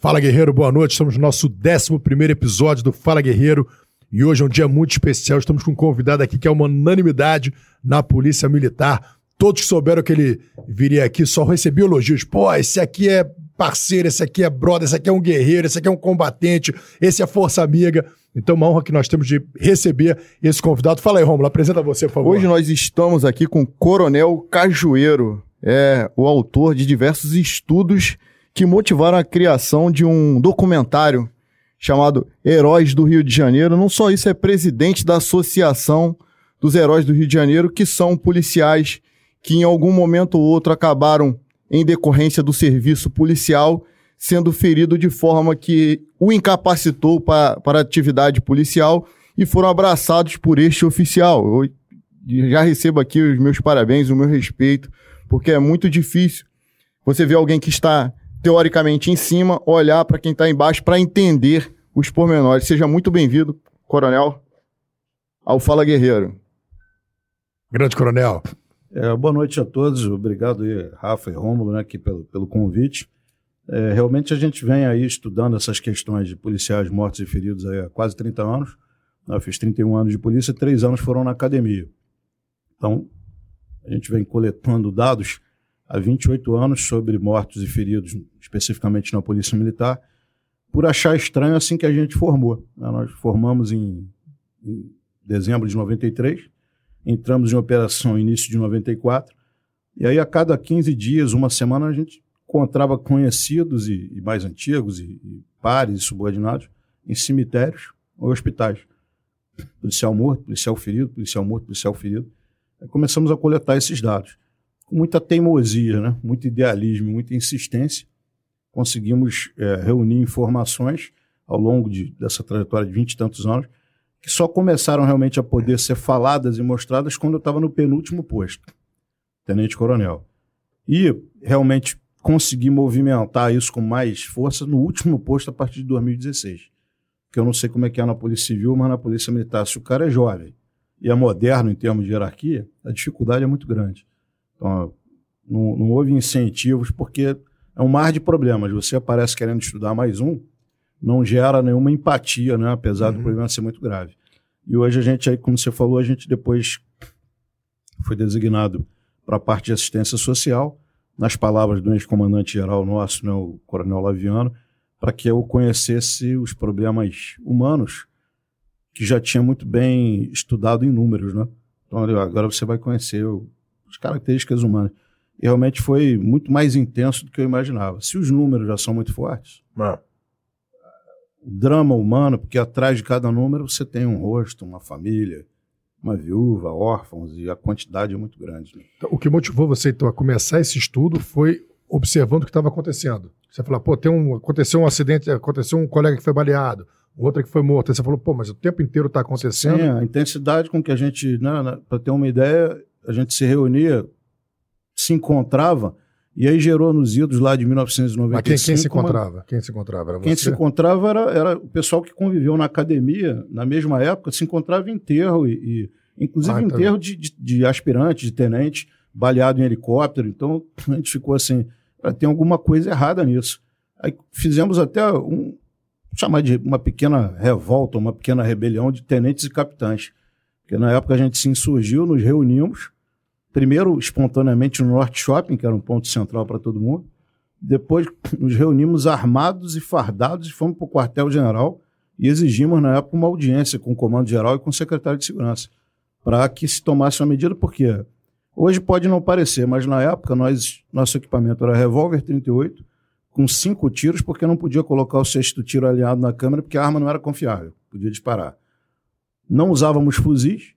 Fala Guerreiro, boa noite. Estamos no nosso 11 episódio do Fala Guerreiro e hoje é um dia muito especial. Estamos com um convidado aqui que é uma unanimidade na Polícia Militar. Todos que souberam que ele viria aqui só recebi elogios. Pô, esse aqui é parceiro, esse aqui é brother, esse aqui é um guerreiro, esse aqui é um combatente, esse é força amiga. Então, uma honra que nós temos de receber esse convidado. Fala aí, Romulo, apresenta você, por favor. Hoje nós estamos aqui com o Coronel Cajueiro, é o autor de diversos estudos que motivaram a criação de um documentário chamado Heróis do Rio de Janeiro. Não só isso, é presidente da Associação dos Heróis do Rio de Janeiro, que são policiais que em algum momento ou outro acabaram, em decorrência do serviço policial, sendo ferido de forma que o incapacitou para, para atividade policial e foram abraçados por este oficial. Eu já recebo aqui os meus parabéns, o meu respeito, porque é muito difícil você ver alguém que está teoricamente em cima, olhar para quem está embaixo para entender os pormenores. Seja muito bem-vindo, Coronel, ao Fala Guerreiro. Grande Coronel. É, boa noite a todos, obrigado aí, Rafa e Rômulo, né, aqui pelo, pelo convite. É, realmente a gente vem aí estudando essas questões de policiais mortos e feridos há quase 30 anos. Eu fiz 31 anos de polícia, três anos foram na academia. Então, a gente vem coletando dados há 28 anos sobre mortos e feridos, especificamente na Polícia Militar, por achar estranho assim que a gente formou. Né? Nós formamos em, em dezembro de 93, entramos em operação início de 94, e aí a cada 15 dias, uma semana, a gente encontrava conhecidos e, e mais antigos, e, e pares e subordinados, em cemitérios ou hospitais. Policial morto, policial ferido, policial morto, policial ferido. Começamos a coletar esses dados com muita teimosia, né? muito idealismo, muita insistência, conseguimos é, reunir informações ao longo de, dessa trajetória de vinte e tantos anos, que só começaram realmente a poder ser faladas e mostradas quando eu estava no penúltimo posto, tenente-coronel. E realmente consegui movimentar isso com mais força no último posto a partir de 2016. Que eu não sei como é que é na Polícia Civil, mas na Polícia Militar, se o cara é jovem e é moderno em termos de hierarquia, a dificuldade é muito grande. Então, não, não houve incentivos, porque é um mar de problemas. Você aparece querendo estudar mais um, não gera nenhuma empatia, né? apesar uhum. do problema ser muito grave. E hoje a gente, aí, como você falou, a gente depois foi designado para a parte de assistência social, nas palavras do ex-comandante geral nosso, né, o Coronel Laviano, para que eu conhecesse os problemas humanos que já tinha muito bem estudado em números, né? Então agora você vai conhecer o as características humanas. E realmente foi muito mais intenso do que eu imaginava. Se os números já são muito fortes, ah. o drama humano, porque atrás de cada número você tem um rosto, uma família, uma viúva, órfãos, e a quantidade é muito grande. Né? Então, o que motivou você então a começar esse estudo foi observando o que estava acontecendo. Você falou, pô, tem um, aconteceu um acidente, aconteceu um colega que foi baleado, outra que foi morto. Aí você falou, pô, mas o tempo inteiro está acontecendo. Sim, a intensidade com que a gente, né, né para ter uma ideia, a gente se reunia, se encontrava, e aí gerou nos idos lá de 1995. Mas quem, quem se encontrava? Uma... Quem se encontrava? Era quem se encontrava era, era o pessoal que conviveu na academia, na mesma época, se encontrava em enterro, e, e inclusive ah, enterro de, de, de aspirantes, de tenentes, baleado em helicóptero. Então a gente ficou assim, ah, tem alguma coisa errada nisso. Aí fizemos até um, chamar de uma pequena revolta, uma pequena rebelião de tenentes e capitães. Porque na época a gente se insurgiu, nos reunimos, primeiro espontaneamente no Norte Shopping, que era um ponto central para todo mundo, depois nos reunimos armados e fardados e fomos para o quartel-general e exigimos na época uma audiência com o comando-geral e com o secretário de segurança, para que se tomasse uma medida, porque hoje pode não parecer, mas na época nós, nosso equipamento era revólver 38, com cinco tiros, porque não podia colocar o sexto tiro alinhado na câmera, porque a arma não era confiável, podia disparar não usávamos fuzis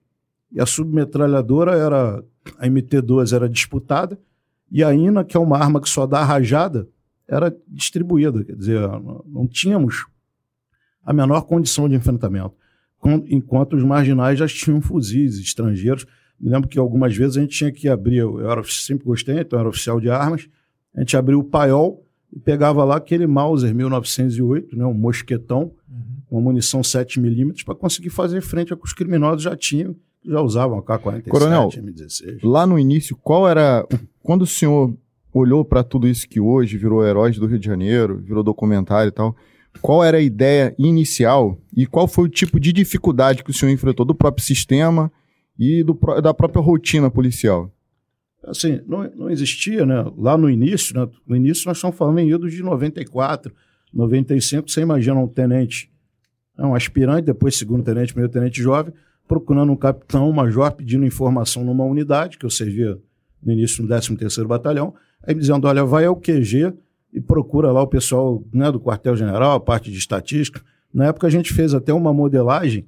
e a submetralhadora era a MT-12 era disputada e a INA, que é uma arma que só dá rajada, era distribuída, quer dizer, não tínhamos a menor condição de enfrentamento, enquanto os marginais já tinham fuzis estrangeiros. Me lembro que algumas vezes a gente tinha que abrir, eu era, sempre gostei, então era oficial de armas, a gente abriu o paiol e pegava lá aquele Mauser 1908, né, um mosquetão, uhum uma munição 7mm para conseguir fazer frente ao que os criminosos já tinham, já usavam a K-47, Coronel, M16. Lá no início, qual era. Quando o senhor olhou para tudo isso que hoje virou Heróis do Rio de Janeiro, virou documentário e tal, qual era a ideia inicial e qual foi o tipo de dificuldade que o senhor enfrentou do próprio sistema e do, da própria rotina policial? Assim, não, não existia, né? Lá no início, né? no início nós estamos falando em idos de 94, 95, você imagina um tenente, né? um aspirante, depois segundo tenente, meio tenente jovem, procurando um capitão, um major, pedindo informação numa unidade, que eu servia no início no 13º Batalhão, aí dizendo, olha, vai ao QG e procura lá o pessoal né, do quartel-general, a parte de estatística. Na época a gente fez até uma modelagem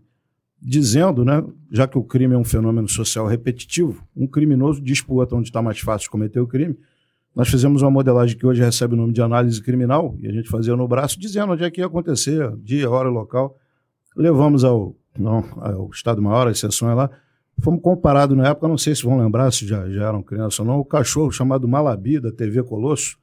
dizendo, né, já que o crime é um fenômeno social repetitivo, um criminoso outro onde está mais fácil cometer o crime. Nós fizemos uma modelagem que hoje recebe o nome de análise criminal, e a gente fazia no braço, dizendo onde é que ia acontecer, dia, hora, local. Levamos ao, não, ao Estado-Maior, as sessões lá, fomos comparados na época, não sei se vão lembrar, se já, já eram crianças ou não, o cachorro chamado Malabi, da TV Colosso,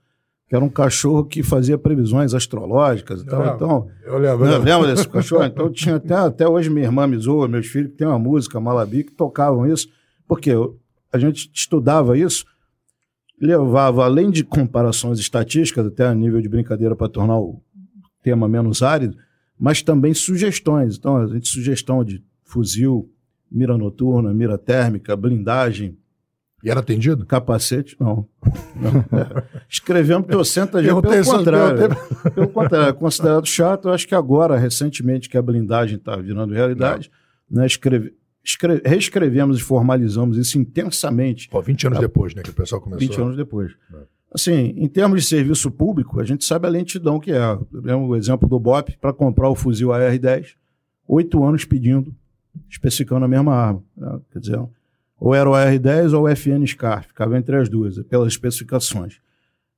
que era um cachorro que fazia previsões astrológicas e tal. Então, eu lembro. Eu lembro desse cachorro? Então tinha até, até hoje minha irmã me zoa, meus filhos, que tem uma música, Malabi, que tocavam isso, porque a gente estudava isso, levava, além de comparações estatísticas, até a nível de brincadeira para tornar o tema menos árido, mas também sugestões. Então, a gente sugestão de fuzil, mira noturna, mira térmica, blindagem, e era atendido? Capacete, não. não. É. Escrevendo senta já pelo contrário. Pelo contrário, é considerado chato. Eu acho que agora, recentemente, que a blindagem está virando realidade, né, escreve, escreve, reescrevemos e formalizamos isso intensamente. Pô, 20 anos a, depois, né, que o pessoal começou. 20 anos depois. É. Assim, em termos de serviço público, a gente sabe a lentidão que é. O exemplo do BOP, para comprar o fuzil AR-10, oito anos pedindo, especificando a mesma arma. Né? Quer dizer, ou era o R10 ou o FN SCAR, ficava entre as duas, pelas especificações.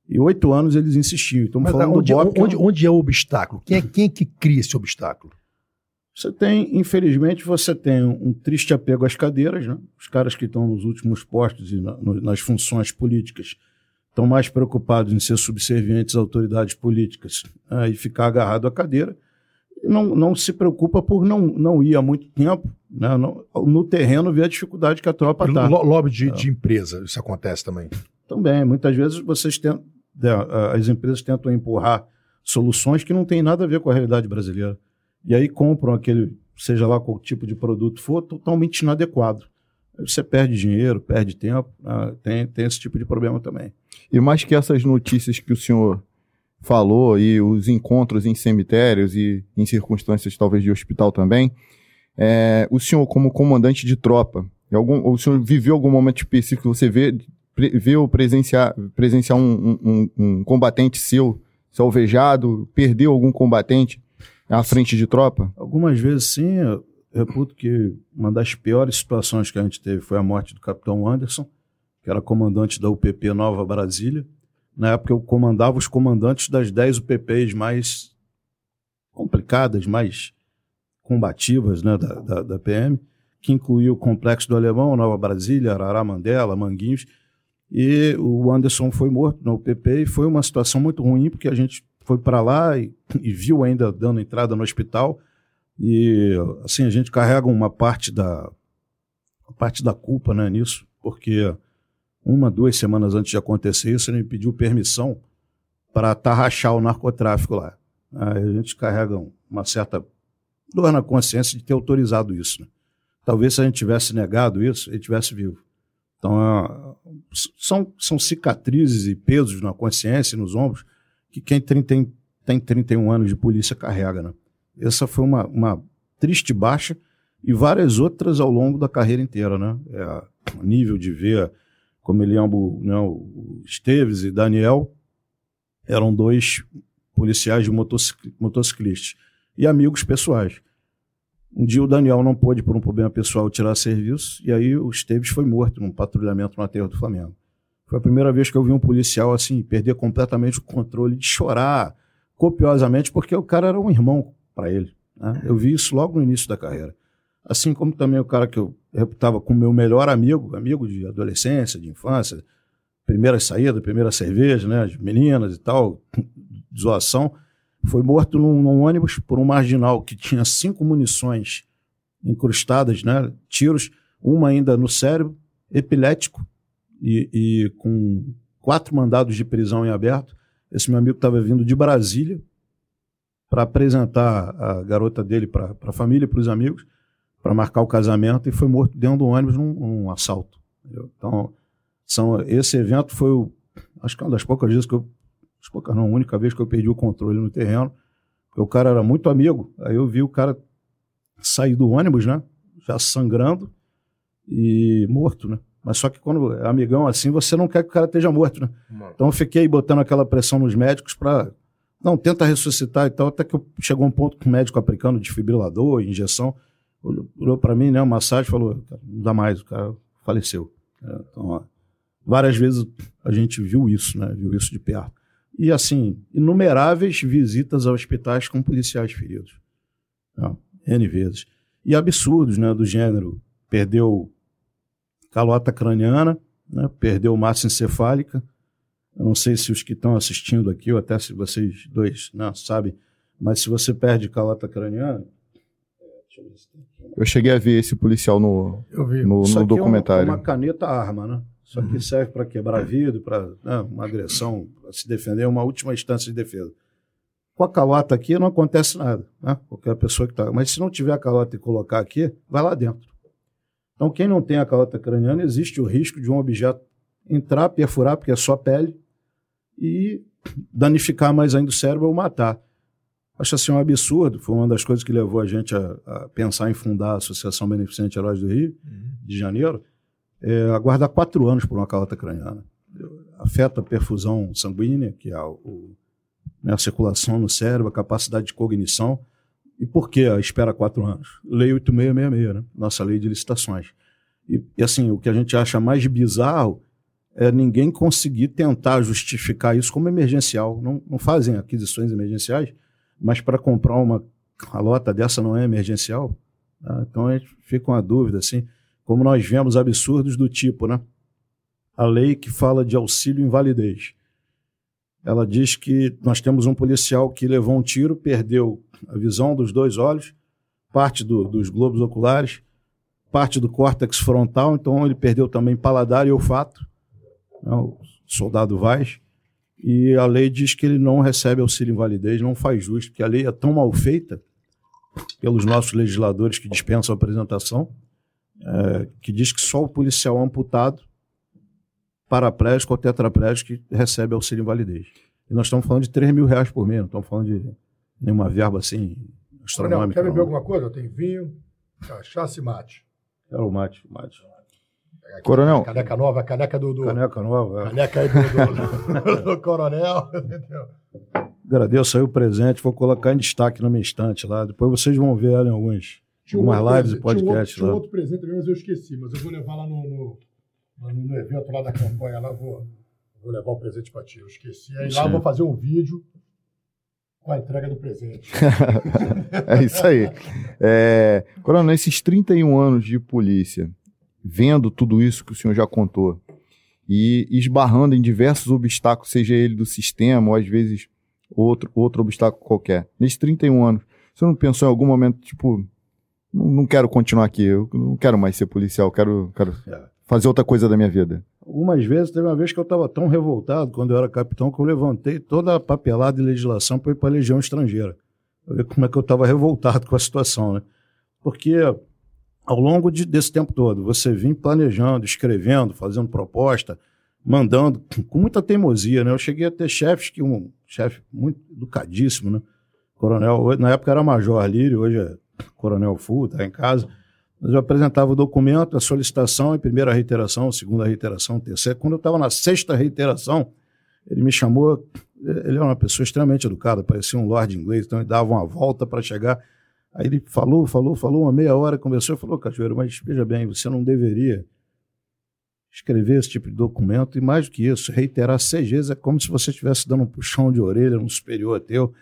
E oito anos eles insistiam. Estamos falando onde, do BOP, onde, onde, é o obstáculo? Quem é, quem é que cria esse obstáculo? Você tem, infelizmente, você tem um triste apego às cadeiras, né? Os caras que estão nos últimos postos e na, no, nas funções políticas estão mais preocupados em ser subservientes às autoridades políticas né? e ficar agarrado à cadeira não, não se preocupa por não, não ir há muito tempo né, no, no terreno ver a dificuldade que a tropa está. Lobby de, é. de empresa, isso acontece também? Também. Muitas vezes vocês tentam, é, as empresas tentam empurrar soluções que não têm nada a ver com a realidade brasileira. E aí compram aquele, seja lá qual tipo de produto for, totalmente inadequado. Você perde dinheiro, perde tempo, né, tem, tem esse tipo de problema também. E mais que essas notícias que o senhor falou e os encontros em cemitérios e em circunstâncias talvez de hospital também, é, o senhor como comandante de tropa, algum, o senhor viveu algum momento específico você vê, vê ou presenciar, presenciar um, um, um combatente seu, seu alvejado, perdeu algum combatente à frente de tropa? Algumas vezes sim, eu reputo que uma das piores situações que a gente teve foi a morte do capitão Anderson, que era comandante da UPP Nova Brasília, na época eu comandava os comandantes das 10 UPPs mais complicadas, mais combativas né, da, da, da PM, que incluía o Complexo do Alemão, Nova Brasília, Arará Mandela, Manguinhos. E o Anderson foi morto na UPP e foi uma situação muito ruim, porque a gente foi para lá e, e, viu ainda dando entrada no hospital. E assim, a gente carrega uma parte da, parte da culpa né, nisso, porque uma, duas semanas antes de acontecer isso, ele me pediu permissão para tarrachar o narcotráfico lá. Aí a gente carrega uma certa dor na consciência de ter autorizado isso. Né? Talvez se a gente tivesse negado isso, ele tivesse vivo. Então, é, são, são cicatrizes e pesos na consciência e nos ombros que quem tem, tem, tem 31 anos de polícia carrega. Né? Essa foi uma, uma triste baixa e várias outras ao longo da carreira inteira. Né? É, nível de ver como ele ambos, né, o Esteves e Daniel, eram dois policiais de motociclistas e amigos pessoais. Um dia o Daniel não pôde, por um problema pessoal, tirar serviço, e aí o Esteves foi morto num patrulhamento no aterro do Flamengo. Foi a primeira vez que eu vi um policial assim perder completamente o controle, de chorar copiosamente, porque o cara era um irmão para ele. Né? Eu vi isso logo no início da carreira. Assim como também o cara que eu reputava como meu melhor amigo, amigo de adolescência, de infância, primeira saída, primeira cerveja, né, as meninas e tal, zoação, foi morto num, num, ônibus por um marginal que tinha cinco munições incrustadas, né, tiros, uma ainda no cérebro, epilético e, e com quatro mandados de prisão em aberto. Esse meu amigo estava vindo de Brasília para apresentar a garota dele para a família para os amigos, para marcar o casamento, e foi morto dentro do ônibus num, num assalto. Entendeu? Então, são, esse evento foi, o, acho que uma das poucas vezes que eu, as poucas não, a única vez que eu perdi o controle no terreno, porque o cara era muito amigo, aí eu vi o cara sair do ônibus, né, já sangrando e morto, né. Mas só que quando é amigão assim, você não quer que o cara esteja morto, né? Então eu fiquei botando aquela pressão nos médicos para não, tenta ressuscitar e tal, até que chegou um ponto que o médico aplicando desfibrilador, injeção, olhou, olhou para mim, né, uma massagem, falou, não dá mais, o cara faleceu. É, então, ó, várias vezes a gente viu isso, né, viu isso de perto. E assim, inumeráveis visitas a hospitais com policiais feridos. É, N vezes. E absurdos, né, do gênero, perdeu calota craniana, né, perdeu massa encefálica. Eu não sei se os que estão assistindo aqui, ou até se vocês dois não, né, sabem, mas se você perde calota craniana. Eu cheguei a ver esse policial no, no, no documentário. É uma, uma caneta arma, né? Isso aqui uhum. serve para quebrar vidro, para né, uma agressão, para se defender, uma última instância de defesa. Com a calota aqui não acontece nada, né? Qualquer pessoa que está. Mas se não tiver a calota e colocar aqui, vai lá dentro. Então, quem não tem a calota craniana, existe o risco de um objeto entrar, perfurar, porque é só pele, e danificar mais ainda o cérebro ou matar. Acho assim um absurdo, foi uma das coisas que levou a gente a, a pensar em fundar a Associação Beneficente Heróis do Rio, uhum. de janeiro, é, aguardar quatro anos por uma calota craniana. Afeta a perfusão sanguínea, que é o, né, a circulação no cérebro, a capacidade de cognição, e por que espera quatro anos? Lei 8666, né? nossa lei de licitações. E, e, assim, o que a gente acha mais bizarro é ninguém conseguir tentar justificar isso como emergencial. Não, não fazem aquisições emergenciais, mas para comprar uma calota dessa não é emergencial. Tá? Então a gente fica com a dúvida, assim, como nós vemos absurdos do tipo, né? A lei que fala de auxílio invalidez ela diz que nós temos um policial que levou um tiro, perdeu a visão dos dois olhos, parte do, dos globos oculares, parte do córtex frontal, então ele perdeu também paladar e olfato, né, o soldado Vaz, e a lei diz que ele não recebe auxílio invalidez, não faz justo, porque a lei é tão mal feita pelos nossos legisladores que dispensam a apresentação, é, que diz que só o policial amputado paraplégico ou tetraplégico que recebe auxílio invalidez. E nós estamos falando de 3 mil reais por mês, não estamos falando de nenhuma verba assim astronômica. quer beber alguma coisa? Tem vinho, cachaça e mate. Quero o mate, mate. Coronel. Caneca nova, caneca do. do caneca nova. É. Caneca aí do, do, do coronel. Agradeço aí o presente, vou colocar em destaque na minha estante lá. Depois vocês vão ver ela em alguns. Tinha um algumas lives presente, e podcasts tinha um, lá. Tinha outro presente mas eu esqueci. Mas eu vou levar lá no, no no evento lá da campanha, lá vou, vou levar o presente para ti. Eu esqueci. Aí Sim. lá vou fazer um vídeo com a entrega do presente. é isso aí. É, Coronel, nesses 31 anos de polícia, vendo tudo isso que o senhor já contou e esbarrando em diversos obstáculos, seja ele do sistema ou às vezes outro, outro obstáculo qualquer. Nesses 31 anos, você não pensou em algum momento, tipo, não, não quero continuar aqui, eu não quero mais ser policial, quero, quero é fazer outra coisa da minha vida? Algumas vezes, teve uma vez que eu estava tão revoltado quando eu era capitão que eu levantei toda a papelada de legislação para ir para a Legião Estrangeira. Pra ver como é que eu estava revoltado com a situação, né? Porque ao longo de, desse tempo todo, você vinha planejando, escrevendo, fazendo proposta, mandando, com muita teimosia, né? Eu cheguei a ter chefes que um chefe muito educadíssimo, né? Coronel, na época era Major Lírio, hoje é Coronel Full, tá em casa eu apresentava o documento, a solicitação, a primeira reiteração, segunda reiteração, terceira. Quando eu estava na sexta reiteração, ele me chamou. Ele é uma pessoa extremamente educada, parecia um lord inglês, então ele dava uma volta para chegar. Aí ele falou, falou, falou, uma meia hora, conversou e falou: Cachoeiro, mas veja bem, você não deveria escrever esse tipo de documento e mais do que isso, reiterar seis vezes é como se você estivesse dando um puxão de orelha num superior teu.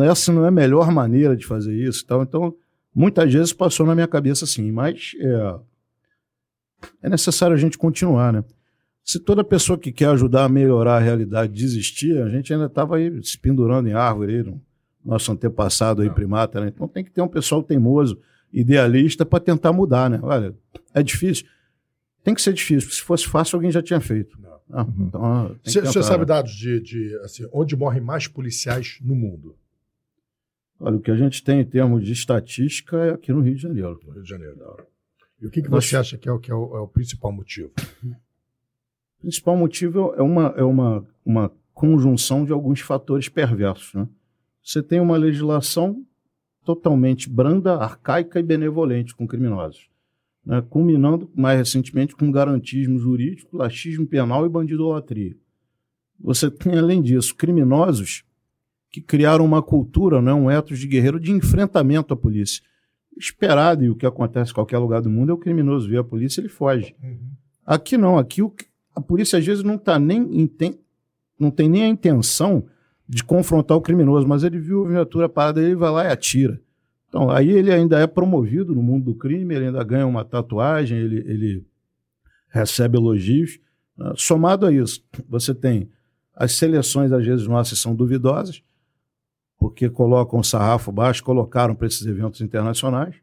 Essa não é a melhor maneira de fazer isso. Tal. Então, Muitas vezes passou na minha cabeça assim, mas é, é necessário a gente continuar, né? Se toda pessoa que quer ajudar a melhorar a realidade desistir, a gente ainda estava aí se pendurando em árvore, aí, no nosso antepassado aí, primata, né? Então tem que ter um pessoal teimoso, idealista, para tentar mudar, né? Olha, é difícil. Tem que ser difícil. Se fosse fácil, alguém já tinha feito. Não. Ah, então, Você sabe né? dados de, de assim, onde morrem mais policiais no mundo? Olha, o que a gente tem em termos de estatística é aqui no Rio de Janeiro. Rio de Janeiro. E o que, que você acha que é o, que é o, é o principal motivo? O principal motivo é uma, é uma, uma conjunção de alguns fatores perversos. Né? Você tem uma legislação totalmente branda, arcaica e benevolente com criminosos, né? culminando mais recentemente com garantismo jurídico, laxismo penal e bandidolatria. Você tem, além disso, criminosos que criaram uma cultura, né, um ethos de guerreiro de enfrentamento à polícia. Esperado, e o que acontece em qualquer lugar do mundo, é o criminoso ver a polícia ele foge. Uhum. Aqui não, aqui o, a polícia às vezes não tá nem tem, não tem nem a intenção de confrontar o criminoso, mas ele viu a viatura parada, ele vai lá e atira. Então, aí ele ainda é promovido no mundo do crime, ele ainda ganha uma tatuagem, ele, ele recebe elogios. Né? Somado a isso, você tem as seleções, às vezes, nossas são duvidosas, porque colocam o sarrafo baixo, colocaram para esses eventos internacionais,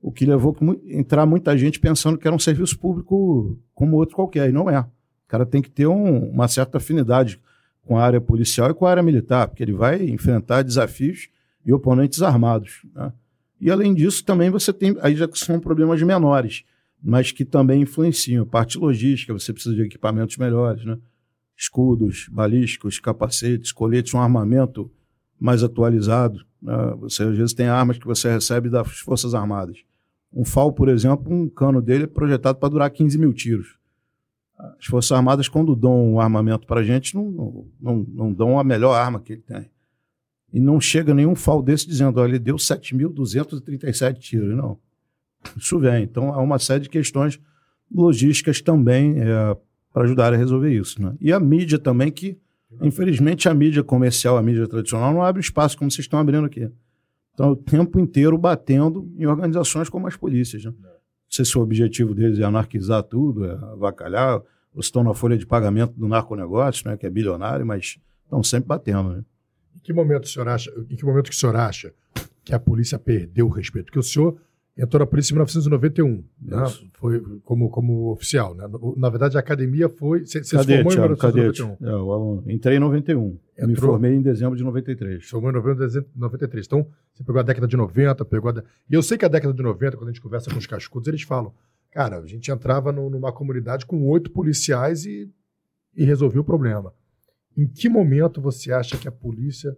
o que levou a entrar muita gente pensando que era um serviço público como outro qualquer, e não é. O cara tem que ter um, uma certa afinidade com a área policial e com a área militar, porque ele vai enfrentar desafios e oponentes armados. Né? E além disso, também você tem, aí já são problemas menores, mas que também influenciam. Parte logística, você precisa de equipamentos melhores, né? escudos, balísticos, capacetes, coletes, um armamento mais atualizado. Né? Você às vezes tem armas que você recebe das Forças Armadas. Um FAL, por exemplo, um cano dele é projetado para durar 15 mil tiros. As Forças Armadas, quando dão um armamento para a gente, não, não, não dão a melhor arma que ele tem. E não chega nenhum FAL desse dizendo, olha, ele deu 7.237 tiros. Não. Isso vem. Então, há uma série de questões logísticas também é, para ajudar a resolver isso. Né? E a mídia também, que Infelizmente, a mídia comercial, a mídia tradicional, não abre espaço como vocês estão abrindo aqui. Então, o tempo inteiro batendo em organizações como as polícias. Né? Não sei se o objetivo deles é anarquizar tudo, é avacalhar, ou estão na folha de pagamento do narconegócio, né, que é bilionário, mas estão sempre batendo. Né? Em que momento o senhor acha, em que momento que o senhor acha que a polícia perdeu o respeito? Porque o senhor entrou na polícia em 1991, né? foi como, como oficial. Né? Na verdade, a academia foi. Você se formou em 1991? É, o aluno. Entrei em 91. Entrou, me formei em dezembro de 93. Formou em novembro de 93. Então, você pegou a década de 90, pegou a. E eu sei que a década de 90, quando a gente conversa com os cascudos, eles falam: cara, a gente entrava no, numa comunidade com oito policiais e, e resolvia o problema. Em que momento você acha que a polícia,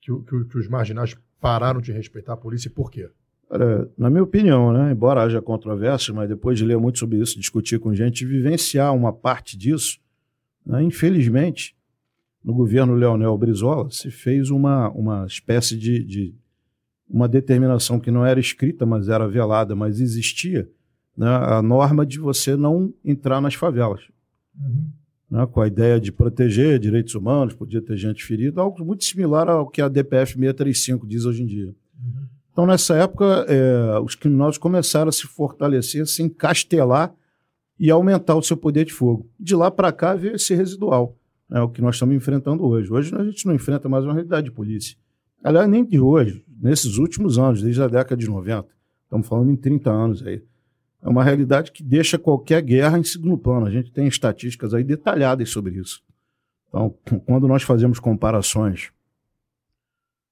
que, que, que os marginais pararam de respeitar a polícia e por quê? Olha, na minha opinião, né, embora haja controvérsia, mas depois de ler muito sobre isso, discutir com gente, vivenciar uma parte disso, né, infelizmente, no governo Leonel Brizola se fez uma, uma espécie de, de uma determinação que não era escrita, mas era velada, mas existia, né, a norma de você não entrar nas favelas. Uhum. Né, com a ideia de proteger direitos humanos, podia ter gente ferida, algo muito similar ao que a DPF 635 diz hoje em dia. Então, nessa época, é, os criminosos começaram a se fortalecer, a se encastelar e aumentar o seu poder de fogo. De lá para cá veio esse residual, é o que nós estamos enfrentando hoje. Hoje a gente não enfrenta mais uma realidade de polícia. Aliás, nem de hoje, nesses últimos anos, desde a década de 90. Estamos falando em 30 anos aí. É uma realidade que deixa qualquer guerra em segundo plano. A gente tem estatísticas aí detalhadas sobre isso. Então, quando nós fazemos comparações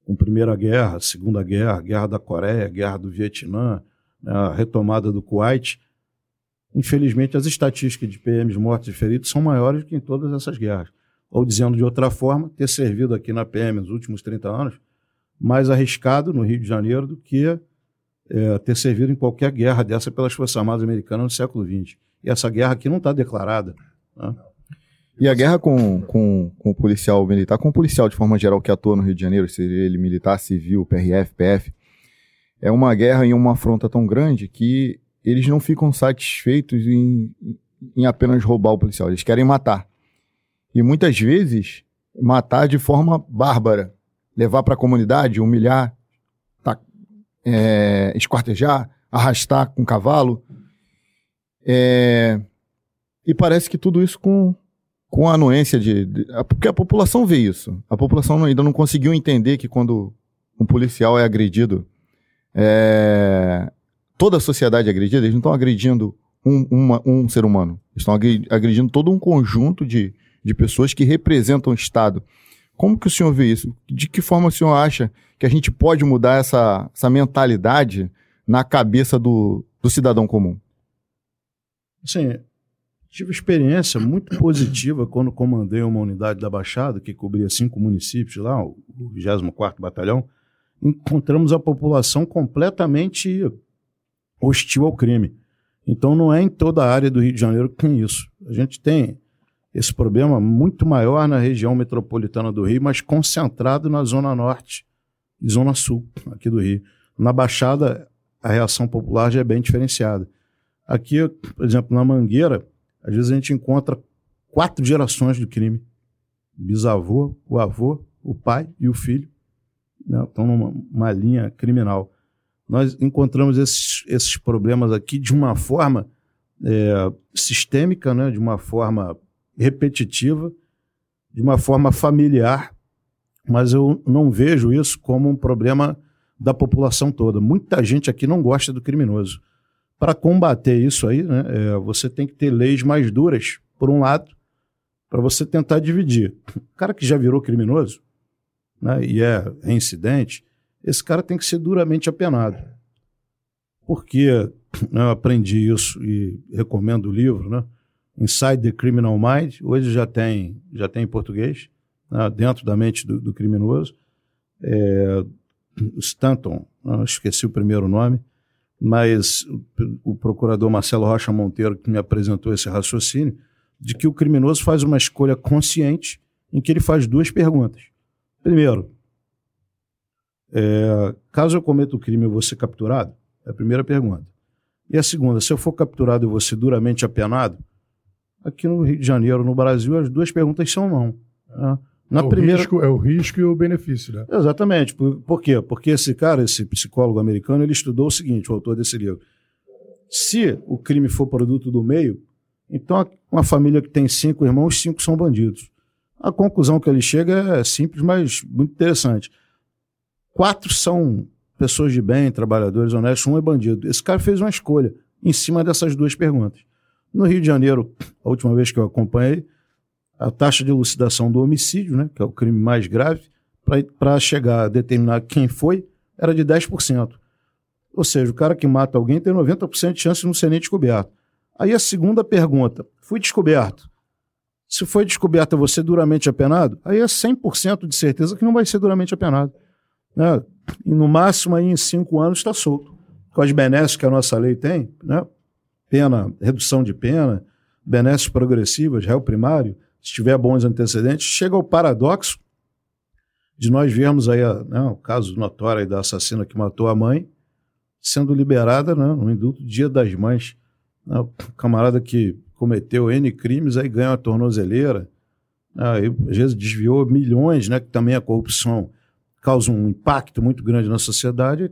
com Primeira Guerra, Segunda Guerra, Guerra da Coreia, Guerra do Vietnã, né, a retomada do Kuwait. Infelizmente, as estatísticas de PMs mortos e feridos são maiores que em todas essas guerras. Ou dizendo de outra forma, ter servido aqui na PM nos últimos 30 anos, mais arriscado no Rio de Janeiro do que é, ter servido em qualquer guerra dessa pelas Forças Armadas Americanas no século XX. E essa guerra aqui não está declarada. Né? E a guerra com, com, com o policial militar, com o policial de forma geral que atua no Rio de Janeiro, seja ele militar, civil, PRF, PF, é uma guerra e uma afronta tão grande que eles não ficam satisfeitos em, em apenas roubar o policial, eles querem matar. E muitas vezes, matar de forma bárbara. Levar para a comunidade, humilhar, tá, é, esquartejar, arrastar com cavalo. É, e parece que tudo isso com, com a anuência de, de, Porque a população vê isso. A população ainda não conseguiu entender que quando um policial é agredido, é, toda a sociedade é agredida, eles não estão agredindo um, uma, um ser humano. Estão agredindo todo um conjunto de, de pessoas que representam o Estado. Como que o senhor vê isso? De que forma o senhor acha que a gente pode mudar essa, essa mentalidade na cabeça do, do cidadão comum? Sim, tive experiência muito positiva quando comandei uma unidade da Baixada, que cobria cinco municípios lá, o 24º Batalhão. Encontramos a população completamente hostil ao crime. Então não é em toda a área do Rio de Janeiro que tem isso. A gente tem esse problema muito maior na região metropolitana do Rio, mas concentrado na zona norte e zona sul aqui do Rio. Na Baixada, a reação popular já é bem diferenciada. Aqui, por exemplo, na Mangueira, às vezes a gente encontra quatro gerações do crime. Bisavô, o avô, o pai e o filho né, estão numa linha criminal nós encontramos esses, esses problemas aqui de uma forma é, sistêmica, né, de uma forma repetitiva, de uma forma familiar, mas eu não vejo isso como um problema da população toda. Muita gente aqui não gosta do criminoso. Para combater isso aí, né, é, você tem que ter leis mais duras, por um lado, para você tentar dividir. O cara que já virou criminoso né, e é reincidente, esse cara tem que ser duramente apenado. Porque né, eu aprendi isso e recomendo o livro, né? Inside the Criminal Mind, hoje já tem, já tem em português, né, dentro da mente do, do criminoso. É, Stanton, né, esqueci o primeiro nome, mas o, procurador Marcelo Rocha Monteiro que me apresentou esse raciocínio de que o criminoso faz uma escolha consciente em que ele faz duas perguntas. Primeiro, é, caso eu cometa o crime, eu vou ser capturado? É a primeira pergunta. E a segunda, se eu for capturado e vou ser duramente apenado? Aqui no Rio de Janeiro, no Brasil, as duas perguntas são não. Né? Na o primeira... risco, é o risco e o benefício, né? Exatamente. Por, por quê? Porque esse cara, esse psicólogo americano, ele estudou o seguinte, o autor desse livro. Se o crime for produto do meio, então uma família que tem cinco irmãos, cinco são bandidos. A conclusão que ele chega é simples, mas muito interessante. Quatro são pessoas de bem, trabalhadores honestos, um é bandido. Esse cara fez uma escolha em cima dessas duas perguntas. No Rio de Janeiro, a última vez que eu acompanhei, a taxa de elucidação do homicídio, né, que é o crime mais grave, para chegar a determinar quem foi, era de 10%. Ou seja, o cara que mata alguém tem 90% de chance de não ser nem descoberto. Aí a segunda pergunta: fui descoberto. Se foi descoberto, você duramente apenado? Aí é 100% de certeza que não vai ser duramente apenado. Né? E no máximo aí em cinco anos está solto. Com as benesses que a nossa lei tem, né? pena, redução de pena, benesses progressivas, réu primário, se tiver bons antecedentes, chega ao paradoxo de nós vermos aí né, o caso notório da assassina que matou a mãe sendo liberada né, no indulto Dia das Mães. Né, o camarada que cometeu N crimes aí ganha uma tornozeleira, né, aí, às vezes desviou milhões, né, que também a corrupção causa um impacto muito grande na sociedade,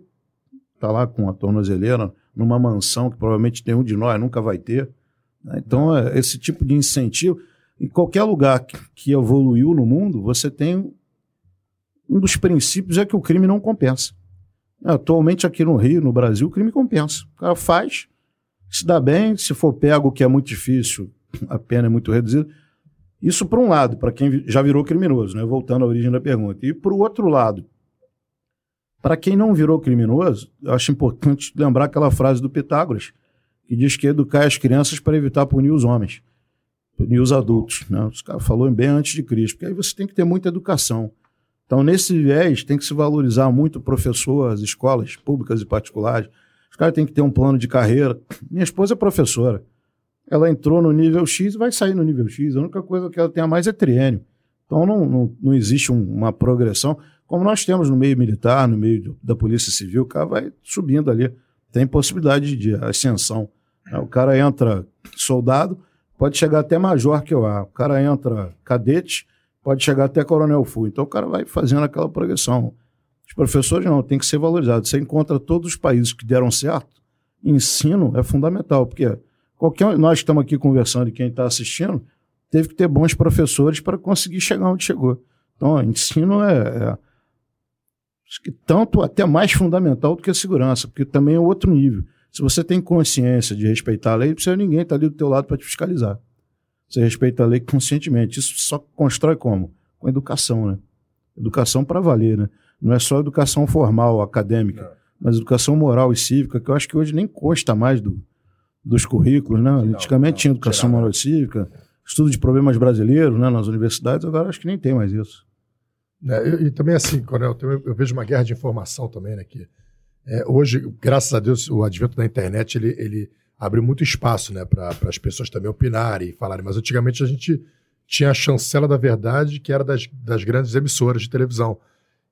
está lá com a tornozeleira numa mansão que provavelmente nenhum de nós nunca vai ter. Né? Então, é, esse tipo de incentivo, em qualquer lugar que, evoluiu no mundo, você tem um dos princípios é que o crime não compensa. Atualmente aqui no Rio, no Brasil, o crime compensa. O cara faz, se dá bem, se for pego, que é muito difícil, a pena é muito reduzida, isso por um lado, para quem já virou criminoso, né? voltando à origem da pergunta. E por outro lado, para quem não virou criminoso, eu acho importante lembrar aquela frase do Pitágoras, que diz que educar as crianças para evitar punir os homens, punir os adultos. Né? Os caras falou bem antes de Cristo, porque aí você tem que ter muita educação. Então, nesse viés, tem que se valorizar muito o professor, as escolas públicas e particulares. Os caras têm que ter um plano de carreira. Minha esposa é professora. Ela entrou no nível X e vai sair no nível X. A única coisa que ela tem a mais é triênio. Então não, não, não existe um, uma progressão, como nós temos no meio militar, no meio da Polícia Civil, o cara vai subindo ali. Tem possibilidade de ascensão. O cara entra soldado, pode chegar até major que eu. O cara entra cadete, pode chegar até coronel full. Então o cara vai fazendo aquela progressão. Os professores não, tem que ser valorizado. Você encontra todos os países que deram certo, ensino é fundamental, porque Qualquer nós estamos aqui conversando e quem está assistindo teve que ter bons professores para conseguir chegar onde chegou. Então, ensino é, é tanto até mais fundamental do que a segurança, porque também é outro nível. Se você tem consciência de respeitar a lei, não precisa ninguém estar ali do teu lado para te fiscalizar. Você respeita a lei conscientemente. Isso só constrói como? Com educação, né? Educação para valer, né? Não é só educação formal, acadêmica, não. mas educação moral e cívica, que eu acho que hoje nem consta mais do, dos currículos, né? Antigamente não, tinha educação moral e cívica, estudo de problemas brasileiros né, nas universidades, agora acho que nem tem mais isso. É, e, e, também assim, Coronel, eu, eu, vejo uma guerra de informação também, né? Que, é, hoje, graças a Deus, o advento da internet, ele, ele abriu muito espaço né, para as pessoas também opinarem e falarem. Mas antigamente a gente tinha a chancela da verdade, que era das, das grandes emissoras de televisão.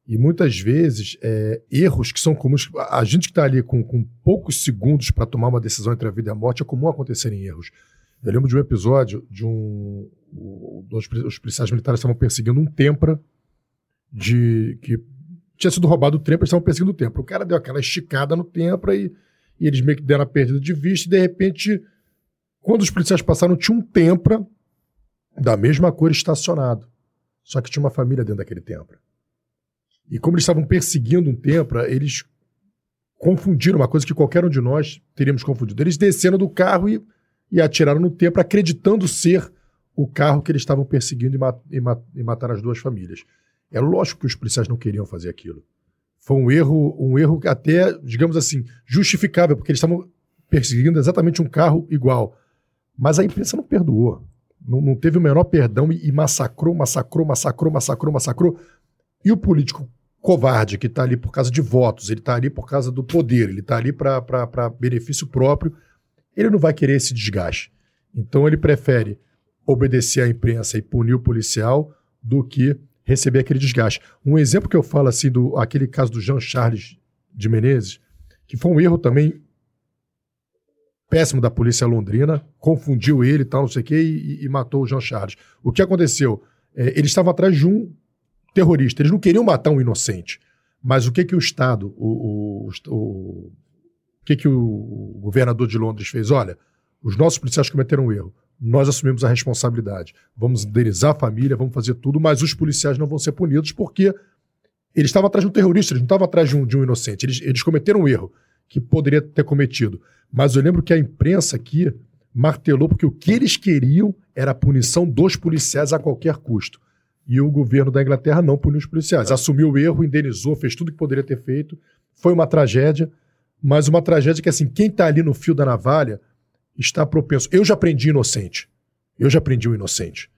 E muitas vezes, é, erros que são comuns, a gente que está ali com, com poucos segundos para tomar uma decisão entre a vida e a morte, é comum acontecerem erros. Eu lembro de um episódio de um. Os, policiais militares estavam perseguindo um tempra de que tinha sido roubado o tempra, eles estavam perseguindo o tempra. O cara deu aquela esticada no tempra e, e eles meio que deram a perdida de vista, e de repente, quando os policiais passaram, tinha um tempra da mesma cor estacionado. Só que tinha uma família dentro daquele tempra. E como eles estavam perseguindo um tempra, eles confundiram uma coisa que qualquer um de nós teríamos confundido. Eles desceram do carro e, e atiraram no tempra, acreditando ser o carro que eles estavam perseguindo e, mat e, mat e mataram as duas famílias. É lógico que os policiais não queriam fazer aquilo. Foi um erro, um erro até, digamos assim, justificável, porque eles estavam perseguindo exatamente um carro igual. Mas a imprensa não perdoou. Não, não teve o menor perdão e, e, massacrou, massacrou, massacrou, massacrou, massacrou. E o político covarde, que está ali por causa de votos, ele está ali por causa do poder, ele está ali para benefício próprio, ele não vai querer esse desgaste. Então ele prefere obedecer à imprensa e punir o policial do que receber aquele desgaste. Um exemplo que eu falo assim, do aquele caso do Jean Charles de Menezes, que foi um erro também péssimo da polícia londrina, confundiu ele e tal, não sei o quê, e, e, matou o Jean Charles. O que aconteceu? É, eles estavam atrás de um terrorista, eles não queriam matar um inocente. Mas o que que o Estado, o, o, o, o que que o governador de Londres fez? Olha, os nossos policiais cometeram um erro nós assumimos a responsabilidade. Vamos indenizar a família, vamos fazer tudo, mas os policiais não vão ser punidos porque eles estavam atrás de um terrorista, eles não estavam atrás de um, de um inocente. Eles, eles cometeram um erro que poderia ter cometido. Mas eu lembro que a imprensa aqui martelou porque o que eles queriam era a punição dos policiais a qualquer custo. E o governo da Inglaterra não puniu os policiais. Assumiu o erro, indenizou, fez tudo que poderia ter feito. Foi uma tragédia, mas uma tragédia que, assim, quem está ali no fio da navalha está propenso. Eu já aprendi inocente. Eu já aprendi o inocente.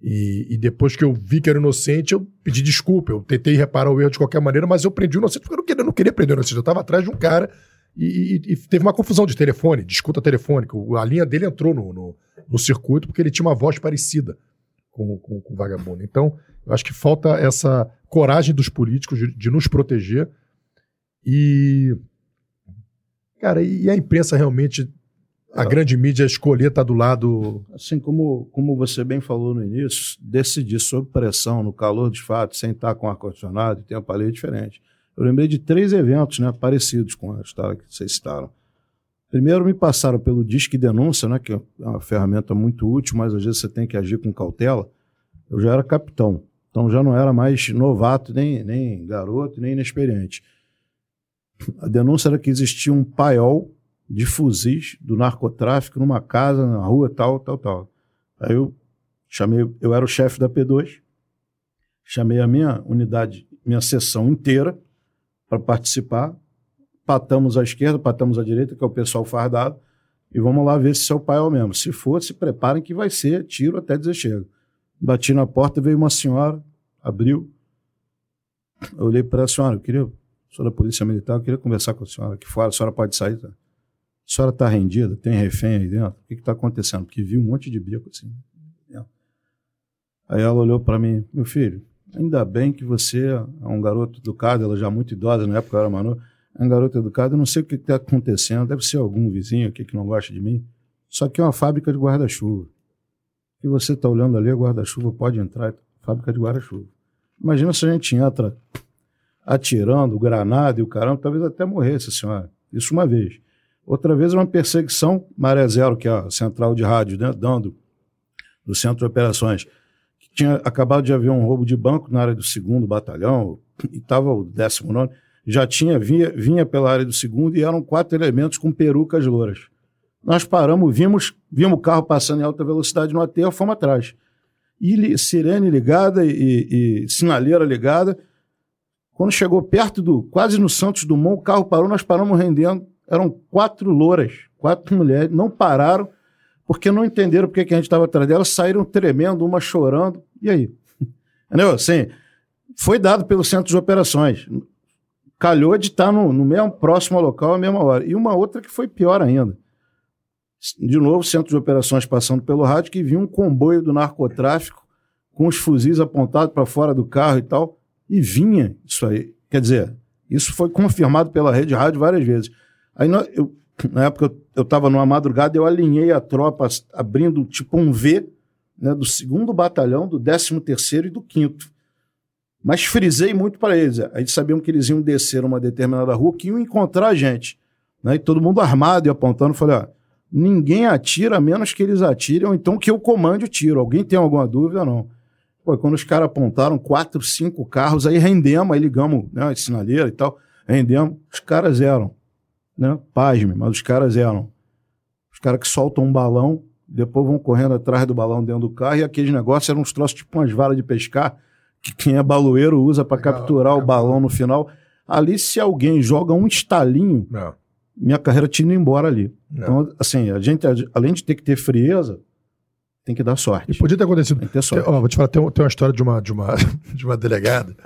E, e, depois que eu vi que era inocente, eu pedi desculpa. Eu tentei reparar o erro de qualquer maneira, mas eu prendi o inocente porque eu não queria, eu não queria prender o inocente. Eu estava atrás de um cara e, e, e, teve uma confusão de telefone, de escuta telefônica. A linha dele entrou no, no, no circuito porque ele tinha uma voz parecida com, com, com, o vagabundo. Então, eu acho que falta essa coragem dos políticos de, de nos proteger. E. Cara, e a imprensa realmente a grande mídia escolher estar tá do lado. Assim como, como você bem falou no início, decidir sob pressão, no calor de fato, sem estar com ar-condicionado e tempo ali é diferente. Eu lembrei de três eventos né, parecidos com a história que vocês citaram. Primeiro, me passaram pelo Disque Denúncia, né, que é uma ferramenta muito útil, mas às vezes você tem que agir com cautela. Eu já era capitão, então já não era mais novato, nem, nem garoto, nem inexperiente. A denúncia era que existia um paiol de fuzis do narcotráfico numa casa, na rua, tal, tal, tal. Aí eu chamei, eu era o chefe da P2, chamei a minha unidade, minha sessão inteira para participar. Patamos à esquerda, patamos à direita, que é o pessoal fardado, e vamos lá ver se o pai é o mesmo. Se for, se preparem que vai ser tiro até dizer chega. Bati na porta, veio uma senhora, abriu. Eu olhei para a senhora, eu queria, sou da Polícia Militar, eu queria conversar com a senhora aqui fora, a senhora pode sair, tá? A senhora está rendida? Tem refém aí dentro? O que está acontecendo? Porque vi um monte de bico assim. Aí ela olhou para mim, meu filho, ainda bem que você é um garoto educado, ela já muito idosa, na época eu era menor, é um garoto educado, eu não sei o que está acontecendo, deve ser algum vizinho aqui que não gosta de mim. Só que é uma fábrica de guarda-chuva. Que você está olhando ali, é guarda-chuva, pode entrar, fábrica de guarda-chuva. Imagina se a gente entra atirando, granada e o caramba, talvez até morresse a senhora. Isso uma vez. Outra vez uma perseguição, Maré Zero, que é a central de rádio, né, dando do centro de operações, que tinha acabado de haver um roubo de banco na área do segundo batalhão, e estava o décimo nono. já tinha vinha, vinha pela área do segundo e eram quatro elementos com perucas louras. Nós paramos, vimos, vimos o carro passando em alta velocidade no aterro, fomos atrás. E sirene ligada e, e sinaleira ligada. Quando chegou perto do, quase no Santos Dumont, o carro parou, nós paramos rendendo. Eram quatro louras, quatro mulheres, não pararam, porque não entenderam porque que a gente estava atrás delas, saíram tremendo, uma chorando. E aí? Entendeu? Assim, foi dado pelo centro de operações. Calhou de estar no, no mesmo próximo local à mesma hora. E uma outra que foi pior ainda de novo, centro de operações passando pelo rádio, que vinha um comboio do narcotráfico com os fuzis apontados para fora do carro e tal, e vinha isso aí. Quer dizer, isso foi confirmado pela rede rádio várias vezes. Aí eu, na época eu estava numa madrugada, eu alinhei a tropa abrindo tipo um V né, do segundo batalhão, do 13 terceiro e do quinto. Mas frisei muito para eles. A gente sabiam que eles iam descer uma determinada rua, que iam encontrar a gente. Né, e todo mundo armado e apontando. Falei, ó, ninguém atira a menos que eles atirem, ou então que eu comande o tiro. Alguém tem alguma dúvida? Não. Pô, quando os caras apontaram quatro, cinco carros, aí rendemos, aí ligamos né, a sinaleira e tal, rendemos, os caras eram, né, pasme, mas os caras eram os caras que soltam um balão, depois vão correndo atrás do balão dentro do carro, e aqueles negócios eram uns troços tipo umas varas de pescar, que quem é baloeiro usa para capturar o balão no final. Ali, se alguém joga um estalinho, Não minha carreira tinha ido embora ali. Não. Então, assim, a gente, além de ter que ter frieza, tem que dar sorte. E podia ter acontecido. Tem que ter sorte. Tem, ó, vou te falar, tem, tem uma história de uma, de, uma, de uma delegada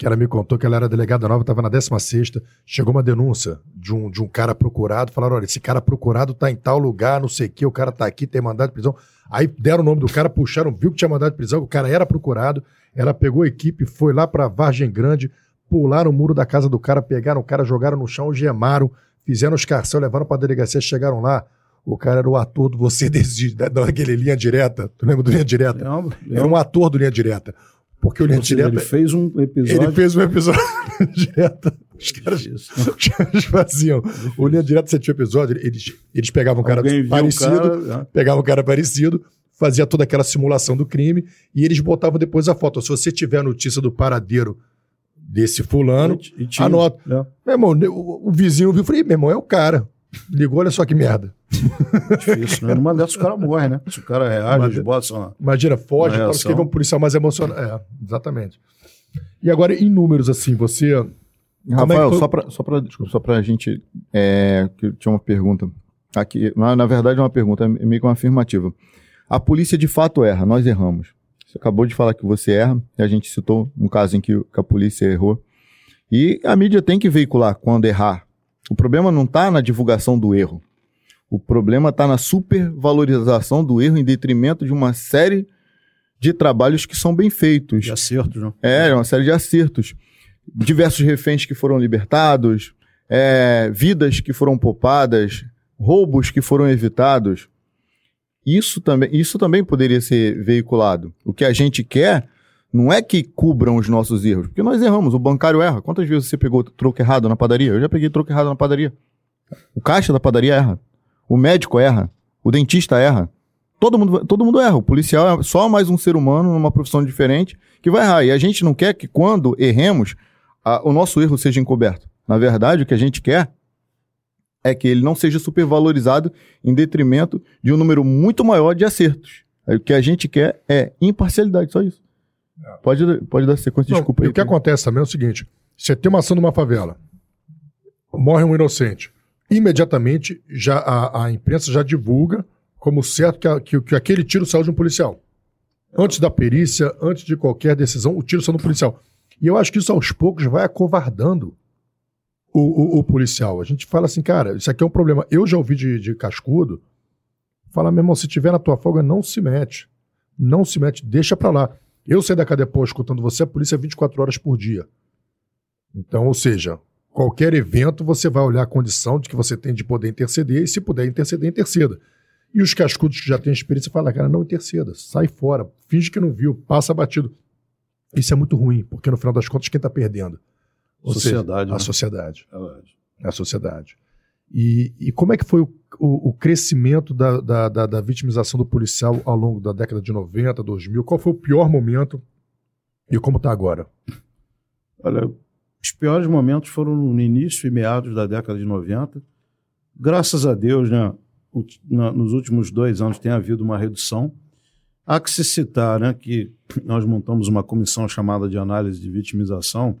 que ela me contou que ela era delegada nova, estava na 16 chegou uma denúncia de um, de um cara procurado, falaram, olha, esse cara procurado está em tal lugar, não sei o que, o cara está aqui, tem mandado de prisão. Aí deram o nome do cara, puxaram, viu que tinha mandado de prisão, o cara era procurado, ela pegou a equipe, foi lá para Vargem Grande, pularam o muro da casa do cara, pegaram o cara, jogaram no chão, gemaram, fizeram os carcel, levaram pra delegacia, chegaram lá. O cara era o ator do Você desde daquele Linha Direta. Tu lembra do Linha Direta? Lembro, Era um ator do Linha Direta. Porque o Linha Direta. Ele fez um episódio. Ele fez um episódio direta. Os caras, os caras faziam. O Linha Direta, você tinha episódio, eles, eles pegavam um cara parecido, um cara, pegavam um cara parecido, fazia toda aquela simulação do crime e eles botavam depois a foto. Se você tiver notícia do paradeiro desse fulano, e, e anota. É. Meu irmão, o, o, vizinho viu, falei, meu irmão, é o cara. Ligou, olha só que merda. Difícil, né? Numa dessas o cara morre, né? Se o cara reage, Imagina, eles botam Imagina, foge, para que um policial mais emocionado. É, exatamente. E agora, em números, assim, você... Rafael, é foi... só para só pra, desculpa, só pra gente... É, que tinha uma pergunta aqui. Na, na verdade, é uma pergunta, é meio que uma afirmativa. A polícia de fato erra, nós erramos. Você acabou de falar que você erra, e a gente citou um caso em que, que a polícia errou. E a mídia tem que veicular quando errar. O problema não está na divulgação do erro. O problema está na supervalorização do erro em detrimento de uma série de trabalhos que são bem feitos. De acertos, não? É, uma série de acertos. Diversos reféns que foram libertados, é, vidas que foram poupadas, roubos que foram evitados. Isso também, isso também poderia ser veiculado. O que a gente quer não é que cubram os nossos erros, porque nós erramos, o bancário erra. Quantas vezes você pegou troco errado na padaria? Eu já peguei troco errado na padaria. O caixa da padaria erra. O médico erra. O dentista erra. Todo mundo, todo mundo erra. O policial é só mais um ser humano numa profissão diferente que vai errar. E a gente não quer que quando erremos, a, o nosso erro seja encoberto. Na verdade, o que a gente quer é que ele não seja supervalorizado em detrimento de um número muito maior de acertos. O que a gente quer é imparcialidade, só isso. É. Pode, pode dar sequência, não, desculpa. E o que acontece também é o seguinte: você tem uma ação numa favela, morre um inocente. Imediatamente já a, a imprensa já divulga como certo que, a, que, que aquele tiro saiu de um policial. Antes da perícia, antes de qualquer decisão, o tiro saiu do policial. E eu acho que isso aos poucos vai acovardando o, o, o, policial. A gente fala assim, cara, isso aqui é um problema. Eu já ouvi de, de cascudo, fala, meu irmão, se tiver na tua folga, não se mete. Não se mete, deixa pra lá. Eu saí da cadeia pô, escutando você, a polícia é 24 horas por dia. Então, ou seja, qualquer evento você vai olhar a condição de que você tem de poder interceder e se puder interceder, interceda. E os cascudos que já têm experiência falam, cara, não interceda, sai fora, finge que não viu, passa batido. Isso é muito ruim, porque no final das contas quem está perdendo? Ou sociedade. Seja, né? A sociedade. É a sociedade. E, e como é que foi o, o, o crescimento da, da, da, da, vitimização do policial ao longo da década de 90, 2000? Qual foi o pior momento e como está agora? Olha, os piores momentos foram no início e meados da década de 90. Graças a Deus, né, o, na, nos últimos dois anos tem havido uma redução. Há que se citar né, que nós montamos uma comissão chamada de análise de vitimização,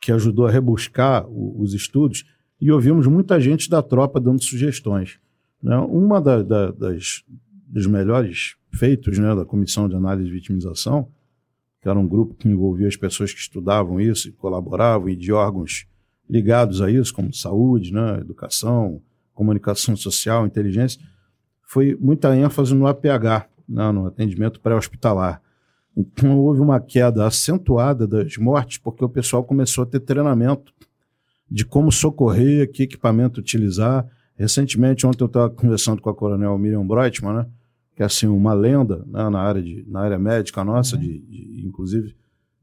que ajudou a rebuscar o, os estudos, e ouvimos muita gente da tropa dando sugestões. Né? Uma da, da, das, dos melhores feitos né, da comissão de análise de vitimização que era um grupo que envolvia as pessoas que estudavam isso e colaboravam, e de órgãos ligados a isso, como saúde, né, educação, comunicação social, inteligência, foi muita ênfase no APH, né, no atendimento pré-hospitalar. Então houve uma queda acentuada das mortes, porque o pessoal começou a ter treinamento de como socorrer, que equipamento utilizar. Recentemente, ontem eu estava conversando com a coronel Miriam Breitman, né? que é assim uma lenda né, na área de na área médica nossa, uhum. de, de, inclusive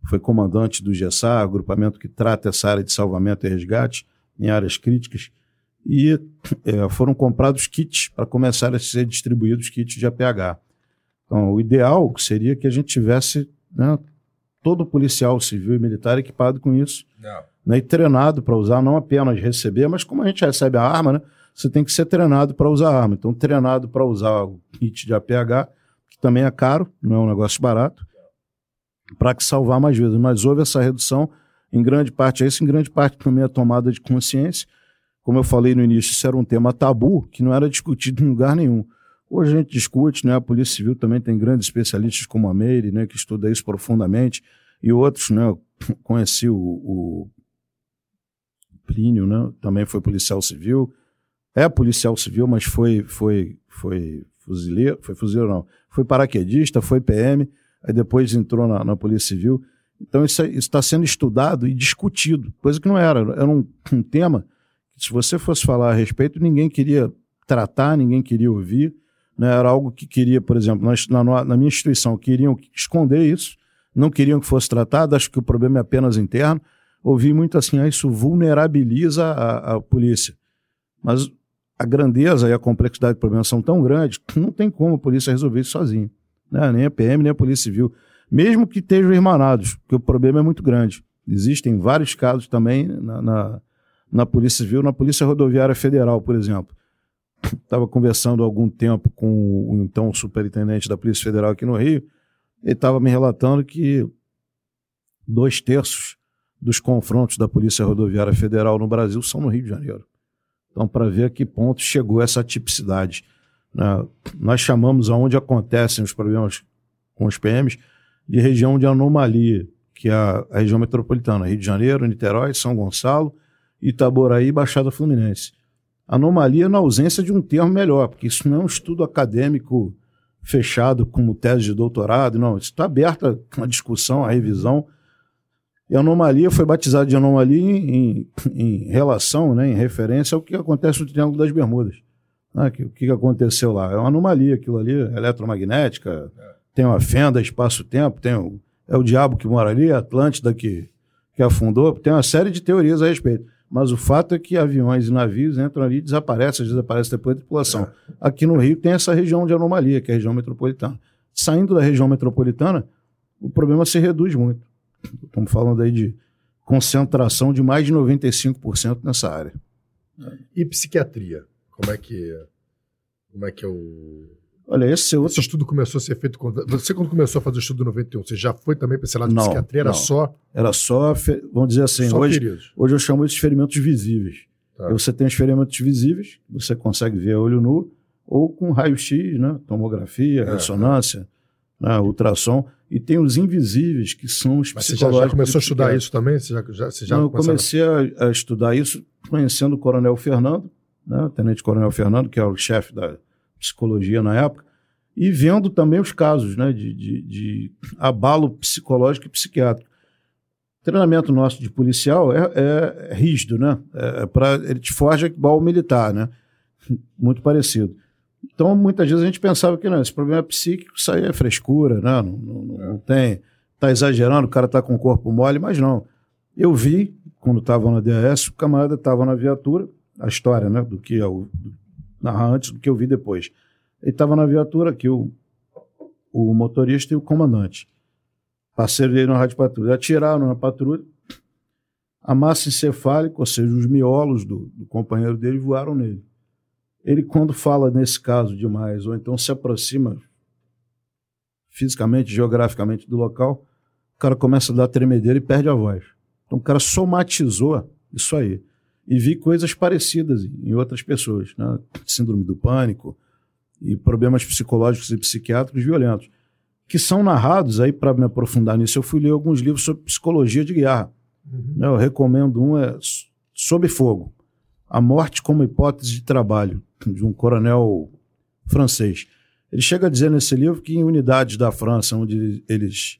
foi comandante do GESAR, agrupamento que trata essa área de salvamento e resgate em áreas críticas, e é, foram comprados kits para começar a ser distribuídos kits de APH. Então, o ideal seria que a gente tivesse né, todo policial civil e militar equipado com isso, né, e treinado para usar, não apenas receber, mas como a gente recebe a arma, né, você tem que ser treinado para usar a arma. Então, treinado para usar o kit de APH, que também é caro, não é um negócio barato, para que salvar mais vidas. Mas houve essa redução, em grande parte é isso, em grande parte também a tomada de consciência. Como eu falei no início, isso era um tema tabu, que não era discutido em lugar nenhum. Hoje a gente discute, né? A Polícia Civil também tem grandes especialistas como a Meire, né? Que estuda isso profundamente, e outros, né? Conheci o, o Plínio, né? Também foi policial civil é policial civil, mas foi foi foi fuzileiro, foi fuzileiro não, foi paraquedista, foi PM, aí depois entrou na, na Polícia Civil. Então isso está sendo estudado e discutido, coisa que não era, era um, um tema que se você fosse falar a respeito, ninguém queria tratar, ninguém queria ouvir, né? era algo que queria, por exemplo, na, na, na minha instituição, queriam esconder isso, não queriam que fosse tratado, acho que o problema é apenas interno, ouvi muito assim, ah, isso vulnerabiliza a, a polícia. Mas a grandeza e a complexidade do problema são tão grandes que não tem como a polícia resolver isso sozinha. Né? Nem a PM, nem a Polícia Civil. Mesmo que estejam irmanados, porque o problema é muito grande. Existem vários casos também na, na, na Polícia Civil, na Polícia Rodoviária Federal, por exemplo. Estava conversando há algum tempo com o então superintendente da Polícia Federal aqui no Rio, ele estava me relatando que dois terços dos confrontos da Polícia Rodoviária Federal no Brasil são no Rio de Janeiro. Então, para ver a que ponto chegou essa tipicidade. Né? Nós chamamos aonde acontecem os problemas com os PMs de região de anomalia, que é a, a região metropolitana, Rio de Janeiro, Niterói, São Gonçalo, Itaboraí e Baixada Fluminense. Anomalia na ausência de um termo melhor, porque isso não é um estudo acadêmico fechado como tese de doutorado, não. Isso está aberto à discussão, à revisão e a anomalia foi batizada de anomalia em, em, relação, né, em referência ao que acontece no Triângulo das Bermudas. Né, que, o que aconteceu lá? É uma anomalia, aquilo ali, eletromagnética, é. tem uma fenda, espaço-tempo, tem o, é o diabo que mora ali, a Atlântida que, que afundou, tem uma série de teorias a respeito. Mas o fato é que aviões e navios entram ali e desaparecem, desaparecem depois da tripulação. É. Aqui no Rio tem essa região de anomalia, que é a região metropolitana. Saindo da região metropolitana, o problema se reduz muito. Estamos falando aí de concentração de mais de 95% nessa área. E psiquiatria? Como é que como é que é o Olha, esse, outro... esse estudo começou a ser feito quando você quando começou a fazer o estudo em 91, você já foi também para esse lado de não, psiquiatria? Era não. só era só, vamos dizer assim, hoje, hoje eu chamo de ferimentos visíveis. Tá. Você tem os ferimentos visíveis, você consegue ver a olho nu, ou com raio-x, né? tomografia, é, ressonância, é. Né? ultrassom. E tem os invisíveis, que são os Mas psicológicos. Você já, já começou a estudar isso também? Você já, já, você já Não, eu comecei a, a, estudar isso conhecendo o Coronel Fernando, né, o Tenente Coronel Fernando, que é o chefe da psicologia na época, e vendo também os casos né, de, de, de abalo psicológico e psiquiátrico. O treinamento nosso de policial é, é, é rígido, né? É, é para ele te forja igual o militar, né? Muito parecido. Então, muitas vezes a gente pensava que não, esse problema é psíquico, isso aí é frescura, né? não, não, não tem. Está exagerando, o cara está com o corpo mole, mas não. Eu vi, quando estava na DAS, o camarada estava na viatura, a história, né? Do que eu narrar antes do que eu vi depois. Ele estava na viatura aqui, o, o motorista e o comandante. Parceiro dele na rádio patrulha. Atiraram na patrulha, a massa encefálica, ou seja, os miolos do, do companheiro dele voaram nele. Ele, quando fala nesse caso demais, ou então se aproxima fisicamente, geograficamente do local, o cara começa a dar tremedeira e perde a voz. Então o cara somatizou isso aí. E vi coisas parecidas em outras pessoas, né? Síndrome do pânico e problemas psicológicos e psiquiátricos violentos, que são narrados aí para me aprofundar nisso. Eu fui ler alguns livros sobre psicologia de guerra. Uhum. Eu recomendo um, é Sob Fogo, A Morte como Hipótese de Trabalho, de um coronel francês. Ele chega a dizer nesse livro que em unidades da França, onde eles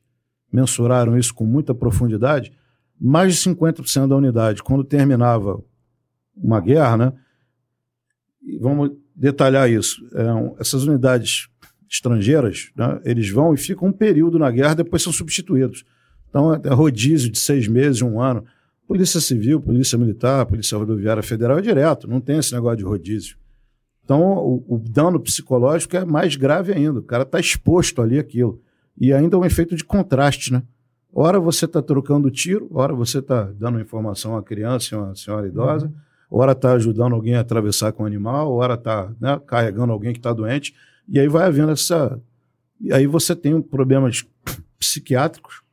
mensuraram isso com muita profundidade, mais de 50% da unidade, quando terminava uma guerra, né? E vamos detalhar isso. É, essas unidades estrangeiras, né, eles vão e ficam um período na guerra, depois são substituídos. Então, é rodízio de seis meses, um ano. Polícia Civil, Polícia Militar, Polícia Rodoviária Federal é direto, não tem esse negócio de rodízio. Então, o, o dano psicológico é mais grave ainda. O cara está exposto ali aquilo. E ainda é um efeito de contraste, né? Ora você está trocando tiro, ora você está dando informação a criança, a uma senhora idosa, uhum. ora está ajudando alguém a atravessar com o animal, ora está né, carregando alguém que está doente. E aí vai havendo essa. E aí você tem problemas psiquiátricos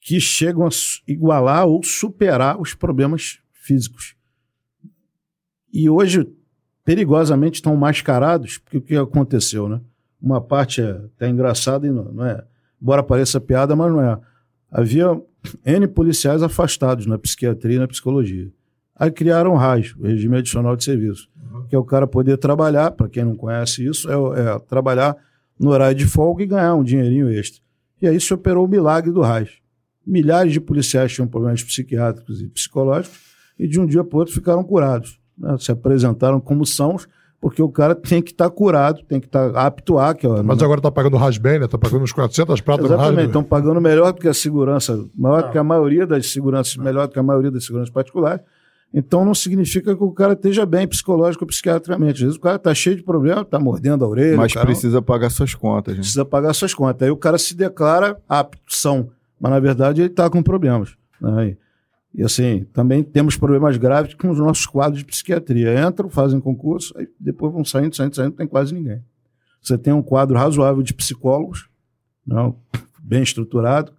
que chegam a igualar ou superar os problemas físicos. E hoje, perigosamente, estão mascarados, porque o que aconteceu, né? Uma parte é até engraçada e não, não é. Embora pareça piada, mas não é. Havia N policiais afastados na psiquiatria e na psicologia. Aí criaram o RAS, o Regime Adicional de Serviço, uhum. que é o cara poder trabalhar, para quem não conhece isso, é, é, trabalhar no horário de folga e ganhar um dinheirinho extra. E aí se operou o milagre do RAS milhares de policiais tinham problemas psiquiátricos e psicológicos e de um dia para o outro ficaram curados. Né? Se apresentaram como sãos, porque o cara tem que estar tá curado, tem que estar tá apto a. Que, é Mas agora está pagando rasbem, né? Está pagando uns 400 pratas Exatamente, estão pagando melhor do que a segurança, maior do que a maioria das seguranças, melhor do que a maioria das seguranças particulares. Então não significa que o cara esteja bem psicológico ou psiquiatricamente. Às vezes o cara está cheio de problema, está mordendo a orelha. Mas precisa pagar suas contas. Né? Precisa pagar suas contas. Aí o cara se declara apto, são mas na verdade ele está com problemas. Né? E assim, também temos problemas graves com os nossos quadros de psiquiatria. Entram, fazem concurso, aí depois vão saindo, saindo, saindo, não tem quase ninguém. Você tem um quadro razoável de psicólogos, não, né? bem estruturado,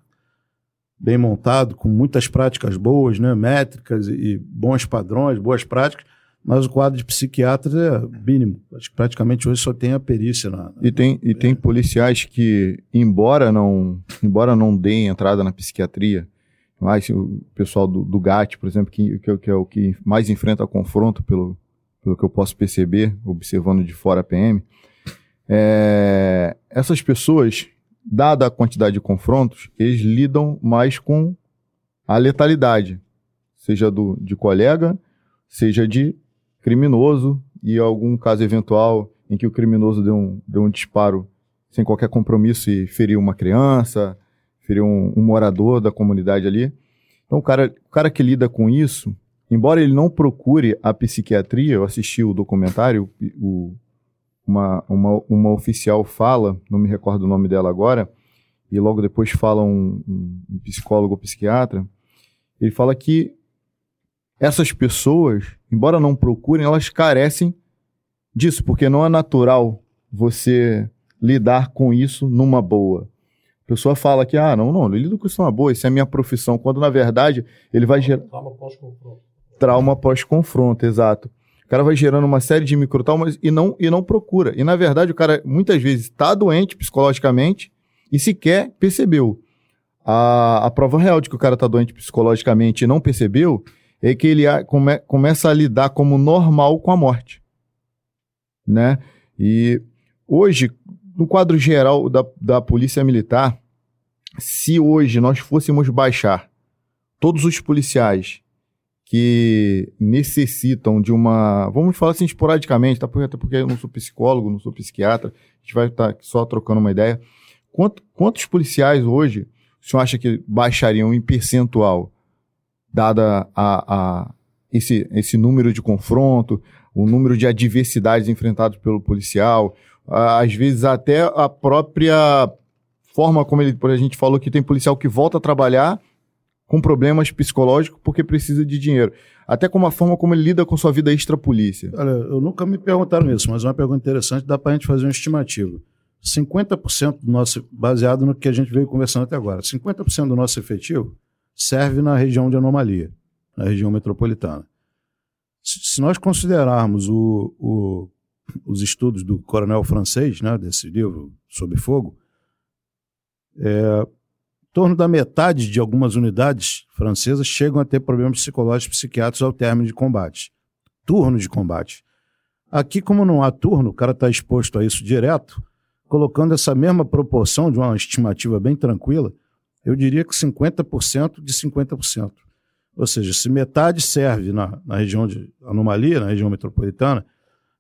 bem montado, com muitas práticas boas, né, métricas e bons padrões, boas práticas, mas o quadro de psiquiatras é mínimo. Acho que praticamente hoje só tem a perícia. Na, na e tem, e tem policiais que, embora não, embora não deem entrada na psiquiatria, mas o pessoal do, do GAT, por exemplo, que, que, que, é o que mais enfrenta confronto, pelo, pelo que eu posso perceber, observando de fora a PM, é, essas pessoas, dada a quantidade de confrontos, eles lidam mais com a letalidade, seja do, de colega, seja de criminoso e algum caso eventual em que o criminoso deu um, deu um disparo sem qualquer compromisso e feriu uma criança, feriu um, um morador da comunidade ali. Então, o cara, o cara que lida com isso, embora ele não procure a psiquiatria, eu assisti o documentário, o, uma, uma, uma oficial fala, não me recordo o nome dela agora, e logo depois fala um, um, um psicólogo ou psiquiatra, ele fala que essas pessoas, embora não procurem, elas carecem disso, porque não é natural você lidar com isso numa boa. A pessoa fala que, ah, não, não, lido com isso numa boa, isso é minha profissão, quando na verdade ele vai gerar. Trauma pós-confronto. Trauma pós-confronto, exato. O cara vai gerando uma série de microtraumas e não, e não procura. E na verdade o cara muitas vezes está doente psicologicamente e sequer percebeu. A, a prova real de que o cara está doente psicologicamente e não percebeu é que ele come, começa a lidar como normal com a morte. Né? E hoje, no quadro geral da, da Polícia Militar, se hoje nós fôssemos baixar todos os policiais que necessitam de uma. Vamos falar assim esporadicamente, tá? até porque eu não sou psicólogo, não sou psiquiatra, a gente vai estar tá só trocando uma ideia. Quanto, quantos policiais hoje o senhor acha que baixariam em percentual dada a, a esse, esse número de confronto, o número de adversidades enfrentadas pelo policial, às vezes até a própria forma como ele, por a gente falou que tem policial que volta a trabalhar com problemas psicológicos porque precisa de dinheiro. Até como a forma como ele lida com sua vida extra-polícia. Olha, eu nunca me perguntaram isso, mas uma pergunta interessante, dá para a gente fazer um estimativo. 50% do nosso, baseado no que a gente veio conversando até agora, 50% do nosso efetivo serve na região de anomalia, na região metropolitana. Se nós considerarmos o, o, os estudos do coronel francês, né, desse livro, Sob Fogo, é, em torno da metade de algumas unidades francesas chegam a ter problemas psicológicos psiquiátricos ao término de combate. Turno de combate. Aqui, como não há turno, o cara está exposto a isso direto, colocando essa mesma proporção de uma estimativa bem tranquila, eu diria que 50% de 50%. Ou seja, se metade serve na, na região de anomalia, na região metropolitana,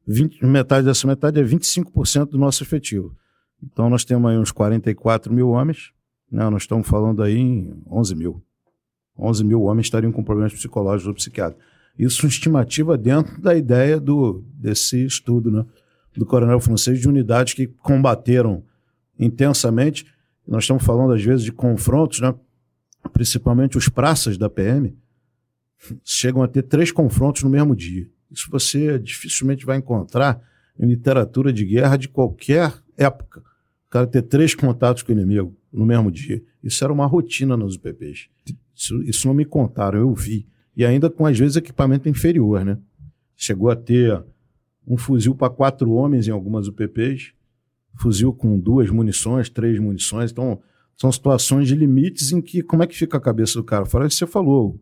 20, metade dessa metade é 25% do nosso efetivo. Então nós temos aí uns 44 mil homens, né? nós estamos falando aí em 11 mil. 11 mil homens estariam com problemas psicológicos ou psiquiátricos. Isso é estimativa dentro da ideia do, desse estudo né? do coronel francês de unidades que combateram intensamente. Nós estamos falando às vezes de confrontos, né? principalmente os praças da PM, chegam a ter três confrontos no mesmo dia. Isso você dificilmente vai encontrar em literatura de guerra de qualquer época. O cara ter três contatos com o inimigo no mesmo dia. Isso era uma rotina nos UPPs. Isso, isso não me contaram, eu vi. E ainda com, às vezes, equipamento inferior, né? Chegou a ter um fuzil para quatro homens em algumas UPPs, fuzil com duas munições, três munições. Então, são situações de limites em que, como é que fica a cabeça do cara? Fora isso que você falou,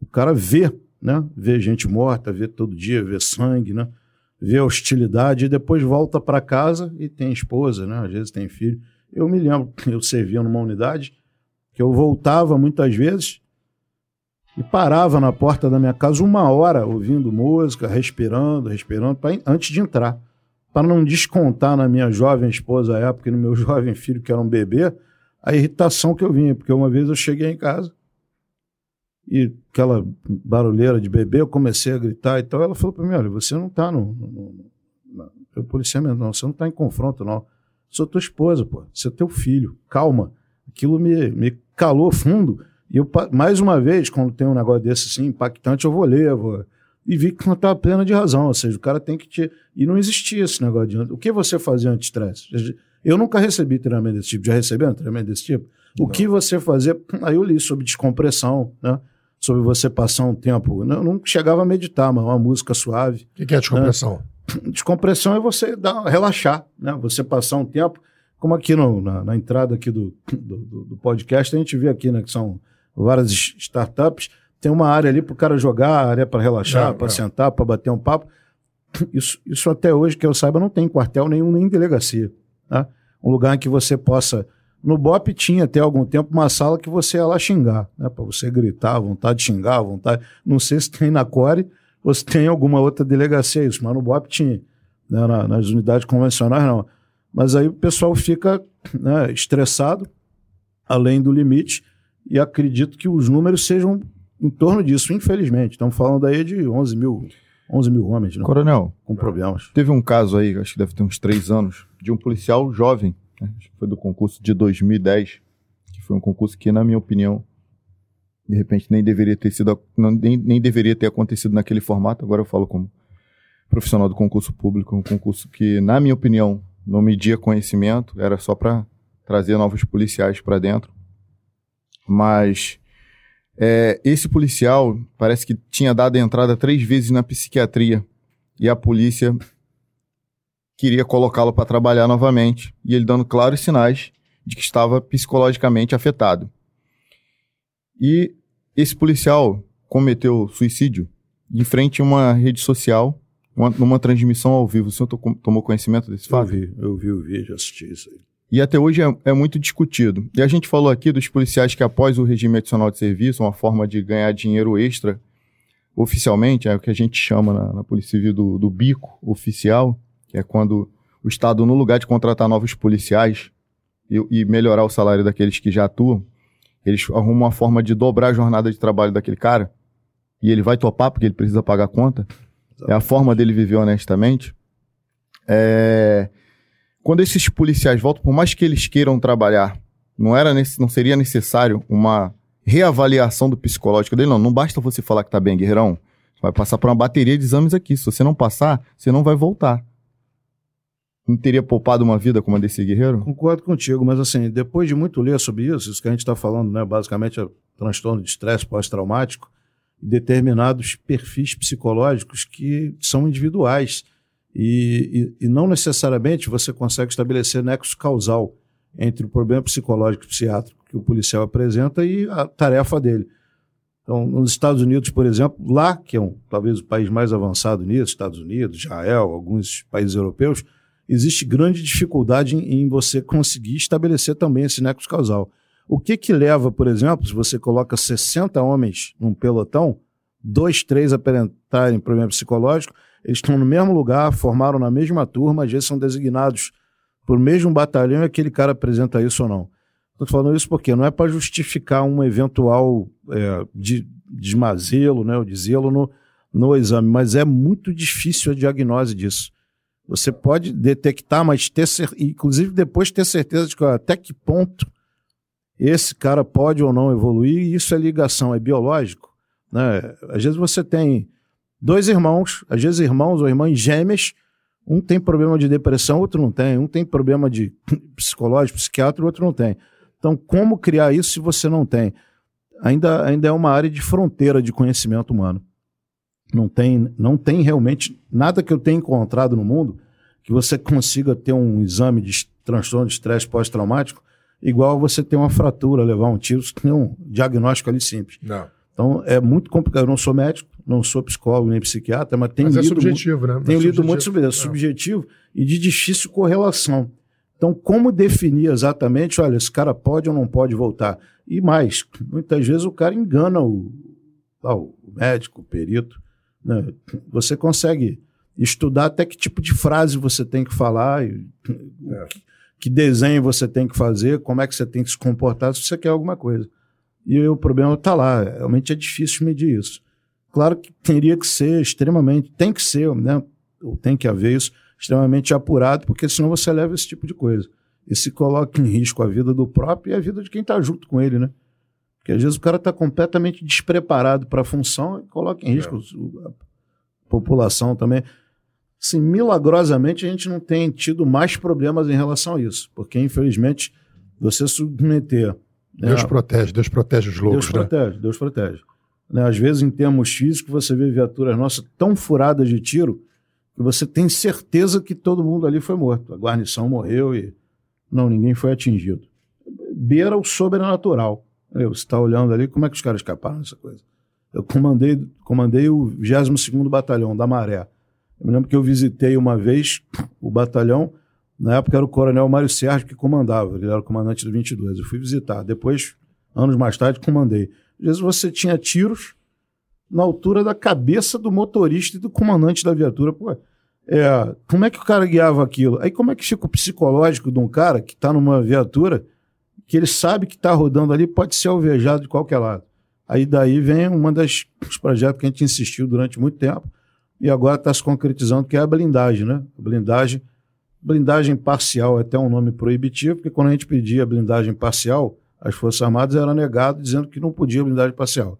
o cara vê né? Vê gente morta, vê todo dia, vê sangue, né? Vê hostilidade e depois volta para casa e tem esposa, né? Às vezes tem filho. Eu me lembro, eu servia numa unidade que eu voltava muitas vezes e parava na porta da minha casa uma hora ouvindo música, respirando, respirando, pra, antes de entrar. Para não descontar na minha jovem esposa à época e no meu jovem filho, que era um bebê, a irritação que eu vinha. Porque uma vez eu cheguei em casa, e aquela barulheira de bebê, eu comecei a gritar e tal. Ela falou para mim: olha, você não está no, no, no, no policiamento, não, você não está em confronto, não. Sou tua esposa, pô, você é teu filho, calma. Aquilo me, me calou fundo. E eu, mais uma vez, quando tem um negócio desse assim, impactante, eu vou ler, vou... e vi que não estava plena de razão. Ou seja, o cara tem que te. E não existia esse negócio de. O que você fazia anti-estresse? Eu nunca recebi treinamento desse tipo. Já recebeu treinamento desse tipo? O não. que você fazia? Aí eu li sobre descompressão, né? Sobre você passar um tempo. Não, não chegava a meditar, mas uma música suave. O que, que, é descompressão? Né? Descompressão é você dar, relaxar, né? Você passar um tempo, como aqui no, na, na, entrada aqui do, do, do, podcast, a gente vê aqui, né, que são várias startups, tem uma área ali para o cara jogar, área para relaxar, para sentar, para bater um papo. Isso, isso até hoje, que eu saiba, não tem quartel nenhum, nem delegacia. Tá? Um lugar em que você possa no BOP tinha até algum tempo uma sala que você ia lá xingar, né? Para você gritar, vontade de xingar, vontade. Não sei se tem na Core ou se tem alguma outra delegacia isso, mas no BOP tinha. Né? Na, nas unidades convencionais não. Mas aí o pessoal fica né, estressado, além do limite, e acredito que os números sejam em torno disso, infelizmente. Estamos falando aí de 11 mil, 11 mil homens, né? Coronel, com problemas. Teve um caso aí, acho que deve ter uns três anos, de um policial jovem? Foi do concurso de 2010, que foi um concurso que, na minha opinião, de repente nem deveria ter sido, não, nem, nem deveria ter acontecido naquele formato. Agora eu falo como profissional do concurso público, um concurso que, na minha opinião, não media conhecimento, era só para trazer novos policiais para dentro. Mas é, esse policial parece que tinha dado entrada três vezes na psiquiatria e a polícia queria colocá-lo para trabalhar novamente, e ele dando claros sinais de que estava psicologicamente afetado. E esse policial cometeu suicídio em frente a uma rede social, uma, numa transmissão ao vivo. O senhor to tomou conhecimento desse fato? Eu vi, eu vi o vídeo, assisti isso aí. E até hoje é, é, muito discutido. E a gente falou aqui dos policiais que, após o regime adicional de serviço, uma forma de ganhar dinheiro extra, oficialmente, é o que a gente chama na, na Polícia Civil do, do bico oficial, que é quando o Estado, no lugar de contratar novos policiais e, e, melhorar o salário daqueles que já atuam, eles arrumam uma forma de dobrar a jornada de trabalho daquele cara e ele vai topar porque ele precisa pagar a conta. Exatamente. É a forma dele viver honestamente. É... Quando esses policiais voltam, por mais que eles queiram trabalhar, não, era não seria necessário uma reavaliação do psicológico dele. Não, não basta você falar que tá bem, guerreirão. Vai passar por uma bateria de exames aqui. Se você não passar, você não vai voltar. Não teria poupado uma vida como a desse guerreiro? Concordo contigo, mas assim, depois de muito ler sobre isso, isso que a gente está falando, né, basicamente é transtorno de estresse pós-traumático, determinados perfis psicológicos que são individuais e, e, e, não necessariamente você consegue estabelecer nexo causal entre o problema psicológico e psiquiátrico que o policial apresenta e a tarefa dele. Então, nos Estados Unidos, por exemplo, lá, que é um, talvez o país mais avançado nisso, Estados Unidos, Israel, alguns países europeus, existe grande dificuldade em, em você conseguir estabelecer também esse nexo causal. O que que leva, por exemplo, se você coloca 60 homens num pelotão, dois, três apresentarem problema psicológico, eles estão no mesmo lugar, formaram na mesma turma, às vezes são designados por mesmo batalhão e aquele cara apresenta isso ou não. Estou falando isso porque não é para justificar um eventual é, de, desmazelo, né, ou dizê-lo no, no exame, mas é muito difícil a diagnose disso. Você pode detectar, mas ter inclusive depois ter certeza de que, até que ponto esse cara pode ou não evoluir, e isso é ligação, é biológico. Né? Às vezes você tem dois irmãos, às vezes irmãos ou irmãs gêmeas, um tem problema de depressão, outro não tem, um tem problema de psicológico, psiquiatra, outro não tem. Então, como criar isso se você não tem? Ainda, ainda é uma área de fronteira de conhecimento humano. Não tem, não tem realmente nada que eu tenha encontrado no mundo que você consiga ter um exame de transtorno de estresse pós-traumático igual você ter uma fratura, levar um tiro, tem um diagnóstico ali simples. Não. Então é muito complicado. Eu não sou médico, não sou psicólogo nem psiquiatra, mas tenho mas é lido. É subjetivo, muito, né? Tenho é lido muito sobre isso. É subjetivo e de difícil correlação. Então, como definir exatamente, olha, esse cara pode ou não pode voltar? E mais, muitas vezes o cara engana o, o médico, o perito. Né? Você consegue estudar até que tipo de frase você tem que falar, e, é. que, que, desenho você tem que fazer, como é que você tem que se comportar se você quer alguma coisa. E o problema está lá. Realmente é difícil medir isso. Claro que teria que ser extremamente, tem que ser, né? ou tem que haver isso extremamente apurado, porque senão você leva esse tipo de coisa. E se coloca em risco a vida do próprio e a vida de quem está junto com ele, né? Porque às vezes o cara está completamente despreparado para a função e coloca em risco é. a população também. Assim, milagrosamente a gente não tem tido mais problemas em relação a isso, porque infelizmente você submeter. Né, Deus né, protege, Deus protege os loucos. Deus né? protege, Deus protege. Né, às vezes, em termos físicos, você vê viaturas nossas tão furadas de tiro que você tem certeza que todo mundo ali foi morto. A guarnição morreu e não, ninguém foi atingido. Beira o sobrenatural. Você está olhando ali, como é que os caras escaparam dessa coisa? Eu comandei, comandei o 22º Batalhão da Maré. Eu me lembro que eu visitei uma vez o batalhão, na época era o coronel Mário Sérgio que comandava, ele era o comandante do 22. Eu fui visitar. Depois, anos mais tarde, comandei. Às vezes você tinha tiros na altura da cabeça do motorista e do comandante da viatura. Pô, é, como é que o cara guiava aquilo? Aí como é que fica o psicológico de um cara que está numa viatura que ele sabe que está rodando ali, pode ser alvejado de qualquer lado. Aí daí vem um dos projetos que a gente insistiu durante muito tempo e agora está se concretizando, que é a blindagem, né? Blindagem, blindagem parcial é até um nome proibitivo, porque quando a gente pedia blindagem parcial, as Forças Armadas era negado dizendo que não podia blindagem parcial.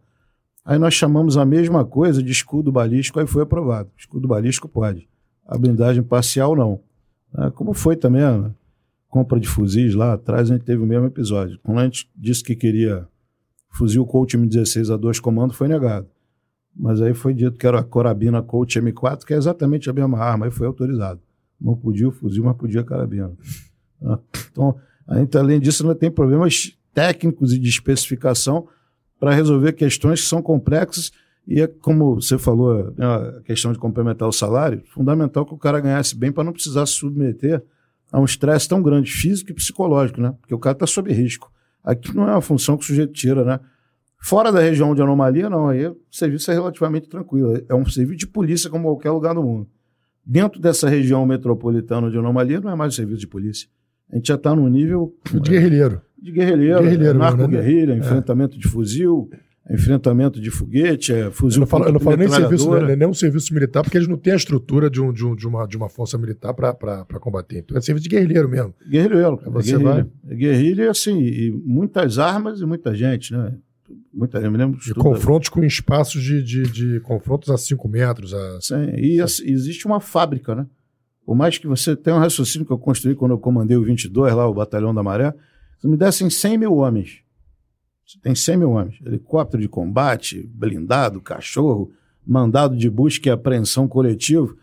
Aí nós chamamos a mesma coisa de escudo balístico, aí foi aprovado. Escudo balístico pode. A blindagem parcial não. Ah, como foi também a compra de fuzis lá atrás, a gente teve o mesmo episódio. Quando a gente disse que queria fuzil Colt M16 a dois comandos, foi negado. Mas aí foi dito que era a Corabina Colt M4, que é exatamente a mesma arma, aí foi autorizado. Não podia o fuzil, mas podia a carabina. Então, a gente, além disso, ainda tem problemas técnicos e de especificação para resolver questões que são complexas e é como você falou, né, a questão de complementar o salário, fundamental que o cara ganhasse bem para não precisar se submeter a um estresse tão grande, físico e psicológico, né? Porque o cara está sob risco. Aqui não é uma função que o sujeito tira, né? Fora da região de anomalia, não, aí o serviço é relativamente tranquilo. É um serviço de polícia como qualquer lugar do mundo. Dentro dessa região metropolitana de anomalia, não é mais um serviço de polícia. A gente já está num nível. De guerrilheiro. De guerrilheiro, guerrilheiro narco-guerrilha, né? enfrentamento é. de fuzil, enfrentamento de foguete, é fuzil. Eu não falo, eu não falo nem serviço, né, nem um serviço militar, porque eles não têm a estrutura de, um, de, um, de, uma, de uma força militar para combater. Então é serviço de guerrilheiro mesmo. Guerrilheiro. É você guerrilha. vai. É guerrilha, assim, e muitas armas e muita gente, né? Muita, eu me lembro de confrontos com espaços de, de, de, confrontos a 5 metros. A... Sim, e assim, existe uma fábrica, né? Por mais que você tenha um raciocínio que eu construí quando eu comandei o 22, lá, o Batalhão da Maré, se me dessem 100 mil homens, tem 100 mil homens, helicóptero de combate, blindado, cachorro, mandado de busca e apreensão coletivo.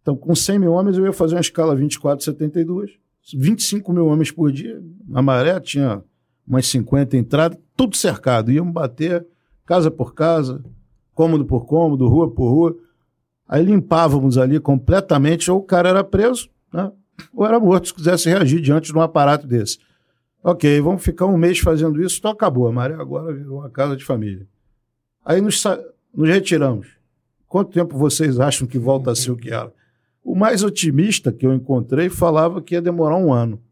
Então, com 100 mil homens, eu ia fazer uma escala 24-72, 25 mil homens por dia. A maré tinha umas 50 entradas, tudo cercado. Íamos bater casa por casa, cômodo por cômodo, rua por rua. Aí limpávamos ali completamente, ou o cara era preso, né? ou era morto se quisesse reagir diante de um aparato desse. Ok, vamos ficar um mês fazendo isso, então acabou. A maré agora virou uma casa de família. Aí nos, nos retiramos. Quanto tempo vocês acham que volta a ser o que era? O mais otimista que eu encontrei falava que ia demorar um ano.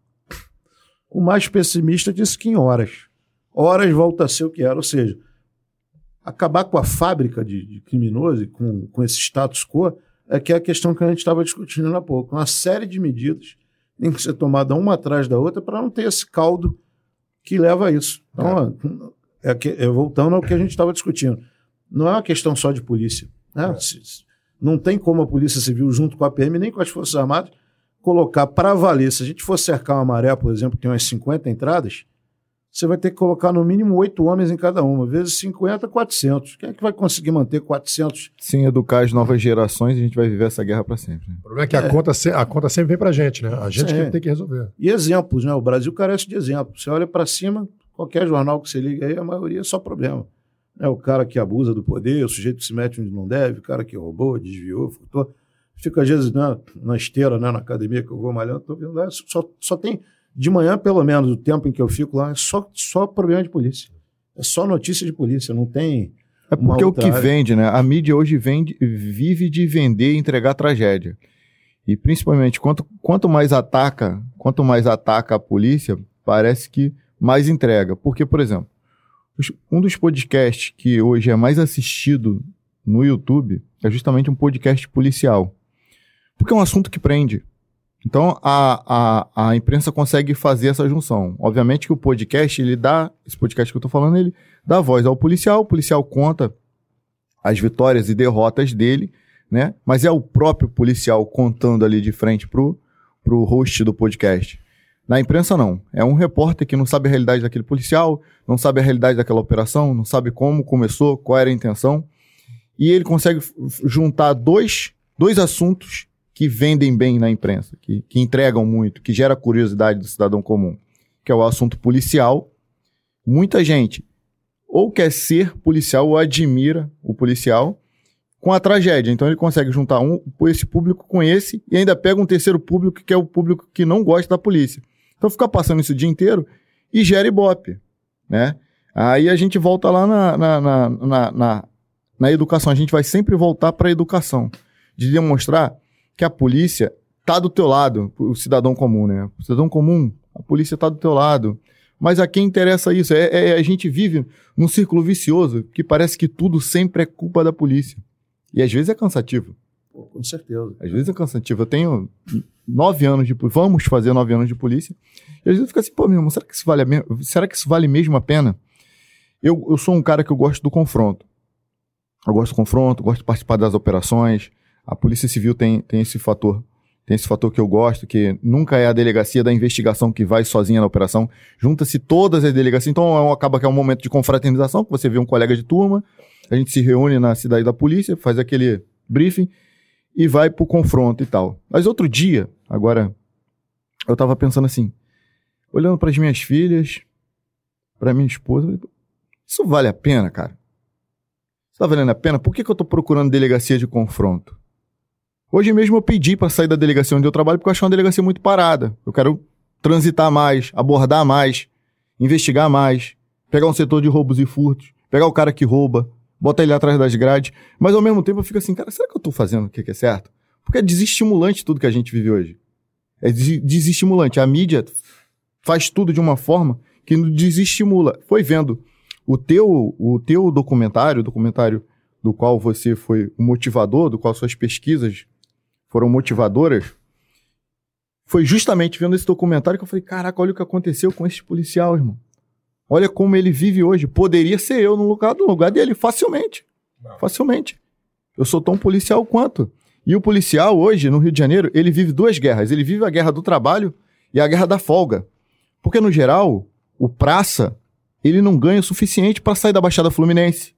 O mais pessimista disse que em horas. Horas volta a ser o que era. Ou seja, acabar com a fábrica de, de criminosos, com, com esse status quo, é que é a questão que a gente estava discutindo há pouco. Uma série de medidas tem que ser tomada uma atrás da outra para não ter esse caldo que leva a isso. Então, é. É, é, voltando ao que a gente estava discutindo. Não é uma questão só de polícia. Né? É. Não tem como a Polícia Civil, junto com a PM, nem com as Forças Armadas, colocar para valer. Se a gente for cercar uma maré, por exemplo, que tem umas 50 entradas, você vai ter que colocar no mínimo oito homens em cada uma, vezes 50, 400. Quem é que vai conseguir manter 400? Sem educar as novas gerações, a gente vai viver essa guerra para sempre. Né? O problema é que é. A, conta, a conta sempre vem para a gente, né? A gente que tem que resolver. E exemplos, né? O Brasil carece de exemplos. Você olha para cima, qualquer jornal que você liga aí, a maioria é só problema. É o cara que abusa do poder, o sujeito que se mete onde não deve, o cara que roubou, desviou, furtou. Fico às vezes na, na esteira, né, na academia que eu vou malhando, tô vendo, só, só tem de manhã, pelo menos, o tempo em que eu fico lá, é só, só problema de polícia. É só notícia de polícia, não tem. É porque o que área. vende, né? A mídia hoje vende, vive de vender e entregar tragédia. E principalmente, quanto, quanto mais ataca, quanto mais ataca a polícia, parece que mais entrega. Porque, por exemplo, um dos podcasts que hoje é mais assistido no YouTube é justamente um podcast policial. Porque é um assunto que prende. Então a, a, a imprensa consegue fazer essa junção. Obviamente que o podcast, ele dá, esse podcast que eu estou falando, ele dá voz ao policial, o policial conta as vitórias e derrotas dele, né? Mas é o próprio policial contando ali de frente pro, pro host do podcast. Na imprensa, não. É um repórter que não sabe a realidade daquele policial, não sabe a realidade daquela operação, não sabe como começou, qual era a intenção. E ele consegue juntar dois, dois assuntos que vendem bem na imprensa, que, que entregam muito, que gera curiosidade do cidadão comum, que é o assunto policial. Muita gente ou quer ser policial ou admira o policial com a tragédia. Então ele consegue juntar um, esse público com esse e ainda pega um terceiro público que é o público que não gosta da polícia. Então fica passando isso o dia inteiro e gera ibope, né? Aí a gente volta lá na, na, na, na, educação. A gente vai sempre voltar para a educação. De demonstrar que a polícia tá do teu lado, o cidadão comum, né? O cidadão comum, a polícia tá do teu lado. Mas a quem interessa isso? É, é, a gente vive num círculo vicioso que parece que tudo sempre é culpa da polícia. E às vezes é cansativo. Pô, com certeza. Às vezes é cansativo. Eu tenho nove anos de vamos fazer nove anos de polícia. E às vezes eu fico assim, pô, meu irmão, será que isso vale, a será que isso vale mesmo a pena? Eu, eu sou um cara que eu gosto do confronto. Eu gosto do confronto, gosto de participar das operações. A Polícia Civil tem, tem esse fator. Tem esse fator que eu gosto, que nunca é a delegacia da investigação que vai sozinha na operação. Junta-se todas as delegacias. Então é acaba que é um momento de confraternização, que você vê um colega de turma, a gente se reúne na cidade da polícia, faz aquele briefing e vai pro confronto e tal. Mas outro dia, agora, eu tava pensando assim, olhando para as minhas filhas, para minha esposa, isso vale a pena, cara? Isso tá valendo a pena? Por que, que eu tô procurando delegacia de confronto? Hoje mesmo eu pedi para sair da delegacia onde eu trabalho porque eu achei uma delegacia muito parada. Eu quero transitar mais, abordar mais, investigar mais, pegar um setor de roubos e furtos, pegar o cara que rouba, botar ele atrás das grades. Mas ao mesmo tempo eu fico assim, cara, será que eu tô fazendo o que é certo? Porque é desestimulante tudo que a gente vive hoje. É desestimulante. A mídia faz tudo de uma forma que desestimula. Foi vendo o teu, o teu documentário, o documentário do qual você foi o motivador, do qual suas pesquisas foram motivadoras, foi justamente vendo esse documentário que eu falei, caraca, olha o que aconteceu com esse policial, irmão. Olha como ele vive hoje. Poderia ser eu no lugar, no lugar dele, facilmente. Não. Facilmente. Eu sou tão policial quanto. E o policial hoje, no Rio de Janeiro, ele vive duas guerras. Ele vive a guerra do trabalho e a guerra da folga. Porque, no geral, o praça, ele não ganha o suficiente para sair da Baixada Fluminense.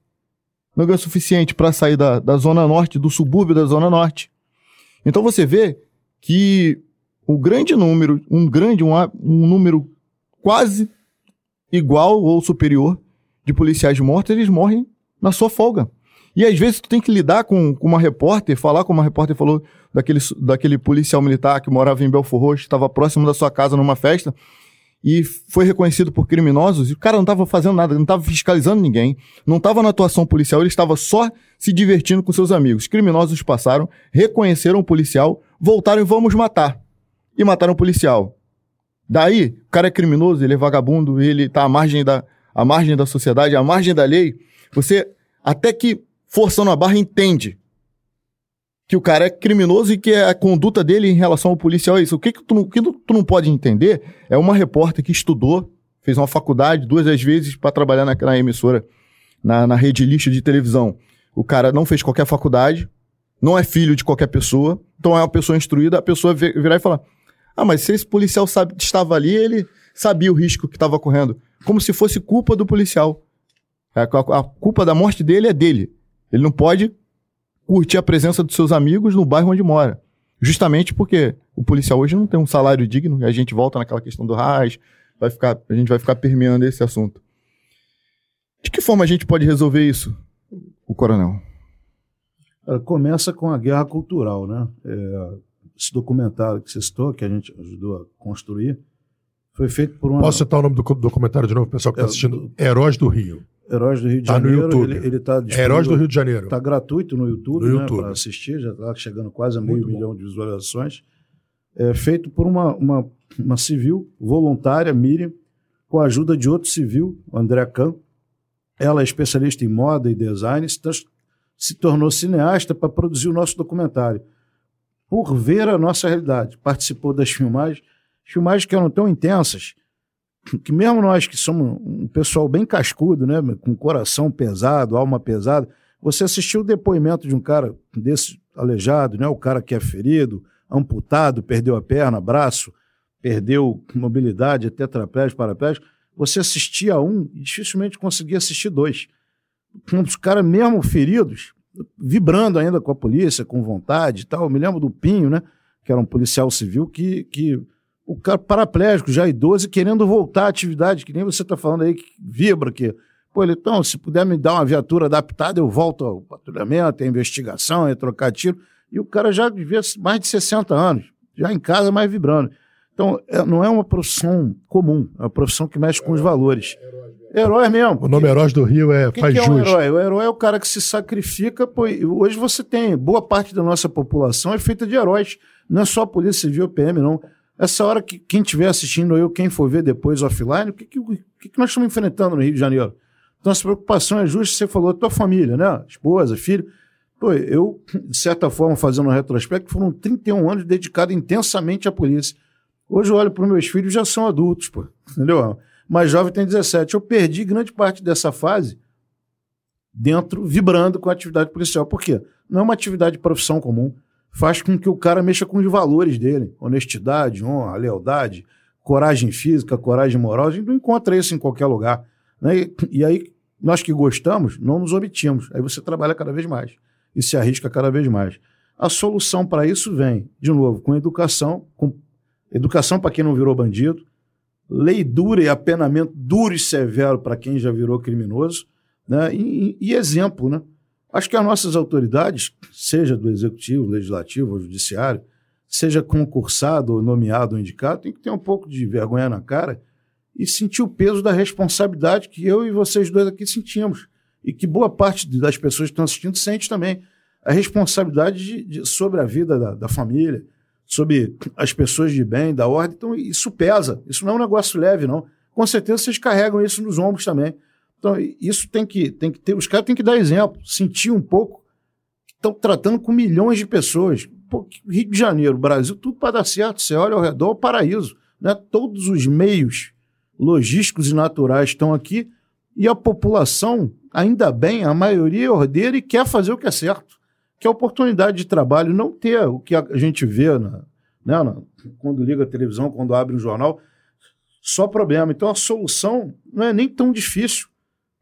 Não ganha o suficiente para sair da, da Zona Norte, do subúrbio da Zona Norte. Então você vê que o grande número, um grande, um, um número quase igual ou superior de policiais mortos, eles morrem na sua folga. E às vezes tu tem que lidar com, com uma repórter, falar como uma repórter falou daquele, daquele policial militar que morava em Belfor Roxo, estava próximo da sua casa numa festa e foi reconhecido por criminosos, e o cara não estava fazendo nada, não estava fiscalizando ninguém, não estava na atuação policial, ele estava só se divertindo com seus amigos. Criminosos passaram, reconheceram o policial, voltaram e vamos matar. E mataram o policial. Daí, o cara é criminoso, ele é vagabundo, ele está à margem da, à margem da sociedade, à margem da lei. Você, até que forçando a barra, entende que o cara é criminoso e que a conduta dele em relação ao policial é isso. O que, que, tu, não, que tu não pode entender é uma repórter que estudou, fez uma faculdade duas vezes para trabalhar na, na emissora, na, na rede lixo de televisão. O cara não fez qualquer faculdade, não é filho de qualquer pessoa, então é uma pessoa instruída, a pessoa virar e falar: Ah, mas se esse policial sabe, estava ali, ele sabia o risco que estava correndo. Como se fosse culpa do policial. A, a, a culpa da morte dele é dele. Ele não pode curtir a presença dos seus amigos no bairro onde mora. Justamente porque o policial hoje não tem um salário digno, e a gente volta naquela questão do RAS, vai ficar, a gente vai ficar permeando esse assunto. De que forma a gente pode resolver isso, o coronel? Começa com a guerra cultural, né? É, esse documentário que você citou, que a gente ajudou a construir, foi feito por uma. Posso citar o nome do documentário de novo, pessoal que está é, assistindo? Heróis do Rio. Heróis do Rio de tá Janeiro. no YouTube. Ele, ele tá Heróis do Rio de Janeiro. Está gratuito no YouTube, no né, para assistir, já está chegando quase a meio Muito milhão bom. de visualizações. É feito por uma, uma, uma civil voluntária, Miriam, com a ajuda de outro civil, André Kahn. Ela é especialista em moda e design, se tornou cineasta para produzir o nosso documentário. Por ver a nossa realidade. Participou das filmagens, filmagens que eram tão intensas que mesmo nós que somos um pessoal bem cascudo, né, com coração pesado, alma pesada, você assistiu o depoimento de um cara desse aleijado, né, o cara que é ferido, amputado, perdeu a perna, braço, perdeu mobilidade, tetraplégico, paraplégico, você assistia um e dificilmente conseguia assistir dois. Os caras mesmo feridos, vibrando ainda com a polícia, com vontade e tal. Eu me lembro do Pinho, né, que era um policial civil que, que o cara paraplégico, já idoso, querendo voltar à atividade, que nem você está falando aí, que vibra, que, pô, ele, então, se puder me dar uma viatura adaptada, eu volto ao patrulhamento, à investigação, a trocar tiro. E o cara já vivia mais de 60 anos, já em casa, mais vibrando. Então, é, não é uma profissão comum, é uma profissão que mexe com os valores. Herói mesmo. O nome Heróis do Rio é que faz que é um herói? O herói é o cara que se sacrifica. Pô, hoje você tem, boa parte da nossa população é feita de heróis. Não é só a Polícia Civil PM, não. Essa hora que quem estiver assistindo eu, quem for ver depois offline, o que, que, que, nós estamos enfrentando no Rio de Janeiro? Então, essa preocupação é justa, você falou, tua família, né? Esposa, filho. Pô, eu, de certa forma, fazendo um retrospecto, foram 31 anos dedicados intensamente à polícia. Hoje eu olho para os meus filhos, já são adultos, pô, entendeu? Mais jovem tem 17. Eu perdi grande parte dessa fase dentro, vibrando com a atividade policial. Por quê? Não é uma atividade de profissão comum faz com que o cara mexa com os valores dele. Honestidade, honra, lealdade, coragem física, coragem moral. A gente não encontra isso em qualquer lugar. Né? E, e aí, nós que gostamos, não nos omitimos. Aí você trabalha cada vez mais e se arrisca cada vez mais. A solução para isso vem, de novo, com educação, com educação para quem não virou bandido, lei dura e apenamento duro e severo para quem já virou criminoso, né? e, e exemplo, né? Acho que as nossas autoridades, seja do executivo, legislativo ou judiciário, seja concursado, ou nomeado ou indicado, tem que ter um pouco de vergonha na cara e sentir o peso da responsabilidade que eu e vocês dois aqui sentimos. E que boa parte das pessoas que estão assistindo sente também. A responsabilidade de, de, sobre a vida da, da, família, sobre as pessoas de bem, da ordem. Então, isso pesa. Isso não é um negócio leve, não. Com certeza vocês carregam isso nos ombros também. Então, isso tem que, tem que ter. Os caras têm que dar exemplo, sentir um pouco que estão tratando com milhões de pessoas. Pô, Rio de Janeiro, Brasil, tudo para dar certo. Você olha ao redor, o paraíso. Né? Todos os meios logísticos e naturais estão aqui e a população, ainda bem, a maioria é ordeira e quer fazer o que é certo, que é oportunidade de trabalho, não ter o que a gente vê na, né, na, quando liga a televisão, quando abre um jornal, só problema. Então a solução não é nem tão difícil.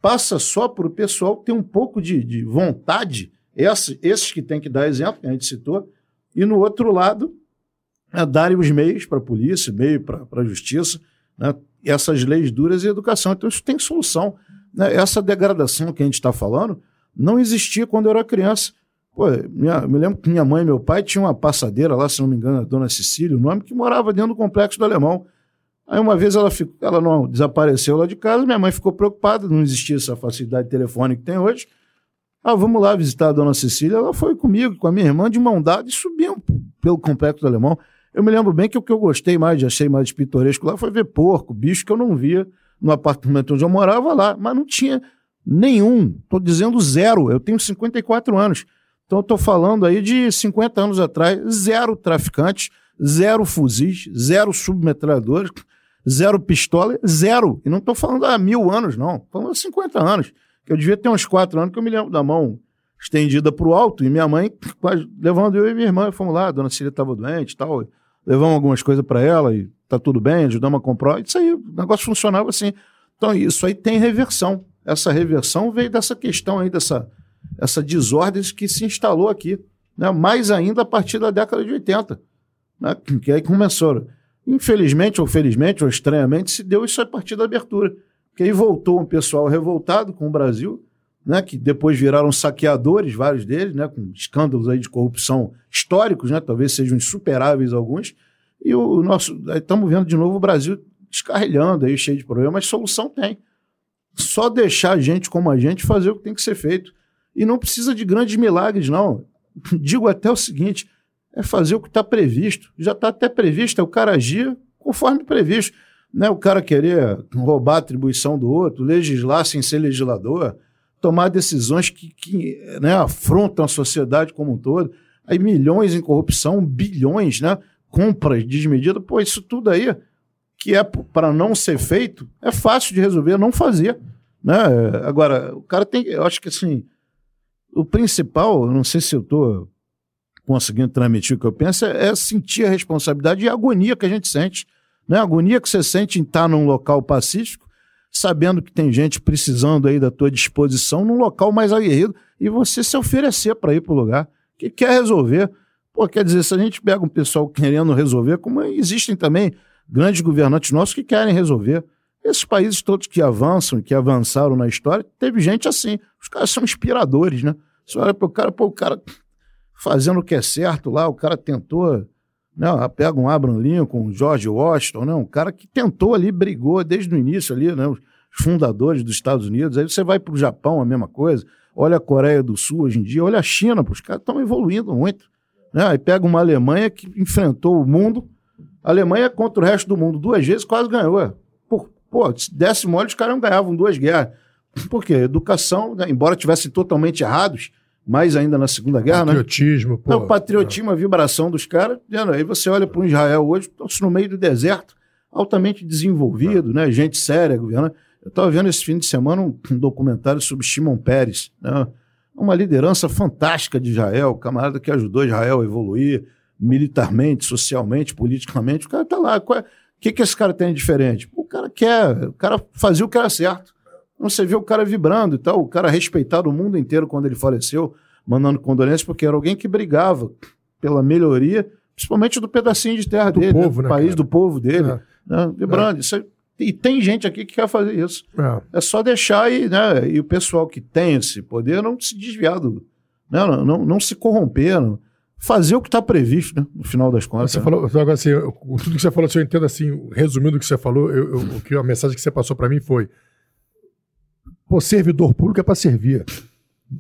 Passa só para o pessoal ter um pouco de, de vontade, esses, esses que tem que dar exemplo, que a gente citou, e no outro lado, é darem os meios para a polícia, meio para a justiça, né, essas leis duras e educação. Então isso tem solução. Né? Essa degradação que a gente está falando não existia quando eu era criança. Pô, minha, me lembro que minha mãe e meu pai tinham uma passadeira lá, se não me engano, a Dona Cecília, o nome, que morava dentro do complexo do Alemão. Aí uma vez ela, ficou, ela não desapareceu lá de casa, minha mãe ficou preocupada, não existia essa facilidade telefônica que tem hoje. Ah, vamos lá visitar a Dona Cecília. Ela foi comigo, com a minha irmã, de mão dada e subimos pelo complexo do Alemão. Eu me lembro bem que o que eu gostei mais, achei mais pitoresco lá, foi ver porco, bicho que eu não via no apartamento onde eu morava lá, mas não tinha nenhum. Estou dizendo zero. Eu tenho 54 anos. Então estou falando aí de 50 anos atrás, zero traficantes, zero fuzis, zero submetralhadores, zero pistola, zero. E não estou falando há mil anos, não. Estou falando há 50 anos. Eu devia ter uns quatro anos que eu me lembro da mão estendida para o alto e minha mãe levando eu e minha irmã, fomos lá, a dona Cília estava doente e tal levamos algumas coisas para ela e tá tudo bem, ajudamos a comprar. Isso aí, o negócio funcionava assim. Então, isso aí tem reversão. Essa reversão veio dessa questão aí, dessa essa desordem que se instalou aqui. Né? Mais ainda a partir da década de 80. Né? Que aí começou. Infelizmente, ou felizmente, ou estranhamente, se deu isso a partir da abertura. Porque aí voltou um pessoal revoltado com o Brasil, né, que depois viraram saqueadores, vários deles, né, com escândalos aí de corrupção históricos, né, talvez sejam insuperáveis alguns, e o nosso, estamos vendo de novo o Brasil descarrilhando aí, cheio de problemas, mas solução tem. Só deixar a gente como a gente fazer o que tem que ser feito. E não precisa de grandes milagres, não. Digo até o seguinte: é fazer o que está previsto. Já está até previsto, é o cara agir conforme previsto. Não é o cara querer roubar a atribuição do outro, legislar sem ser legislador tomar decisões que, que né, afrontam a sociedade como um todo. Aí milhões em corrupção, bilhões, né? Compras desmedidas. Pô, isso tudo aí que é para não ser feito, é fácil de resolver, não fazer. Né? Agora, o cara tem. Eu acho que assim, o principal, não sei se eu estou conseguindo transmitir o que eu penso, é, é sentir a responsabilidade e a agonia que a gente sente. Né? A agonia que você sente em estar num local pacífico sabendo que tem gente precisando aí da tua disposição num local mais aguerrido e você se oferecer para ir para o lugar que quer resolver. Pô, quer dizer, se a gente pega um pessoal querendo resolver, como existem também grandes governantes nossos que querem resolver. Esses países todos que avançam, que avançaram na história, teve gente assim. Os caras são inspiradores, né? Você olha para o cara, pô, o cara fazendo o que é certo lá, o cara tentou né? Pega um Abraham Lincoln, um George Washington, né? um cara que tentou ali, brigou desde o início ali, né? os fundadores dos Estados Unidos. Aí você vai para o Japão, a mesma coisa. Olha a Coreia do Sul hoje em dia, olha a China, os caras estão evoluindo muito. Né? Aí pega uma Alemanha que enfrentou o mundo. A Alemanha contra o resto do mundo duas vezes quase ganhou. Por, pô, se desse mole, os caras não ganhavam duas guerras. Por quê? Educação, né? embora tivessem totalmente errados, mais ainda na Segunda Guerra, patriotismo, né? Pô, o patriotismo, é. a vibração dos caras. Aí você olha para o Israel hoje, no meio do deserto, altamente desenvolvido, é. né? gente séria, governo. Eu estava vendo esse fim de semana um, um documentário sobre Shimon Peres, né? uma liderança fantástica de Israel, camarada que ajudou Israel a evoluir militarmente, socialmente, politicamente. O cara está lá. O que, que esse cara tem de diferente? O cara quer, o cara fazia o que era certo. Você vê o cara vibrando e tal, o cara respeitado o mundo inteiro quando ele faleceu, mandando condolências, porque era alguém que brigava pela melhoria, principalmente do pedacinho de terra do dele, povo, né? né, país cara? do povo dele. É. Né? Vibrando. É. Isso e tem gente aqui que quer fazer isso. É, é só deixar e, né, e o pessoal que tem esse poder não se desviar do. Né, não, não, não se corromper, não, fazer o que está previsto, né, no final das contas. Você né? falou, agora assim, tudo que você falou, se eu entendo assim, resumindo o que você falou, eu, eu, o que a mensagem que você passou para mim foi: Pô, servidor público é para servir.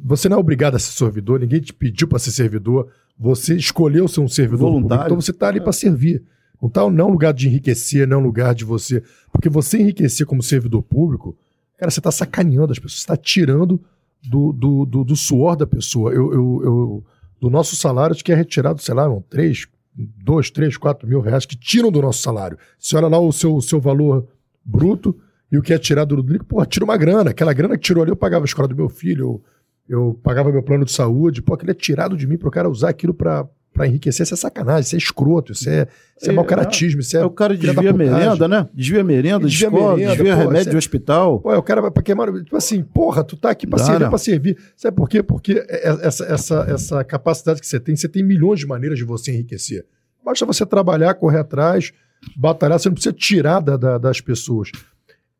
Você não é obrigado a ser servidor, ninguém te pediu para ser servidor. Você escolheu ser um servidor Voluntário. público, então você está ali é. para servir. Não está não é um lugar de enriquecer, não é um lugar de você. Porque você enriquecer como servidor público, cara, você está sacaneando as pessoas, você está tirando do, do, do, do, suor da pessoa. Eu, eu, eu, do nosso salário, acho que é retirado, sei lá, não, 3, 2, 3, 4 mil reais que tiram do nosso salário. Você olha lá o seu, o seu valor bruto, e o que é tirado do líquido, pô, tira uma grana. Aquela grana que tirou ali, eu pagava a escola do meu filho, eu, eu pagava meu plano de saúde, pô, aquilo é tirado de mim para o cara usar aquilo para para enriquecer, isso é sacanagem, isso é escroto, isso é, isso é, é mau caratismo, isso é. é o cara desvia merenda, né? Desvia merenda, desvia, escola, merenda, desvia porra, remédio de é, hospital. Pô, é o cara pra queimar. Tipo assim, porra, tu tá aqui pra Dá, servir, pra servir. Sabe por quê? Porque essa, essa, essa capacidade que você tem, você tem milhões de maneiras de você enriquecer. Basta você trabalhar, correr atrás, batalhar, você não precisa tirar da, da, das pessoas.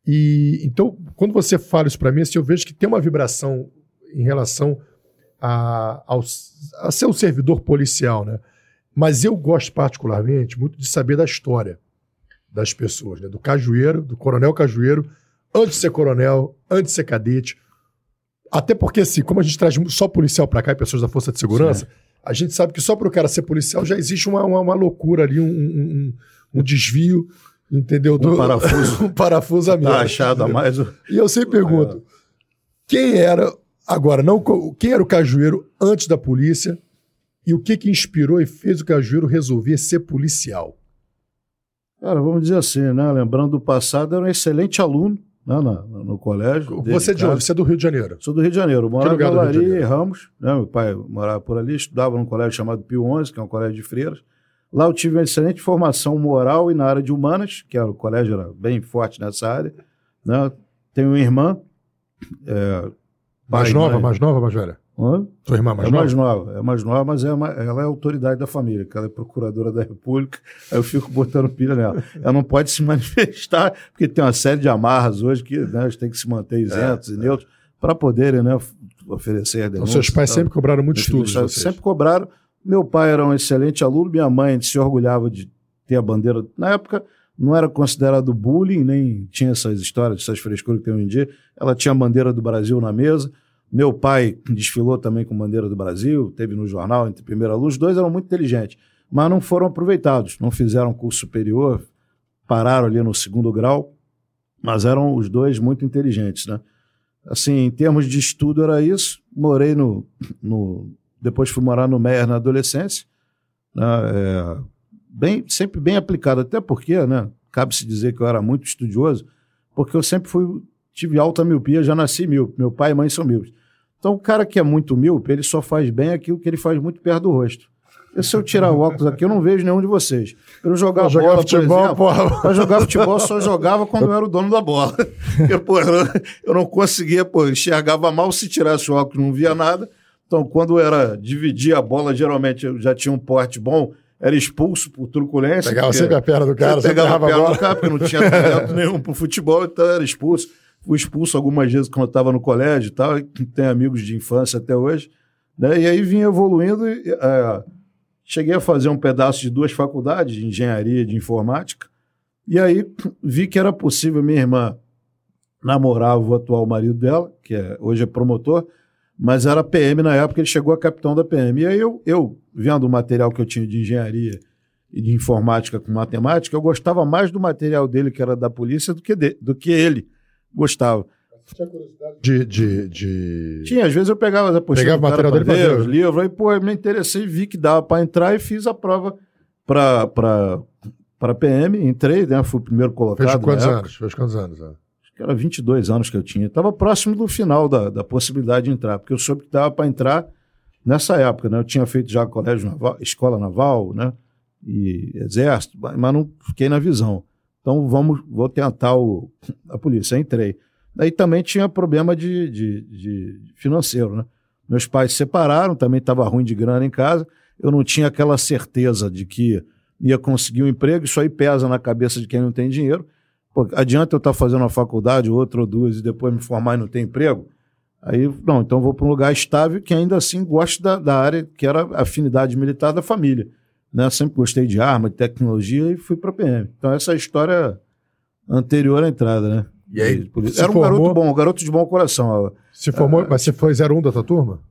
E então, quando você fala isso para mim, assim, eu vejo que tem uma vibração em relação a, ao, a ser um servidor policial, né? Mas eu gosto particularmente muito de saber da história das pessoas, né? Do cajueiro, do coronel cajueiro, antes de ser coronel, antes de ser cadete. Até porque, assim, como a gente traz só policial para cá e pessoas da Força de Segurança, Sim. a gente sabe que só para o cara ser policial já existe uma, uma, uma loucura ali, um, um, um desvio Entendeu? Um parafuso. um parafuso a menos. Tá achado a mais. E eu sempre pergunto: quem era, agora, não quem era o cajueiro antes da polícia e o que que inspirou e fez o cajueiro resolver ser policial? Cara, vamos dizer assim, né? Lembrando do passado, era um excelente aluno né? no, no colégio. Você é de onde? Você é do Rio de Janeiro? Sou do Rio de Janeiro. Morava em Galeria Ramos. Né? Meu pai morava por ali, estudava num colégio chamado Pio XI, que é um colégio de freiras. Lá eu tive uma excelente formação moral e na área de humanas, que era, o colégio era bem forte nessa área. Né? Tenho uma irmã. É, mais nova, mais nova, mais velha? Hã? Tua irmã mais é nova? mais nova? É mais nova, mas é uma, ela é autoridade da família, que ela é procuradora da República, aí eu fico botando pilha nela. Ela não pode se manifestar, porque tem uma série de amarras hoje que né, eles têm que se manter isentos é, e neutros para poderem né, oferecer a denúncia. Então, seus pais sempre cobraram muito estudos. Sempre cobraram, meu pai era um excelente aluno, minha mãe se orgulhava de ter a bandeira. Na época, não era considerado bullying, nem tinha essas histórias, essas frescuras que tem hoje em dia. Ela tinha a bandeira do Brasil na mesa. Meu pai desfilou também com bandeira do Brasil, teve no jornal entre primeira luz. Os dois eram muito inteligentes, mas não foram aproveitados. Não fizeram curso superior, pararam ali no segundo grau, mas eram os dois muito inteligentes, né? Assim, em termos de estudo era isso. Morei no, no depois fui morar no Meyer na adolescência, né, é, bem, sempre bem aplicado, até porque, né, cabe-se dizer que eu era muito estudioso, porque eu sempre fui, tive alta miopia, já nasci míope, meu pai e mãe são míopes. Então, o cara que é muito míope, ele só faz bem aquilo que ele faz muito perto do rosto. E se eu tirar o óculos aqui, eu não vejo nenhum de vocês. Eu jogar bola, jogar futebol, exemplo. Pra jogar futebol, só jogava quando eu era o dono da bola. Porque, pô, eu não conseguia, pô, enxergava mal se tirasse o óculos, não via nada. Então, quando era dividir a bola, geralmente eu já tinha um porte bom, era expulso por truculência. Pegava sempre a perna do cara, pegava a perna do cara, porque não tinha talento nenhum pro futebol, então era expulso. Fui expulso algumas vezes quando eu estava no colégio e tal, tem amigos de infância até hoje. Né? E aí vim evoluindo e é, cheguei a fazer um pedaço de duas faculdades, de engenharia e de informática. E aí vi que era possível minha irmã namorar o atual marido dela, que é, hoje é promotor, mas era PM na época, ele chegou a capitão da PM. E aí eu, eu vendo o material que eu tinha de engenharia e de informática com matemática, eu gostava mais do material dele, que era da polícia, do que, de, do que ele gostava. Tinha curiosidade de, de, de... Tinha, às vezes eu pegava a Pegava o material dele para ver os livros, aí pô, eu me interessei, vi que dava para entrar e fiz a prova para PM, entrei, né, fui o primeiro colocado. Fez quantos anos? Fez quantos anos? Né? Que era 22 anos que eu tinha. Estava próximo do final da, da possibilidade de entrar, porque eu soube que dava para entrar nessa época. Né? Eu tinha feito já colégio naval, escola naval, né? E exército, mas não fiquei na visão. Então vamos, vou tentar o, a polícia. Entrei. Daí também tinha problema de, de, de financeiro, né? Meus pais se separaram, também estava ruim de grana em casa. Eu não tinha aquela certeza de que ia conseguir um emprego. Isso aí pesa na cabeça de quem não tem dinheiro. Pô, adianta eu estar tá fazendo uma faculdade, outra ou duas, e depois me formar e não ter emprego? Aí, não, então vou para um lugar estável que ainda assim gosto da, da área que era afinidade militar da família. Né? Sempre gostei de arma, de tecnologia e fui para a PM. Então essa é a história anterior à entrada, né? E aí, era um formou... garoto bom, um garoto de bom coração. Se formou, é... mas você foi 01 da tua turma?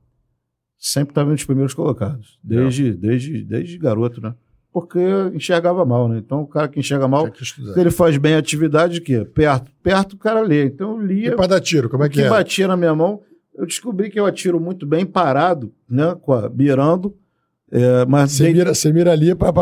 Sempre estava entre os primeiros colocados, desde, desde, desde garoto, né? Porque enxergava mal, né? Então, o cara que enxerga mal, se ele faz bem a atividade, o quê? Perto. Perto o cara lê. Então, eu lia. E para dar tiro, como é que, que é? batia na minha mão, eu descobri que eu atiro muito bem parado, né? Com a, mirando, É, mas Você dei- mira, você mira ali pra-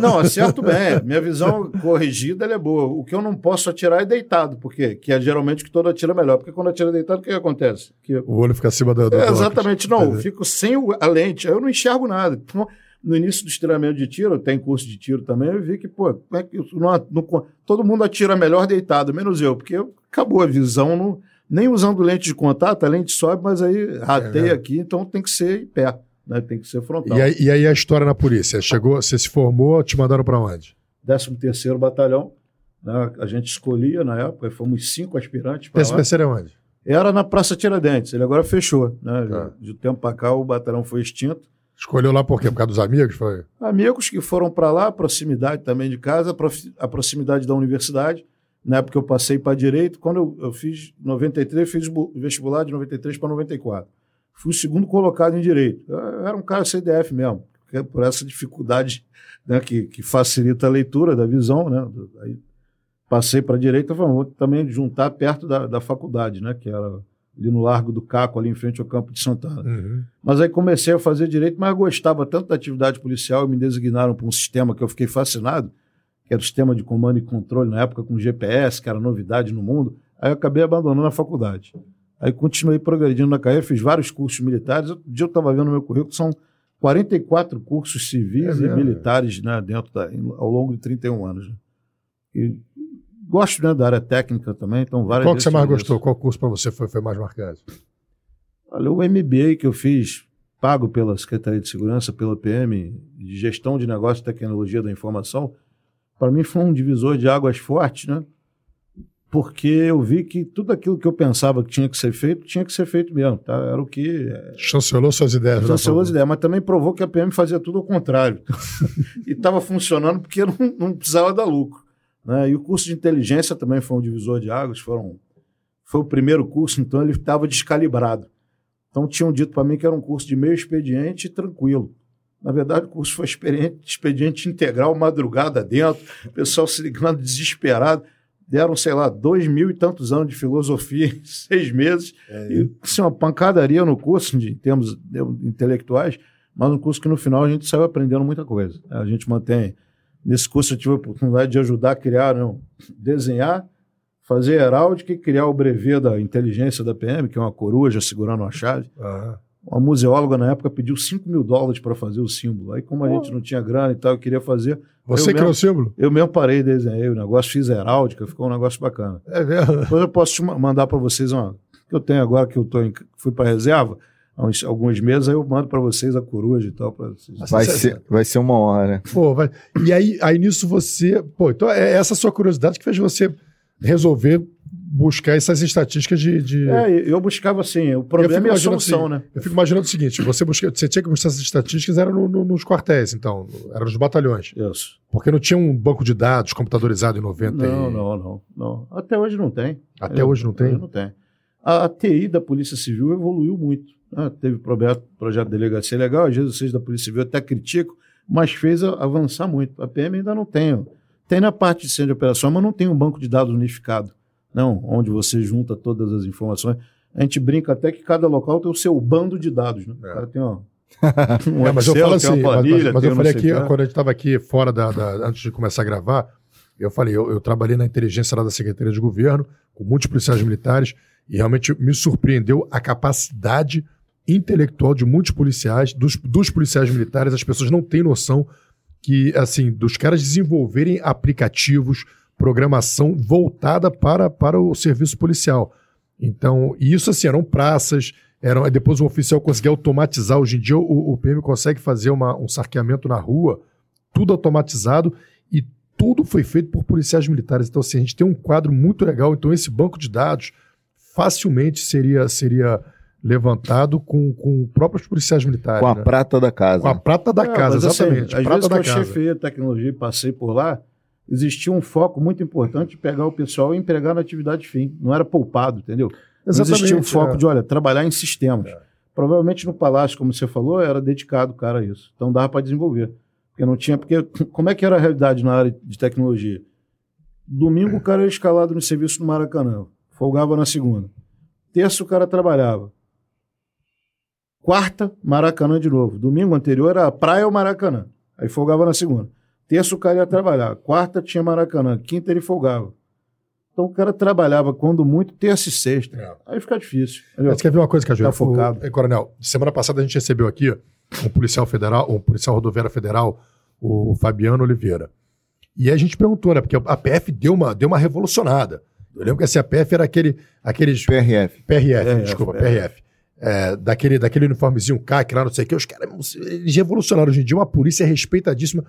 Não, acerto bem. Minha visão corrigida é boa. O que eu não posso atirar é deitado, porque que é geralmente que todo atira melhor. Porque quando atira deitado, o que, que acontece? Que O olho fica acima do. do É, exatamente, não. Eu fico sem a lente, eu não enxergo nada. Então, no início do estiramento de tiro, tem curso de tiro também, eu vi que, pô, como é que não- não- todo mundo atira melhor deitado, menos eu, porque acabou a visão, não- nem usando lente de contato, a lente sobe, mas aí rateia mesmo. aqui, então tem que ser em pé, né? Tem que ser frontal. E aí, e aí a história na polícia? Chegou, você se formou, te mandaram pra onde? 13º Batalhão, né? a gente escolhia na época, fomos cinco aspirantes para Esse lá. terceiro é onde? Era na Praça Tiradentes, ele agora fechou, né? Tá. De tempo para cá o batalhão foi extinto. Escolheu lá por quê? Por causa dos amigos? Foi? Amigos que foram para lá, proximidade também de casa, a proximidade da universidade. Na época eu passei para direito, quando eu, eu fiz 93, fiz bu- vestibular de 93 para 94. Fui o segundo colocado em direito. Eu era um cara CDF mesmo, por essa dificuldade né, que, que facilita a leitura da visão, né? Aí passei para direito, eu falei, vou também juntar perto da, da faculdade, né? Que era ali no Largo do Caco, ali em frente ao Campo de Santana. Uhum. Mas aí comecei a fazer direito, mas eu gostava tanto da atividade policial e me designaram para um sistema que eu fiquei fascinado, que era o sistema de comando e controle na época com GPS, que era novidade no mundo. Aí eu acabei abandonando a faculdade. Aí continuei progredindo na carreira, fiz vários cursos militares. Outro dia eu estava vendo no meu currículo, são 44 cursos civis É e mesmo? militares né, dentro da, ao longo de 31 anos. né. E gosto né, da área técnica também, então várias Qual que você mais gostou? isso. Qual curso pra você foi, foi mais marcante? Olha, o MBA que eu fiz, pago pela Secretaria de Segurança, pela PM, de Gestão de Negócios e Tecnologia da Informação, para mim foi um divisor de águas forte, né? Porque eu vi que tudo aquilo que eu pensava que tinha que ser feito, tinha que ser feito mesmo, tá? Era o que Chancelou suas ideias. né, chancelou as ideias, mas também provou que a PM fazia tudo ao contrário. e estava funcionando porque não, não precisava dar lucro. Né? E o curso de inteligência também foi um divisor de águas, foram, foi o primeiro curso, então ele estava descalibrado. Então tinham dito para mim que era um curso de meio expediente e tranquilo. Na verdade, o curso foi expediente integral, madrugada dentro, o pessoal se ligando desesperado. Deram, sei lá, dois mil e tantos anos de filosofia em seis meses. E, assim, uma pancadaria no curso, de, em termos de- intelectuais, mas um curso que no final a gente saiu aprendendo muita coisa. A gente mantém. Nesse curso eu tive a oportunidade de ajudar a criar, não, desenhar, fazer heráldica e criar o brevet da inteligência da PM, que é uma coruja segurando uma chave. Aham. Uma museóloga na época pediu 5 mil dólares para fazer o símbolo. Aí, como a gente não tinha grana e tal, eu queria fazer. Você criou o símbolo? eu mesmo parei e desenhei o negócio, fiz heráldica, ficou um negócio bacana. É mesmo. Depois eu posso te ma- mandar para vocês uma que eu tenho agora que eu tô em, fui para reserva há uns, alguns meses, aí eu mando para vocês a coruja e tal para vocês. Vai Você- ser, vai ser uma hora. Pô, vai- E aí, aí nisso você. Pô, então é essa sua curiosidade que fez você resolver buscar essas estatísticas de. de- É, eu buscava assim, o Eu problema é a solução, assim, né? Eu fico imaginando o seguinte: você, busca, você tinha que buscar essas estatísticas era no- no- nos quartéis, então, era nos batalhões. Isso. Porque não tinha um banco de dados computadorizado em 90 e- Não, não, não, não. Até hoje não tem. Até hoje não tem? Não tem. A, a TI da Polícia Civil evoluiu muito. né? Teve projeto, projeto de delegacia legal, às vezes vocês da Polícia Civil até criticam, mas fez avançar muito. A PM ainda não tem. Tem na parte de centro de operação, mas não tem um banco de dados unificado. Não, onde você junta todas as informações. A gente brinca até que cada local tem o seu bando de dados. Né? O cara tem ó, um É, mas eu Excel, falo tem assim, planilha, mas- mas eu falei aqui, quando a gente estava aqui fora da, da- antes de começar a gravar, eu falei, eu, eu trabalhei na inteligência lá da Secretaria de Governo, com muitos policiais militares, e realmente me surpreendeu a capacidade intelectual de muitos policiais, dos, dos policiais militares, as pessoas não têm noção que, assim, dos caras desenvolverem aplicativos, programação voltada para, para o serviço policial. Então, e isso assim, eram praças, eram, depois um oficial conseguia automatizar. Hoje em dia, o, o PM consegue fazer uma- um sarqueamento na rua, tudo automatizado, e tudo foi feito por policiais militares. Então, assim, a gente tem um quadro muito legal. Então, esse banco de dados facilmente seria, seria levantado com, com próprios policiais militares. Com a né? prata da casa. Com a prata da É, casa, mas, assim, exatamente. às prata vezes da que eu casa. chefiei a tecnologia e passei por lá, existia um foco muito importante de pegar o pessoal e empregar na atividade fim. Não era poupado, entendeu? Não existia um foco é. de, olha, trabalhar em sistemas. Provavelmente no Palácio, como você falou, era dedicado, cara, a isso. Então dava para desenvolver. Porque não tinha. Porque como é que era a realidade na área de tecnologia? Domingo o cara era escalado no serviço no Maracanã, folgava na segunda. Terça o cara trabalhava. Quarta, Maracanã de novo. Domingo anterior era praia ou Maracanã. Aí folgava na segunda. Terça o cara ia trabalhar. Quarta tinha Maracanã. Quinta ele folgava. Então o cara trabalhava, quando muito, terça e sexta. É. Aí fica difícil. Mas quer ver uma coisa, Cajueiro? Tá focado. O, Coronel, semana passada a gente recebeu aqui um policial federal, um policial rodoviário federal, o Fabiano Oliveira. E aí a gente perguntou, né? Porque a PF deu uma, deu uma revolucionada. Eu lembro que a PF era aquele, aqueles PRF. PRF, PRF, desculpa, PRF. PRF. É, daquele, daquele uniformezinho CAC lá, não sei o que, os caras eles revolucionaram. Hoje em dia, uma polícia respeitadíssima.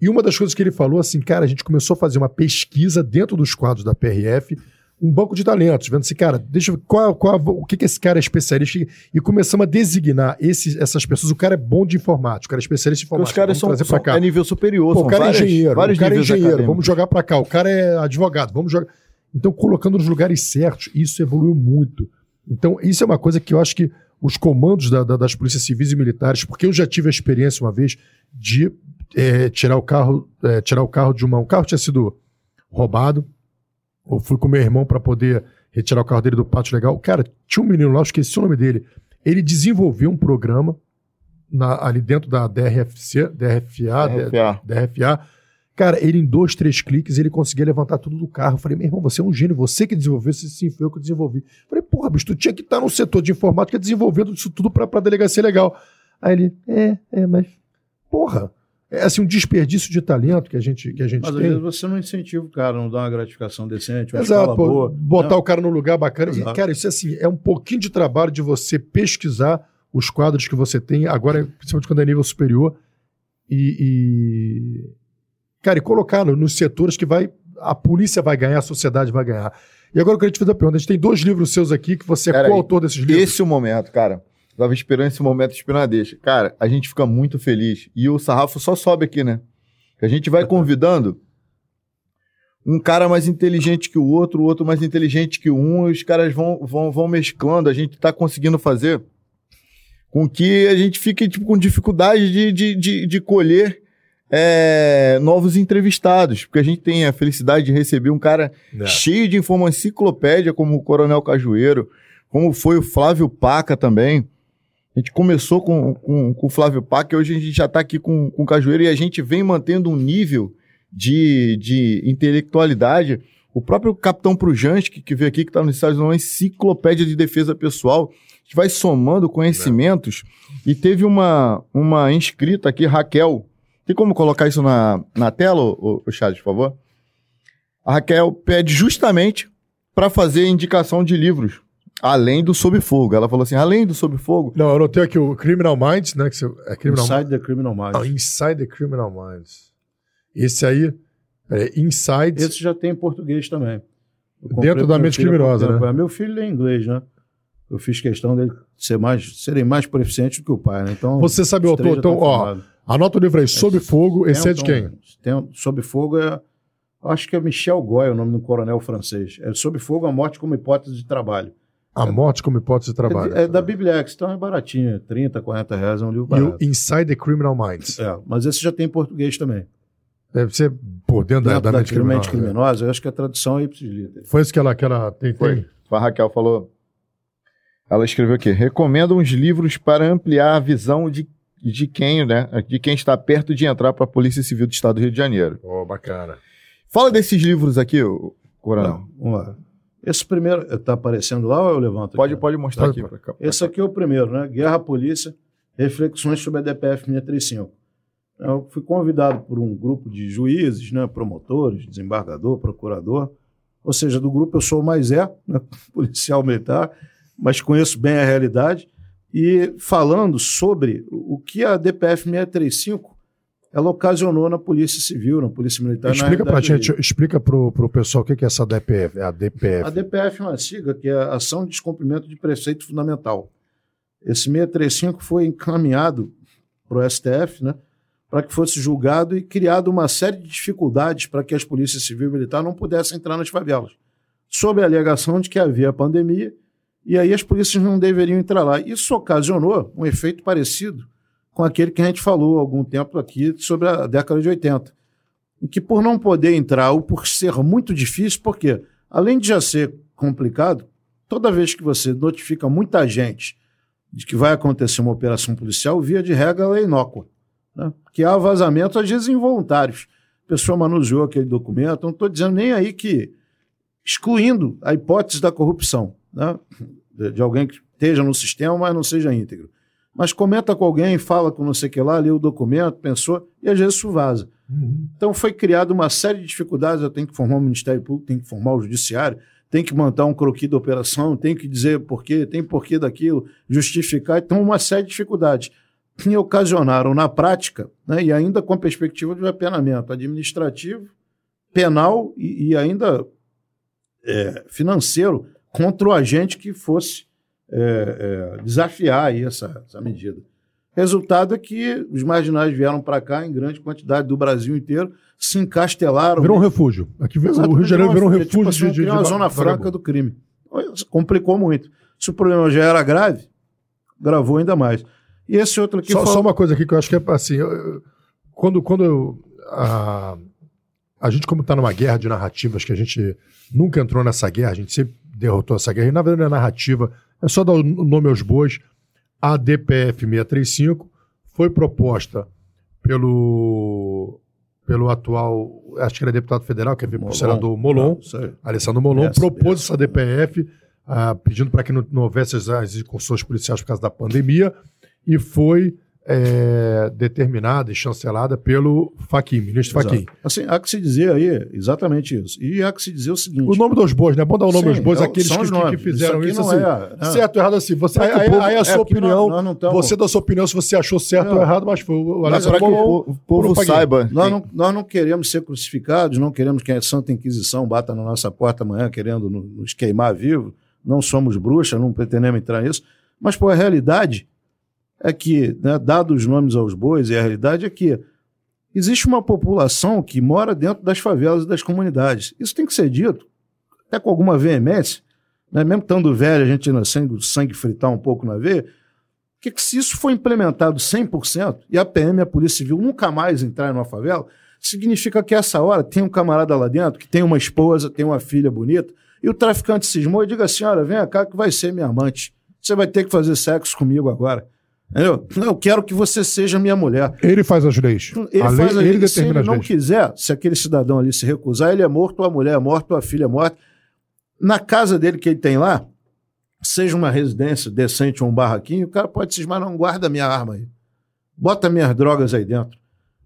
E uma das coisas que ele falou, assim, cara, a gente começou a fazer uma pesquisa dentro dos quadros da PRF, um banco de talentos, vendo assim, cara, deixa eu ver qual, qual, o que, que esse cara é especialista e começamos a designar esses, essas pessoas. O cara é bom de informática, o cara é especialista em informática. os caras vamos são, trazer são cá. é nível superior. Pô, são o cara várias, é engenheiro, vários o cara é engenheiro, acadêmicos. vamos jogar pra cá. O cara é advogado, vamos jogar. Então, colocando nos lugares certos, isso evoluiu muito. Então, isso é uma coisa que eu acho que os comandos da- da- das polícias civis e militares, porque eu já tive a experiência uma vez de eh, tirar o carro, eh, tirar o carro de uma. Um carro tinha sido roubado. Eu fui com meu irmão para poder retirar o carro dele do pátio legal. Cara, tinha um menino lá, eu esqueci o nome dele. Ele desenvolveu um programa na- ali dentro da DRFC, DRFA, RFA. DRFA. Cara, ele em dois, três cliques, ele conseguia levantar tudo do carro. Eu falei, meu irmão, você é um gênio, você que desenvolveu isso, sim, foi eu que desenvolvi. Eu falei, porra, bicho, tu tinha que estar no setor de informática desenvolvendo isso tudo pra, pra delegacia legal. Aí ele, é, é, mas, porra, é assim um desperdício de talento que a gente, que a gente Mas às tem. vezes você não incentiva o cara, não dá uma gratificação decente, uma Exato, pô, boa. botar Não, o cara no lugar bacana. E, cara, isso é assim, é um pouquinho de trabalho de você pesquisar os quadros que você tem, agora, principalmente quando é nível superior, e, e- cara, e colocar no- nos setores que vai, a polícia vai ganhar, a sociedade vai ganhar. E agora eu queria te fazer uma pergunta. A gente tem dois livros seus aqui, que você é Pera aí. coautor desses livros. Esse é o momento, cara. Tava esperando esse momento, a deixa. Cara, a gente fica muito feliz. E o sarrafo só sobe aqui, né? A gente vai convidando um cara mais inteligente que o outro, o outro mais inteligente que um, e os caras vão, vão, vão mesclando. A gente tá conseguindo fazer com que a gente fique tipo, com dificuldade de, de, de, de colher é, novos entrevistados. Porque a gente tem a felicidade de receber um cara É. cheio de informação, enciclopédia, como o Coronel Cajueiro, como foi o Flávio Paca também. A gente começou com, com, com o Flávio Paca e hoje a gente já está aqui com, com o Cajueiro e a gente vem mantendo um nível de, de intelectualidade. O próprio Capitão Prujante, que, que veio aqui, que está nos Estados Unidos, é uma enciclopédia de defesa pessoal. A gente vai somando conhecimentos e teve uma, uma inscrita aqui, Raquel. Tem como colocar isso na, na tela, o, o Charles, por favor? A Raquel pede justamente para fazer indicação de livros, além do Sob Fogo. Ela falou assim: além do Sob Fogo, Não, eu anotei aqui o Criminal Minds, né? Que você, é Criminal Inside the Criminal Minds. Ah, Inside the Criminal Minds. Esse aí, é Inside. Esse já tem em português também. Dentro da meu mente criminosa, né? É, Meu filho lê inglês, né? Eu fiz questão dele ser mais, serem mais proficientes do que o pai, né? Então, Você sabe o autor? Então, ó, formados. Anota o livro aí, Sob Fogo. Esse é de quem? Tem, Sob Fogo é. Acho que é Michel Goy, o nome do coronel francês. É Sob Fogo, a morte como hipótese de trabalho. A Morte como Hipótese de Trabalho. É, é da Bibliex, então é baratinho, 30, 40 reais, é um livro E o barato. Inside the Criminal Minds. É, mas esse já tem em português também. Deve ser por dentro da, Dentro da da, mente mente criminosa. criminosa, eu acho que a tradução aí precisa ler. Foi isso que ela, que ela tem. tem? a Raquel falou. Ela escreveu aqui: recomenda uns livros para ampliar a visão de, de quem, né? De quem está perto de entrar para a Polícia Civil do Estado do Rio de Janeiro. Oh, bacana. Fala desses livros aqui, Coronel. Não, vamos lá. Esse primeiro, está aparecendo lá ou eu levanto? Pode, aqui? pode mostrar Pode, aqui. pra cá. Esse aqui é o primeiro, né? Guerra Polícia, Reflexões sobre a DPF 635. Eu fui convidado por um grupo de juízes, né, promotores, desembargador, procurador. Ou seja, do grupo eu sou o mais é, né, policial militar, mas conheço bem a realidade. E falando sobre o que a DPF 635 ela ocasionou na Polícia Civil, na Polícia Militar. Explica realidade do gente, explica pro, pro pessoal o que é essa DPF. A DPF. a DPF é uma sigla que é Ação de Descumprimento de Preceito Fundamental. Esse 635 foi encaminhado para o STF, né, para que fosse julgado e criado uma série de dificuldades para que as polícias civil e militar não pudessem entrar nas favelas, sob a alegação de que havia pandemia e aí as polícias não deveriam entrar lá. Isso ocasionou um efeito parecido com aquele que a gente falou há algum tempo aqui sobre a década de 80 em que por não poder entrar ou por ser muito difícil, porque além de já ser complicado, toda vez que você notifica muita gente de que vai acontecer uma operação policial, via de regra, ela é inócua. Né? Que há vazamentos, às vezes, involuntários. A pessoa manuseou aquele documento, não estou dizendo nem aí que, excluindo a hipótese da corrupção, né? de, de alguém que esteja no sistema, mas não seja íntegro. Mas comenta com alguém, fala com não sei o que lá, lê o documento, pensou, e às vezes isso vaza. Uhum. Então foi criada uma série de dificuldades. Eu tenho que formar o Ministério Público, tenho que formar o Judiciário, tem que montar um croquis da operação, tem que dizer porquê, tem porquê daquilo, justificar. Então, uma série de dificuldades que ocasionaram na prática, né, e ainda com perspectiva de apenamento administrativo, penal e, e ainda é, financeiro contra o agente que fosse é, é, desafiar aí essa, essa medida. Resultado é que os marginais vieram para cá em grande quantidade do Brasil inteiro, se encastelaram. Virou um refúgio. Aqui o Rio de Janeiro virou um refúgio. Tipo assim, de, de, uma zona franca do crime. Complicou muito. Se o problema já era grave, gravou ainda mais. E esse outro aqui. Só, só uma coisa aqui que eu acho que é assim. Eu, quando quando eu, a, a gente, como está numa guerra de narrativas, que a gente nunca entrou nessa guerra, a gente sempre derrotou essa guerra, e na verdade a narrativa é só dar o nome aos bois. A DPF 635 foi proposta pelo, pelo atual, acho que era deputado federal, que é o senador Molon, ah, Alessandro Molon, yes, propôs yes. essa DPF, ah, pedindo para que não, não houvesse as, as incursões policiais por causa da pandemia, e foi é, determinada e chancelada pelo Faquim, ministro Faquim. Assim, há que se dizer aí exatamente isso. E há que se dizer o seguinte... O nome dos bois, né? É bom dar o nome Sim, aos bois, é, aqueles que, que, fizeram isso, isso assim, é, é, certo ou errado assim. Você, aí, aí, aí a sua opinião, nós, nós tamo... você dá a sua opinião se você achou certo ou errado, mas foi o Alessandro para que o povo saiba. Nós não, nós não queremos ser crucificados, não queremos que a Santa Inquisição bata na nossa porta amanhã querendo nos queimar vivo, não somos bruxas, não pretendemos entrar nisso, mas, por a realidade é que, né, dado os nomes aos bois, e a realidade é que existe uma população que mora dentro das favelas e das comunidades. Isso tem que ser dito, até com alguma veemência, né? mesmo estando velho, a gente ainda sangue, sangue fritar um pouco na veia, que, se isso for implementado 100% e a PM a Polícia Civil nunca mais entrarem numa favela, significa que essa hora tem um camarada lá dentro que tem uma esposa, tem uma filha bonita, e o traficante cismou e diga assim: olha, vem cá que vai ser minha amante. Você vai ter que fazer sexo comigo agora. Entendeu? Eu quero que você seja minha mulher. Ele faz as leis. Ele, a faz lei, ele determina Se ele não leis. quiser, se aquele cidadão ali se recusar, ele é morto, a mulher é morta, a filha é morta. Na casa dele que ele tem lá, seja uma residência decente ou um barraquinho, o cara pode cismar, não, guarda minha arma aí. Bota minhas drogas aí dentro.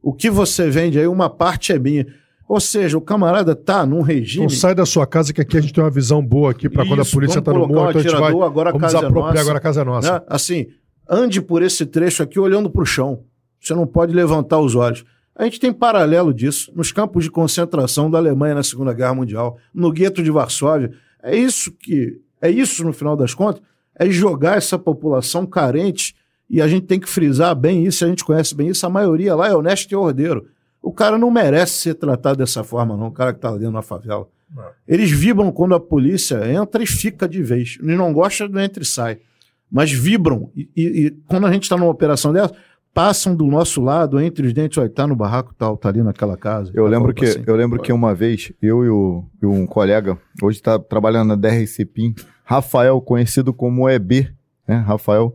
O que você vende aí, uma parte é minha. Ou seja, o camarada tá num regime. Então sai da sua casa que aqui a gente tem uma visão boa aqui para quando a polícia está no morro, então a gente vai. Agora a vamos casa é nossa, agora a casa é nossa. Né? Assim, ande por esse trecho aqui olhando para o chão. Você não pode levantar os olhos. A gente tem paralelo disso nos campos de concentração da Alemanha na Segunda Guerra Mundial, no gueto de Varsóvia. É isso que é isso no final das contas, é jogar essa população carente e a gente tem que frisar bem isso, a gente conhece bem isso, a maioria lá é honesto e ordeiro. O cara não merece ser tratado dessa forma, não, o cara que está dentro da favela. Não. Eles vibram quando a polícia entra e fica de vez. Eles não gostam do entra e sai mas vibram. E, e, e quando a gente está numa operação dessa, passam do nosso lado, entre os dentes, olha, tá no barraco tal, tá ali naquela casa. Eu lembro que assim. eu lembro que uma vez, eu e, o, e um colega, hoje está trabalhando na DRC PIM, Rafael, conhecido como EB, né? Rafael,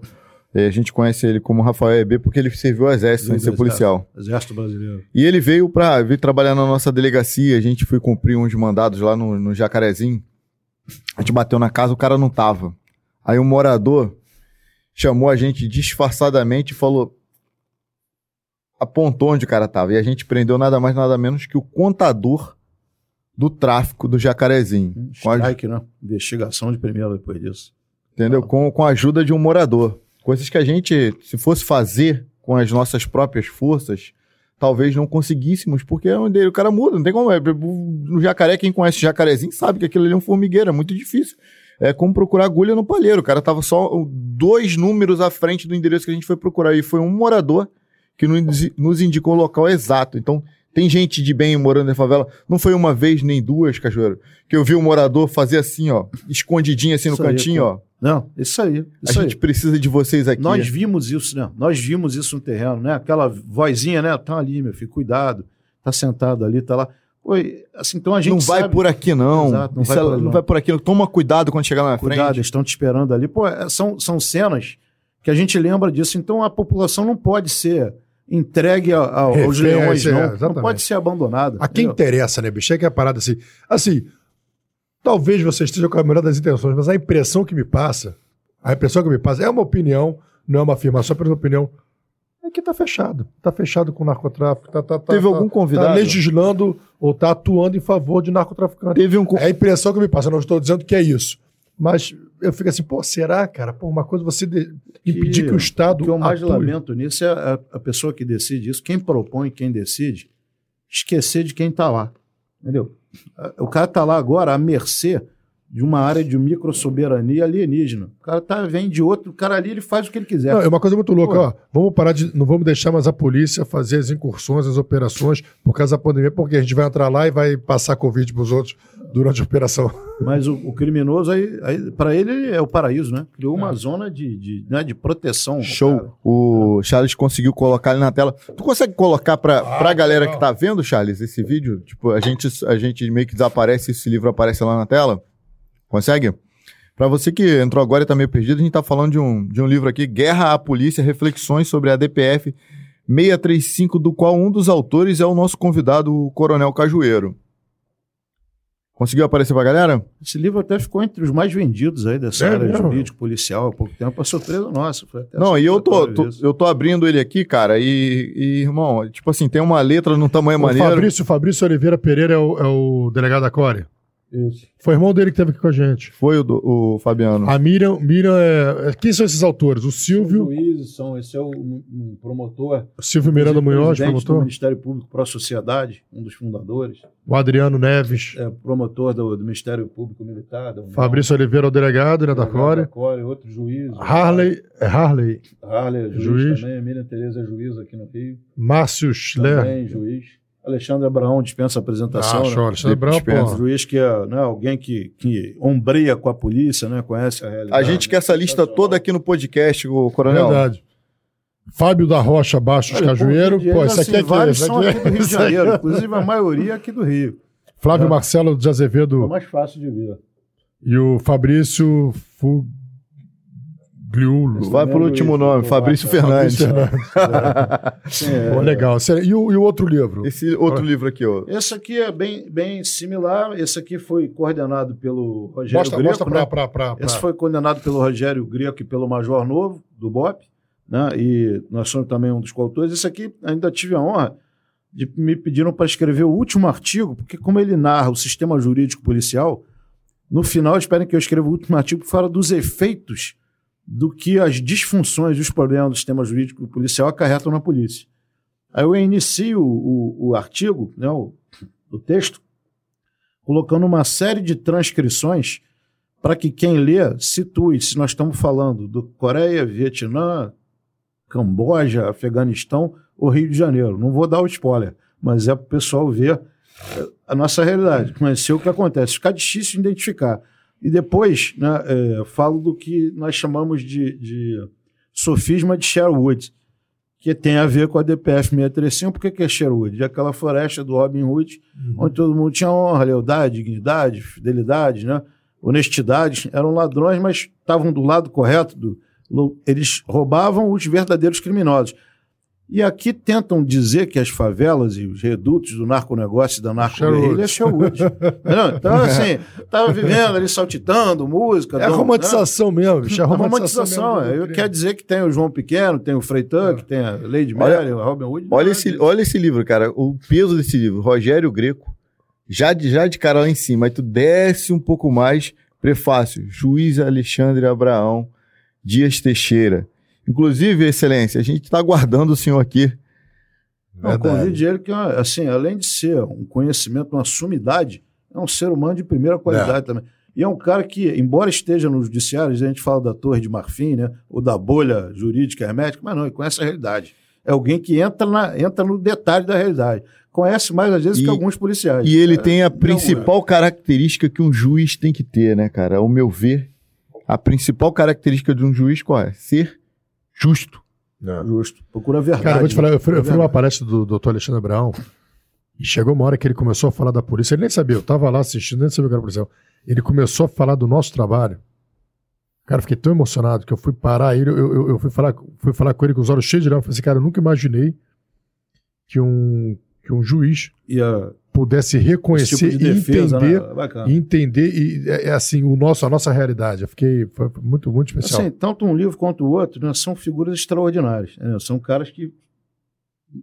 eh, a gente conhece ele como Rafael EB porque ele serviu ao exército, sem ser policial. Exército brasileiro. E ele veio para vir trabalhar na nossa delegacia, a gente foi cumprir uns mandados lá no, no Jacarezinho. A gente bateu na casa, o cara não tava. Aí um morador chamou a gente disfarçadamente e falou. Apontou onde o cara tava. E a gente prendeu nada mais, nada menos que o contador do tráfico do Jacarezinho. Um strike, a... né? Investigação de primeira depois disso. Entendeu? Ah. Com, com a ajuda de um morador. Coisas que a gente, se fosse fazer com as nossas próprias forças, talvez não conseguíssemos, porque é onde o cara muda, não tem como. É, no jacaré, quem conhece jacarezinho sabe que aquilo ali é um formigueiro, é muito difícil é como procurar agulha no palheiro. O cara tava só dois números à frente do endereço que a gente foi procurar. E foi um morador que nos indicou o local exato. Então, tem gente de bem morando na favela. Não foi uma vez nem duas, Cachoeiro, que eu vi o um morador fazer assim, ó, escondidinho assim no isso cantinho, aí, ó. Não, isso aí. Isso a aí. gente precisa de vocês aqui. Nós vimos isso, né? Nós vimos isso no terreno, né? Aquela vozinha, né? Tá ali, meu filho, cuidado. Tá sentado ali, tá lá. Oi, assim, então a gente não vai sabe... por aqui não. Exato, não, vai por, não vai por aqui. Toma cuidado quando chegar lá na cuidado, frente. Cuidado, estão te esperando ali. Pô, é, são, são cenas que a gente lembra disso. Então a população não pode ser entregue a, a, aos Refém, leões, é, não. exatamente. Não pode ser abandonada. A quem entendeu? interessa, né, bicho? É que é a parada assim. Assim, talvez você esteja com a melhor das intenções, mas a impressão que me passa, a impressão que me passa, é uma opinião, não é uma afirmação, apenas uma opinião, é que tá fechado. Tá fechado com o narcotráfico. Tá, tá, tá, Teve tá- algum convidado? Tá legislando ou tá atuando em favor de narcotraficantes. Teve um. É a impressão que me passa, não estou dizendo que é isso. Mas eu fico assim, pô, será, cara? Pô, uma coisa você de- impedir que, o Estado O que eu mais atue. lamento nisso é a, a pessoa que decide isso, quem propõe, quem decide, esquecer de quem está lá. Entendeu? O cara está lá agora à mercê de uma área de microsoberania alienígena. O cara tá, vem de outro, o cara ali ele faz o que ele quiser. Não, é uma coisa muito louca, Pô. ó. Vamos parar de. Não vamos deixar mais a polícia fazer as incursões, as operações por causa da pandemia, porque a gente vai entrar lá e vai passar Covid pros outros durante a operação. Mas o, o criminoso, aí, aí, para ele, é o paraíso, né? Criou uma zona de, de, né, de proteção. cara. Show. O Charles conseguiu colocar ele na tela. Tu consegue colocar pra, pra galera que tá vendo, Charles, esse vídeo? Tipo, a gente, a gente meio que desaparece, esse livro aparece lá na tela? Consegue? Pra você que entrou agora e tá meio perdido, a gente tá falando de um, de um livro aqui, Guerra à Polícia, Reflexões sobre a DPF 635, do qual um dos autores é o nosso convidado, o Coronel Cajueiro. Conseguiu aparecer pra galera? Esse livro até ficou entre os mais vendidos aí dessa É área mesmo? jurídico policial há pouco tempo, a surpresa nossa. Foi até Não, e eu tô, tô- eu tô abrindo ele aqui, cara, e, e, irmão, tipo assim, tem uma letra num tamanho O maneiro. Fabrício, Fabrício Oliveira Pereira é o, é o delegado da Core. Isso. Foi irmão dele que esteve aqui com a gente. Foi o, do- o Fabiano. A Miriam, Miriam é. Quem são esses autores? O Os Silvio, juízes são, esse é o um, um promotor. Silvio Miranda Munhoz, presidente do promotor. Ministério Público para a Sociedade, um dos fundadores. O Adriano Neves. É promotor do, do Ministério Público Militar. Fabrício Oliveira, o delegado, né, da Core. da Core, outro juiz. Harley, é Harley. Harley, é juiz, Juiz. também. Miriam Tereza é juiz aqui no Rio. Márcio Schler. Também juiz. Alexandre Abraão dispensa a apresentação. Ah, né? Alexandre Dispensa. pô. juiz que é né, alguém que, que ombreia com a polícia, né, conhece a realidade. A gente quer essa lista toda aqui no podcast, o Coronel. Verdade. Fábio da Rocha Bastos Olha, Cajueiro. pô, Pô, isso aqui é vários Isso são aqui aqui do Rio de isso aqui Janeiro, é- inclusive a maioria aqui do Rio. Flávio É. Marcelo de É Azevedo mais fácil de ver. e o Fabrício Fugliulo. Vai pro último nome, Fabrício Fernandes. Sim, é. Pô, legal. E o, e o outro livro? Esse outro livro aqui, ó. Esse aqui é bem, bem similar. Esse aqui foi coordenado pelo Rogério Mostra, Greco. mostra pra, né? pra, pra, pra- Esse foi coordenado pelo Rogério Greco e pelo Major Novo, do BOP. Né? E nós somos também um dos coautores. Esse aqui ainda tive a honra de me pediram para escrever o último artigo, porque como ele narra o sistema jurídico policial, no final eles pedem que eu escreva o último artigo que fala dos efeitos do que as disfunções e os problemas do sistema jurídico policial acarretam na polícia. Aí eu inicio o, o artigo, né, o, o texto, colocando uma série de transcrições para que quem lê situe se nós estamos falando do Coreia, Vietnã, Camboja, Afeganistão ou Rio de Janeiro. Não vou dar o spoiler, mas é para o pessoal ver a nossa realidade, conhecer o que acontece. Fica difícil de identificar. E depois né, eh, falo do que nós chamamos de, de sofisma de Sherwood, que tem a ver com a DPF 635. Por que, que é Sherwood? É aquela floresta do Robin Hood, onde todo mundo tinha honra, lealdade, dignidade, fidelidade, né? honestidade. Eram ladrões, mas estavam do lado correto. Do, eles roubavam os verdadeiros criminosos. E aqui tentam dizer que as favelas e os redutos do narconegócio e da narco-guerrilha é Sherwood. Então, assim, estava vivendo ali, saltitando, música. É a romantização mesmo, bicho. É a a romantização. romantização. é. mesmo quero dizer que tem o João Pequeno, tem o Frei Tuck, tem a Lady Olha- Mary, o Robin Hood. Olha nada esse, olha esse livro, cara. O peso desse livro. Rogério Greco. Já de, já de cara lá em cima. Aí tu desce um pouco mais. Prefácio. Juiz Alexandre Abraão Dias Teixeira. Inclusive, Excelência, a gente está aguardando o senhor aqui. Não, convide ele que, assim, além de ser um conhecimento, uma sumidade, é um ser humano de primeira qualidade também. E é um cara que, embora esteja no judiciário, a gente fala da Torre de Marfim, né? Ou da bolha jurídica hermética, mas não, ele conhece a realidade. É alguém que entra, na, entra no detalhe da realidade. Conhece mais, às vezes, E- que alguns policiais. E ele É, tem a não, principal característica que um juiz tem que ter, né, cara? Ao meu ver, a principal característica de um juiz qual é? Ser justo. é Justo. Procura a verdade. Cara, eu vou te falar, eu fui, eu fui numa palestra do Dr. Alexandre Abraão e chegou uma hora que ele começou a falar da polícia. Ele nem sabia, eu tava lá assistindo, nem sabia o que era policial. Ele começou a falar do nosso trabalho. Cara, eu fiquei tão emocionado que eu fui parar ele, eu, eu, eu fui, falar, fui falar com ele com os olhos cheios de lágrimas. Eu falei assim, cara, eu nunca imaginei que um, que um juiz Ia, pudesse esse reconhecer tipo de defesa, e entender, né? E entender e, é, é assim, o nosso, a nossa realidade. Eu fiquei foi muito, muito especial. Assim, tanto um livro quanto o outro né, são figuras extraordinárias. né? São caras que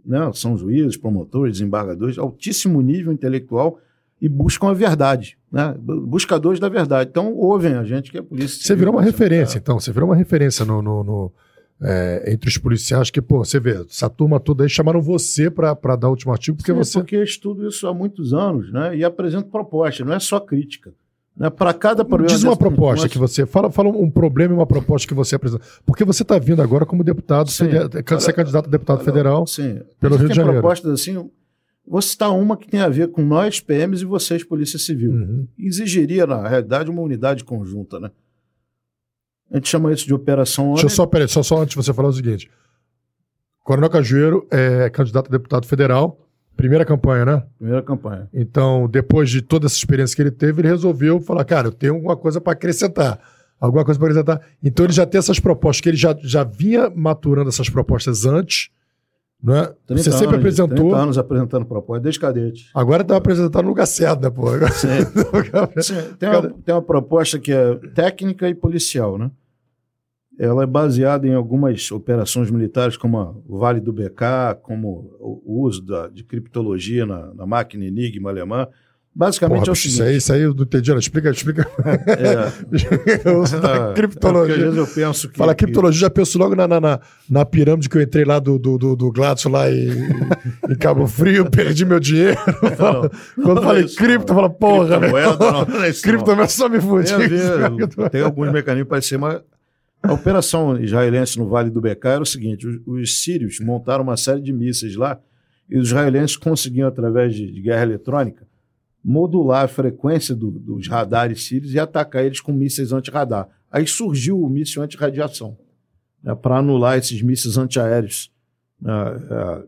né, são juízes, promotores, desembargadores, altíssimo nível intelectual e buscam a verdade, né? Bu- buscadores da verdade. Então, ouvem a gente que é polícia. Você virou uma referência, então. Você virou uma referência no, no- no, é, entre os policiais que, pô, você vê, essa turma toda aí chamaram você pra dar o último artigo, porque Sim, você. porque eu estudo isso há muitos anos né, e apresento proposta, não é só crítica. Né? Para cada problema. Diz uma proposta que você. Fala, fala um problema e uma proposta que você apresenta. Porque você está vindo agora como deputado, Sim. fede- ser candidato a deputado federal. Sim. pelo Rio de Janeiro. propostas assim. Vou citar uma que tem a ver com nós, PMs, e vocês, Polícia Civil. Uhum. Exigiria, na realidade, uma unidade conjunta, né? A gente chama isso de operação Deixa eu só, peraí, só, só antes de você falar o seguinte. Coronel Cajueiro é candidato a deputado federal, primeira campanha, né? Primeira campanha. Então, depois de toda essa experiência que ele teve, ele resolveu falar: cara, eu tenho alguma coisa para acrescentar. Alguma coisa para acrescentar. Então, ele já tem essas propostas, que ele já, já vinha maturando essas propostas antes. Né? 30 Você sempre anos, apresentou. 30 anos apresentando proposta, desde cadete. Agora está apresentando no lugar certo, né, pô? Sim, tem, uma, tem uma proposta que é técnica e policial, né? Ela é baseada em algumas operações militares, como o Vale do BK, como o o uso da- de criptologia na, na máquina Enigma alemã. Basicamente Porra, é o bicho, isso seguinte. aí, isso aí eu não entendi. não. Explica, explica. é, o uso da é porque às criptologia. vezes eu penso que. Fala que- criptologia, já penso logo na, na, na, pirâmide que eu entrei lá do, do, do, do Gladson lá em, em Cabo Frio, perdi meu dinheiro. Fala- Quando não falei é isso, cripto, não. fala, porra, velho. Criptomoeda, não, não é não. é só me Tem, fudir. a ver, tem alguns mecanismos para ser, mas a operação israelense no Vale do Becar era o seguinte: os, os sírios montaram uma série de mísseis lá e os israelenses conseguiam, através de, de guerra eletrônica, modular a frequência do- dos radares sírios e atacar eles com mísseis anti-radar. Aí surgiu o míssil anti-radiação né, para anular esses mísseis antiaéreos né, eh,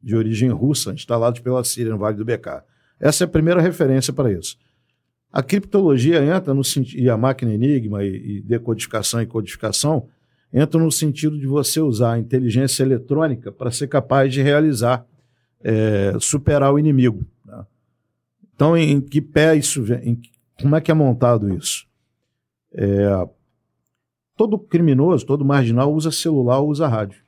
de origem russa instalados pela Síria no Vale do Becar. Essa é a primeira referência para isso. A criptologia entra no e a máquina Enigma e, e decodificação e codificação entram no sentido de você usar a inteligência eletrônica para ser capaz de realizar, é, superar o inimigo. Né? Então, em, que pé isso vem? Como é que é montado isso? É, todo criminoso, todo marginal usa celular ou usa rádio,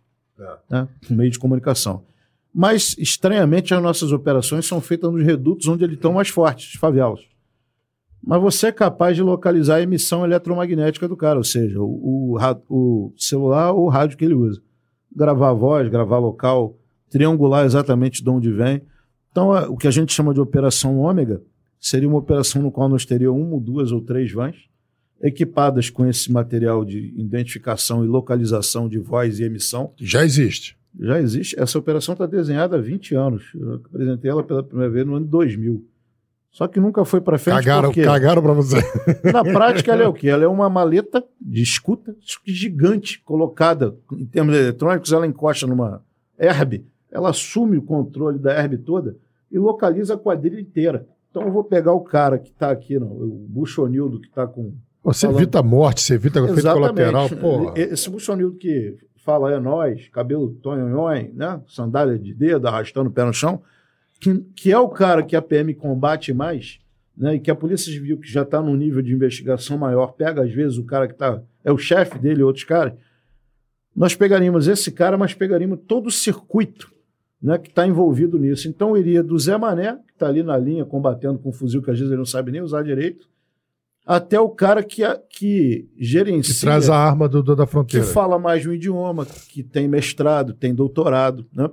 né? um meio de comunicação. Mas, estranhamente, as nossas operações são feitas nos redutos onde eles estão mais fortes, as favelas. Mas você é capaz de localizar a emissão eletromagnética do cara, ou seja, o, o o celular ou o rádio que ele usa. Gravar a voz, gravar local, triangular exatamente de onde vem. Então, o que a gente chama de operação ômega seria uma operação no qual nós teríamos uma, duas ou três vans equipadas com esse material de identificação e localização de voz e emissão. Já existe. Já existe. Essa operação está desenhada há 20 anos. Eu apresentei ela pela primeira vez no ano 2000. Só que nunca foi para frente Cagaram, porque, cagaram pra você. na prática, ela é o quê? Ela é uma maleta de escuta gigante, colocada, em termos eletrônicos, ela encosta numa herb, ela assume o controle da herb toda e localiza a quadrilha inteira. Então eu vou pegar o cara que está aqui, não, o Buchonildo, que está com Você Falando- evita a morte, você evita efeito colateral. Porra. esse buchonildo que fala é nós, cabelo tonhonhon, né? Sandália de dedo, arrastando o pé no chão, que, que é o cara que a PM combate mais, né? E que a Polícia Civil, que já está num nível de investigação maior, pega às vezes o cara que tá, é o chefe dele e outros caras. Nós pegaríamos esse cara, mas pegaríamos todo o circuito né, que está envolvido nisso. Então iria do Zé Mané, que está ali na linha combatendo com um fuzil que às vezes ele não sabe nem usar direito, até o cara que, a- que gerencia Que traz a arma do, do- da que fronteira. fala mais de um idioma, que tem mestrado, tem doutorado, né?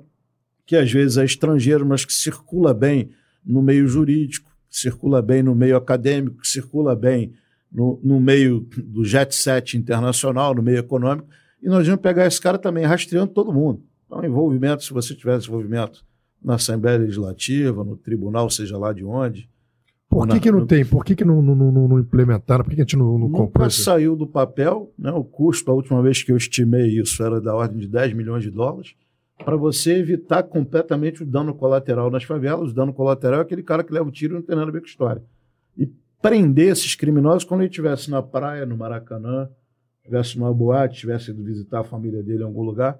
que às vezes é estrangeiro, mas que circula bem no meio jurídico, que circula bem no meio acadêmico, que circula bem no, no meio do jet set internacional, no meio econômico, e nós vamos pegar esse cara também rastreando todo mundo. Então, envolvimento, se você tivesse envolvimento na Assembleia Legislativa, no tribunal, seja lá de onde, Por que, na- que não no- tem? Por que, que não, não, não, não implementaram? Por que, que a gente não, não comprou Nunca saiu do papel, né? O custo, a última vez que eu estimei isso, era da ordem de 10 milhões de dólares, para você evitar completamente o dano colateral nas favelas. O dano colateral é aquele cara que leva o tiro e não tem nada a ver com história. E prender esses criminosos quando ele estivesse na praia, no Maracanã, estivesse numa boate, estivesse indo visitar a família dele em algum lugar,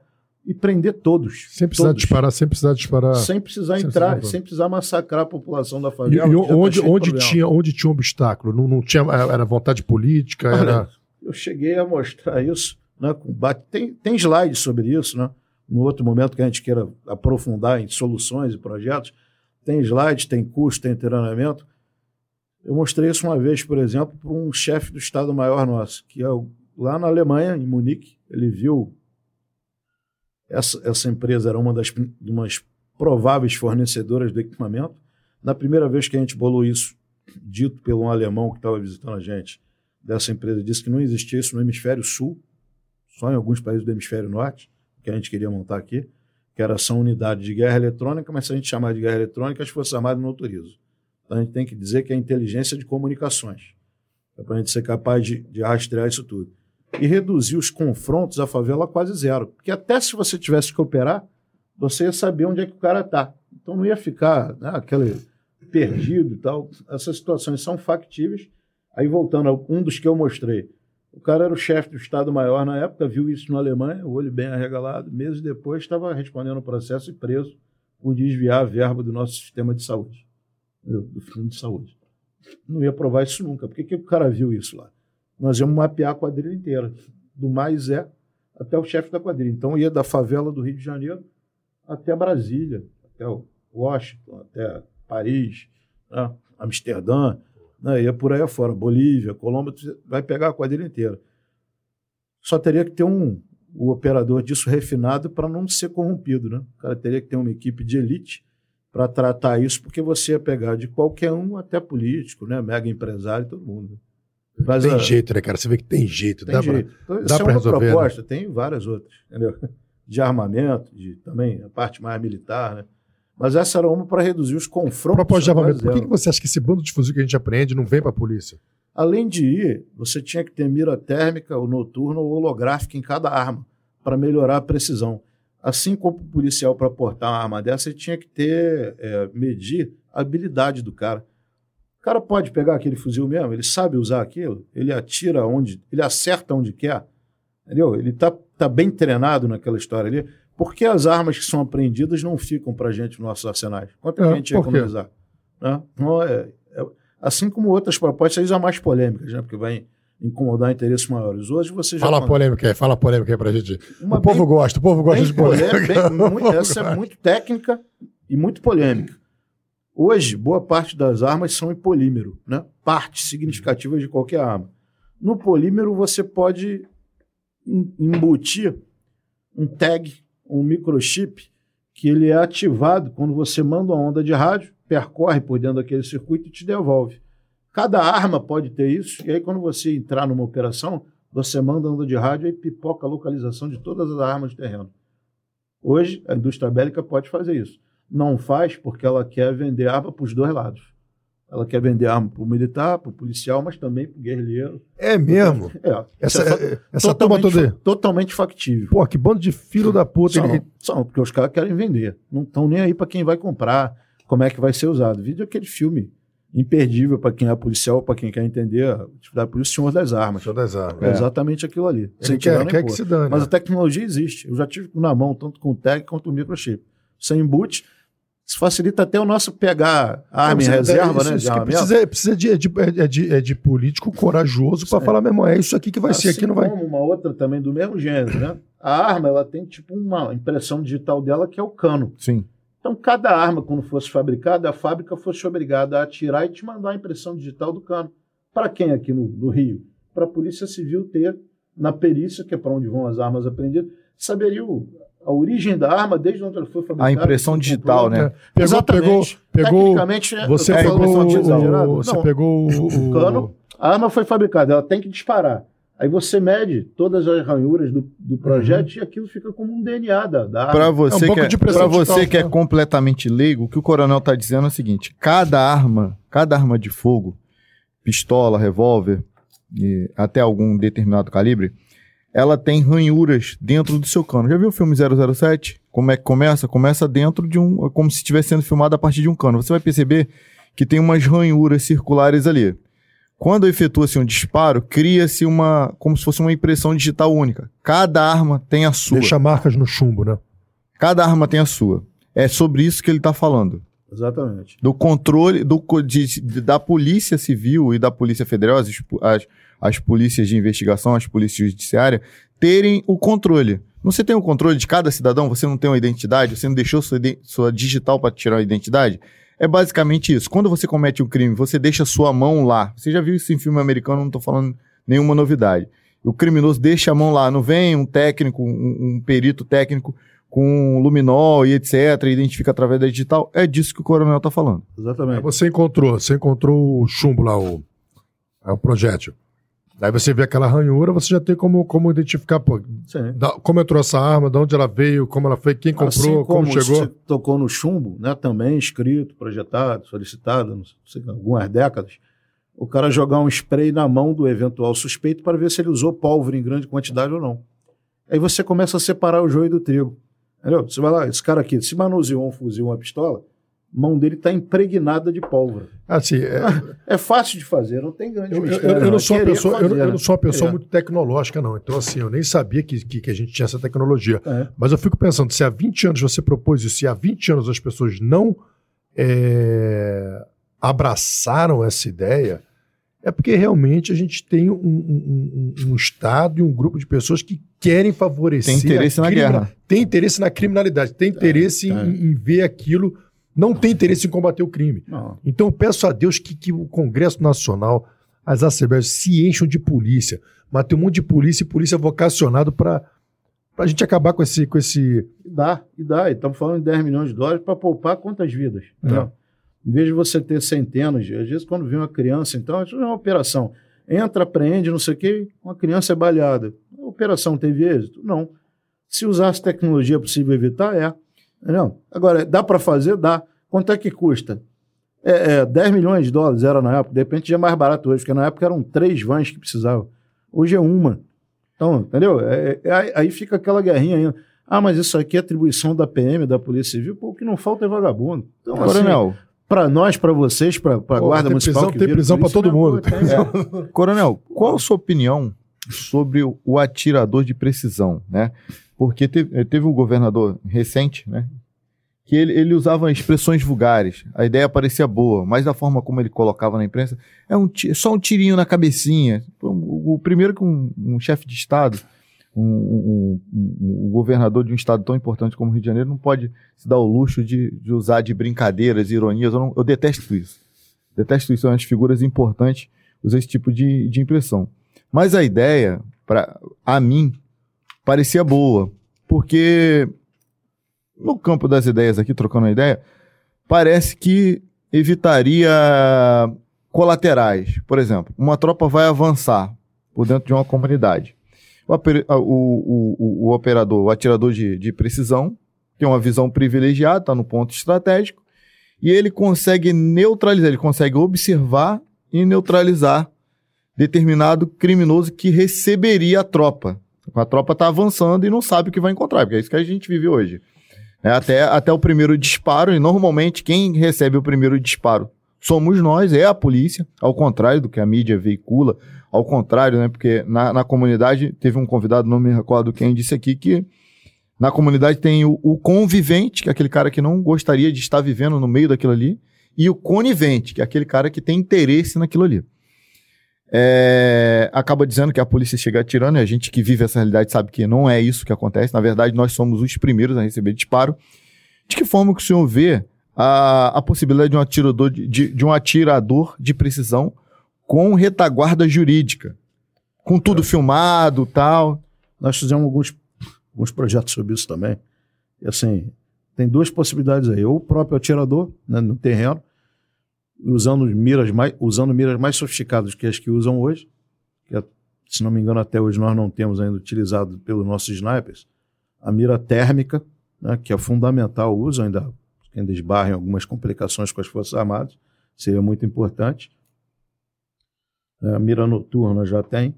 e prender todos. Sem precisar todos. disparar, sem precisar disparar. Sem precisar Sem entrar, precisar- sem precisar massacrar a população da E, favela. e que já tá onde, onde, tinha, onde tinha um obstáculo? Não, não tinha, era vontade política? Olha, Era... eu cheguei a mostrar isso, né, com bate- tem, tem slides sobre isso, né? No outro momento que a gente queira aprofundar em soluções e projetos, tem slides, tem curso, tem treinamento. Eu mostrei isso uma vez, por exemplo, para um chefe do Estado-Maior nosso, que é lá na Alemanha, em Munique, ele viu essa, essa empresa era uma das umas prováveis fornecedoras do equipamento. Na primeira vez que a gente bolou isso, dito por um alemão que estava visitando a gente, dessa empresa disse que não existia isso no hemisfério sul, só em alguns países do hemisfério norte, que a gente queria montar aqui, que era essa unidade de guerra eletrônica, mas se a gente chamar de guerra eletrônica, as Forças Armadas não autorizam. Então a gente tem que dizer que é inteligência de comunicações, é para a gente ser capaz de, de rastrear isso tudo. E reduzir os confrontos à favela a quase zero. Porque até se você tivesse que operar, você ia saber onde é que o cara está. Então não ia ficar né, aquele perdido e tal. Essas situações são factíveis. Aí voltando a um dos que eu mostrei, o cara era o chefe do Estado-Maior na época, viu isso na Alemanha, o olho bem arregalado. Meses depois estava respondendo o processo e preso por desviar a verba do nosso sistema de saúde, do do fundo de saúde. Não ia provar isso nunca. Por que, que o cara viu isso lá? Nós íamos mapear a quadrilha inteira, do mais é até o chefe da quadrilha. Então ia da favela do Rio de Janeiro até Brasília, até Washington, até Paris, né? Amsterdã, né? ia por aí afora, Bolívia, Colômbia, vai pegar a quadrilha inteira. Só teria que ter um o operador disso refinado para não ser corrompido, né? O cara teria que ter uma equipe de elite para tratar isso, porque você ia pegar de qualquer um até político, né? Mega empresário, todo mundo. Mas, tem jeito, né, cara? Você vê que tem jeito. tem dá jeito. Então, dá essa é pra uma resolver, né? proposta, tem várias outras, entendeu? De armamento, de também a parte mais militar, né? Mas essa era uma para reduzir os Pra... confrontos. Propósito de a armamento, por que, que você acha que esse bando de fuzil que a gente aprende não vem pra polícia? Além de ir, você tinha que ter mira térmica, ou noturna ou holográfica em cada arma, para melhorar a precisão. Assim como o policial para portar uma arma dessa, ele tinha que ter, é, medir a habilidade do cara. O cara pode pegar aquele fuzil mesmo, ele sabe usar aquilo, ele atira onde, ele acerta onde quer, entendeu? Ele tá, tá bem treinado naquela história ali. Por que as armas que são apreendidas não ficam para gente nos nossos arsenais? Quanto é É, a gente ia economizar? Né? Não, é- é- assim como outras propostas, aí são mais polêmicas, né? porque vai incomodar interesses maiores. Hoje você já. Fala a polêmica aí, fala polêmica aí pra gente. Uma o povo bem- gosta, o povo gosta de polêmica. bem- muito- povo essa é muito técnica e muito polêmica. Hoje, boa parte das armas são em polímero, né? Parte significativa de qualquer arma. No polímero, você pode em- embutir um tag, um microchip, que ele é ativado quando você manda uma onda de rádio, percorre por dentro daquele circuito e te devolve. Cada arma pode ter isso, e aí quando você entrar numa operação, você manda onda de rádio e pipoca a localização de todas as armas de terreno. Hoje, a indústria bélica pode fazer isso. Não faz porque ela quer vender arma para os dois lados. Ela quer vender arma para o militar, para o policial, mas também para o guerrilheiro. É mesmo? É, Essa, isso é é- essa turma totalmente, toda. totalmente factível. Pô, que bando de filho da puta. São, ele- são, porque os caras querem vender. Não estão nem aí para quem vai comprar, como é que vai ser usado. Vídeo aquele filme imperdível para quem é policial, para quem quer entender a atividade polícia, Senhor das Armas. Senhor das armas. É exatamente aquilo ali. Ele quer, quer que se dane. Mas a tecnologia existe. Eu já tive na mão, tanto com o tag quanto o microchip. Sem boot, isso facilita até o nosso pegar a arma em reserva, isso- né? isso de precisa, precisa de, de, é de, é de político corajoso Sim. falar, meu irmão, é isso aqui que vai ser, Assim aqui não vai. como uma outra também do mesmo gênero, né? A arma, ela tem tipo uma impressão digital dela que é o cano. Sim. Então, cada arma, quando fosse fabricada, a fábrica fosse obrigada a atirar e te mandar a impressão digital do cano. Para quem aqui no, no Rio? Para a Polícia Civil ter na perícia, que é para onde vão as armas apreendidas, saberia o- a origem da arma desde onde ela foi fabricada. A impressão digital, comprou. né? É, Pegou, Exatamente. pegou, pegou. Tecnicamente, é- Você pegou, o, você Não. pegou o, o- Cano. A arma foi fabricada, ela tem que disparar. Aí você mede todas as ranhuras do, do projeto e aquilo fica como um DNA da, da arma. Para você, pouco que, é, pra você digital, que é tá? completamente leigo, o que o coronel está dizendo é o seguinte: cada arma, cada arma de fogo, pistola, revólver, e até algum determinado calibre, ela tem ranhuras dentro do seu cano. Já viu o filme 007? Como é que começa? Começa dentro de um. como se estivesse sendo filmado a partir de um cano. Você vai perceber que tem umas ranhuras circulares ali. Quando efetua-se um disparo, cria-se uma. como se fosse uma impressão digital única. Cada arma tem a sua. Deixa marcas no chumbo, né? Cada arma tem a sua. É sobre isso que ele está falando. Exatamente. Do controle do, de, de, da Polícia Civil e da Polícia Federal, as, as, as polícias de investigação, as polícias judiciárias, terem o controle. Você tem o controle de cada cidadão, você não tem uma identidade, você não deixou sua, sua digital para tirar a identidade. É basicamente isso. Quando você comete um crime, você deixa sua mão lá. Você já viu isso em filme americano, não estou falando nenhuma novidade. O criminoso deixa a mão lá, não vem um técnico, um, um perito técnico com luminol e etc, identifica através da digital. É disso que o coronel está falando. Exatamente. Você encontrou, você encontrou o chumbo lá, o, é o projétil. Daí você vê aquela ranhura, você já tem como, como identificar, pô, da, como entrou essa arma, de onde ela veio, como ela foi, quem comprou, assim como, como chegou. Você tocou no chumbo, né, também escrito, projetado, solicitado, não sei, algumas décadas, o cara jogar um spray na mão do eventual suspeito para ver se ele usou pólvora em grande quantidade ou não. Aí você começa a separar o joio do trigo. Entendeu? Você vai lá, esse cara aqui, se manuseou um fuzil, uma pistola, mão dele está impregnada de pólvora. Assim, é... é fácil de fazer, não tem grande eu, mistério. Eu, eu, não sou pessoa, fazer, eu, não sou uma pessoa é. muito tecnológica, não. Então, assim, eu nem sabia que, que, que a gente tinha essa tecnologia. É. Mas eu fico pensando, se há 20 anos você propôs isso, se há 20 anos as pessoas não é, abraçaram essa ideia, é porque realmente a gente tem um, um, um, um, Estado e um grupo de pessoas que querem favorecer. Tem interesse na guerra. Tem interesse na criminalidade, tem interesse. Em, em ver aquilo não tem interesse em combater o crime. Não. Então eu peço a Deus que, que o Congresso Nacional, as assembleias se encham de polícia. Mas tem um monte de polícia e polícia vocacionado para a gente acabar com esse, com esse. E dá, e dá. Estamos falando de 10 milhões de dólares para poupar quantas vidas? É. Né? Em vez de você ter centenas, de, às vezes quando vem uma criança, então, isso é uma operação. Entra, apreende, não sei o quê, uma criança é baleada. A operação teve êxito? Não. Se usasse tecnologia possível evitar, é. Entendeu? Agora, dá para fazer? Dá. Quanto é que custa? É, é, 10 milhões de dólares era na época, de repente já é mais barato hoje, porque na época eram três vans que precisavam. Hoje é uma. Então, entendeu? É, é, aí fica aquela guerrinha ainda. Ah, mas isso aqui é atribuição da PM, da Polícia Civil. Pô, o que não falta é vagabundo. Então, Coronel. Assim, para nós, para vocês, para a Guarda Municipal. Prisão, tem prisão para todo mundo. É. Coronel, qual a sua opinião sobre o atirador de precisão, né? Porque teve, teve um governador recente, né, que ele, ele usava expressões vulgares. A ideia parecia boa, mas da forma como ele colocava na imprensa, é um, só um tirinho na cabecinha. O, o primeiro que um, um chefe de Estado, um, um, um, governador de um estado tão importante como o Rio de Janeiro, não pode se dar o luxo de, de usar de brincadeiras, ironias. Eu, não, eu detesto isso. Detesto isso. São as figuras importantes usar esse tipo de, de impressão. Mas a ideia, para a mim, parecia boa, porque no campo das ideias aqui, trocando uma ideia, parece que evitaria colaterais. Por exemplo, uma tropa vai avançar por dentro de uma comunidade. O, o, o, o operador, o atirador de, de precisão, tem uma visão privilegiada, está no ponto estratégico, e ele consegue neutralizar, ele consegue observar e neutralizar determinado criminoso que receberia a tropa. A tropa está avançando e não sabe o que vai encontrar, porque é isso que a gente vive hoje. É, até, até o primeiro disparo, e normalmente quem recebe o primeiro disparo somos nós, é a polícia, ao contrário do que a mídia veicula, ao contrário, né? Porque na, na comunidade, teve um convidado, não me recordo quem disse aqui, que na comunidade tem o, o, convivente, que é aquele cara que não gostaria de estar vivendo no meio daquilo ali, e o conivente, que é aquele cara que tem interesse naquilo ali é, acaba dizendo que a polícia chega atirando, e a gente que vive essa realidade sabe que não é isso que acontece. Na verdade, nós somos os primeiros a receber disparo. De que forma que o senhor vê a, a possibilidade de um, atirador de, de, um atirador de precisão com retaguarda jurídica? Com tudo é. filmado tal. Nós fizemos alguns, alguns projetos sobre isso também. E assim, tem duas possibilidades aí. Ou o próprio atirador né, no terreno, usando miras mais, usando miras mais sofisticadas que as que usam hoje, que é, se não me engano até hoje nós não temos ainda utilizado pelos nossos snipers, a mira térmica, né, que é fundamental uso, ainda, ainda esbarra em algumas complicações com as Forças Armadas, seria muito importante. É, a mira noturna já tem.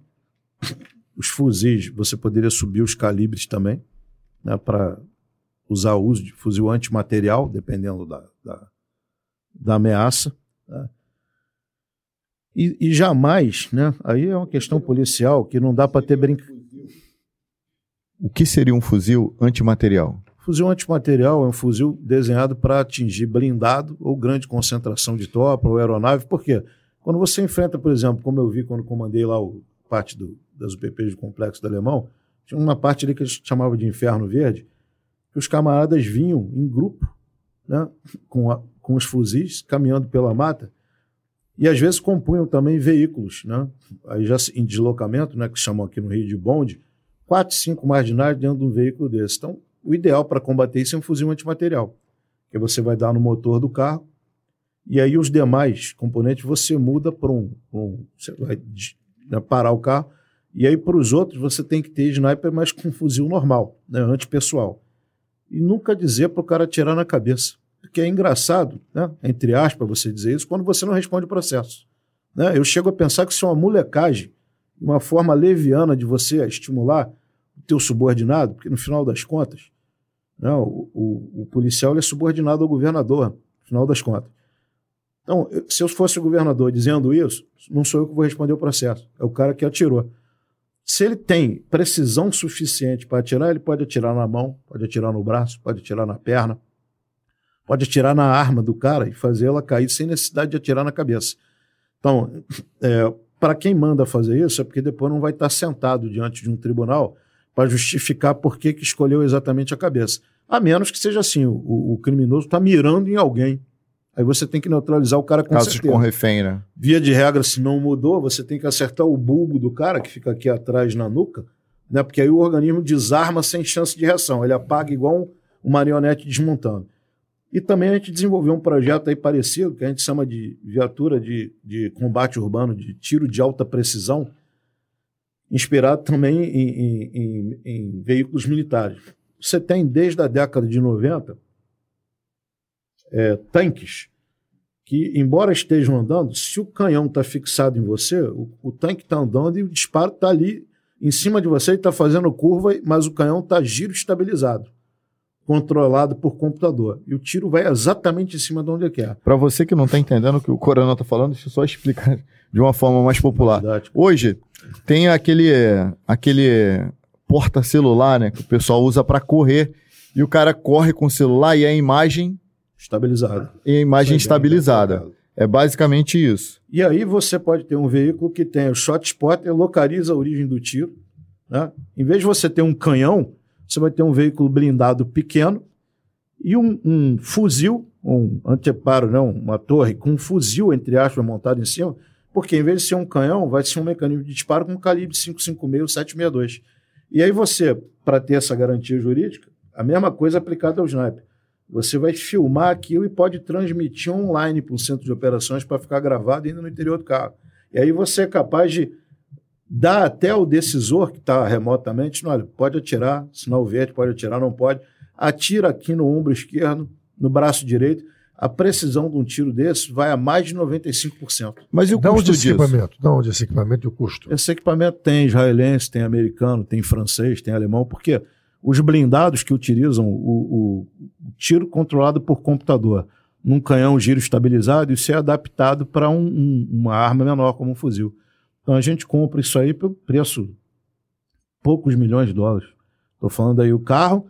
Os fuzis, você poderia subir os calibres também, né, para usar o uso de fuzil antimaterial, dependendo da, da, da ameaça. Tá? E, e jamais, né? Aí é uma questão policial que não dá para ter brincadeira. O que seria um fuzil antimaterial? Fuzil antimaterial é um fuzil desenhado para atingir blindado ou grande concentração de tropa ou aeronave. Por quê? Quando você enfrenta, por exemplo, como eu vi quando comandei lá o parte do, das UPPs do Complexo do Alemão, tinha uma parte ali que eles chamavam de Inferno Verde, que os camaradas vinham em grupo, né, com, a, com os fuzis, caminhando pela mata, e às vezes compunham também veículos, né, aí já em deslocamento, né, que chamam aqui no Rio de bonde, quatro, cinco marginais dentro de um veículo desse. Então, o ideal para combater isso é um fuzil antimaterial, que você vai dar no motor do carro, e aí os demais componentes você muda para um, um, você vai né, parar o carro, e aí para os outros você tem que ter sniper, mas com fuzil normal, né, antipessoal. E nunca dizer para o cara atirar na cabeça. Porque é engraçado, né, entre aspas, você dizer isso, quando você não responde o processo. Né? Eu chego a pensar que isso é uma molecagem, uma forma leviana de você estimular teu subordinado, porque no final das contas, né, o, o, o, policial é subordinado ao governador, no final das contas. Então, se eu fosse o governador dizendo isso, não sou eu que vou responder o processo, é o cara que atirou. Se ele tem precisão suficiente para atirar, ele pode atirar na mão, pode atirar no braço, pode atirar na perna, pode atirar na arma do cara e fazer ela cair sem necessidade de atirar na cabeça. Então, é, para quem manda fazer isso, é porque depois não vai estar sentado diante de um tribunal para justificar por que, que escolheu exatamente a cabeça. A menos que seja assim, o, o criminoso está mirando em alguém. Aí você tem que neutralizar o cara com Casos certeza. com refém, né? Via de regra, se não mudou, você tem que acertar o bulbo do cara, que fica aqui atrás na nuca, né? porque aí o organismo desarma sem chance de reação. Ele apaga igual um, um marionete desmontando. E também a gente desenvolveu um projeto aí parecido, que a gente chama de viatura de, de combate urbano, de tiro de alta precisão, inspirado também em, em, em, em veículos militares. Você tem, desde a década de 90, é, tanques que, embora estejam andando, se o canhão está fixado em você, o, o tanque está andando e o disparo está ali em cima de você e está fazendo curva, mas o canhão está giro estabilizado, controlado por computador. E o tiro vai exatamente em cima de onde ele quer. Para você que não está entendendo o que o Coronel está falando, deixa eu só explicar de uma forma mais popular. Hoje, tem aquele, aquele porta-celular, né, que o pessoal usa para correr, e o cara corre com o celular e a imagem estabilizada. E a imagem estabilizada. É basicamente isso. E aí você pode ter um veículo que tem o shot spotter, localiza a origem do tiro. Né? Em vez de você ter um canhão, você vai ter um veículo blindado pequeno e um, um fuzil, um anteparo, não, uma torre com um fuzil, entre aspas, montado em cima, porque em vez de ser um canhão, vai ser um mecanismo de disparo com calibre 556 ou 762. E aí você, para ter essa garantia jurídica, a mesma coisa aplicada ao sniper. Você vai filmar aquilo e pode transmitir online para um centro de operações para ficar gravado ainda no interior do carro. E aí você é capaz de dar até o decisor que está remotamente, olha, pode atirar, sinal verde, pode atirar, não pode. Atira aqui no ombro esquerdo, no braço direito a precisão de um tiro desse vai a mais de 95%. Mas e o da custo onde equipamento? Da onde esse equipamento e o custo? Esse equipamento tem israelense, tem americano, tem francês, tem alemão, porque os blindados que utilizam o, o, o tiro controlado por computador num canhão giro estabilizado, isso é adaptado para um, um, uma arma menor, como um fuzil. Então a gente compra isso aí pelo preço poucos milhões de dólares. Estou falando aí o carro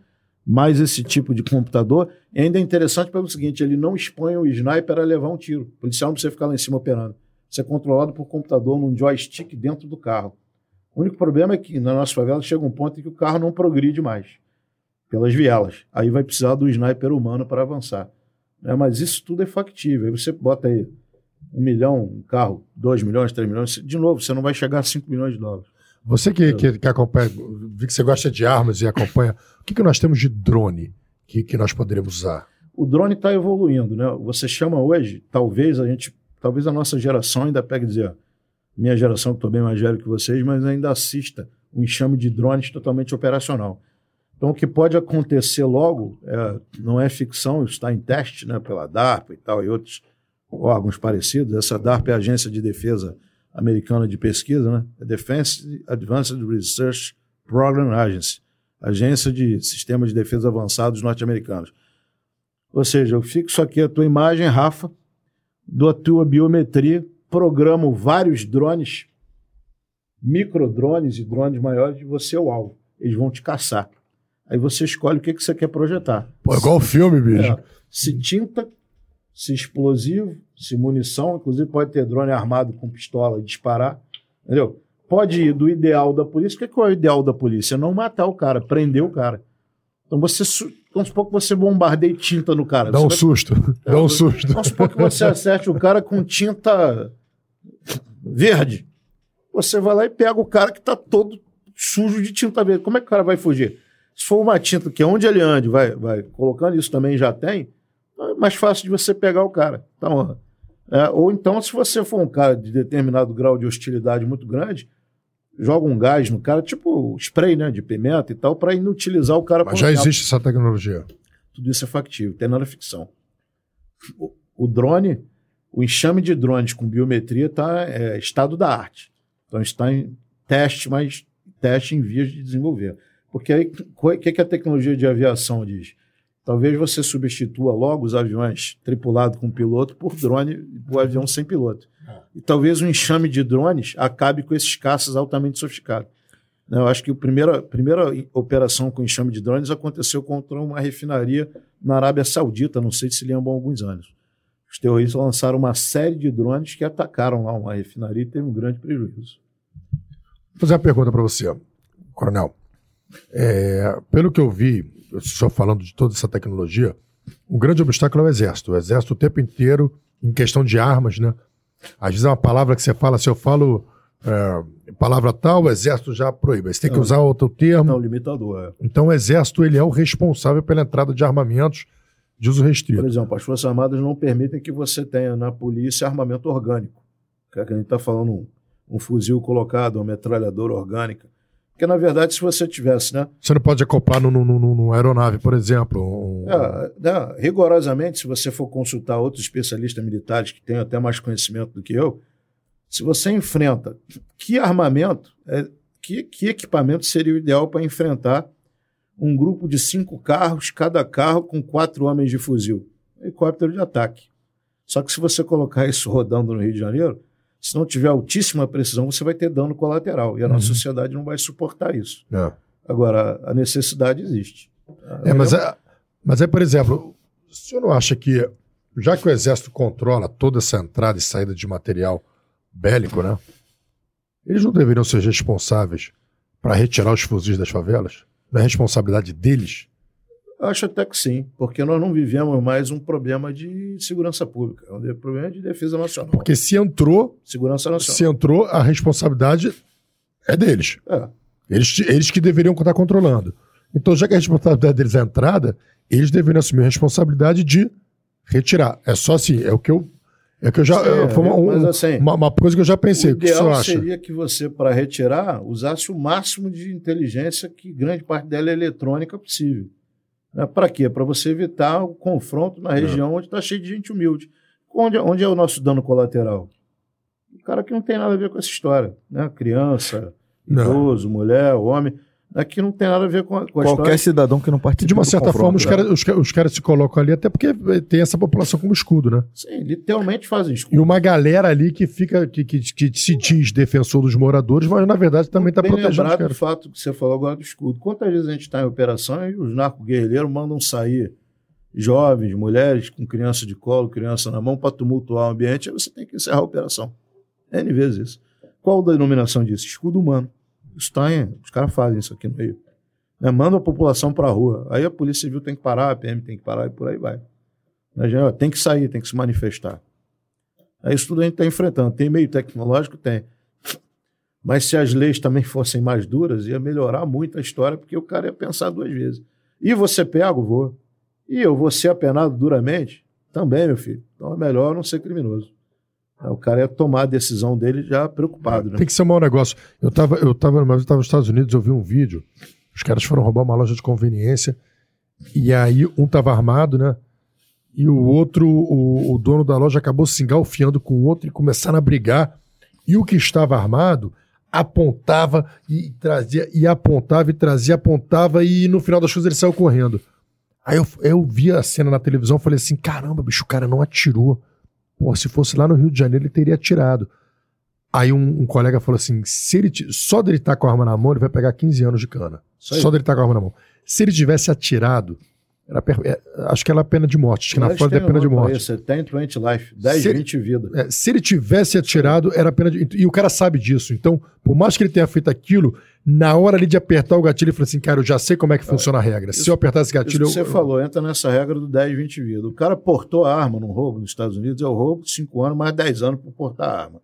mais esse tipo de computador. E ainda é interessante pelo seguinte: ele não expõe o sniper a levar um tiro. O policial não precisa ficar lá em cima operando. Isso é controlado por computador num joystick dentro do carro. O único problema é que na nossa favela chega um ponto em que o carro não progride mais pelas vielas. Aí vai precisar do sniper humano para avançar. É, mas isso tudo é factível. Aí você bota aí um milhão, um carro, dois milhões, três milhões. De novo, você não vai chegar a cinco milhões de dólares. Você que, que, que, acompanha, vi que você gosta de armas e acompanha, o que, que nós temos de drone que, que nós poderemos usar? O drone está evoluindo, né? Você chama hoje, talvez a gente, talvez a nossa geração ainda pegue dizer, minha geração que estou bem mais velho que vocês, mas ainda assista um enxame de drones totalmente operacional. Então, o que pode acontecer logo é, não é ficção, está em teste né, pela DARPA e tal, e outros órgãos parecidos. Essa DARPA é a Agência de Defesa americana de pesquisa, né? A Defense Advanced Research Program Agency, agência de sistemas de defesa avançados norte-americanos. Ou seja, eu fixo aqui a tua imagem, Rafa, dou a tua biometria, programam vários drones, microdrones e drones maiores, e você é o alvo. Eles vão te caçar. Aí você escolhe o que, que você quer projetar. Pô, igual o filme, bicho. É, se tinta, se explosivo, se munição, inclusive pode ter drone armado com pistola e disparar. Entendeu? Pode ir do ideal da polícia. O que, que é o ideal da polícia? Não matar o cara, prender o cara. Então você. Vamos supor que você bombardeie tinta no cara. Dá Você um vai- susto. Dá um susto. Vamos supor que você acerte o cara com tinta verde. Você vai lá e pega o cara que está todo sujo de tinta verde. Como é que o cara vai fugir? Se for uma tinta que onde ele ande, vai, vai colocando, isso também já tem, é mais fácil de você pegar o cara. Então, é, ou então, se você for um cara de determinado grau de hostilidade muito grande, joga um gás no cara, tipo spray né, de pimenta e tal, para inutilizar o cara. Mas já existe essa tecnologia. tudo isso é factível, tem nada ficção. O, o drone, o enxame de drones com biometria está é, estado da arte. Então está em teste, mas teste em vias de desenvolver. Porque aí, o que, que a tecnologia de aviação diz? Talvez você substitua logo os aviões tripulados com piloto por drone, por avião sem piloto. E talvez um enxame de drones acabe com esses caças altamente sofisticados. Né, Eu acho que a primeira, primeira operação com enxame de drones aconteceu contra uma refinaria na Arábia Saudita, não sei se lembram há alguns anos. Os terroristas lançaram uma série de drones que atacaram lá uma refinaria e teve um grande prejuízo. Vou fazer uma pergunta para você, Coronel. É, pelo que eu vi, senhor falando de toda essa tecnologia, o grande obstáculo é o exército. O exército o tempo inteiro, em questão de armas, né? Às vezes é uma palavra que você fala, se eu falo é, palavra tal, o exército já proíbe. Você tem que Não. usar outro termo. Não, limitador. É. Então o exército ele é o responsável pela entrada de armamentos de uso Por restrito. exemplo, as Forças Armadas não permitem que você tenha na polícia armamento orgânico. Que é que a gente está falando um, um fuzil colocado, uma metralhadora orgânica. Porque, na verdade, se você tivesse, né? Você não pode acoplar no, aeronave, por exemplo. um- É, né, rigorosamente, se você for consultar outros especialistas militares que têm até mais conhecimento do que eu, se você enfrenta que armamento, é, que, que equipamento seria o ideal para enfrentar um grupo de cinco carros, cada carro com quatro homens de fuzil? Helicóptero de ataque. Só que se você colocar isso rodando no Rio de Janeiro, se não tiver altíssima precisão, você vai ter dano colateral. E a nossa Uhum. sociedade não vai suportar isso. É. Agora, a necessidade existe. É, mas, é, mas é, por exemplo, o senhor não acha que, já que o Exército controla toda essa entrada e saída de material bélico, né? Eles não deveriam ser responsáveis para retirar os fuzis das favelas? Não é responsabilidade deles? Eu acho até que sim, porque nós não vivemos mais um problema de segurança pública, é um problema de defesa nacional. Porque se entrou, Segurança se nacional. entrou, a responsabilidade é deles. É, Eles, eles que deveriam estar controlando. Então, já que a responsabilidade deles é a entrada, eles deveriam assumir a responsabilidade de retirar. É só assim, é o que eu. É o que eu já. É, foi uma, mas um- assim, uma, uma coisa que eu já pensei. o O que o ideal acha? seria que você, para retirar, usasse o máximo de inteligência, que grande parte dela é eletrônica, possível. Para quê? Para você evitar o confronto na região onde está cheio de gente humilde. Onde, onde é o nosso dano colateral? O cara que não tem nada a ver com essa história. Né? Criança, Não. idoso, mulher, homem. Aqui não tem nada a ver com a, com a Qualquer história. cidadão que não participe de uma certa forma os né? caras os, os caras se colocam ali, até porque tem essa população como escudo, né? Sim, literalmente fazem isso. E uma galera ali que fica, que, que, que se diz defensor dos moradores, mas na verdade também está protegendo lembrado do fato que você falou agora do escudo. Quantas vezes a gente está em operação e os narco-guerrilheiros mandam sair jovens, mulheres com criança de colo, criança na mão, para tumultuar o ambiente, aí você tem que encerrar a operação. N vezes isso. Qual a denominação disso? Escudo humano. Isso tá em, os caras fazem isso aqui no Rio. Né? Manda a população para a rua. Aí a Polícia Civil tem que parar, a PM tem que parar e por aí vai. Né, ó, Tem que sair, tem que se manifestar. É isso tudo a gente está enfrentando. Tem meio tecnológico? Tem. Mas se as leis também fossem mais duras, ia melhorar muito a história, porque o cara ia pensar duas vezes. E você pego, vou. E eu vou ser apenado duramente? Também, meu filho. Então é melhor não ser criminoso. O cara ia tomar a decisão dele já preocupado, né? Tem que ser um mau negócio. Eu estava eu tava, eu tava nos Estados Unidos, eu vi um vídeo. Os caras foram roubar uma loja de conveniência. E aí um tava armado, né? E o outro, o, o dono da loja, acabou se engalfiando com o outro e começaram a brigar. E o que estava armado apontava e trazia, e apontava e trazia, apontava, e no final das coisas ele saiu correndo. Aí eu, eu vi a cena na televisão falei assim: caramba, bicho, o cara não atirou. Pô, se fosse lá no Rio de Janeiro, ele teria atirado. Aí um, um colega falou assim: se ele só dele estar com a arma na mão, ele vai pegar 15 anos de cana. Só dele estar com a arma na mão. Se ele tivesse atirado, era é, acho que era pena de morte. Acho que na Mas Flórida é pena de morte. Você tem 20 life, 10, Se- 20 vidas. É, se ele tivesse atirado, era pena de. E o cara sabe disso. Então, por mais que ele tenha feito aquilo, na hora ali de apertar o gatilho, ele falou assim: cara, eu já sei como é que funciona a regra. Se eu apertar esse Isso gatilho. que você eu- falou, entra nessa regra do 10, 20 vidas. O cara portou a arma num roubo nos Estados Unidos, é o roubo de 5 anos, mais 10 anos por portar a arma.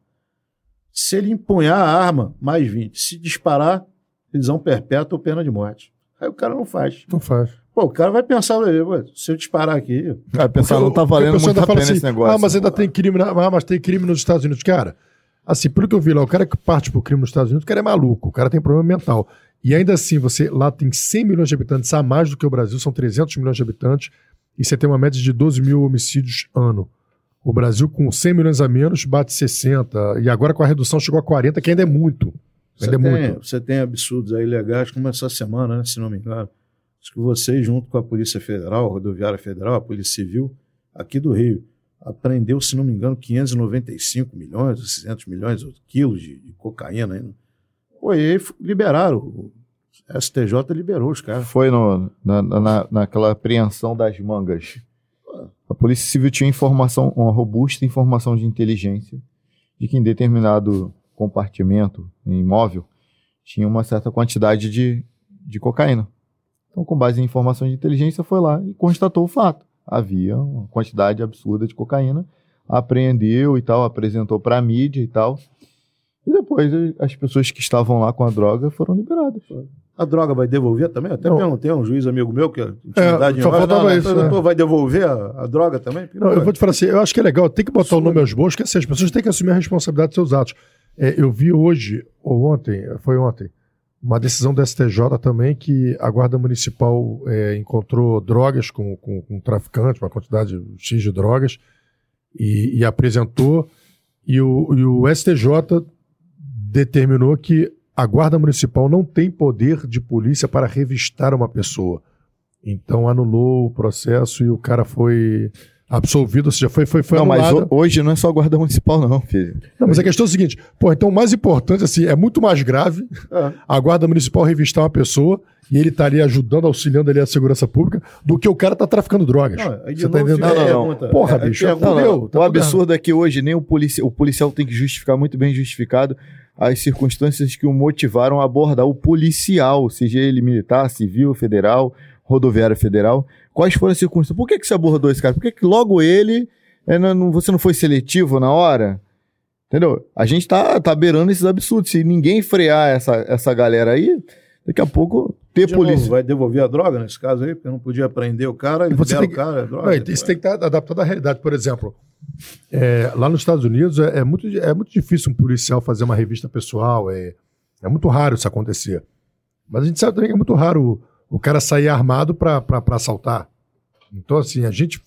Se ele empunhar a arma, mais 20. Se disparar, prisão perpétua ou pena de morte. Aí o cara não faz. Não faz. Pô, o cara vai pensar, "Pô, se eu disparar aqui, Cara, pensar, não tá valendo muito ainda a pena assim, esse negócio. Ah, mas ainda tem crime, na, ah, mas tem crime nos Estados Unidos. Cara, assim, pelo que eu vi lá, o cara que parte pro crime nos Estados Unidos, o cara é maluco, o cara tem problema mental. E ainda assim, você lá tem 100 milhões de habitantes, a mais do que o Brasil, são 300 milhões de habitantes, e você tem uma média de 12 mil homicídios ano. O Brasil, com 100 milhões a menos, bate 60, e agora com a redução chegou a 40, que ainda é muito. você Ainda é tem, muito. você tem absurdos aí legais, como essa semana, né, se não me engano. Acho que vocês, junto com a Polícia Federal, a Rodoviária Federal, a Polícia Civil, aqui do Rio, apreendeu, se não me engano, 595 milhões, ou 600 milhões de quilos de, de cocaína. Aí. Pô, e aí liberaram. O STJ liberou os caras. Foi no, na, na, naquela apreensão das mangas. A Polícia Civil tinha informação, uma robusta informação de inteligência de que em determinado compartimento, em imóvel, tinha uma certa quantidade de, de cocaína. Então, com base em informação de inteligência, foi lá e constatou o fato. Havia uma quantidade absurda de cocaína, apreendeu e tal, apresentou para a mídia e tal. E depois eh, as pessoas que estavam lá com a droga foram liberadas. A droga vai devolver também? Até Não. perguntei a um juiz amigo meu que é intimidade É, só em hora, faltava não, isso, não, né? doutor, vai devolver a, a droga também? Não, eu vou te falar assim, eu acho que é legal, tem que botar o Absurdo. nome aos bois, que assim, as pessoas têm que assumir a responsabilidade dos seus atos. É, eu vi hoje, ou ontem, foi ontem, uma decisão do STJ também que a Guarda Municipal é, encontrou drogas com, com, com traficante, uma quantidade X de drogas, e, e apresentou, e o, e o STJ determinou que a Guarda Municipal não tem poder de polícia para revistar uma pessoa. Então anulou o processo e o cara foi absolvido, ou seja, foi, foi, foi não, mas anulado. hoje não é só guarda municipal, não, filho. Não, mas a questão é a seguinte: pô, então o mais importante, assim, é muito mais grave É. a guarda municipal revistar uma pessoa e ele tá ali ajudando, auxiliando ali a segurança pública, do que o cara tá traficando drogas. Não, de Você tá entendendo? a Não, não, não. pergunta. Porra, bicho, pergunta- Não, tá o absurdo é que hoje nem o, polici o policial tem que justificar muito bem justificado as circunstâncias que o motivaram a abordar o policial, seja ele militar, civil, federal, rodoviário federal. Quais foram as circunstâncias? Por que, que você abordou esse cara? Por que, que logo ele, é, não- não- você não foi seletivo na hora? Entendeu? A gente tá, tá beirando esses absurdos. Se ninguém frear essa, essa galera aí, daqui a pouco ter De novo, polícia. vai devolver a droga nesse caso aí, porque não podia prender o cara, E você libera tem o cara, a droga. Não, isso tem que estar adaptado à realidade. Por exemplo, é, lá nos Estados Unidos é, é muito, é muito difícil um policial fazer uma revista pessoal. É, é muito raro isso acontecer. Mas a gente sabe também que é muito raro o, cara sair armado para assaltar. Então, assim, a gente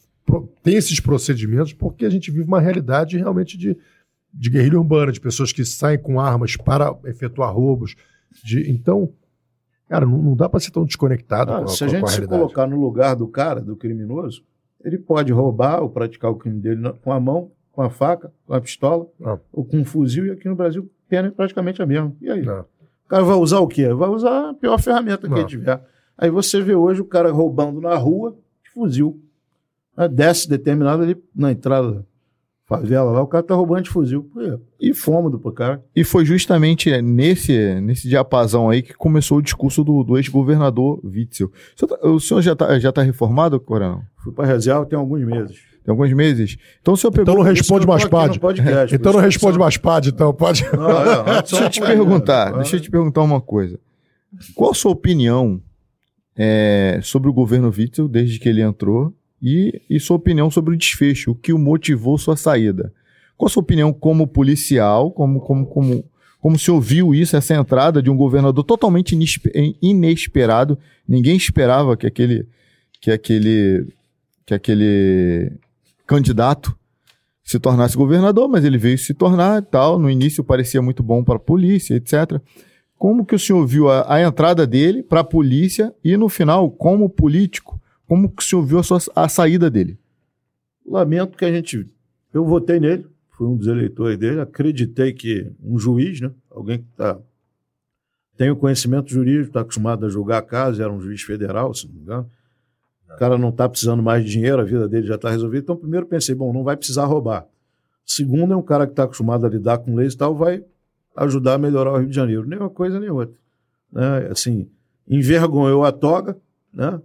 tem esses procedimentos porque a gente vive uma realidade realmente de, de guerrilha urbana, de pessoas que saem com armas para efetuar roubos. De, então, cara, não, não dá para ser tão desconectado Ah, com, a- se a a gente se realidade. colocar no lugar do cara, do criminoso, ele pode roubar ou praticar o crime dele com a mão, com a faca, com a pistola, Ah. ou com um fuzil, e aqui no Brasil pena é praticamente a mesma. E aí? Não. O cara vai usar o quê? Vai usar a pior ferramenta que Não. ele tiver. Aí você vê hoje o cara roubando na rua de fuzil. Aí Desce determinado ali na entrada da favela lá, o cara tá roubando de fuzil. E fômodo pro cara. E foi justamente nesse, nesse diapasão aí que começou o discurso do, do ex-governador Witzel. O senhor, tá- o senhor já está já tá reformado, Coronel? Fui pra reserva tem alguns meses. Tem alguns meses? Então o senhor pegou... Então não responde mais PAD. podcast, Então não responde mais PAD, então pode. Não, não, não, Deixa eu te perguntar, deixa eu te perguntar uma coisa. Qual a sua opinião é, sobre o governo Witzel desde que ele entrou e, e sua opinião sobre o desfecho, o que o motivou sua saída? Qual a sua opinião como policial, como, como, como, como se ouviu isso, essa entrada de um governador totalmente inespe- inesperado? Ninguém esperava que aquele, que aquele, que aquele candidato se tornasse governador, mas ele veio se tornar tal. No início parecia muito bom para a polícia, etc. Como que o senhor viu a, a entrada dele para a polícia e no final, como político, como que o senhor viu a, sua, a saída dele? Lamento que a gente eu votei nele, fui um dos eleitores dele, acreditei que um juiz, né, alguém que tá, tem o conhecimento jurídico, está acostumado a julgar casos, era um juiz federal, se não me engano, o cara não está precisando mais de dinheiro, a vida dele já está resolvida. Então, primeiro pensei, bom, não vai precisar roubar. Segundo, é um cara que está acostumado a lidar com leis e tal, vai ajudar a melhorar o Rio de Janeiro. Nem uma coisa nem outra. Né? Assim, envergonhou a toga, né?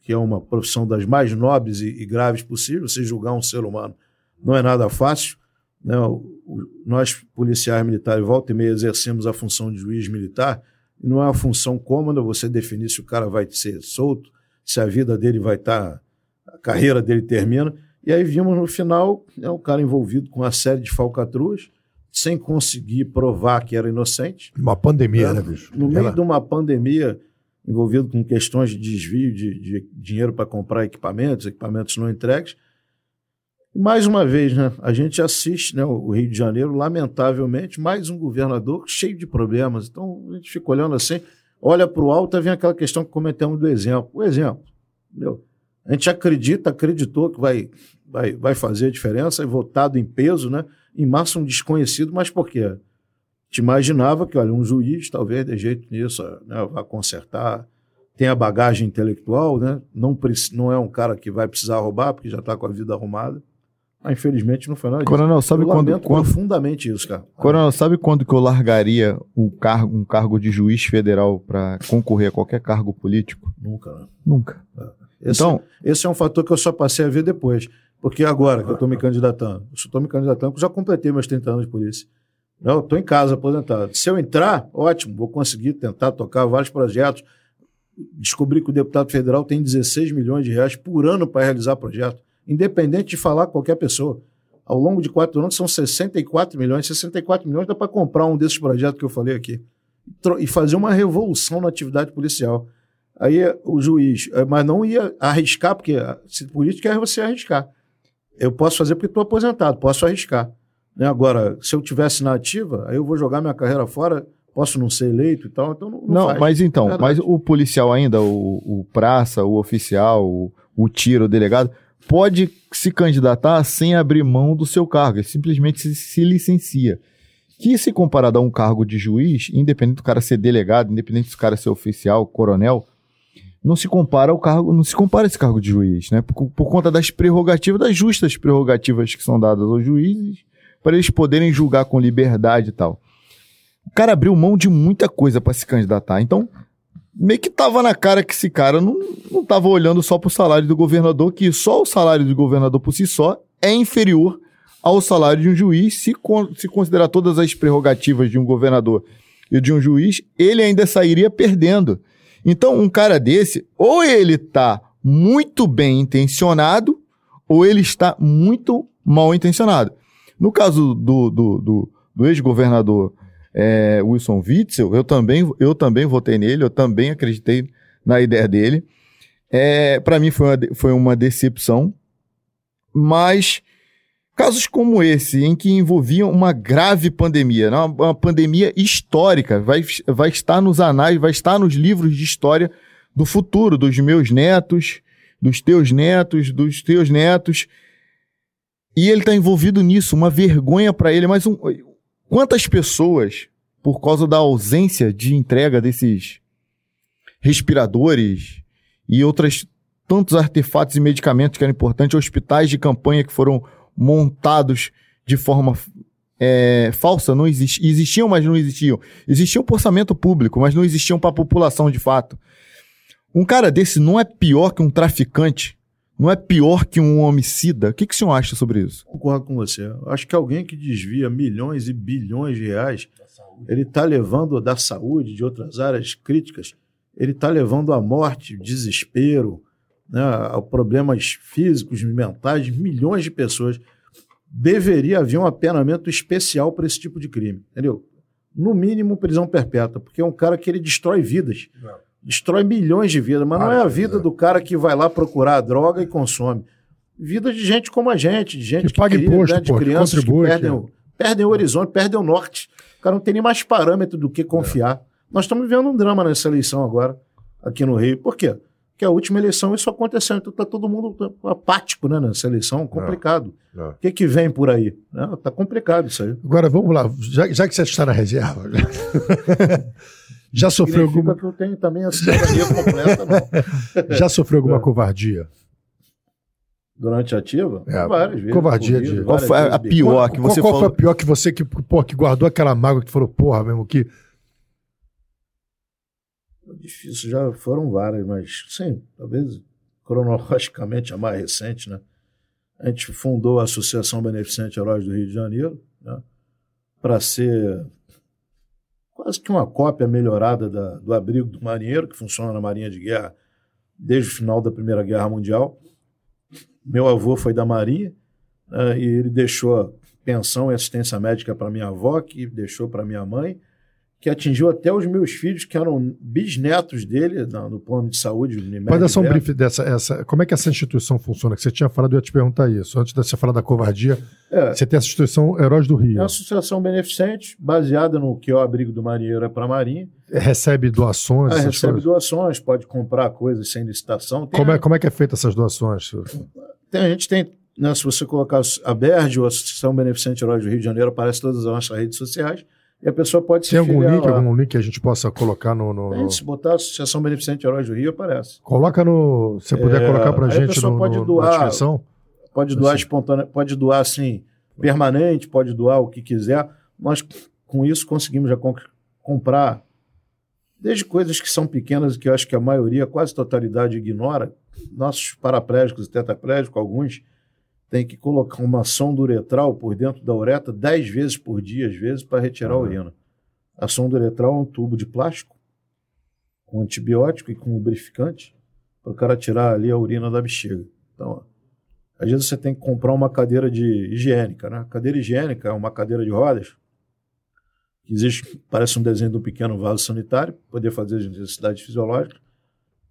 que é uma profissão das mais nobres e, e graves possíveis. Você julgar um ser humano não é nada fácil. Né? O, o, nós, policiais militares, volta e meia, exercemos a função de juiz militar, e não é uma função cômoda você definir se o cara vai ser solto, se a vida dele vai estar, tá, a carreira dele termina. E aí vimos no final né, o cara envolvido com uma série de falcatruas, sem conseguir provar que era inocente. Uma pandemia, né, né bicho? No meio Ela... de uma pandemia, envolvido com questões de desvio de, de dinheiro para comprar equipamentos, equipamentos não entregues. Mais uma vez, né, a gente assiste né, o Rio de Janeiro, lamentavelmente, mais um governador cheio de problemas. Então a gente fica olhando assim, olha para o alto e vem aquela questão que cometemos do exemplo. O exemplo. Entendeu? A gente acredita, acreditou que vai, vai, vai fazer a diferença, é votado em peso, né? Em massa um desconhecido, mas por quê? Te imaginava que, olha, um juiz talvez de jeito nisso, né, vai consertar, tem a bagagem intelectual, né? Não, não é um cara que vai precisar roubar, porque já está com a vida arrumada. Mas infelizmente não foi nada disso. Coronel, sabe eu quando, quando profundamente isso, cara. Coronel, sabe quando que eu largaria um cargo, um cargo de juiz federal para concorrer a qualquer cargo político? Nunca, né? Nunca. É. Esse, então, esse é um fator que eu só passei a ver depois. Porque agora que eu estou me candidatando, eu estou me candidatando, já completei meus 30 anos de polícia. Eu estou em casa, aposentado. Se eu entrar, ótimo, vou conseguir tentar tocar vários projetos. Descobri que o deputado federal tem 16 milhões de reais por ano para realizar projeto independente de falar com qualquer pessoa. Ao longo de quatro anos são 64 milhões. 64 milhões dá para comprar um desses projetos que eu falei aqui e fazer uma revolução na atividade policial. Aí o juiz, eh, mas não ia arriscar, porque se política é você arriscar. Eu posso fazer porque estou aposentado, posso arriscar. Né? Agora, se eu tivesse na ativa, aí eu vou jogar minha carreira fora, posso não ser eleito e tal, então não, não, não mas então, mas o policial ainda, o, o praça, o oficial, o, o tiro, o delegado, pode se candidatar sem abrir mão do seu cargo, ele simplesmente se, se licencia. Que se comparado a um cargo de juiz, independente do cara ser delegado, independente do cara ser oficial, coronel, não se compara ao cargo, não se compara esse cargo de juiz, né? Por, por conta das prerrogativas, das justas prerrogativas que são dadas aos juízes, para eles poderem julgar com liberdade e tal. O cara abriu mão de muita coisa para se candidatar. Então, meio que tava na cara que esse cara não, não tava olhando só pro salário do governador, que só o salário do governador por si só é inferior ao salário de um juiz, se, se considerar todas as prerrogativas de um governador e de um juiz, ele ainda sairia perdendo. Então, um cara desse, ou ele tá muito bem intencionado, ou ele está muito mal intencionado. No caso do, do, do, do ex-governador é, Wilson Witzel, eu também, eu também votei nele, eu também acreditei na ideia dele. É, Para mim foi uma, foi uma decepção, mas casos como esse, em que envolviam uma grave pandemia, né? uma, uma pandemia histórica, vai, vai estar nos anais, vai estar nos livros de história do futuro, dos meus netos, dos teus netos, dos teus netos. E ele está envolvido nisso, uma vergonha para ele, mas um, Quantas pessoas, por causa da ausência de entrega desses respiradores e outras tantos artefatos e medicamentos que eram importantes, hospitais de campanha que foram montados de forma é, falsa, não existiam, existiam, mas não existiam. Existiam por orçamento público, mas não existiam para a população de fato. Um cara desse não é pior que um traficante não é pior que um homicida? O que, que o senhor acha sobre isso? Concordo com você. Acho que alguém que desvia milhões e bilhões de reais, ele está levando da saúde, de outras áreas críticas, ele está levando à morte, desespero, né, a problemas físicos, mentais de milhões de pessoas. Deveria haver um apenamento especial para esse tipo de crime, entendeu? No mínimo, prisão perpétua, porque é um cara que ele destrói vidas. Não destrói milhões de vidas, mas não é a vida do cara que vai lá procurar a droga e consome. Vida de gente como a gente, de gente que, que paga cria, imposto, né, de pô, crianças que, que perdem, o, perdem o horizonte, perdem o norte. O cara não tem nem mais parâmetro do que confiar. É. Nós estamos vivendo um drama nessa eleição agora, aqui no Rio. Por quê? Que a última eleição isso aconteceu. Então está todo mundo apático né, nessa eleição, complicado. É, é. O que, que vem por aí? Está complicado isso aí. Agora vamos lá, já, já que você está na reserva. já sofreu alguma. que eu tenho também a cidadania completa, não. Já sofreu alguma é. covardia? Durante a ativa? É, várias vezes. Covardia de. Qual foi a, pior que você qual, qual foi a pior que você que, porra, que guardou aquela mágoa que falou, porra, mesmo, que Difícil, já foram várias, mas sim, talvez cronologicamente a mais recente, né? A gente fundou a Associação Beneficente Heróis do Rio de Janeiro, né? Para ser quase que uma cópia melhorada da, do abrigo do marinheiro, que funciona na Marinha de Guerra desde o final da Primeira Guerra Mundial. Meu avô foi da Marinha né? e ele deixou pensão e assistência médica para minha avó, que deixou para minha mãe, que atingiu até os meus filhos, que eram bisnetos dele no, no plano de saúde. Pode dar só um brief dessa. Essa, como é que essa instituição funciona? Que você tinha falado, eu ia te perguntar isso. Antes de você falar da covardia, é, você tem essa instituição Heróis do Rio. É uma associação beneficente, baseada no que é o abrigo do marinheiro é para a Marinha. Recebe doações? É, recebe coisas? doações, pode comprar coisas sem licitação. como, é, como é que é feita essas doações? Tem, a gente tem, né, se você colocar a BERD, ou a Associação Beneficente Heróis do Rio de Janeiro, aparece todas as nossas redes sociais e a pessoa pode se Tem algum link, lá. algum link que a gente possa colocar no. no, no... Se botar a Associação Beneficente Heróis do Rio, aparece. Coloca no. Se puder é, colocar pra gente no, pode no, doar, na descrição. Pode doar assim. espontânea, pode doar assim, permanente, pode doar o que quiser. Nós, com isso, conseguimos já comp comprar desde coisas que são pequenas e que eu acho que a maioria, quase a totalidade, ignora. Nossos paraplégicos e tetraplégicos, alguns tem que colocar uma sonda uretral por dentro da ureta 10 vezes por dia, às vezes, para retirar uhum. a urina. A sonda uretral é um tubo de plástico com antibiótico e com lubrificante para o cara tirar ali a urina da bexiga. Então, às vezes você tem que comprar uma cadeira de higiênica, né? A cadeira higiênica é uma cadeira de rodas que existe, parece um desenho de um pequeno vaso sanitário, poder fazer as necessidades fisiológicas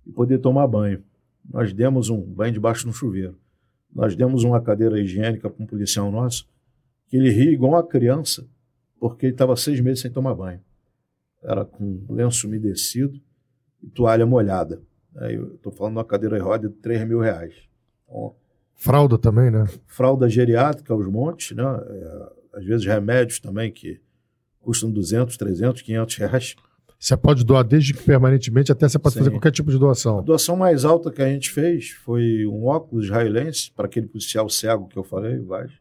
e poder tomar banho. Nós demos um banho debaixo do chuveiro. Nós demos uma cadeira higiênica para um policial nosso, que ele ria igual uma criança, porque ele estava seis meses sem tomar banho. Era com lenço umedecido e toalha molhada. Aí eu estou falando de uma cadeira de roda de 3 mil reais. Então, fralda também, né? Fralda geriátrica aos montes, né? É, às vezes remédios também que custam 200, 300, 500 reais. Você pode doar desde que permanentemente até você pode Sim. fazer qualquer tipo de doação. A doação mais alta que a gente fez foi um óculos israelense para aquele policial cego que eu falei, Vaz.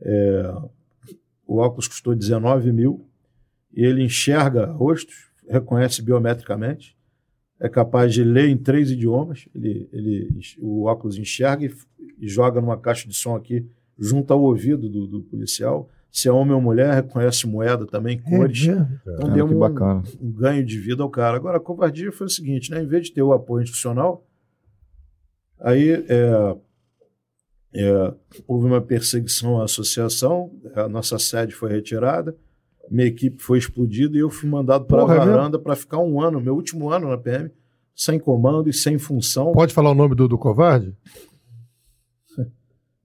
É, o óculos custou 19 mil e ele enxerga rostos, reconhece biometricamente, é capaz de ler em três idiomas. Ele, ele, o óculos enxerga e, e joga numa caixa de som aqui junto ao ouvido do, do policial se é homem ou mulher, reconhece moeda também, é, cores. É, é. Então deu um, bacana. um ganho de vida ao cara. Agora, a covardia foi o seguinte, né? Em vez de ter o apoio institucional, aí é, é, houve uma perseguição à associação, a nossa sede foi retirada, minha equipe foi explodida e eu fui mandado para a varanda para ficar um ano, meu último ano na PM, sem comando e sem função. Pode falar o nome do, do covarde?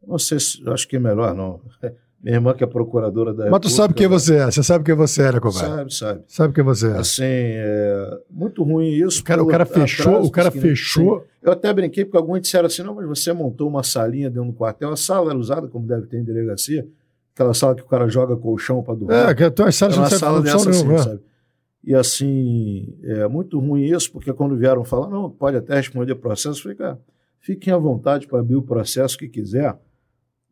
Não sei se, acho que é melhor não. Minha irmã, que é procuradora da. Mas tu sabe quem você é, você sabe quem você é, né? Sabe, sabe. Sabe quem você é. Assim, é muito ruim isso. O cara, o cara fechou, o cara fechou. Eu até brinquei, porque alguns disseram assim: não, mas você montou uma salinha dentro do quartel. A sala era usada, como deve ter em delegacia, aquela sala que o cara joga colchão para dormir. É, que é uma sala, uma sala dessa assim, né? sabe? E assim, é muito ruim isso, porque quando vieram falar, não, pode até responder processo, eu falei, cara, fiquem à vontade para abrir o processo que quiser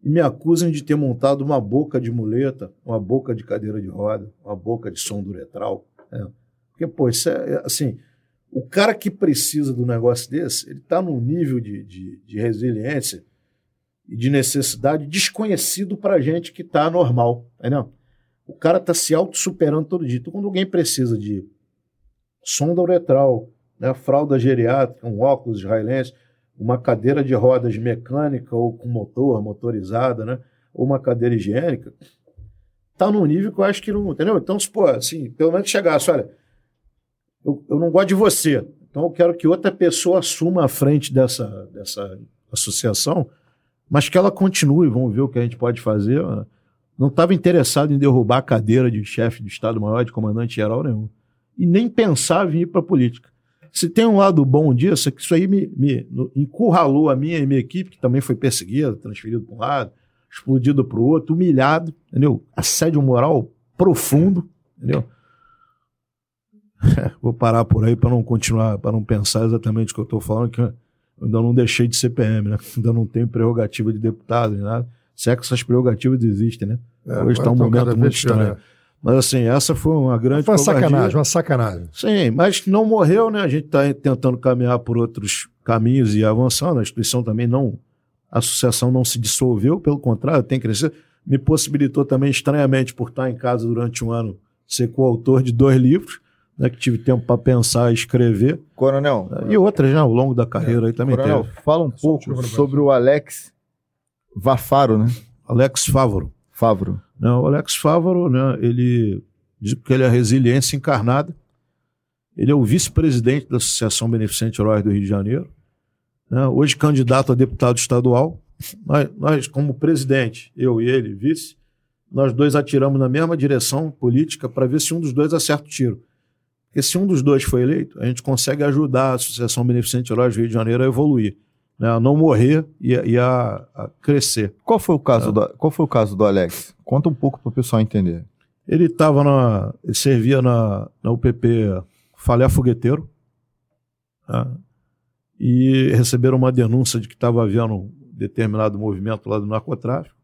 e me acusam de ter montado uma boca de muleta, uma boca de cadeira de roda, uma boca de som duretral. Né? Porque, pô, isso é, é, assim, o cara que precisa do negócio desse, ele está num nível de, de, de, resiliência e de necessidade desconhecido para gente que está normal, entendeu? O cara está se auto-superando todo dia. Então, quando alguém precisa de sonda uretral, né, fralda geriátrica, um óculos israelense, uma cadeira de rodas mecânica ou com motor, motorizada, né? Ou uma cadeira higiênica, tá num nível que eu acho que não. Entendeu? Então, se, pô, assim, pelo menos chegasse, olha, eu, eu não gosto de você, então eu quero que outra pessoa assuma a frente dessa, dessa associação, mas que ela continue, vamos ver o que a gente pode fazer. Não estava interessado em derrubar a cadeira de chefe de Estado-Maior, de comandante-geral nenhum. E nem pensava em ir para a política. Se tem um lado bom disso, é que isso aí me, me encurralou a minha e minha equipe, que também foi perseguida, transferida para um lado, explodido para o outro, humilhado, entendeu? Assédio moral profundo, entendeu? Vou parar por aí para não continuar, para não pensar exatamente o que eu estou falando, que eu ainda não deixei de CPM, né? Ainda não tenho prerrogativa de deputado, nem nada. Se é que essas prerrogativas existem, né? É, Hoje está um momento muito estranho. Né? Mas assim, essa foi uma grande. Foi uma sacanagem, uma sacanagem. Sim, mas não morreu, né? A gente está tentando caminhar por outros caminhos e avançando. A instituição também não. A associação não se dissolveu, pelo contrário, tem crescido. Me possibilitou também, estranhamente, por estar em casa durante um ano, ser coautor de dois livros né, que tive tempo para pensar e escrever. Coronel. E outras, né, ao longo da carreira é. aí também Coronel, teve. fala um pouco sobre o Alex Vafaro, né? Alex Favaro. Favaro. Não, o Alex Favaro, né, ele diz que ele é resiliência encarnada. Ele é o vice-presidente da Associação Beneficente Heróis do Rio de Janeiro. Né, hoje candidato a deputado estadual. Nós, nós, como presidente, eu e ele, vice, nós dois atiramos na mesma direção política para ver se um dos dois acerta o tiro. Porque se um dos dois for eleito, a gente consegue ajudar a Associação Beneficente Heróis do Rio de Janeiro a evoluir, né? a não morrer e, a, e a, a, crescer. Qual foi o caso, é. do, qual foi o caso do Alex? Conta um pouco para o pessoal entender. Ele estava na. Ele servia na, na UPP Falé Fogueteiro. Né? E receberam uma denúncia de que estava havendo um determinado movimento lá do narcotráfico.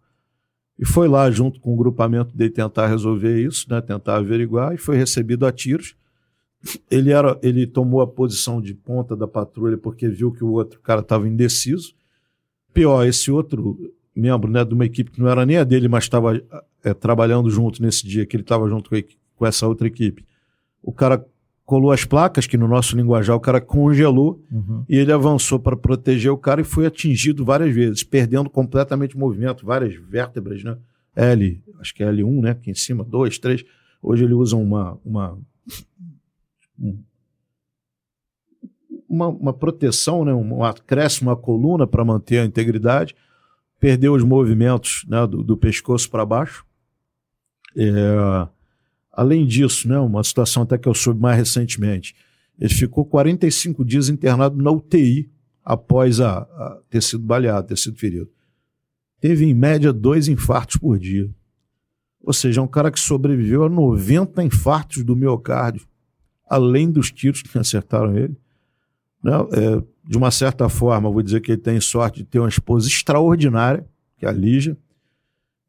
E foi lá, junto com o grupamento dele, tentar resolver isso, né? tentar averiguar, e foi recebido a tiros ele era, ele tomou a posição de ponta da patrulha porque viu que o outro cara estava indeciso. Pior, esse outro membro né, de uma equipe que não era nem a dele, mas estava é, trabalhando junto nesse dia que ele estava junto com, a, com, essa outra equipe. O cara colou as placas, que no nosso linguajar o cara congelou, uhum. e ele avançou para proteger o cara e foi atingido várias vezes, perdendo completamente o movimento, várias vértebras, né? L, acho que é L1, né? Aqui em cima, dois, três. Hoje ele usa uma, uma uma, uma proteção, né, um acréscimo à coluna para manter a integridade, perdeu os movimentos né, do, do pescoço para baixo. É, além disso, né, uma situação até que eu soube mais recentemente, ele ficou 45 dias internado na UTI após a, a ter sido baleado, ter sido ferido. Teve em média dois infartos por dia. Ou seja, é um cara que sobreviveu a 90 infartos do miocárdio além dos tiros que acertaram ele. Né? É, de uma certa forma, vou dizer que ele tem sorte de ter uma esposa extraordinária, que é a Lígia.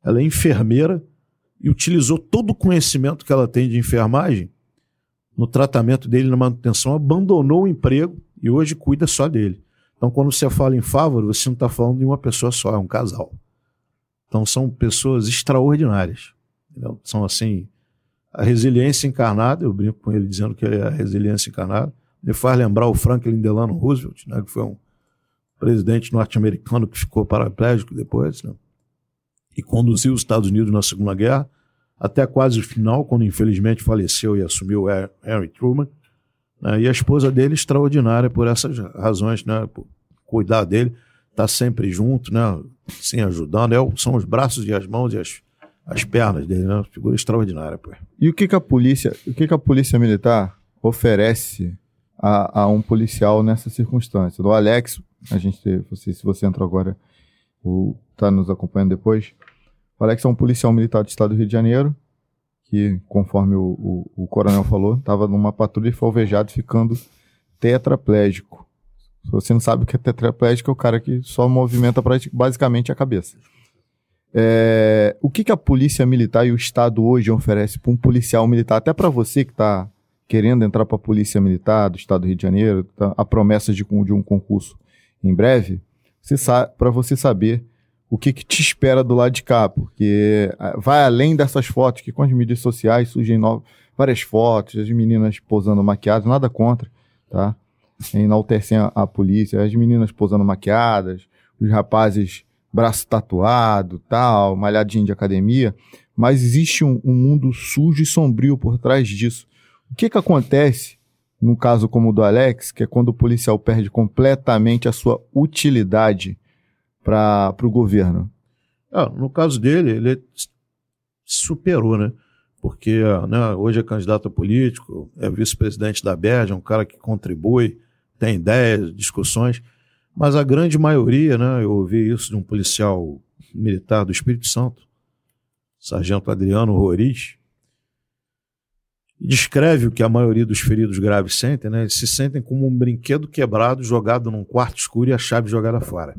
Ela é enfermeira e utilizou todo o conhecimento que ela tem de enfermagem no tratamento dele, na manutenção, abandonou o emprego e hoje cuida só dele. Então, quando você fala em Fávaro, você não está falando de uma pessoa só, é um casal. Então, são pessoas extraordinárias. Entendeu? São, assim, a resiliência encarnada, eu brinco com ele dizendo que ele é a resiliência encarnada, me faz lembrar o Franklin Delano Roosevelt, né, que foi um presidente norte-americano que ficou paraplégico depois, né, e conduziu os Estados Unidos na Segunda Guerra, até quase o final, quando infelizmente faleceu e assumiu Henry Truman, né, e a esposa dele extraordinária por essas razões, né, por cuidar dele, estar tá sempre junto, né, sem ajudando, é, são os braços e as mãos e as as pernas dele, né? Figura extraordinária, pô. E o que, que a polícia, o que, que a polícia militar oferece a, a um policial nessa circunstância? Do Alex, a gente, você, se você entrou agora ou está nos acompanhando depois, o Alex é um policial militar do estado do Rio de Janeiro, que, conforme o, o, o coronel falou, estava numa patrulha e foi alvejado ficando tetraplégico. Se você não sabe o que é tetraplégico, é o cara que só movimenta basicamente a cabeça. É, o que, que a polícia militar e o Estado hoje oferece para um policial militar, até para você que está querendo entrar para a polícia militar do Estado do Rio de Janeiro, tá, a promessa de, de, um concurso em breve, para você saber o que, que, te espera do lado de cá, porque é, vai além dessas fotos que com as mídias sociais surgem novas, várias fotos, as meninas posando maquiadas, nada contra, tá? Enaltecem a, a polícia, as meninas posando maquiadas, os rapazes braço tatuado, tal, malhadinho de academia, mas existe um, um, mundo sujo e sombrio por trás disso. O que que acontece num caso como o do Alex, que é quando o policial perde completamente a sua utilidade para o governo? Ah, no caso dele, ele superou, né? porque né, hoje é candidato a político, é vice-presidente da BERJ, é um cara que contribui, tem ideias, discussões, mas a grande maioria, né, eu ouvi isso de um policial militar do Espírito Santo, sargento Adriano Roriz, descreve o que a maioria dos feridos graves sentem, né? Eles se sentem como um brinquedo quebrado jogado num quarto escuro e a chave jogada fora.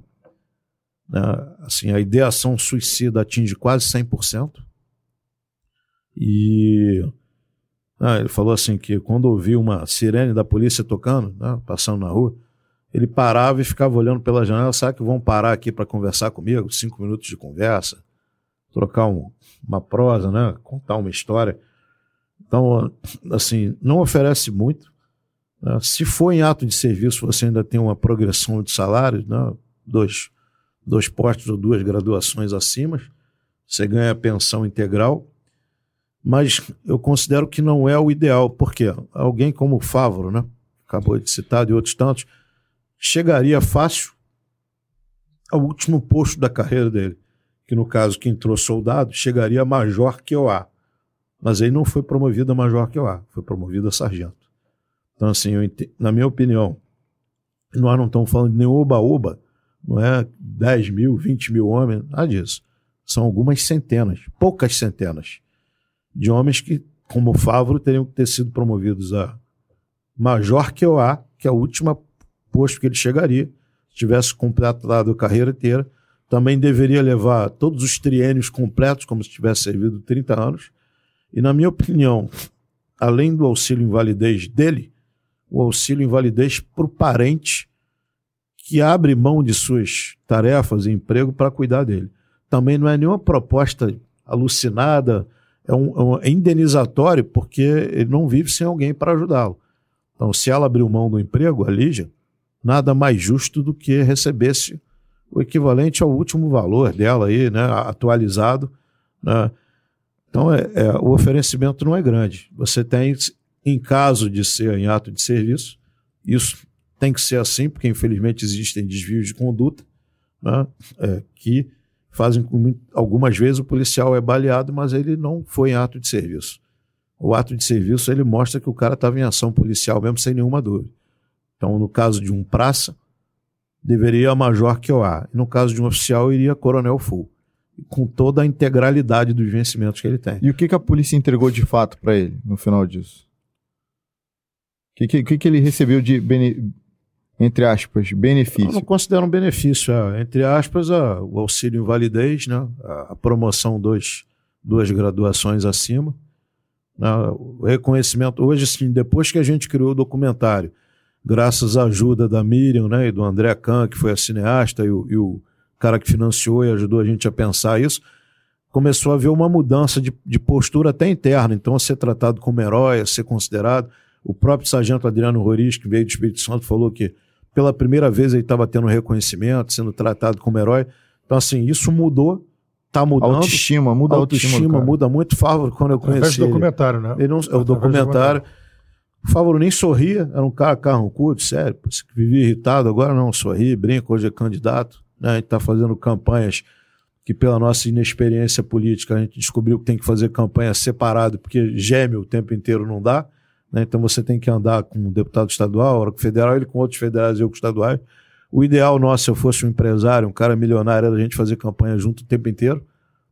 Né? Assim, a ideação suicida atinge quase 100%. E ah, ele falou assim que quando ouvia uma sirene da polícia tocando, né, passando na rua, ele parava e ficava olhando pela janela, sabe que vão parar aqui para conversar comigo, cinco minutos de conversa, trocar um, uma prosa, né, contar uma história. Então, assim, não oferece muito. Né? Se for em ato de serviço, você ainda tem uma progressão de salário, né? dois, dois postos ou duas graduações acima, você ganha pensão integral, mas eu considero que não é o ideal, porque alguém como o Fávoro, né? acabou de citar, de outros tantos, chegaria fácil ao último posto da carreira dele, que no caso que entrou soldado, chegaria a major que o A. Mas aí não foi promovido a major que o A, foi promovido a sargento. Então, assim, eu, na minha opinião, nós não estamos falando de nenhum oba-oba, não é 10 mil, 20 mil homens, nada disso. São algumas centenas, poucas centenas, de homens que, como o Favro, teriam que ter sido promovidos a major que o A, que é o último posto que ele chegaria, se tivesse completado a carreira inteira. Também deveria levar todos os triênios completos, como se tivesse servido 30 anos e, na minha opinião, além do auxílio invalidez dele, o auxílio invalidez para o parente que abre mão de suas tarefas e emprego para cuidar dele. Também não é nenhuma proposta alucinada, é um, é um é indenizatório, porque ele não vive sem alguém para ajudá-lo. Então, se ela abriu mão do emprego, a Lígia, nada mais justo do que recebesse o equivalente ao último valor dela aí, né, atualizado, né, então, é, é, o oferecimento não é grande. Você tem, em caso de ser em ato de serviço, isso tem que ser assim, porque infelizmente existem desvios de conduta né, é, que fazem com algumas vezes o policial é baleado, mas ele não foi em ato de serviço. O ato de serviço ele mostra que o cara estava em ação policial mesmo sem nenhuma dúvida. Então, no caso de um praça, deveria a major que o A. E no caso de um oficial, iria coronel full com toda a integralidade dos vencimentos que ele tem. E o que, que a polícia entregou de fato para ele no final disso? O que, que, que, ele recebeu de, bene, entre aspas, benefício? Eu não considero um benefício. É, entre aspas, a, o auxílio invalidez, né? a, a promoção dos, duas graduações acima. Né? O reconhecimento. Hoje, sim, depois que a gente criou o documentário, graças à ajuda da Miriam né? e do André Kahn, que foi a cineasta, e o, e o cara que financiou e ajudou a gente a pensar isso, começou a haver uma mudança de, de postura até interna. Então, a ser tratado como herói, a ser considerado. O próprio sargento Adriano Roriz, que veio do Espírito Santo, falou que pela primeira vez ele estava tendo reconhecimento, sendo tratado como herói. Então, assim, isso mudou, está mudando. Autoestima, muda a autoestima. autoestima muda muito. Favor, quando eu conheci. É o documentário, né? Ele não, é o documentário. O Favor nem sorria, era um cara carrancudo, sério, vivia irritado, agora não sorri, brinca, hoje é candidato. Né? A gente está fazendo campanhas que, pela nossa inexperiência política, a gente descobriu que tem que fazer campanha separado, porque gêmeo o tempo inteiro não dá. Né? Então você tem que andar com um deputado estadual, hora com federal, ele com outros federais e eu com estaduais. O ideal nosso, se eu fosse um empresário, um cara milionário, era a gente fazer campanha junto o tempo inteiro,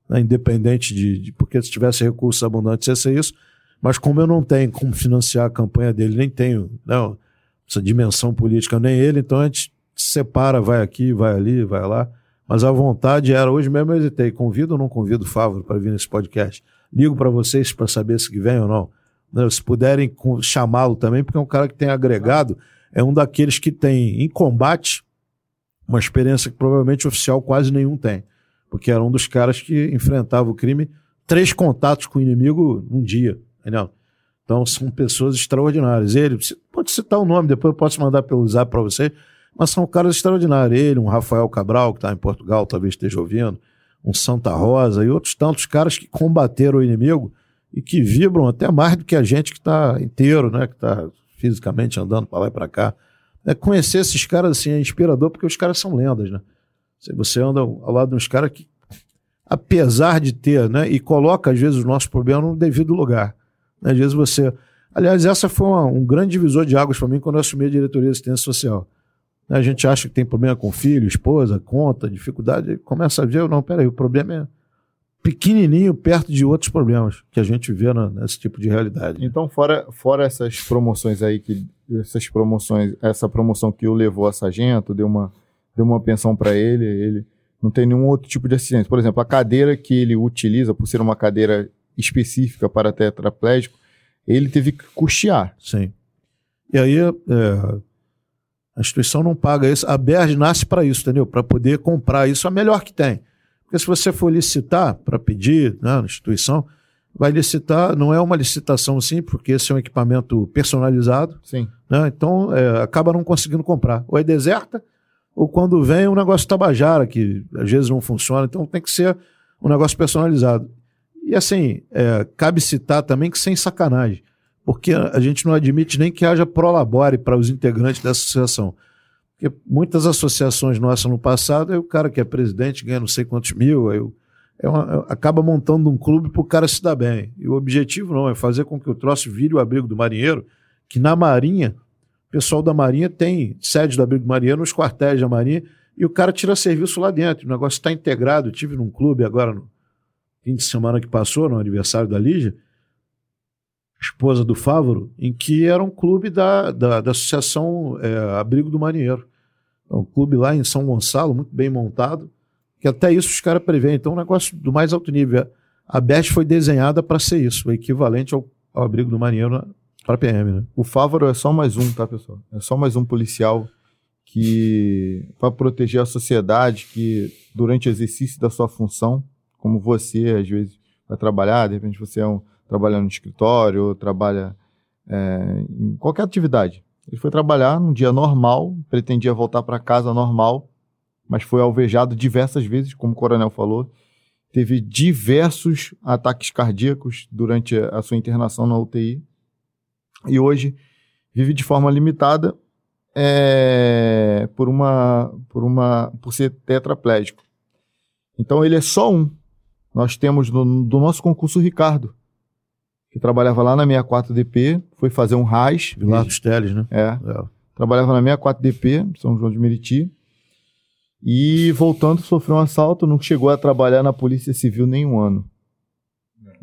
né? independente de, de, Porque se tivesse recursos abundantes, ia ser isso. Mas como eu não tenho como financiar a campanha dele, nem tenho não, essa dimensão política, nem ele, então a gente separa, vai aqui, vai ali, vai lá. Mas a vontade era, hoje mesmo eu hesitei, convido ou não convido o Fávoro para vir nesse podcast? Ligo para vocês para saber se vem ou não. Né, se puderem chamá-lo também, porque é um cara que tem agregado, é um daqueles que tem em combate uma experiência que provavelmente oficial quase nenhum tem. Porque era um dos caras que enfrentava o crime, três contatos com o inimigo num dia. Entendeu? Então são pessoas extraordinárias. Ele, pode citar o nome, depois eu posso mandar pelo zap para você mas são caras extraordinários. Ele, um Rafael Cabral, que está em Portugal, talvez esteja ouvindo, um Santa Rosa e outros tantos caras que combateram o inimigo e que vibram até mais do que a gente que está inteiro, né? Que está fisicamente andando para lá e para cá. É, conhecer esses caras assim é inspirador porque os caras são lendas, né? Você anda ao lado de uns caras que apesar de ter, né, e coloca às vezes os nossos problemas no devido lugar. Às vezes você. Aliás, essa foi uma, um grande divisor de águas para mim quando eu assumi a diretoria de assistência social. A gente acha que tem problema com filho, esposa, conta, dificuldade, começa a ver, não, peraí, o problema é pequenininho perto de outros problemas que a gente vê na, nesse tipo de realidade. Então, fora, fora essas promoções aí, que essas promoções, essa promoção que o levou a sargento, deu uma, deu uma pensão para ele, ele não tem nenhum outro tipo de assistência. Por exemplo, a cadeira que ele utiliza, por ser uma cadeira específica para tetraplégico, ele teve que custear. Sim. E aí, é, a instituição não paga isso. A BERD nasce para isso, entendeu? Para poder comprar isso, a melhor que tem. Porque se você for licitar para pedir né, na instituição, vai licitar, não é uma licitação sim, porque esse é um equipamento personalizado. Sim. Né? Então, é, acaba não conseguindo comprar. Ou é deserta, ou quando vem um negócio tabajara, que às vezes não funciona. Então, tem que ser um negócio personalizado. E assim, é, cabe citar também que sem sacanagem, porque a gente não admite nem que haja prolabore para os integrantes dessa associação. Porque muitas associações nossas no passado, aí o cara que é presidente ganha não sei quantos mil, aí é uma, acaba montando um clube para o cara se dar bem. E o objetivo não é fazer com que o troço vire o abrigo do marinheiro, que na Marinha, o pessoal da Marinha tem sede do abrigo do marinheiro nos quartéis da Marinha, e o cara tira serviço lá dentro. O negócio está integrado. Eu tive num clube agora no fim de semana que passou, no aniversário da Lígia, esposa do Fávoro, em que era um clube da, da, da Associação é, Abrigo do Marinheiro. É um clube lá em São Gonçalo, muito bem montado, que até isso os caras preveem. Então, é um negócio do mais alto nível. A BEST foi desenhada para ser isso, o equivalente ao, ao abrigo do marinheiro para a PM. Né? O Fávaro é só mais um, tá, pessoal? É só mais um policial que, para proteger a sociedade, que durante o exercício da sua função, como você, às vezes, vai trabalhar, de repente você é um, trabalha no escritório, ou trabalha é, em qualquer atividade. Ele foi trabalhar num dia normal, pretendia voltar para casa normal, mas foi alvejado diversas vezes, como o coronel falou. Teve diversos ataques cardíacos durante a sua internação na UTI. E hoje vive de forma limitada é, por uma por uma por ser tetraplégico. Então ele é só um. Nós temos do, do nosso concurso Ricardo, que trabalhava lá na 64DP, foi fazer um RAS. Vilar dos Teles, né? É. é. Trabalhava na 64DP, São João de Meriti. E voltando, sofreu um assalto, não chegou a trabalhar na Polícia Civil nem um ano.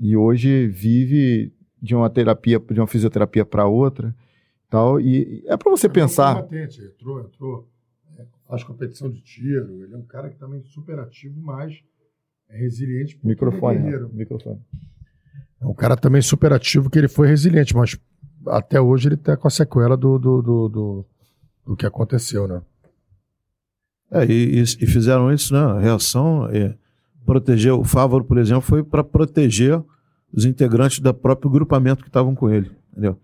E hoje vive de uma terapia, de uma fisioterapia para outra, tal. E é para você é pensar. Combatente, entrou, entrou, é, faz competição de tiro. Ele é um cara que também é super ativo, mas é resiliente. Microfone, microfone. É um cara também super ativo que ele foi resiliente, mas até hoje ele está com a sequela do, do, do, do, do que aconteceu, né? É, e, e, fizeram isso, né? A reação é proteger. O Fávaro, por exemplo, foi para proteger os integrantes do próprio grupamento que estavam com ele, entendeu?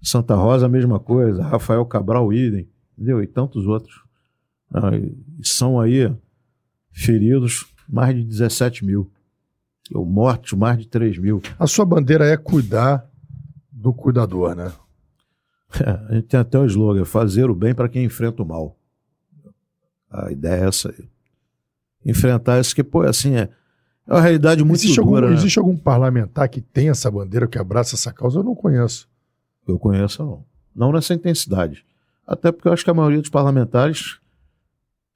Santa Rosa, a mesma coisa. Rafael Cabral, idem, entendeu? E tantos outros. Ah, e são aí feridos mais de 17 mil ou mortos, mais de 3 mil. A sua bandeira é cuidar do cuidador, né? É, a gente tem até o slogan: fazer o bem para quem enfrenta o mal. A ideia é essa aí. Enfrentar isso que, pô, assim, é, é uma realidade muito existe dura. Algum, né? Existe algum parlamentar que tem essa bandeira, que abraça essa causa? Eu não conheço. Eu conheço, não. Não nessa intensidade. Até porque eu acho que a maioria dos parlamentares,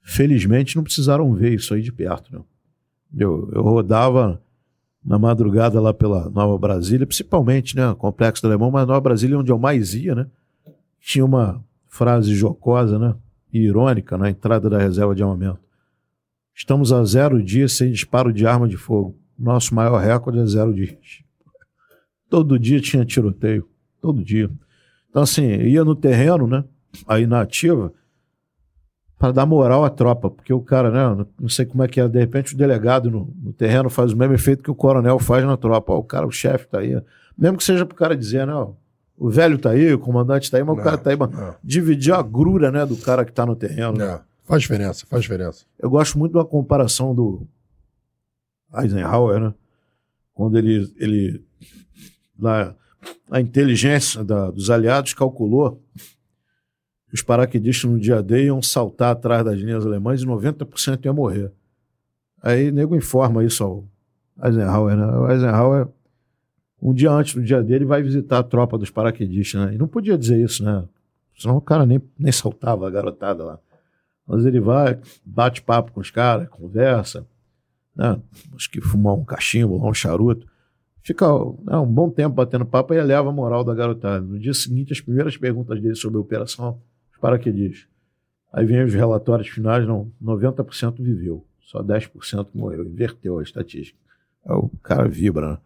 felizmente, não precisaram ver isso aí de perto. Né? Eu, eu rodava na madrugada lá pela Nova Brasília, principalmente, né, Complexo do Alemão, mas Nova Brasília é onde eu mais ia, né? Tinha uma frase jocosa, né, e irônica na entrada da reserva de armamento. Estamos a zero dias sem disparo de arma de fogo. Nosso maior recorde é zero dias. Todo dia tinha tiroteio, todo dia. Então, assim, ia no terreno, né, aí na ativa, para dar moral à tropa, porque o cara, né, não sei como é que é, de repente o delegado no, no terreno faz o mesmo efeito que o coronel faz na tropa. Ó, o cara, o chefe tá aí, mesmo que seja pro cara dizer, né, ó, o velho tá aí, o comandante tá aí, mas não, o cara tá aí, dividir a grura, né, do cara que tá no terreno. Né? Faz diferença, faz diferença. Eu gosto muito da comparação do Eisenhower, né, quando ele, ele lá, a inteligência da, dos aliados calculou os paraquedistas no dia D iam saltar atrás das linhas alemãs e 90% ia morrer. Aí nego informa isso ao Eisenhower, né? O Eisenhower, um dia antes do dia dele, vai visitar a tropa dos paraquedistas, né? E não podia dizer isso, né? Senão o cara nem, nem saltava a garotada lá. Mas ele vai, bate papo com os caras, conversa, né? Acho que fumar um cachimbo, um charuto. Fica né, um bom tempo batendo papo e eleva a moral da garotada. No dia seguinte, as primeiras perguntas dele sobre a operação, paraquedistas. Aí vem os relatórios finais, não, 90% viveu, só 10% morreu, inverteu a estatística. Aí o cara vibra, né?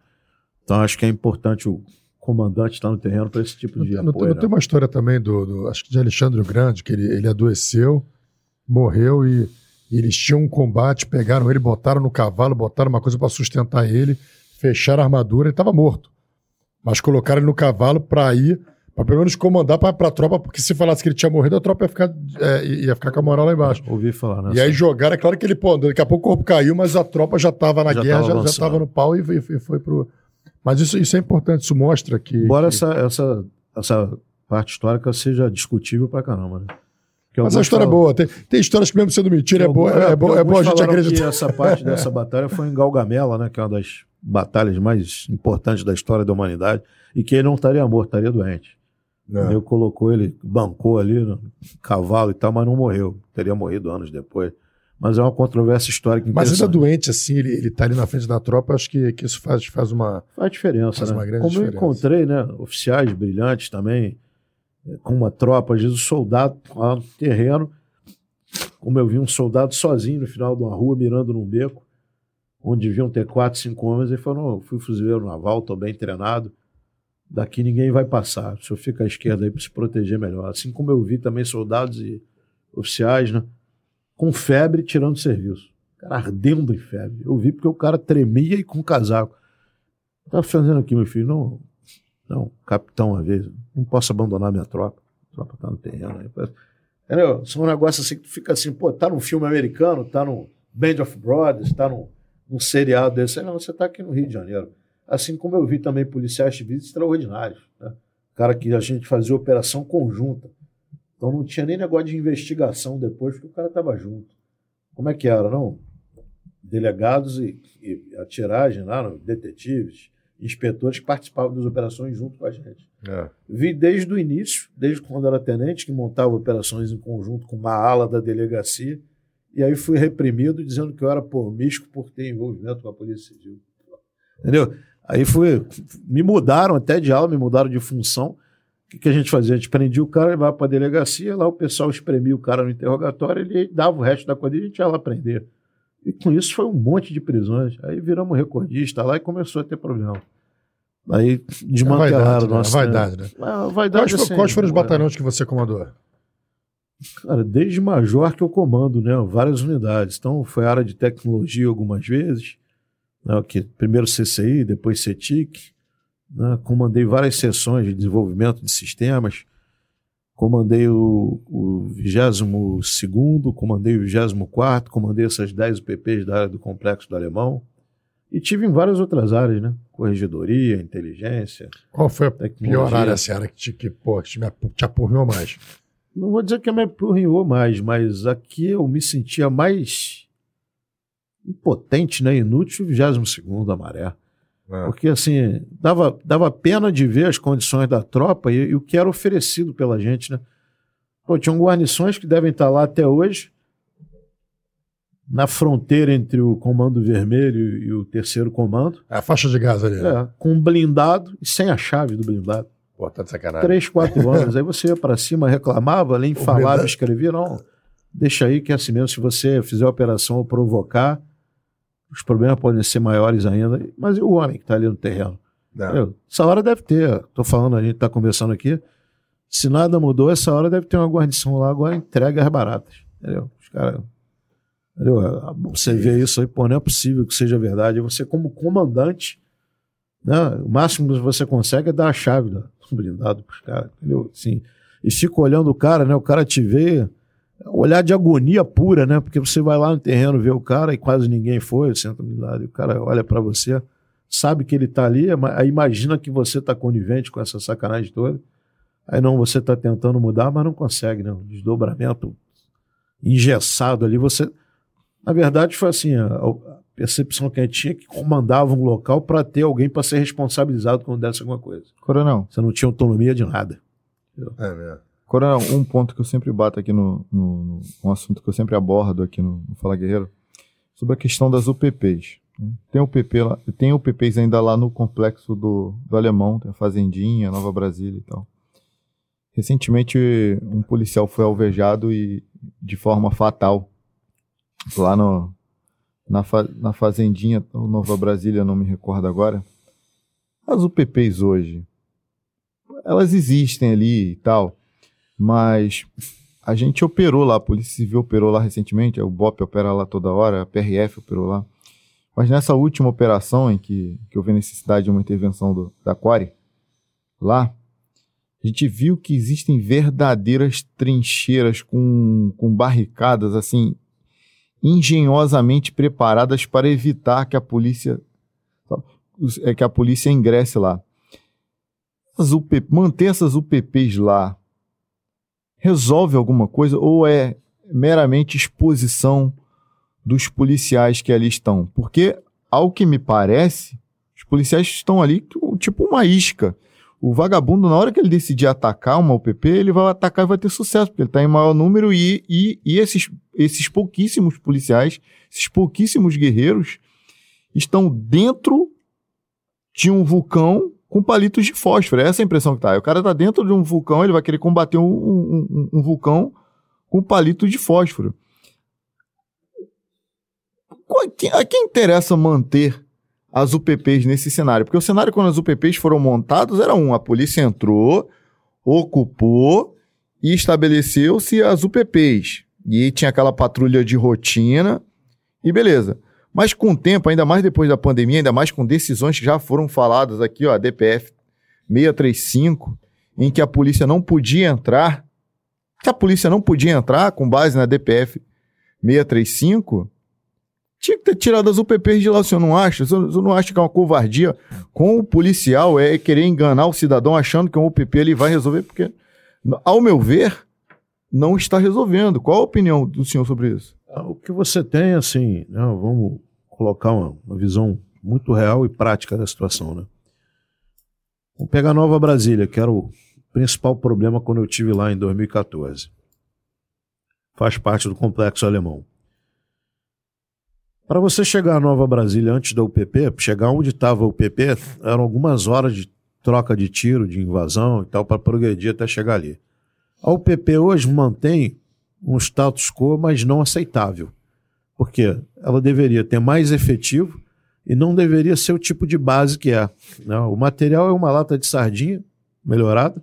Então acho que é importante o comandante estar no terreno para esse tipo de não, apoio. Não, tem né? uma história também do, do, acho que de Alexandre o Grande, que ele, ele adoeceu, morreu e, e eles tinham um combate, pegaram ele, botaram no cavalo, botaram uma coisa para sustentar ele, fecharam a armadura, ele estava morto. Mas colocaram ele no cavalo para ir, para pelo menos comandar para a tropa, porque se falasse que ele tinha morrido, a tropa ia ficar, é, ia ficar com a moral lá embaixo. Ouvi falar, né? E aí jogaram, é claro que ele, pô, daqui a pouco o corpo caiu, mas a tropa já estava na Já guerra, tava já, já estava no pau e, e, e foi pro. Mas isso, isso é importante, isso mostra que. Embora que- essa, essa, essa parte histórica seja discutível pra caramba, né? Que Mas a história é falam- boa. Tem, tem histórias que mesmo sendo mentira, é boa, alguns- é, bom, que é bom a gente acreditar. que essa parte dessa batalha foi em Galgamela, né? Que é uma das batalhas mais importantes da história da humanidade. E que ele não estaria morto, estaria doente. É. Eu colocou ele, bancou ali no cavalo e tal, mas não morreu. Teria morrido anos depois. Mas é uma controvérsia histórica Mas ainda interessante. doente, assim, ele, ele tá ali na frente da tropa, acho que, que isso faz, faz uma. Faz diferença, Faz né? uma grande Como eu diferença. encontrei, né? Oficiais brilhantes também, eh, com uma tropa, às vezes o soldado lá no terreno, como eu vi um soldado sozinho no final de uma rua, mirando num beco, onde deviam ter quatro, cinco homens, ele falou, "Não, fui fuzileiro naval, estou bem treinado, daqui ninguém vai passar, o senhor fica à esquerda aí para se proteger melhor. Assim como eu vi também soldados e oficiais, né? Com febre tirando serviço. O cara ardendo em febre. Eu vi porque o cara tremia e com casaco. Tá fazendo aqui, meu filho? Não, não, capitão, uma vez, não posso abandonar minha tropa. A tropa tá no terreno. Aí. Entendeu? São um negócio assim que tu fica assim, pô, tá num filme americano, tá no Band of Brothers, tá num, num seriado desse. Não, você tá aqui no Rio de Janeiro. Assim como eu vi também policiais civis extraordinários. Né? Cara que a gente fazia operação conjunta. Então não tinha nem negócio de investigação depois, porque o cara tava junto. Como é que era, não? Delegados e, e a tiragem lá, no- detetives, inspetores que participavam das operações junto com a gente. É. Vi desde o início, desde quando era tenente, que montava operações em conjunto com uma ala da delegacia, e aí fui reprimido dizendo que eu era promíscuo por ter envolvimento com a Polícia Civil. Entendeu? Aí fui, me mudaram até de ala, me mudaram de função. O que, que a gente fazia? A gente prendia o cara, levava para a delegacia, lá o pessoal espremia o cara no interrogatório, ele dava o resto da quadrilha e a gente ia lá prender. E com isso foi um monte de prisões. Aí viramos recordista lá e começou a ter problema. Aí desmantelaram vaidade, o né? nosso. A vaidade, né? A vaidade, Quais, assim, quais foram os é, batalhões que você comandou? Cara, desde major que eu comando, né? Várias unidades. Então, foi área de tecnologia algumas vezes. Né, que, primeiro CCI, depois CETIC. Né, comandei várias sessões de desenvolvimento de sistemas. Comandei o, o 22º, comandei o 24º, comandei essas 10 UPPs da área do Complexo do Alemão. E tive em várias outras áreas, né? Corregedoria, inteligência, Qual foi a tecnologia. pior área, essa área que te, que, pô, que te, me apu- te apurriou mais? Não vou dizer que me apurrinhou mais, mas aqui eu me sentia mais impotente, né? Inútil, 22 a maré. É. Porque, assim, dava, dava pena de ver as condições da tropa e, e o que era oferecido pela gente, né? Pô, tinham guarnições que devem estar lá até hoje, na fronteira entre o Comando Vermelho e o Terceiro Comando, É a faixa de gás ali. né? é, com um blindado e sem a chave do blindado. Pô, tá de sacanagem. Três, quatro anos. Aí você ia pra cima, reclamava, além falava, verdade. escrevia, não. Deixa aí que é assim mesmo, se você fizer a operação ou provocar, os problemas podem ser maiores ainda. Mas e o homem que está ali no terreno? Não. Entendeu? Essa hora deve ter, tô falando, a gente está conversando aqui. Se nada mudou, essa hora deve ter uma guarnição lá, agora entrega as baratas. Entendeu? Os caras. Entendeu? Você vê isso aí, pô, não é possível que seja verdade. Você, como comandante, né, o máximo que você consegue é dar a chave do blindado pros caras, entendeu? Assim, e fica olhando o cara, né? O cara te vê, olhar de agonia pura, né? Porque você vai lá no terreno ver o cara e quase ninguém foi, senta do lado, e o cara olha para você, sabe que ele tá ali, aí imagina que você tá conivente com essa sacanagem toda. Aí não, você tá tentando mudar, mas não consegue, né? Um desdobramento engessado ali, você na verdade, foi assim: a, percepção que a gente tinha que comandava um local para ter alguém para ser responsabilizado quando desse alguma coisa. Coronel. Você não tinha autonomia de nada. É mesmo. Coronel, um ponto que eu sempre bato aqui no, no, um assunto que eu sempre abordo aqui no, no Fala Guerreiro, sobre a questão das UPPs. né? Tem UPP lá, tem UPPs ainda lá no complexo do, do Alemão, tem a Fazendinha, Nova Brasília e tal. Recentemente, um policial foi alvejado e de forma fatal lá no, na, fa- na Fazendinha, Nova Brasília, não me recordo agora. As UPPs hoje, elas existem ali e tal, mas a gente operou lá, a Polícia Civil operou lá recentemente, o BOP opera lá toda hora, a PRF operou lá. Mas nessa última operação em que, que houve necessidade de uma intervenção do, da Quari, lá, a gente viu que existem verdadeiras trincheiras com, com barricadas, assim, engenhosamente preparadas para evitar que a polícia é que a polícia ingresse lá. UP, manter essas UPPs lá resolve alguma coisa ou é meramente exposição dos policiais que ali estão? Porque, ao que me parece, os policiais estão ali tipo uma isca. O vagabundo, na hora que ele decidir atacar uma UPP, ele vai atacar e vai ter sucesso, porque ele está em maior número e, e, e esses, esses pouquíssimos policiais, esses pouquíssimos guerreiros, estão dentro de um vulcão com palitos de fósforo. É essa a impressão que tá. O cara tá dentro de um vulcão, ele vai querer combater um, um, um, vulcão com palito de fósforo. A quem interessa manter as UPPs nesse cenário? Porque o cenário quando as UPPs foram montadas era um, a polícia entrou, ocupou e estabeleceu-se as UPPs. E tinha aquela patrulha de rotina e beleza. Mas com o tempo, ainda mais depois da pandemia, ainda mais com decisões que já foram faladas aqui, ó, a DPF 635, em que a polícia não podia entrar, que a polícia não podia entrar com base na DPF 635, tinha que ter tirado as UPPs de lá, o senhor não acha? O senhor, não acha que é uma covardia com o policial é querer enganar o cidadão achando que um UPP ele vai resolver? Porque, ao meu ver, não está resolvendo. Qual a opinião do senhor sobre isso? O que você tem, assim, né, vamos colocar uma, uma visão muito real e prática da situação, né? Vamos pegar Nova Brasília, que era o principal problema quando eu tive lá em 2014. Faz parte do complexo alemão. Para você chegar a Nova Brasília antes da UPP, chegar onde estava a UPP, eram algumas horas de troca de tiro, de invasão e tal, para progredir até chegar ali. A UPP hoje mantém um status quo, mas não aceitável. Porque ela deveria ter mais efetivo e não deveria ser o tipo de base que é. né? O material é uma lata de sardinha melhorada,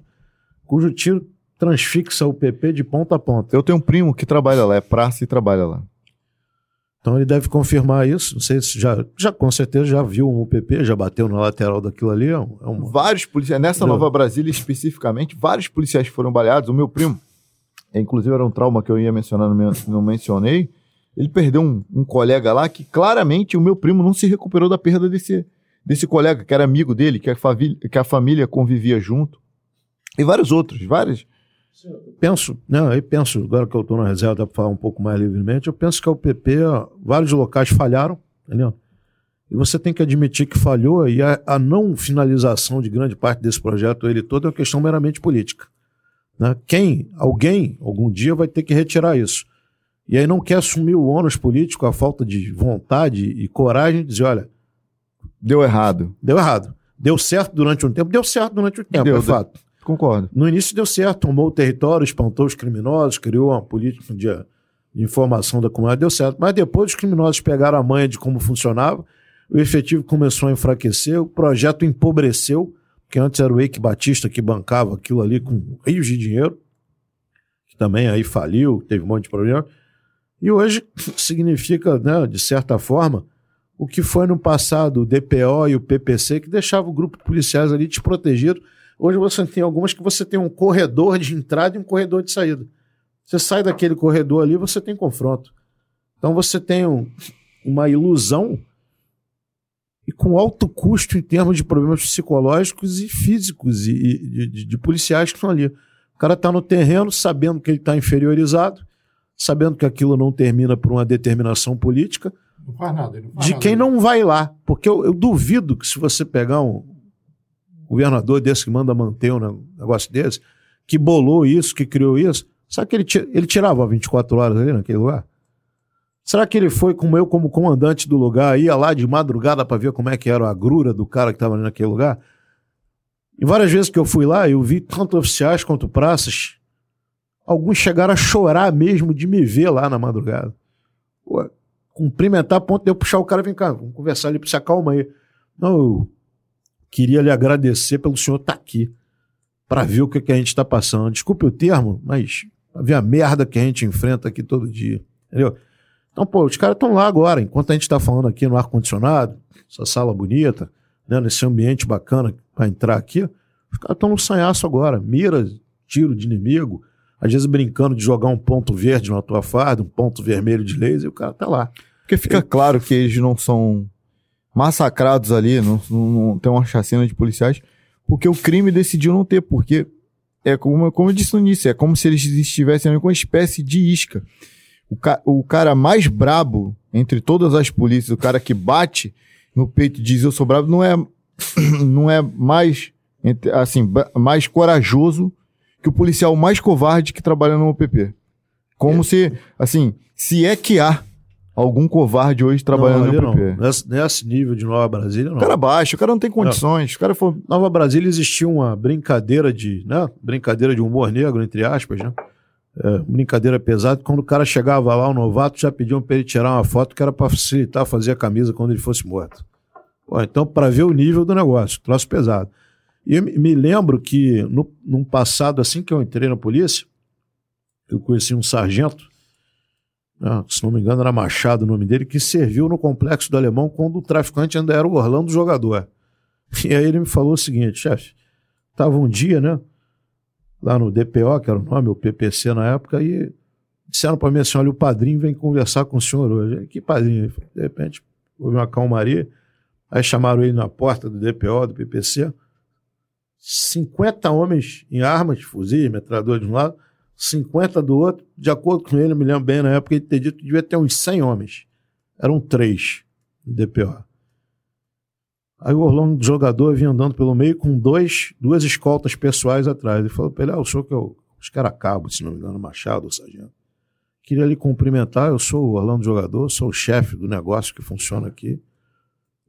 cujo tiro transfixa o PP de ponta a ponta. Eu tenho um primo que trabalha lá, é praça e trabalha lá. Então ele deve confirmar isso. Não sei se já, já com certeza já viu um UPP, já bateu na lateral daquilo ali. É um, é um- Vários policiais, nessa Não. Nova Brasília especificamente, vários policiais foram baleados. O meu primo, inclusive era um trauma que eu ia mencionar, não men- não mencionei. Ele perdeu um, um colega lá que claramente o meu primo não se recuperou da perda desse, desse colega, que era amigo dele, que a, família, que a família convivia junto. E vários outros, vários. penso, né, aí penso, agora que eu estou na reserva, para falar um pouco mais livremente, eu penso que a UPP, vários locais falharam, entendeu? E você tem que admitir que falhou e a, a não finalização de grande parte desse projeto, ele todo, é uma questão meramente política. Né? Quem, alguém, algum dia vai ter que retirar isso. E aí não quer assumir o ônus político, a falta de vontade e coragem de dizer, olha, Deu errado. deu errado. Deu certo durante um tempo, deu certo durante um tempo, Deu, é fato. Concordo. No início deu certo, tomou o território, espantou os criminosos, criou uma política de, de informação da comunidade, deu certo. Mas depois os criminosos pegaram a manha de como funcionava, o efetivo começou a enfraquecer, o projeto empobreceu, porque antes era o Eike Batista que bancava aquilo ali com rios de dinheiro, que também aí faliu, teve um monte de problema. E hoje significa, né, de certa forma, o que foi no passado o DPO e o PPC, que deixava o grupo de policiais ali desprotegido. Hoje você tem algumas que você tem um corredor de entrada e um corredor de saída. Você sai daquele corredor ali, você tem confronto. Então você tem um- uma ilusão e com alto custo em termos de problemas psicológicos e físicos e, e de, de- policiais que estão ali. O cara está no terreno sabendo que ele está inferiorizado, sabendo que aquilo não termina por uma determinação política, Não faz nada. Não faz de nada. quem não vai lá. Porque eu, eu duvido que se você pegar um governador desse que manda manter um negócio desse, que bolou isso, que criou isso, será que ele, ele tirava 24 horas ali naquele lugar? Será que ele foi como eu, como comandante do lugar, ia lá de madrugada para ver como é que era a grura do cara que estava naquele lugar? E várias vezes que eu fui lá, eu vi tanto oficiais quanto praças, alguns chegaram a chorar mesmo de me ver lá na madrugada. Pô, cumprimentar a ponto de eu puxar o cara, vem cá, vamos conversar ali, se acalma aí. Não, eu queria lhe agradecer pelo senhor estar aqui, para ver o que, que a gente está passando. Desculpe o termo, mas ver a merda que a gente enfrenta aqui todo dia, entendeu? Então, pô, os caras estão lá agora, enquanto a gente está falando aqui no ar-condicionado, essa sala bonita, né, nesse ambiente bacana para entrar aqui, os caras estão no sanhaço agora, mira, tiro de inimigo, às vezes brincando de jogar um ponto verde na tua farda, um ponto vermelho de laser, e o cara tá lá. Porque fica claro que eles não são massacrados ali, não, não, não tem uma chacina de policiais, porque o crime decidiu não ter, porque é como, como eu disse no início, é como se eles estivessem ali com uma espécie de isca. O, ca- o cara mais brabo entre todas as polícias, o cara que bate no peito e diz eu sou brabo, não é, não é mais, assim, mais corajoso que o policial mais covarde que trabalha no OPP. Como se, assim, se é que há algum covarde hoje trabalhando não, no não. OPP. Nesse, nesse nível de Nova Brasília, não. O cara baixa, o cara não tem condições. O cara for. Nova Brasília existia uma brincadeira de, né? Brincadeira de humor negro, entre aspas, né? É, brincadeira pesada. Quando o cara chegava lá, o novato, já pediam para ele tirar uma foto que era para facilitar fazer a camisa quando ele fosse morto. Então, para ver o nível do negócio, troço pesado. E me- lembro que, no, num passado, assim que eu entrei na polícia, eu conheci um sargento, né, se não me engano era Machado o nome dele, que serviu no Complexo do Alemão quando o traficante ainda era o Orlando Jogador. E aí ele me falou o seguinte, chefe, tava um dia, né, lá no DPO, que era o nome, o PPC na época, e disseram para mim assim, olha, o padrinho vem conversar com o senhor hoje. Que padrinho? De repente, houve uma calmaria, aí chamaram ele na porta do DPO, do PPC, 50 homens em armas, fuzis, metralhador de um lado, 50 do outro, de acordo com ele, eu me lembro bem na época, ele ter dito que devia ter uns 100 homens. Eram três no DPO. Aí o Orlando jogador vinha andando pelo meio com dois, duas escoltas pessoais atrás. Ele falou para ele: Ah, o senhor que o. Acho que era cabo, se não me engano, Machado, ou sargento. Queria lhe cumprimentar. Eu sou o Orlando jogador, sou o chefe do negócio que funciona aqui.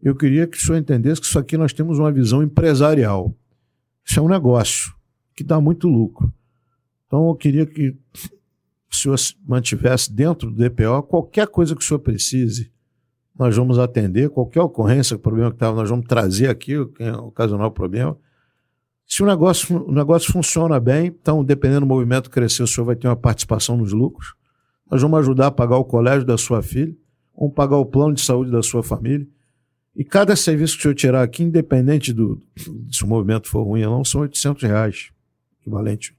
Eu queria que o senhor entendesse que isso aqui nós temos uma visão empresarial. Isso é um negócio que dá muito lucro. Então eu queria que o senhor se mantivesse dentro do DPO qualquer coisa que o senhor precise nós vamos atender qualquer ocorrência, problema que estava, nós vamos trazer aqui, quem ocasionar o problema. Se o negócio, o negócio funciona bem, então, dependendo do movimento crescer, o senhor vai ter uma participação nos lucros. Nós vamos ajudar a pagar o colégio da sua filha, vamos pagar o plano de saúde da sua família. E cada serviço que o senhor tirar aqui, independente do se o movimento for ruim ou não, são 800 reais, equivalente.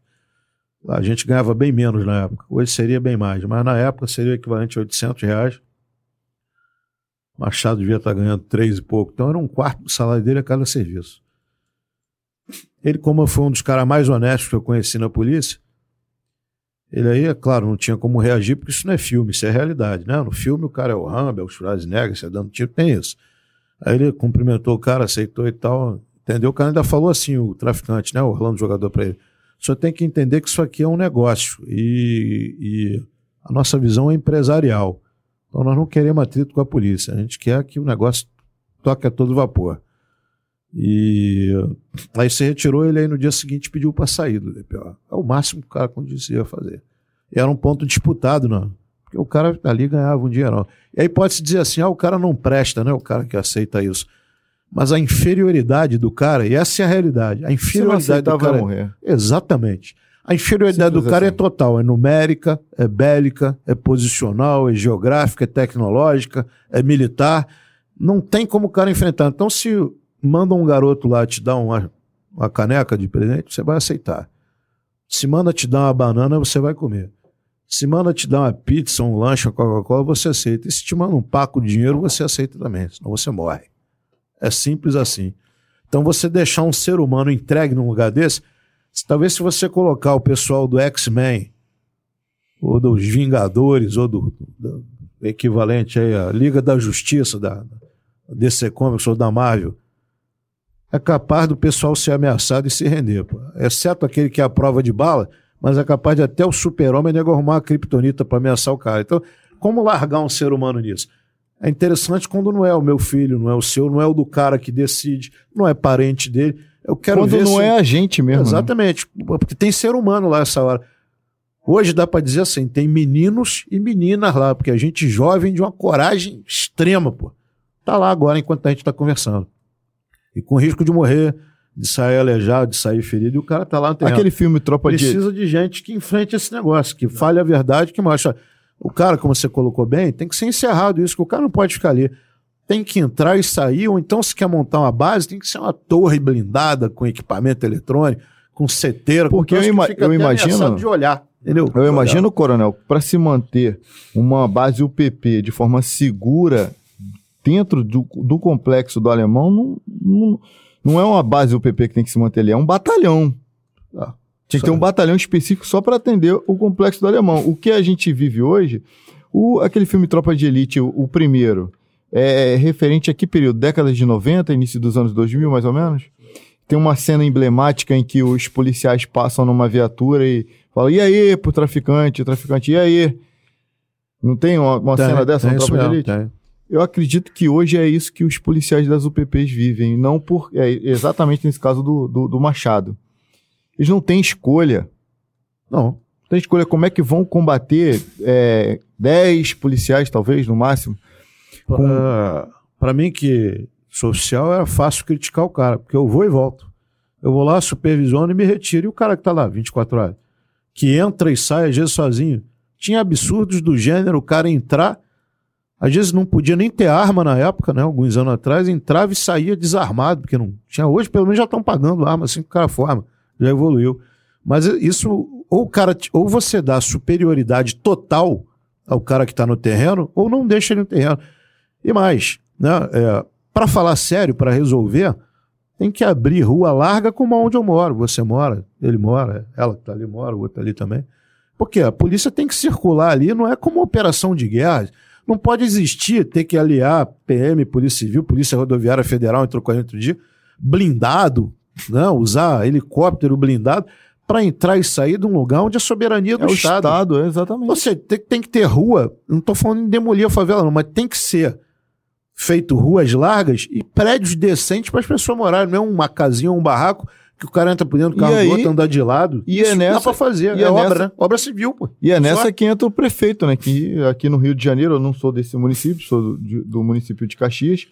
A gente ganhava bem menos na época, hoje seria bem mais, mas na época seria equivalente a 800 reais. Machado devia estar ganhando três e pouco. Então era um quarto do salário dele a cada serviço. Ele, como foi um dos caras mais honestos que eu conheci na polícia, ele aí, é claro, não tinha como reagir, porque isso não é filme, isso é realidade, né? No filme o cara é o Rambo, é o Schwarzenegger, você dando tiro, tem isso. Aí ele cumprimentou o cara, aceitou e tal, entendeu? O cara ainda falou assim, o traficante, né? O Orlando jogador para ele. Senhor tem que entender que isso aqui é um negócio e, e a nossa visão é empresarial. Então nós não queremos atrito com a polícia, a gente quer que o negócio toque a todo vapor. E aí você retirou ele aí no dia seguinte pediu para sair do DPO. É o máximo que o cara conseguia fazer. E era um ponto disputado, não. Porque o cara ali ganhava um dinheiro. E aí pode-se dizer assim, ah, o cara não presta, né? O cara que aceita isso. Mas a inferioridade do cara, e essa é a realidade, a Se inferioridade do cara. é- morrer. Exatamente. A inferioridade Simples do cara assim. é total, é numérica, é bélica, é posicional, é geográfica, é tecnológica, é militar. Não tem como o cara enfrentar. Então, se manda um garoto lá te dar uma, uma caneca de presente, você vai aceitar. Se manda te dar uma banana, você vai comer. Se manda te dar uma pizza, um lanche, uma Coca-Cola, você aceita. E se te manda um paco de dinheiro, você aceita também, senão você morre. É simples assim. Então, você deixar um ser humano entregue num lugar desse, se- talvez se você colocar o pessoal do X-Men, ou dos Vingadores, ou do, do- equivalente aí à Liga da Justiça, da DC Comics ou da Marvel, é capaz do pessoal ser ameaçado e se render, pô. exceto aquele que é a prova de bala, mas é capaz de até o super-homem nego arrumar uma criptonita para ameaçar o cara. Então, como largar um ser humano nisso? É interessante quando não é o meu filho, não é o seu, não é o do cara que decide, não é parente dele. Eu quero Quando ver não se... é a gente mesmo. né? Exatamente, porque tem ser humano lá essa hora. Hoje dá para dizer assim, tem meninos e meninas lá, porque a gente jovem de uma coragem extrema, pô. Tá lá agora enquanto a gente tá conversando. E com risco de morrer, de sair aleijado, de sair ferido, e o cara tá lá no terreno. Aquele filme Tropa de... Precisa de gente que enfrente esse negócio, que fale a verdade, que mostra. O cara, como você colocou bem, tem que ser encerrado isso, que o cara não pode ficar ali. Tem que entrar e sair, ou então, se quer montar uma base, tem que ser uma torre blindada com equipamento eletrônico, com seteira, Porque com eu ima- eu imagino- de olhar. Entendeu? Eu imagino, coronel, para se manter uma base UPP de forma segura dentro do, do complexo do alemão, não, não, não é uma base UPP que tem que se manter ali, é um batalhão. Ah, Tinha que ter um batalhão específico só para atender o complexo do alemão. O que a gente vive hoje, o, aquele filme Tropa de Elite, o, o primeiro, é referente a que período? Décadas de 90, início dos anos 2000, mais ou menos? Tem uma cena emblemática em que os policiais passam numa viatura e falam: e aí, pro traficante, o traficante, e aí? Não tem uma, uma Tem, cena dessa tem no Tropa de Elite? tem. Eu acredito que hoje é isso que os policiais das UPPs vivem, não por. É exatamente nesse caso do, do, do Machado. Eles não têm escolha. Não. Não tem escolha como é que vão combater é, 10 policiais, talvez, no máximo. Pra mim, que sou oficial, era fácil criticar o cara, porque eu vou e volto. Eu vou lá, supervisiono e me retiro. E o cara que tá lá, 24 horas, que entra e sai, às vezes sozinho. Tinha absurdos do gênero, o cara entrar, às vezes não podia nem ter arma na época, né? Alguns anos atrás, entrava e saía desarmado, porque não tinha. Hoje, pelo menos, já estão pagando arma assim que o cara forma, já evoluiu. Mas isso, ou cara, ou você dá superioridade total ao cara que está no terreno, ou não deixa ele no terreno. E mais, né? É, para falar sério, para resolver, tem que abrir rua larga como onde eu moro. Você mora, ele mora, ela que tá ali mora, o outro ali também. Porque a polícia tem que circular ali, não é como operação de guerra. Não pode existir ter que aliar PM, Polícia Civil, Polícia Rodoviária Federal, entrou 40 dias, blindado, né? usar helicóptero blindado para entrar e sair de um lugar onde a soberania do É o Estado. Estado, é exatamente. Você tem, tem que ter rua, não estou falando em demolir a favela, não, mas tem que ser feito ruas largas e prédios decentes para as pessoas morarem. Não é uma casinha ou um barraco que o cara entra por dentro do E carro aí- do outro, andar de lado. e é Isso nessa- dá para fazer. e é, é obra, nessa- né? Obra civil, pô. E é nessa Só- que entra o prefeito, né? Que aqui no Rio de Janeiro, eu não sou desse município, sou do, de- do município de Caxias,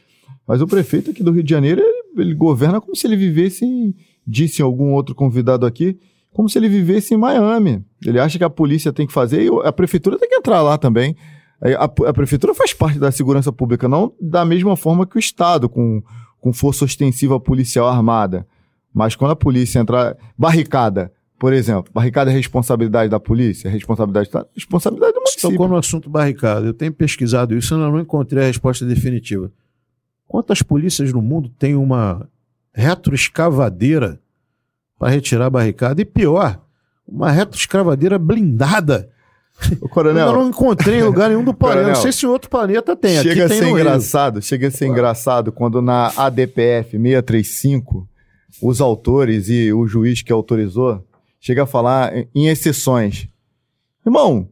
mas o prefeito aqui do Rio de Janeiro, ele, ele governa como se ele vivesse em, disse algum outro convidado aqui, como se ele vivesse em Miami. Ele acha que a polícia tem que fazer e a prefeitura tem que entrar lá também. A, a prefeitura faz parte da segurança pública, não da mesma forma que o Estado, com, com força ostensiva policial armada. Mas quando a polícia entrar. Barricada, por exemplo. Barricada é responsabilidade da polícia? É responsabilidade da responsabilidade do Você tocou município. no assunto barricada. Eu tenho pesquisado isso e ainda não encontrei a resposta definitiva. Quantas polícias no mundo têm uma retroescavadeira para retirar a barricada? E pior, uma retroescavadeira blindada. Ô, Eu coronel, ainda não encontrei lugar nenhum do planeta. Coronel, Não sei se outro planeta tem. Aqui chega a tem ser no Rio. engraçado, chega a ser engraçado quando na ADPF 635, os autores e o juiz que autorizou chega a falar em- exceções. Irmão,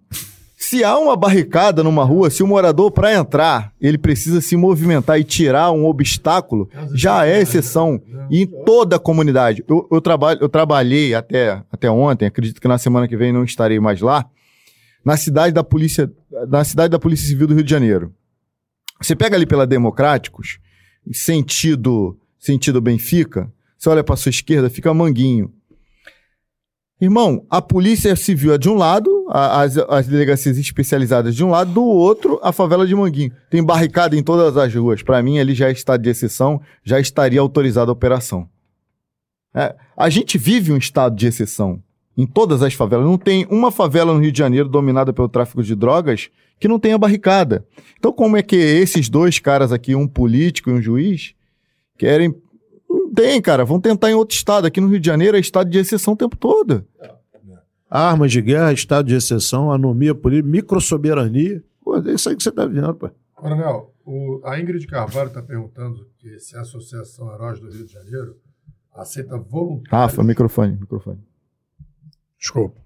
se há uma barricada numa rua, se o morador para entrar, ele precisa se movimentar e tirar um obstáculo, já é exceção em toda a comunidade. Eu, eu, trabalho, eu trabalhei até, até ontem, acredito que na semana que vem não estarei mais lá, na cidade da polícia, na cidade da Polícia Civil do Rio de Janeiro. Você pega ali pela Democráticos, sentido, sentido Benfica, você olha para sua esquerda, fica Manguinho. Irmão, a polícia civil é de um lado, a- as, as delegacias especializadas de um lado, do outro, a favela de Manguinho. Tem barricada em todas as ruas. Para mim, ali já é estado de exceção, já estaria autorizada a operação. É, a gente vive um estado de exceção em todas as favelas. Não tem uma favela no Rio de Janeiro dominada pelo tráfico de drogas que não tenha barricada. Então, como é que esses dois caras aqui, um político e um juiz, querem. Não tem, cara. Vão tentar em outro estado. Aqui no Rio de Janeiro é estado de exceção o tempo todo. Armas de guerra, estado de exceção, anomia política, microsoberania. Pô, é isso aí que você tá vendo, pô. Coronel, o, a Ingrid Carvalho está perguntando que se a Associação Heróis do Rio de Janeiro aceita voluntários. Rafa, microfone, microfone. Desculpa.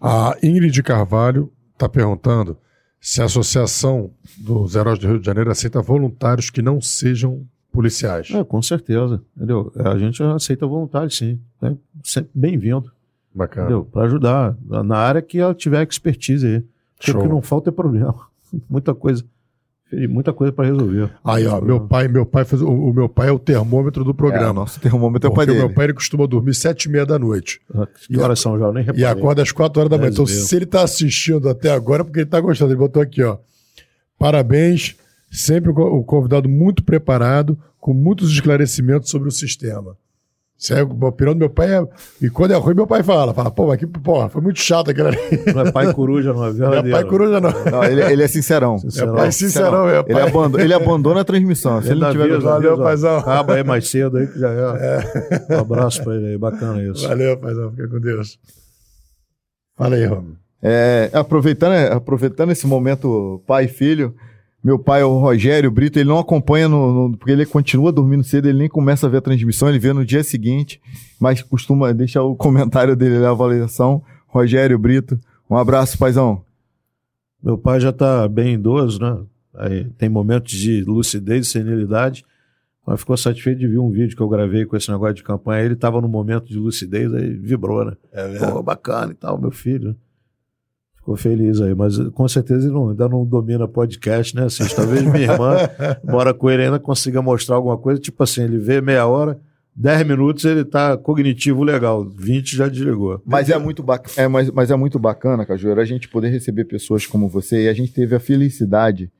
A Ingrid Carvalho está perguntando se a Associação dos Heróis do Rio de Janeiro aceita voluntários que não sejam policiais. É, com certeza. Entendeu? A gente aceita voluntário, sim. É sempre bem-vindo. Bacana. Para ajudar na área que ela tiver expertise aí. Porque Show. o que não falta é problema. Muita coisa. Muita coisa para resolver. Aí, ó, meu pai, meu pai faz, o, o meu pai é o termômetro do É, programa. nosso termômetro é o pai porque o dele. meu pai ele costuma dormir sete e meia da noite. Que horas são já? Eu nem E reparei. acorda às quatro horas da manhã. Então, e meia. se ele está assistindo até agora, é porque ele está gostando. Ele botou aqui, ó. Parabéns. Sempre o convidado muito preparado, com muitos esclarecimentos sobre o sistema. É, o opinião do meu pai é. E quando é ruim, meu pai fala. Fala, pô, mas que, porra, foi muito chato aquele ali. Não é pai coruja, não é Meu verdadeiro. pai coruja não. Não, ele, ele é sincerão. Meu pai sincerão, meu Ele, pai. abandona, ele abandona a transmissão. Se ele não tiver avisa, gostado, Valeu, paizão. Acaba aí mais cedo aí que já é. Um abraço pra ele aí, bacana isso. Valeu, paizão. Fica com Deus. Fala aí, Romulo. É, aproveitando, aproveitando esse momento pai e filho, meu pai, o Rogério Brito, ele não acompanha, no, no- porque ele continua dormindo cedo, ele nem começa a ver a transmissão, ele vê no dia seguinte, mas costuma deixar o comentário dele, a avaliação. Rogério Brito, um abraço, paizão. Meu pai já tá bem idoso, né? Aí tem momentos de lucidez e senilidade, mas ficou satisfeito de ver um vídeo que eu gravei com esse negócio de campanha. Ele tava no momento de lucidez, aí vibrou, né? É Pô, bacana e tal, meu filho. Ficou feliz aí, mas com certeza ele não- ainda não domina podcast, né? Assim, talvez minha irmã mora com ele ainda consiga mostrar alguma coisa, tipo assim, ele vê meia hora, 10 minutos ele tá cognitivo legal, 20 já desligou. Mas é muito, bac... é, mas, mas é muito bacana, Cajueiro, a gente poder receber pessoas como você. E a gente teve a felicidade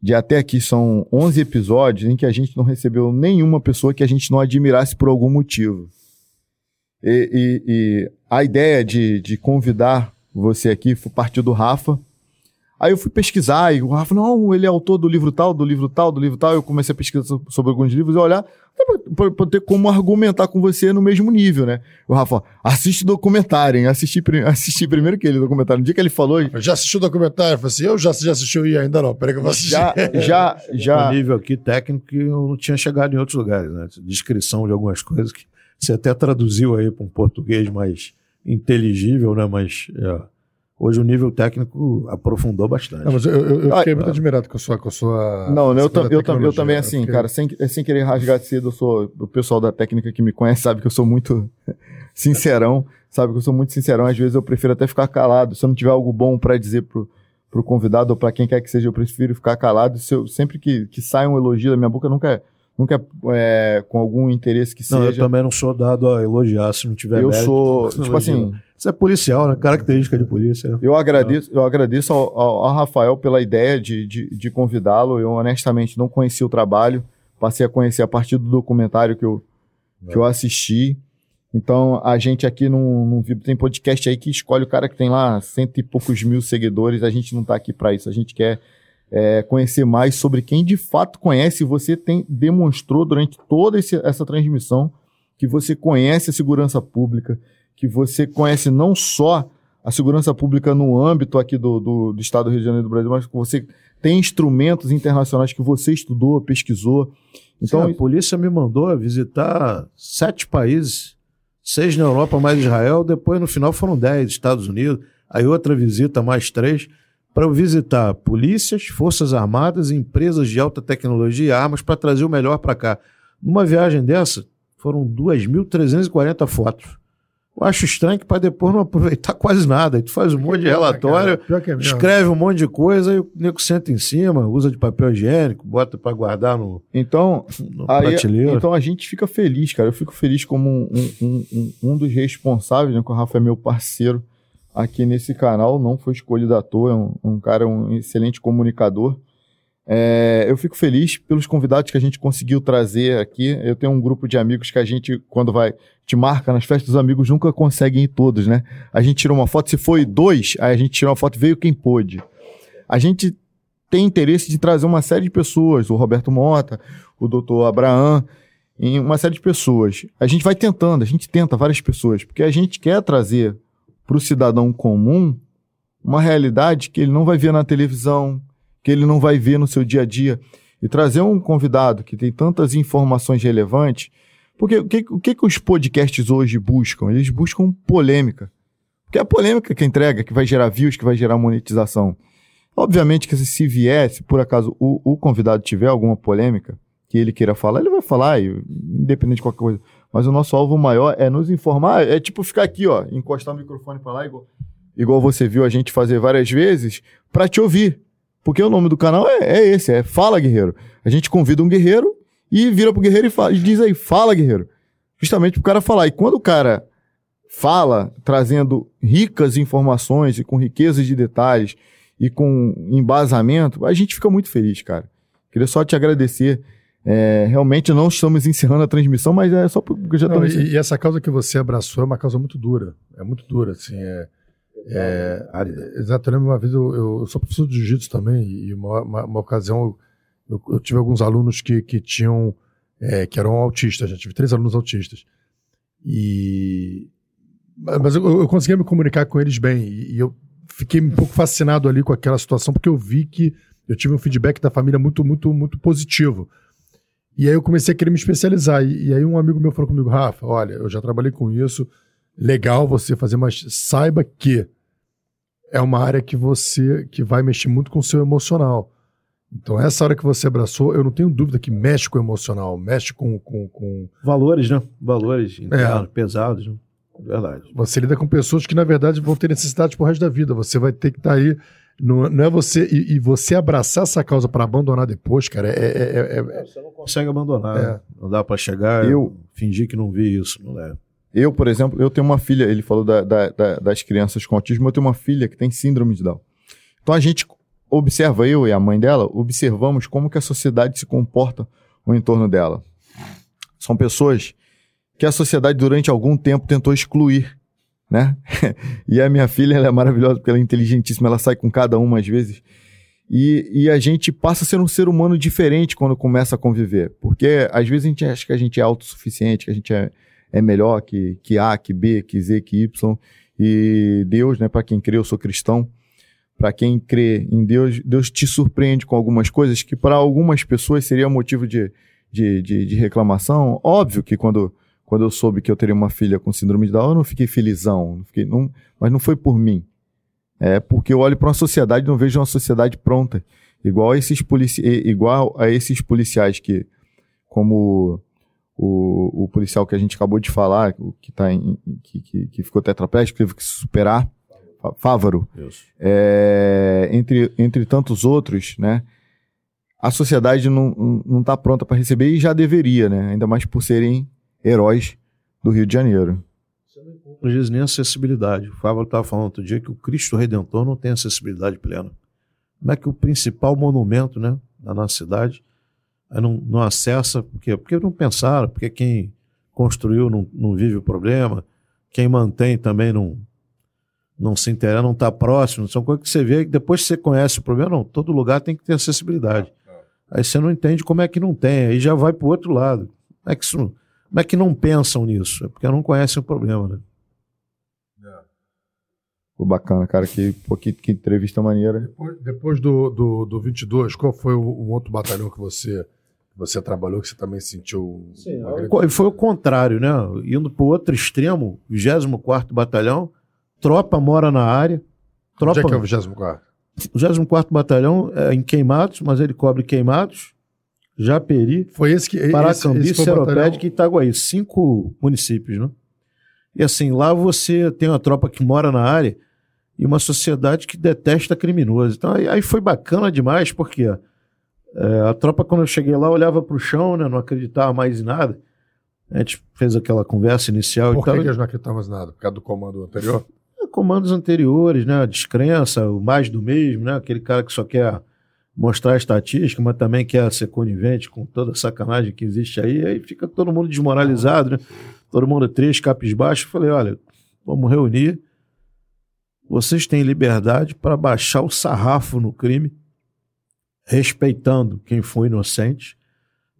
de até aqui são 11 episódios em que a gente não recebeu nenhuma pessoa que a gente não admirasse por algum motivo. E, e- e a ideia de, de convidar você aqui foi partir do Rafa. Aí eu fui pesquisar e o Rafa, não, ele é autor do livro tal, do livro tal, do livro tal. Eu comecei a pesquisar so- sobre alguns livros e olhar para ter como argumentar com você no mesmo nível, né? O Rafa, assiste documentário, hein? Assisti, assisti primeiro que ele, documentário. No dia que ele falou, Eu já assisti o documentário? Eu falei assim, eu já, já assisti e ainda não. Peraí que eu vou assistir. já, já, um já. nível aqui técnico que eu não tinha chegado em outros lugares, né? Descrição de algumas coisas que você até traduziu aí para um português mais inteligível, né? Mas é, hoje o nível técnico aprofundou bastante. Não, mas eu, eu, eu fiquei Ah, muito admirado com a sua. Com a sua Não, eu, tam- eu, tam- eu também, assim, fiquei- cara, sem, sem querer rasgar cedo, eu sou. O pessoal da técnica que me conhece sabe que eu sou muito sincerão, sabe que eu sou muito sincerão. Às vezes eu prefiro até ficar calado. Se eu não tiver algo bom pra dizer pro, pro convidado ou pra quem quer que seja, eu prefiro ficar calado. Se eu, sempre que, que sai um elogio da minha boca, nunca é, nunca é, com algum interesse que Não, eu seja. também não sou dado a elogiar se não tiver Eu mérito, sou, tipo elogio. assim, Isso é policial, né? Característica de polícia. Eu agradeço, eu agradeço ao, ao- ao Rafael pela ideia de, de, de convidá-lo. Eu honestamente não conhecia o trabalho, passei a conhecer a partir do documentário que eu, que eu assisti. Então a gente aqui não, tem podcast aí que escolhe o cara que tem lá cento e poucos mil seguidores. A gente não tá aqui para isso. A gente quer é, conhecer mais sobre quem de fato conhece. Você tem demonstrou durante toda esse- essa transmissão que você conhece a segurança pública, que você conhece não só a segurança pública no âmbito aqui do, do, do Estado do Rio de Janeiro do Brasil, mas que você tem instrumentos internacionais que você estudou, pesquisou. Então, Então, a polícia me mandou visitar sete países, seis na Europa mais Israel, depois no final foram dez, Estados Unidos, aí outra visita mais três, para eu visitar polícias, forças armadas, empresas de alta tecnologia e armas para trazer o melhor para cá. Numa viagem dessa, foram 2.340 fotos. Eu acho estranho que para depois não aproveitar quase nada. Aí tu faz um monte de relatório, Pior que é escreve um monte de coisa e o nego senta em cima, usa de papel higiênico, bota para guardar no, então, no aí, prateleira. então a gente fica feliz, cara. Eu fico feliz como um, um, um, um dos responsáveis, né? Que o Rafa é meu parceiro aqui nesse canal, não foi escolhido à toa, é um, um cara, um excelente comunicador. É, eu fico feliz pelos convidados que a gente conseguiu trazer aqui. Eu tenho um grupo de amigos que a gente, quando vai, te marca nas festas dos amigos, nunca consegue ir todos, né? A gente tirou uma foto, se foi dois, aí a gente tirou uma foto, veio quem pôde. A gente tem interesse de trazer uma série de pessoas, o Roberto Mota, o doutor Abraham, em uma série de pessoas. A gente vai tentando, a gente tenta várias pessoas, porque a gente quer trazer para o cidadão comum uma realidade que ele não vai ver na televisão, que ele não vai ver no seu dia a dia. E trazer um convidado que tem tantas informações relevantes. Porque o que, o que, que os podcasts hoje buscam? Eles buscam polêmica. Porque é a polêmica que entrega, que vai gerar views, que vai gerar monetização. Obviamente que se vier, se por acaso o, o convidado tiver alguma polêmica que ele queira falar, ele vai falar, independente de qualquer coisa. Mas o nosso alvo maior é nos informar, é tipo ficar aqui, ó, encostar o microfone para lá, igual, igual você viu a gente fazer várias vezes, para te ouvir. Porque o nome do canal é, é, esse, é Fala Guerreiro. A gente convida um guerreiro e vira pro guerreiro e, fala, e diz aí, fala guerreiro. Justamente pro cara falar. E quando o cara fala, trazendo ricas informações e com riqueza de detalhes e com embasamento, a gente fica muito feliz, cara. Queria só te agradecer. É, realmente não estamos encerrando a transmissão, mas é só porque já estamos. E, e, essa causa que você abraçou é uma causa muito dura. É muito dura, assim. É, é, é exato, eu lembro uma vez, eu, eu, eu sou professor de jiu-jitsu também, e uma, uma, uma ocasião eu, eu, tive alguns alunos que, que tinham, é, que eram autistas, já tive três alunos autistas. E. Mas eu, eu conseguia me comunicar com eles bem, e, e eu fiquei um pouco fascinado ali com aquela situação, porque eu vi que eu tive um feedback da família muito, muito, muito positivo. E aí eu comecei a querer me especializar. E, e, aí um amigo meu falou comigo, Rafa, olha, eu já trabalhei com isso, legal você fazer, mas saiba que é uma área que você que vai mexer muito com o seu emocional. Então, essa hora que você abraçou, eu não tenho dúvida que mexe com o emocional, mexe com. com, com... Valores, né? Valores internos, é. pesados. Né? Verdade. Você lida com pessoas que, na verdade, vão ter necessidade pro resto da vida. Você vai ter que estar tá aí. Não, não, é você. E, e, você abraçar essa causa para abandonar depois, cara, é. é, é, é você não consegue abandonar. Né? Não dá para chegar eu fingir que não vi isso, não é? Eu, por exemplo, eu tenho uma filha, ele falou da, da, da, das crianças com autismo, eu tenho uma filha que tem síndrome de Down. Então a gente observa, eu e a mãe dela, observamos como que a sociedade se comporta no entorno dela. São pessoas que a sociedade durante algum tempo tentou excluir, né? e a minha filha, ela é maravilhosa porque ela é inteligentíssima, ela sai com cada uma às vezes. E, e a gente passa a ser um ser humano diferente quando começa a conviver. Porque às vezes a gente acha que a gente é autossuficiente, que a gente é, é melhor que, que A, que B, que Z, que Y. E Deus, né, para quem crê, eu sou cristão, para quem crê em Deus, Deus te surpreende com algumas coisas que para algumas pessoas seria motivo de, de, de, de, reclamação. Óbvio que quando, quando eu soube que eu teria uma filha com síndrome de Down, eu não fiquei felizão, não fiquei, não, mas não foi por mim. É porque eu olho para uma sociedade e não vejo uma sociedade pronta. Igual a esses, polici igual a esses policiais que, como o, o policial que a gente acabou de falar, que, tá em, que, que, que ficou tetraplégico, teve que se superar, Fávaro, é, entre, entre tantos outros, né? A sociedade não, não tá pronta para receber e já deveria, né? Ainda mais por serem heróis do Rio de Janeiro. Às vezes nem acessibilidade. O Fávaro estava falando outro dia que o Cristo Redentor não tem acessibilidade plena. Como é que o principal monumento né, da nossa cidade não, não acessa? Por quê? Porque não pensaram, porque quem construiu não, não vive o problema, quem mantém também não, não se interessa, não está próximo, são coisas que você vê que depois que você conhece o problema, não, todo lugar tem que ter acessibilidade. Aí você não entende como é que não tem, aí já vai para o outro lado. Como é, que isso, como é que não pensam nisso? É porque não conhecem o problema, né? Pô, bacana, cara, que, pô, que, que entrevista maneira. Depois, depois do, do, do 22, qual foi o, o outro batalhão que você você trabalhou que você também sentiu. Sim, grande... Foi o contrário, né? Indo para o outro extremo, 24 Batalhão, tropa mora na área. Tropa... Onde é que é o 24? O 24 Batalhão é em Queimados, mas ele cobre Queimados, Japeri, foi esse que, Paracambi, Seropédica e Itaguaí. Cinco municípios, né? E assim, lá você tem uma tropa que mora na área e uma sociedade que detesta criminosos. Então aí, aí foi bacana demais, porque é, a tropa, quando eu cheguei lá, olhava para o chão, né, não acreditava mais em nada. A gente fez aquela conversa inicial. Por que, que eles não acreditavam mais nada? Por causa do comando anterior? comandos anteriores, né? A descrença, o mais do mesmo, né? Aquele cara que só quer mostrar a estatística, mas também quer ser conivente com toda a sacanagem que existe aí, aí fica todo mundo desmoralizado, né? Todo mundo três capes baixos. Falei, olha, vamos reunir. Vocês têm liberdade para baixar o sarrafo no crime, respeitando quem foi inocente,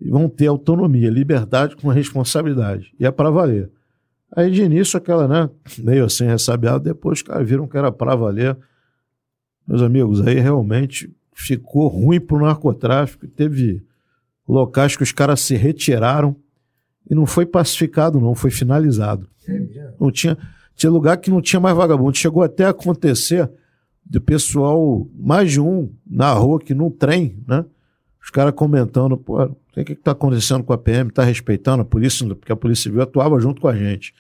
e vão ter autonomia, liberdade com responsabilidade. E é para valer. Aí de início aquela, né, meio assim ressabiado, depois os caras viram que era para valer. Meus amigos, aí realmente ficou ruim pro narcotráfico. Teve locais que os caras se retiraram e não foi pacificado, não, foi finalizado. Não tinha, tinha lugar que não tinha mais vagabundo. Chegou até a acontecer de pessoal, mais de um, na rua, que num trem, né? Os caras comentando, pô, o que que tá acontecendo com a PM? Tá respeitando a polícia? Porque a Polícia Civil atuava junto com a gente.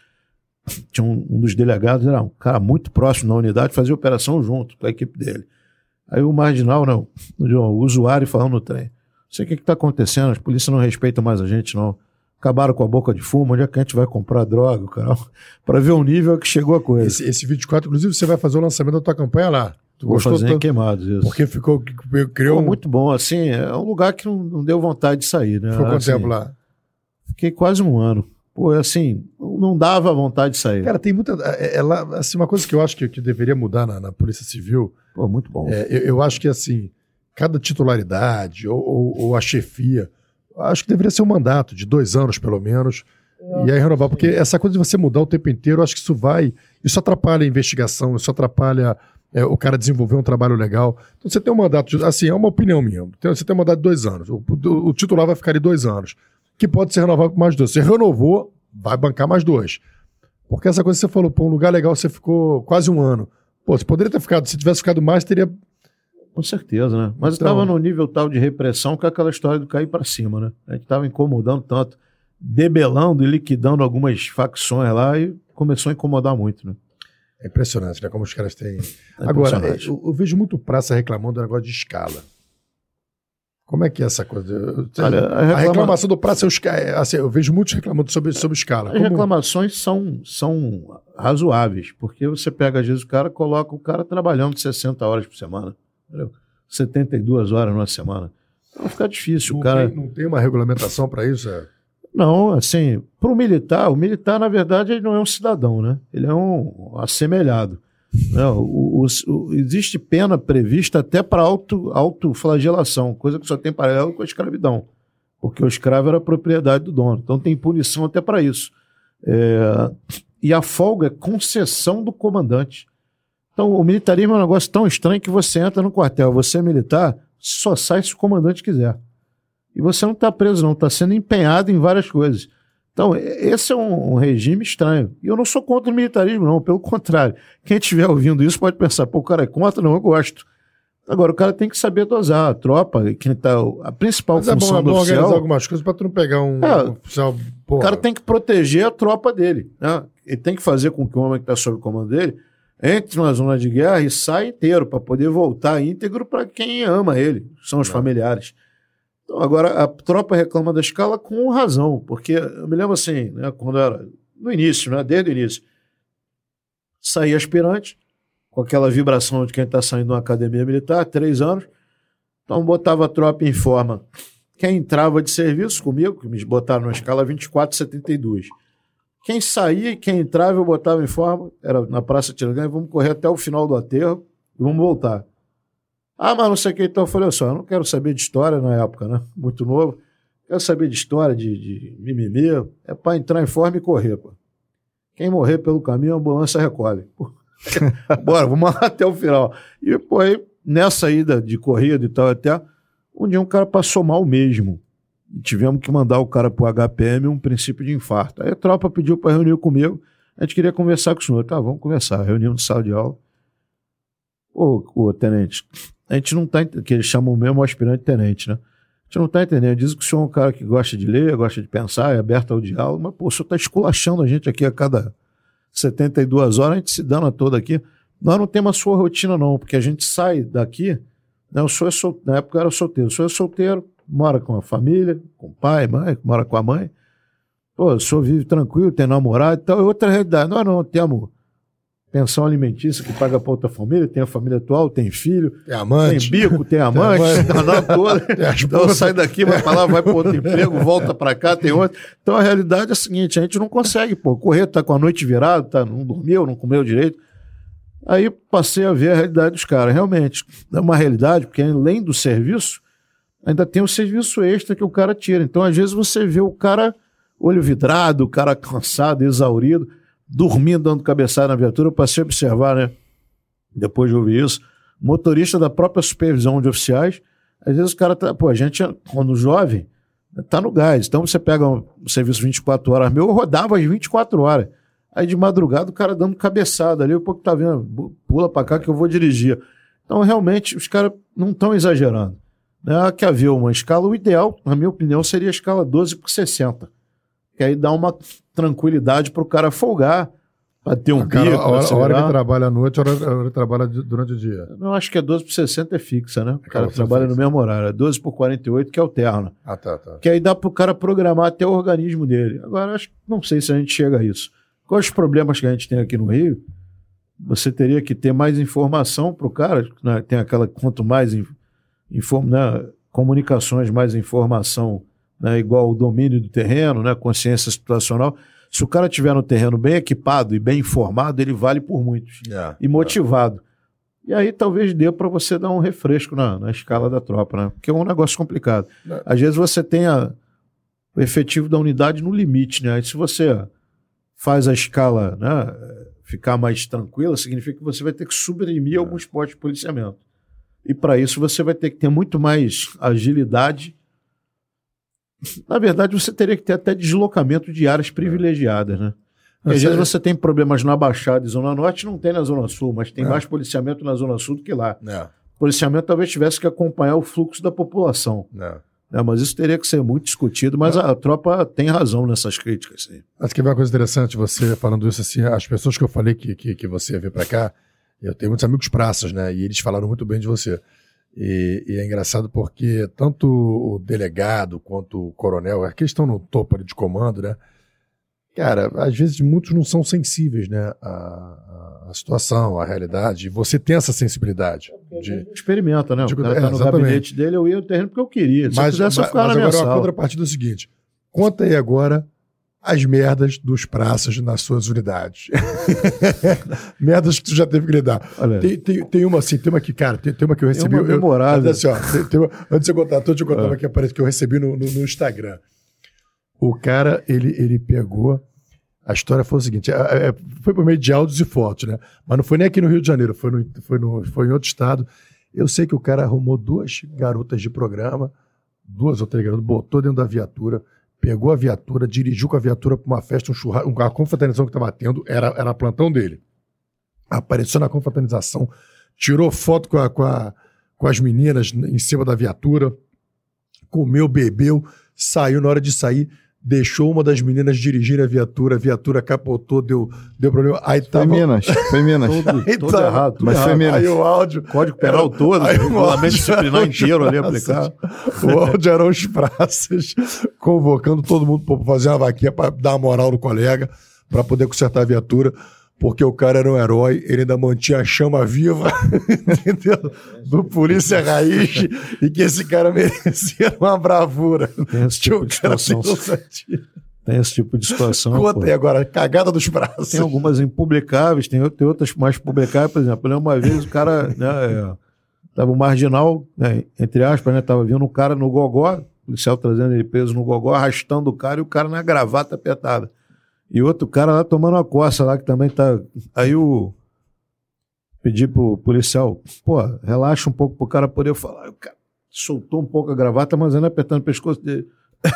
Tinha um, um dos delegados, era um cara muito próximo na unidade, fazia operação junto com a equipe dele. Aí o marginal, não, o usuário falando no trem. Não sei o que está acontecendo, as polícias não respeitam mais a gente, não. Acabaram com a boca de fumo, onde é que a gente vai comprar droga, cara? Para ver o nível que chegou a coisa. Esse, esse 24, inclusive, você vai fazer o lançamento da tua campanha lá. Tu Vou gostou fazer em tanto? queimados isso. Porque ficou. Criou um. muito bom, assim, é um lugar que não, não deu vontade de sair, né? Ficou quanto Assim, tempo lá? Fiquei quase um ano. Pô, assim, não dava vontade de sair. Cara, tem muita. É, é lá, assim, uma coisa que eu acho que, que deveria mudar na, na Polícia Civil, Pô, muito bom. é, eu, eu acho que assim, cada titularidade ou, ou- ou a chefia, acho que deveria ser um mandato de dois anos, pelo menos, e aí renovar. Porque essa coisa de você mudar o tempo inteiro, eu acho que isso vai. Isso atrapalha a investigação, isso atrapalha é, o cara desenvolver um trabalho legal. Então você tem um mandato, de, assim, é uma opinião minha. Você tem um mandato de dois anos. O, o- o titular vai ficar de dois anos, que pode ser renovado por mais dois. Você renovou, vai bancar mais dois. Porque essa coisa que você falou, pô, um lugar legal, você ficou quase um ano. Pô, você poderia ter ficado, se tivesse ficado mais, teria. Com certeza, né? Mas Então- estava num nível tal de repressão que aquela história do cair para cima, né? A gente estava incomodando tanto, debelando e liquidando algumas facções lá e começou a incomodar muito, né? É impressionante, né? Como os caras têm. É Agora, eu, eu vejo muito praça reclamando do negócio de escala. Como é que é essa coisa? Eu- Olha, a a reclama- reclamação do é os ca- é, assim, eu vejo muitos reclamando sobre, sobre escala. As Como- reclamações são, são razoáveis, porque você pega, às vezes, o cara, coloca o cara trabalhando 60 horas por semana, entendeu? 72 horas numa semana. Então fica difícil. não, O cara... tem, não tem uma regulamentação para isso? É? Não, assim, para o militar, o militar, na verdade, ele não é um cidadão, né? Ele é um assemelhado. Né? O, o- o- existe pena prevista até para auto, autoflagelação, coisa que só tem paralelo com a escravidão, porque o escravo era propriedade do dono. Então tem punição até para isso. É, e a folga é concessão do comandante. Então o militarismo é um negócio tão estranho que você entra no quartel, você é militar, só sai se o comandante quiser. E você não está preso, não, está sendo empenhado em várias coisas. Então, esse é um, um regime estranho. E eu não sou contra o militarismo, não, pelo contrário. Quem estiver ouvindo isso pode pensar, pô, o cara é contra, não, eu gosto. Agora, o cara tem que saber dosar. A tropa, quem tá, a principal Mas é bom, função é do bom organizar algumas coisas para tu não pegar um, É. um oficial. o Porra, cara tem que proteger a tropa dele. Né? Ele tem que fazer com que o homem que está sob o comando dele entre na zona de guerra e saia inteiro, para poder voltar íntegro para quem ama ele, são os Não. familiares. Então, agora, a tropa reclama da escala com razão, porque eu me lembro assim, né, quando era no início, né, desde o início, saía aspirante, com aquela vibração de quem está saindo de uma academia militar, três anos, então botava a tropa em forma. Quem entrava de serviço comigo, que me botaram na escala 24,72. Quem saía e quem entrava eu botava em forma, era na Praça Tiradentes, vamos correr até o final do aterro e vamos voltar. Ah, mas não sei o que, então eu falei, só, eu não quero saber de história na época, né? Muito novo. Quero saber de história, de, de mimimi. É para entrar em forma e correr, pô. Quem morrer pelo caminho, a ambulância recolhe. Bora, vamos lá até o final. E, pô, aí, nessa ida de corrida e tal, até, um dia um cara passou mal mesmo. E tivemos que mandar o cara pro HPM um princípio de infarto. Aí a tropa pediu para reunir comigo. A gente queria conversar com o senhor. Tá, vamos conversar. Reunião de sala de aula. Ô, ô tenente, a gente não tá. ent- Que eles chamam mesmo aspirante tenente, né? A gente não tá entendendo. Diz que o senhor é um cara que gosta de ler, gosta de pensar, é aberto ao diálogo, mas, pô, o senhor tá esculachando a gente aqui a cada 72 horas, a gente se dana toda aqui. Nós não temos a sua rotina, não, porque a gente sai daqui. Né, o senhor é sol... Na época era solteiro. O senhor é solteiro, mora com a família, com o pai, mãe, mora com a mãe. Pô, o senhor vive tranquilo, tem namorado e tal. É outra realidade. Nós não temos pensão alimentícia que paga para outra família, tem a família atual, tem filho, Tem tem amante. bico, tem amante, amante. tem danado toda. Tem Então sai daqui, vai pra lá, vai para outro emprego, volta para cá, tem outro. Então a realidade é a seguinte: a gente não consegue, pô. Correr, tá com a noite virada, tá, não dormiu, não comeu direito. Aí passei a ver a realidade dos caras. Realmente, é uma realidade, porque além do serviço, ainda tem o serviço extra que o cara tira. Então, às vezes, você vê o cara olho vidrado, o cara cansado, exaurido, dormindo, dando cabeçada na viatura. Eu passei a observar, né? Depois de ouvir isso, motorista da própria supervisão de oficiais. Às vezes o cara tá, pô, a gente, quando jovem, tá no gás. Então você pega um serviço 24 horas meu, eu rodava as 24 horas. Aí de madrugada o cara dando cabeçada ali, o pouco tá vendo, pula para cá que eu vou dirigir. Então realmente os caras não estão exagerando. Né? Que havia uma escala, o ideal, na minha opinião, seria a escala 12 por 60. Que aí dá uma tranquilidade para o cara folgar, para ter um cara, pico. A hora, a hora que trabalha à noite, a hora, a hora que trabalha durante o dia. Eu acho que é 12 por 60 é fixa, né? O cara trabalha fixa. no mesmo horário. É 12 por 48 que alterna. Ah, tá, tá. Que aí dá para o cara programar até o organismo dele. Agora, acho não sei se a gente chega a isso. Quais os problemas que a gente tem aqui no Rio? Você teria que ter mais informação para o cara. Né? Tem aquela, quanto mais inform, né? comunicações, mais informação, né? igual o domínio do terreno, né? consciência situacional se o cara tiver no terreno bem equipado e bem informado, ele vale por muitos. É, e motivado. É. E aí talvez dê para você dar um refresco na, na escala da tropa, né? Porque é um negócio complicado. É. Às vezes você tem a, o efetivo da unidade no limite, né? Aí se você faz a escala né, ficar mais tranquila, significa que você vai ter que suprimir é. alguns postos de policiamento. E para isso você vai ter que ter muito mais agilidade na verdade, você teria que ter até deslocamento de áreas privilegiadas, né? Porque às vezes você tem problemas na Baixada e Zona Norte, não tem na Zona Sul, mas tem é. mais policiamento na Zona Sul do que lá. É. O policiamento talvez tivesse que acompanhar o fluxo da população. É. É, mas isso teria que ser muito discutido, mas a tropa tem razão nessas críticas. Sim. Acho que é uma coisa interessante você falando isso assim, as pessoas que eu falei que, que, que você ia vir para cá, eu tenho muitos amigos praças, né? E eles falaram muito bem de você. E, e, é engraçado porque tanto o delegado quanto o coronel, aqueles estão no topo de comando, né? Cara, às vezes muitos não são sensíveis, né? À, à situação, à realidade. E você tem essa sensibilidade. É de... Experimenta, né? O cara tá no gabinete dele, eu ia no terreno porque eu queria. Se mas, eu quisesse, eu ficava mas na agora a contrapartida é o seguinte. Conta aí agora as merdas dos praças nas suas unidades. merdas que tu já teve que lidar. Tem, tem, tem, uma assim, tem uma que, cara, tem, tem uma que eu recebi. Tem uma memorável. Eu, assim, ó, tem, tem uma, antes de eu contar, antes de eu contar uma que aparece que eu recebi no, no, no, Instagram. O cara, ele, ele pegou. A história foi o seguinte: é, é, foi por meio de áudios e fotos, né? Mas não foi nem aqui no Rio de Janeiro, foi, no, foi, no, foi em outro estado. Eu sei que o cara arrumou duas garotas de programa, duas ou três garotas, botou dentro da viatura pegou a viatura, dirigiu com a viatura para uma festa, um churrasco, uma confraternização que estava tendo, era, era plantão dele. Apareceu na confraternização, tirou foto com, a, com, a, com as meninas em cima da viatura, comeu, bebeu, saiu na hora de sair, deixou uma das meninas dirigir a viatura, a viatura capotou, deu, deu problema. Aí tava... Foi Minas, foi Minas. Todo, aí todo tava... errado, tudo mas errado. foi Minas. Aí o áudio... Código penal era... todo, aí o regulamento disciplinar inteiro ali aplicado. O áudio eram os praças convocando todo mundo para fazer uma vaquinha para dar uma moral no colega, para poder consertar a viatura porque o cara era um herói, ele ainda mantinha a chama viva, entendeu? Do polícia raiz, e que esse cara merecia uma bravura. Tem esse tipo de situação. Tem esse tipo de situação. Conta aí agora, cagada dos braços. Tem algumas impublicáveis, tem, tem outras mais publicáveis, por exemplo. Uma vez o cara, né, é, tava um marginal, né, entre aspas, né, tava vindo um cara no gogó, o policial trazendo ele preso no gogó, arrastando o cara e o cara na gravata apertada. E outro cara lá tomando uma coça lá que também tá. Aí o. Pedi pro policial, pô, relaxa um pouco pro cara poder falar. O cara soltou um pouco a gravata, mas ainda apertando o pescoço dele.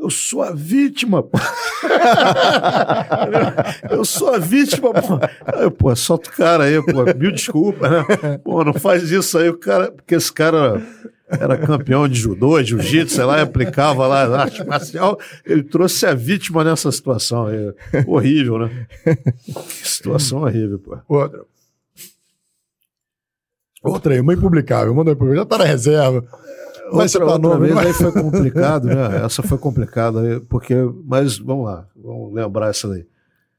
Eu sou a vítima, pô. Eu sou a vítima, pô. Aí, pô, solta o cara aí, pô. Mil desculpas, né? Pô, não faz isso aí, o cara. Porque esse cara era campeão de judô, jiu-jitsu, sei lá, aplicava lá arte marcial. Ele trouxe a vítima nessa situação. É horrível, né? Que situação horrível, pô. Outra. Outra aí, uma impublicável. Manda Já tá na reserva. Mas outra, outra vez aí foi complicado, né? Essa foi complicada, porque. Mas vamos lá, vamos lembrar essa daí.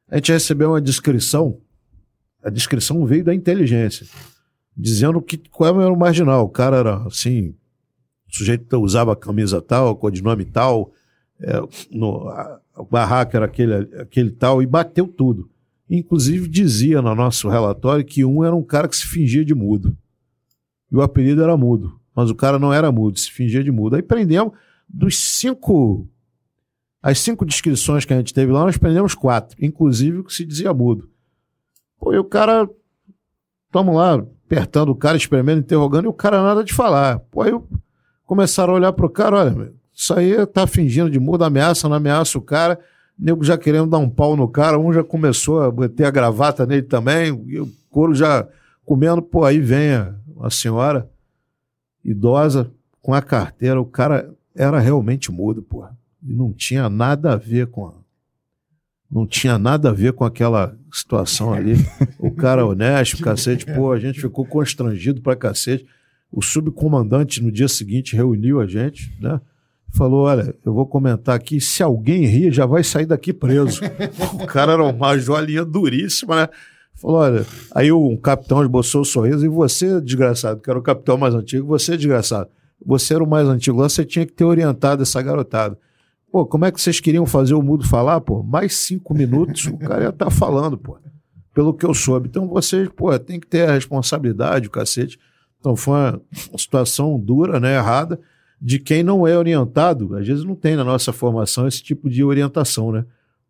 A gente recebeu uma descrição. A descrição veio da inteligência dizendo que qual era o marginal. O cara era assim, o sujeito usava camisa tal, codinome tal, é, no, a, o barraco era aquele, aquele tal, e bateu tudo. Inclusive dizia no nosso relatório que um era um cara que se fingia de mudo. E o apelido era mudo. Mas o cara não era mudo, se fingia de mudo. Aí prendemos dos cinco. As cinco descrições que a gente teve lá, nós prendemos quatro, inclusive o que se dizia mudo. Pô, e o cara. Tamo lá, apertando o cara, espremendo, interrogando, e o cara nada de falar. Pô, aí começaram a olhar pro cara, olha, isso aí tá fingindo de muda, ameaça, não ameaça o cara, nego já querendo dar um pau no cara, um já começou a meter a gravata nele também, e o couro já comendo, pô, aí vem a senhora idosa com a carteira, o cara era realmente mudo, pô. E não tinha nada a ver com a, não tinha nada a ver com aquela situação ali. O cara honesto, cacete, pô, a gente ficou constrangido pra cacete. O subcomandante no dia seguinte reuniu a gente, né? Falou: Olha, eu vou comentar aqui, se alguém rir, já vai sair daqui preso. o cara era uma joalhinha duríssima, né? Falou: Olha, aí um capitão esboçou o sorriso, e você, desgraçado, que era o capitão mais antigo, você, desgraçado, você era o mais antigo lá, você tinha que ter orientado essa garotada. Pô, como é que vocês queriam fazer o mudo falar, pô? Mais cinco minutos, o cara ia estar tá falando, pô. Pelo que eu soube. Então vocês, pô, tem que ter a responsabilidade, o cacete. Então foi uma situação dura, né, errada, de quem não é orientado. Às vezes não tem na nossa formação esse tipo de orientação, né?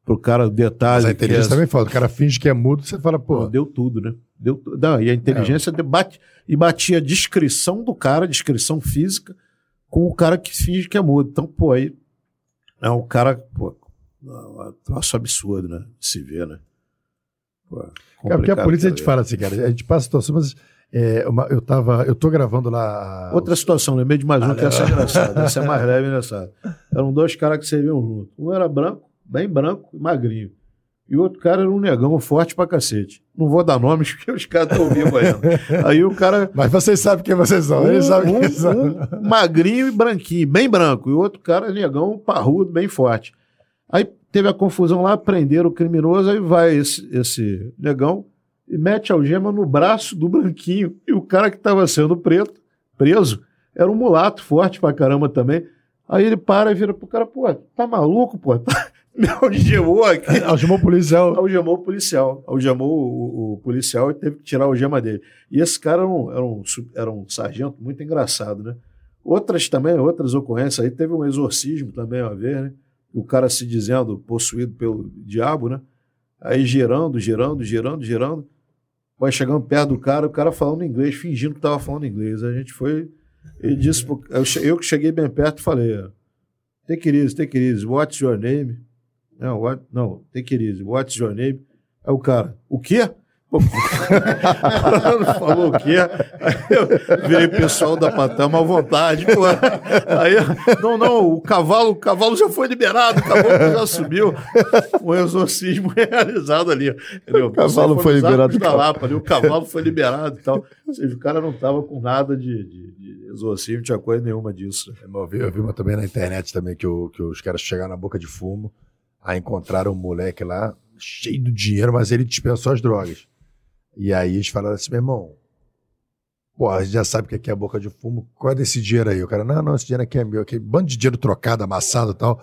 Pro cara, detalhe. Mas a inteligência é... também fala. O cara finge que é mudo, você fala, pô. deu tudo, né? Deu, não, e a inteligência é. debate e batia a descrição do cara, descrição física, com o cara que finge que é mudo. Então, pô, aí é um cara, pô, um troço absurdo, né? Se vê, né? Pô, cara, porque a polícia a gente fala assim, cara, a gente passa situação, mas é, uma, eu tava, eu tô gravando lá. Outra situação, lembrei de mais ah, um que essa é engraçada, essa é mais leve e engraçada. Eram dois caras que serviam junto. Um era branco, bem branco e magrinho. E o outro cara era um negão forte pra cacete. Não vou dar nomes porque os caras estão vivos ainda. Aí o cara. Mas vocês sabem quem vocês são. Um, Eles sabem um, quem são. Um magrinho e branquinho, bem branco. E o outro cara, negão, parrudo, bem forte. Aí teve a confusão lá, prenderam o criminoso, aí vai esse, esse negão e mete a algema no braço do branquinho. E o cara que estava sendo preto, preso, era um mulato forte pra caramba também. Aí ele para e vira pro cara, pô, tá maluco, pô? Tá, algemou aqui. algemou o policial. Algemou o policial. Algemou o, o, policial e teve que tirar a algema dele. E esse cara era um, era, um, era um sargento muito engraçado, né? Outras também, outras ocorrências aí, teve um exorcismo também uma vez, né? O cara se dizendo possuído pelo diabo, né? Aí girando, girando, girando, girando. Vai chegando perto do cara, o cara falando inglês, fingindo que estava falando inglês. A gente foi. Ele disse, eu que cheguei bem perto falei: Take it easy, take it easy, what's your name? Não, what, não, take it easy. What's your name? Aí o cara, o quê? falou o quê? Aí eu virei pessoal da Patama à vontade. Pô. Aí, não, não, o cavalo, o cavalo já foi liberado, o cavalo já subiu. O exorcismo realizado ali. Entendeu? O cavalo foi, foi liberado. Da Lapa, ali, o cavalo foi liberado e tal. Ou seja, o cara não estava com nada de, de, de, exorcismo, não tinha coisa nenhuma disso. Eu vi, eu vi uma também na internet também que, o, que os caras chegaram na boca de fumo. Aí encontraram um moleque lá, cheio de dinheiro, mas ele dispensou as drogas. E aí eles falaram assim, meu irmão, pô, a gente já sabe que aqui é a boca de fumo, qual é desse dinheiro aí? O cara, não, não, esse dinheiro aqui é meu, aquele bando de dinheiro trocado, amassado e tal.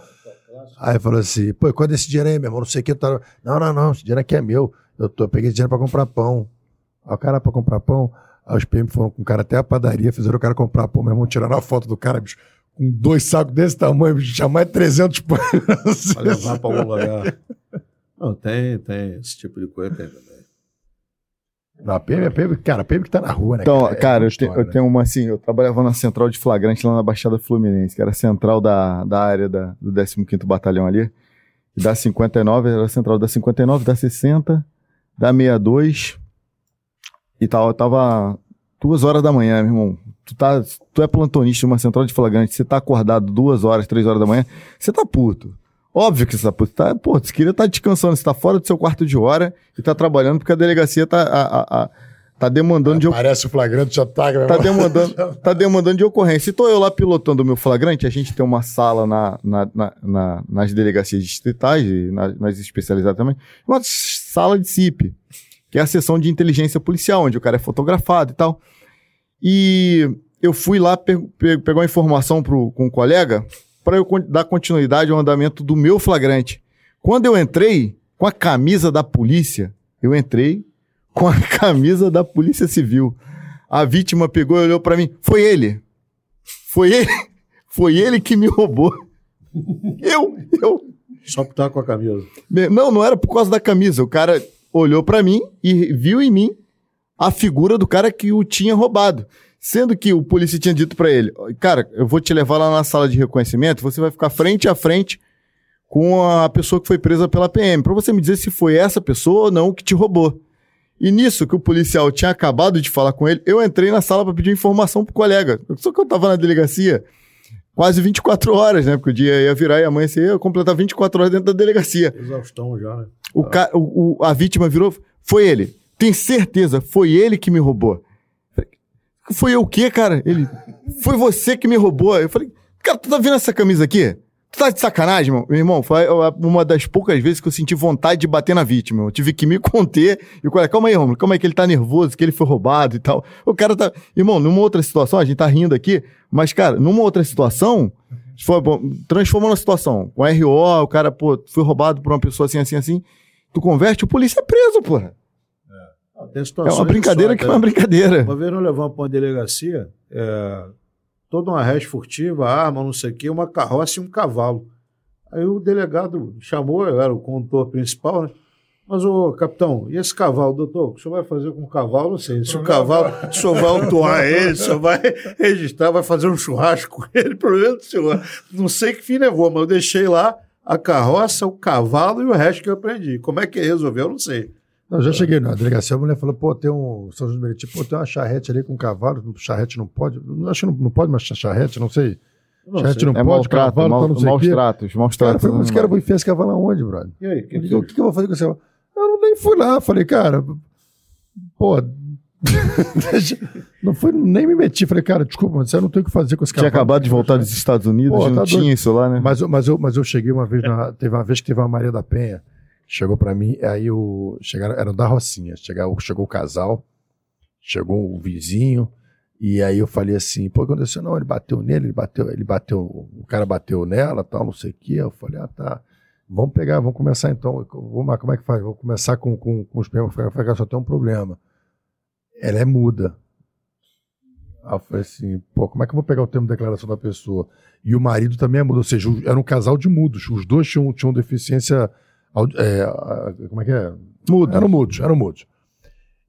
Aí falou assim, pô, qual é desse dinheiro aí, meu irmão? Não sei o que. Tá... Não, não, não, esse dinheiro aqui é meu. Eu, tô, eu peguei dinheiro pra comprar pão. Aí o cara, pra comprar pão, aí os PM foram com o cara até a padaria, fizeram o cara comprar pão, meu irmão, tiraram a foto do cara, bicho com dois sacos desse tamanho, já mais 300 pães. Pra levar pra algum lugar. Não, tem, tem esse tipo de coisa, tem também. Não, a PM, a PM, cara, a PM que tá na rua, né? Então, cara, cara é eu, te, eu né? tenho uma assim, eu trabalhava na central de flagrante lá na Baixada Fluminense, que era a central da, da área da, do 15º Batalhão ali. E da 59, era a central da 59, da 60, da 62 e tal. Eu tava duas horas da manhã, meu irmão tu, tá, tu é plantonista de uma central de flagrante, você tá acordado duas horas, três horas da manhã, você tá puto. Óbvio que você tá puto. Tá, pô, você queria estar tá descansando, você tá fora do seu quarto de hora e tá trabalhando porque a delegacia tá, a, a, a, tá demandando de Parece o flagrante já tá, tá demandando, tá demandando de ocorrência. E tô eu lá pilotando o meu flagrante, a gente tem uma sala na, na, na, na nas delegacias distritais e na, nas especializadas também, uma sala de CIP, que é a seção de inteligência policial, onde o cara é fotografado e tal. E eu fui lá pe pe pegar uma informação pro, com um colega para eu dar continuidade ao andamento do meu flagrante. Quando eu entrei com a camisa da polícia, eu entrei com a camisa da Polícia Civil. A vítima pegou e olhou para mim. Foi ele. Foi ele. Foi ele que me roubou. Eu, eu. Só por estar com a camisa. Não, não era por causa da camisa. O cara olhou para mim e viu em mim a figura do cara que o tinha roubado. Sendo que o polícia tinha dito para ele: Cara, eu vou te levar lá na sala de reconhecimento, você vai ficar frente a frente com a pessoa que foi presa pela PM, para você me dizer se foi essa pessoa ou não que te roubou. E nisso que o policial tinha acabado de falar com ele, eu entrei na sala para pedir informação pro colega. Só que eu tava na delegacia quase 24 horas, né? Porque o dia ia virar e amanhecer, ia completar 24 horas dentro da delegacia. Exaustão já, né? O ca... o, o, a vítima virou, foi ele. Tem certeza, foi ele que me roubou. Foi eu o quê, cara? Ele, foi você que me roubou. Eu falei, cara, tu tá vendo essa camisa aqui? Tu tá de sacanagem, meu, irmão? Foi uma das poucas vezes que eu senti vontade de bater na vítima. Eu tive que me conter. E o cara, calma aí, Romulo, calma aí, que ele tá nervoso, que ele foi roubado e tal. O cara tá. Irmão, numa outra situação, a gente tá rindo aqui, mas, cara, numa outra situação, foi, bom, transformou na situação. Com RO, o cara, pô, foi roubado por uma pessoa assim, assim, assim. Tu converte, o polícia é preso, porra. Tem É uma brincadeira só, que é uma brincadeira. Uma vez nós levamos para uma delegacia, é, toda uma res furtiva, arma, não sei o quê, uma carroça e um cavalo. Aí o delegado chamou, eu era o condutor principal, né? Mas, ô capitão, e esse cavalo, doutor? O que o senhor vai fazer com o cavalo? Não sei. Se o cavalo, o senhor vai autuar ele, o senhor vai registrar, vai fazer um churrasco com ele, problema do senhor. Não sei que fim levou, mas eu deixei lá a carroça, o cavalo e o resto que eu aprendi. Como é que resolveu, eu não sei. Não, já cheguei na delegacia, a mulher falou, pô, tem um. São do Meriti, pô, tem uma charrete ali com cavalo, charrete não pode. Acho que não, não pode mais charrete, não sei. Não charrete sei. não É pode, maus tratos, cavalo, tá mal, não sei maus tratos, maus Cara, tratos. foi, mas né, cara, mano? vou enfiar esse cavalo aonde, brother? E aí, O que que, que que eu vou fazer com esse cavalo? Eu nem fui lá, falei, cara, pô. não fui, nem me meti. Falei, cara, desculpa, mas eu não tenho o que fazer com esse Tinha cavalo. acabado de voltar dos Estados Unidos, Pô, não tá tinha doido. isso lá, né? Mas, eu- mas, eu, mas eu cheguei uma vez, na, teve uma vez que teve uma Maria da Penha, chegou pra mim, aí o, chegaram, eram da Rocinha, chegou, chegou o casal, chegou o vizinho, e aí eu falei assim, pô, que aconteceu? Não, ele bateu nele, ele bateu, ele bateu, o cara bateu nela, tal, não sei o quê, eu falei, ah, tá, vamos pegar, vamos começar então, vamos, como é que faz? Vamos começar com, com, com os perguntas, eu falei, só tem um problema, ela é muda. Aí eu falei assim, pô, como é que eu vou pegar o termo de declaração da pessoa? E o marido também é mudo, ou seja, era um casal de mudos. Os dois tinham, tinham deficiência. É, como é que é? Mudo. Eram mudos, eram mudos.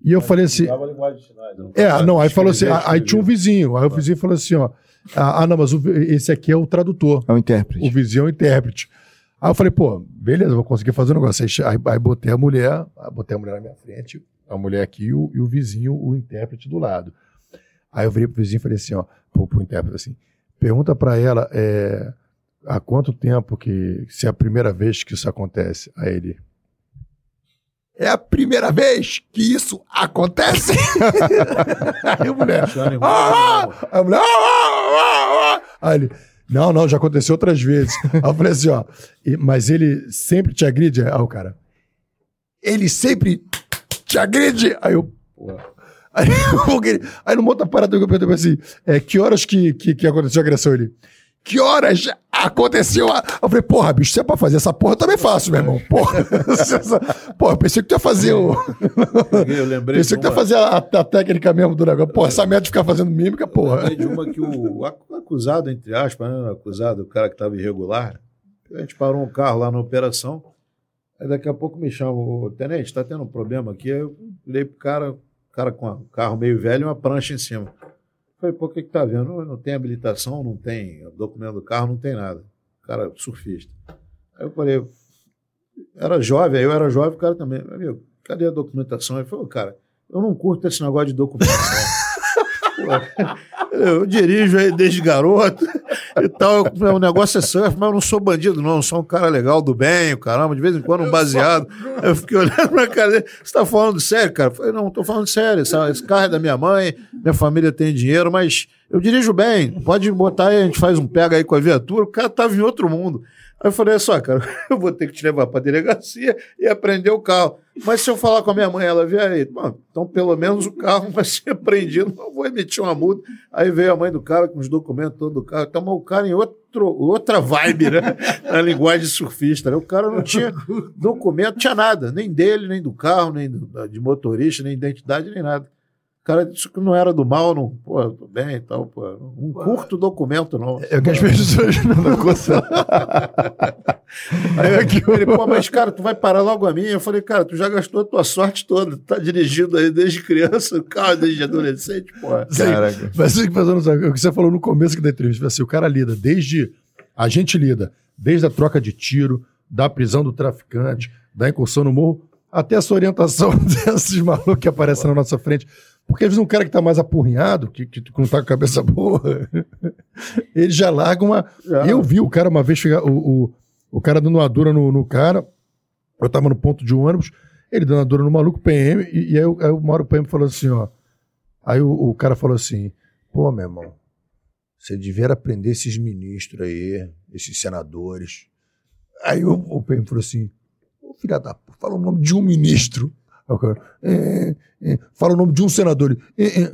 E eu falei assim. Usava a linguagem de sinais, não É, não, aí falou assim. Aí tinha um vizinho. Aí o vizinho falou assim: ó. Ah, ah, não, mas o esse aqui é o tradutor. É um O intérprete. vizinho é o intérprete. Aí eu falei, pô, beleza, vou conseguir fazer o negócio. Aí, aí, aí botei a mulher, aí botei a mulher na minha frente, a mulher aqui e o, e o vizinho, o intérprete do lado. Aí eu virei pro vizinho e falei assim, ó, pro, pro intérprete assim, pergunta pra ela é, há quanto tempo que, se é a primeira vez que isso acontece. Aí ele, é a primeira vez que isso acontece? aí a mulher, em ah, guarda, ah! Aí a mulher, ah, ah, ah, ah. Aí ele, não, não, já aconteceu outras vezes. Aí eu falei assim, ó, "E- mas ele sempre te agride? Aí o cara, ele sempre te agride? Aí eu, aí, eu- aí numa outra parada que eu perguntei assim, é, que horas que, que, que aconteceu a agressão? Ele, que horas aconteceu a... Eu falei, porra, bicho, se é pra fazer essa porra, eu também faço, meu irmão. Porra, porra eu pensei que tu ia fazer o... Eu lembrei Pensei que tu ia fazer a, a técnica mesmo do negócio. Porra, essa merda de ficar fazendo mímica, porra. Lembrei de uma que o ac- acusado, entre aspas, né, o acusado, o cara que estava irregular, a gente parou um carro lá na operação, aí daqui a pouco me chama, o tenente, está tendo um problema aqui, aí eu olhei pro cara, o cara com um carro meio velho e uma prancha em cima. Falei, pô, o que que tá vendo? Não, tem habilitação, não tem documento do carro, não tem nada. Cara surfista. Aí eu falei, era jovem, eu era jovem, o cara também, meu amigo, cadê a documentação? Ele falou, cara, eu não curto esse negócio de documentação. Eu dirijo aí desde garoto e tal. eu- O negócio é surf, mas eu não sou bandido, não. Eu sou um cara legal, do bem, o caramba, de vez em quando um baseado. Eu fiquei olhando na cara dele. Você tá falando sério, cara? Eu falei, não, tô falando sério. Esse, esse carro é da minha mãe, minha família tem dinheiro, mas eu dirijo bem. Pode botar aí, a gente faz um pega aí com a viatura. O cara tava em outro mundo. Aí eu falei, olha só, cara, eu vou ter que te levar pra delegacia e aprender o carro. Mas se eu falar com a minha mãe, ela vê aí, "Bom, então pelo menos o carro vai ser apreendido, não vou emitir uma multa. Aí veio a mãe do cara com os documentos todos do carro, tomou o cara em outro, outra vibe, né? Na linguagem surfista. Né? O cara não tinha documento, tinha nada, nem dele, nem do carro, nem do- de motorista, nem identidade, nem nada. Cara disse que não era do mal, não, pô, tudo bem e tal, pô. Um curto documento, não. É o que as pessoas não gostam. Aí aqui, ele, pô, mas cara, tu vai parar logo a minha? Eu falei, cara, tu já gastou a tua sorte toda, tu tá dirigindo aí desde criança, carro desde adolescente, pô. Caraca. Mas o que você falou no começo da entrevista, assim, o cara lida desde, a gente lida, desde a troca de tiro, da prisão do traficante, da incursão no morro, até essa orientação desses malucos que aparecem na nossa frente. Porque às vezes um cara que está mais apurrinhado, que, que, não está com a cabeça boa, ele já larga uma. Eu vi o cara uma vez chegar, o, o, o cara dando uma dura no, no cara. Eu estava no ponto de ônibus, ele dando uma dura no maluco PM, e, e aí, aí o Mauro PM falou assim: ó. Aí o, o cara falou assim: pô, meu irmão, você devia aprender esses ministros aí, esses senadores. Aí o, o PM falou assim: ô filha da puta, fala o nome de um ministro. É, é, fala o nome de um senador. É, é.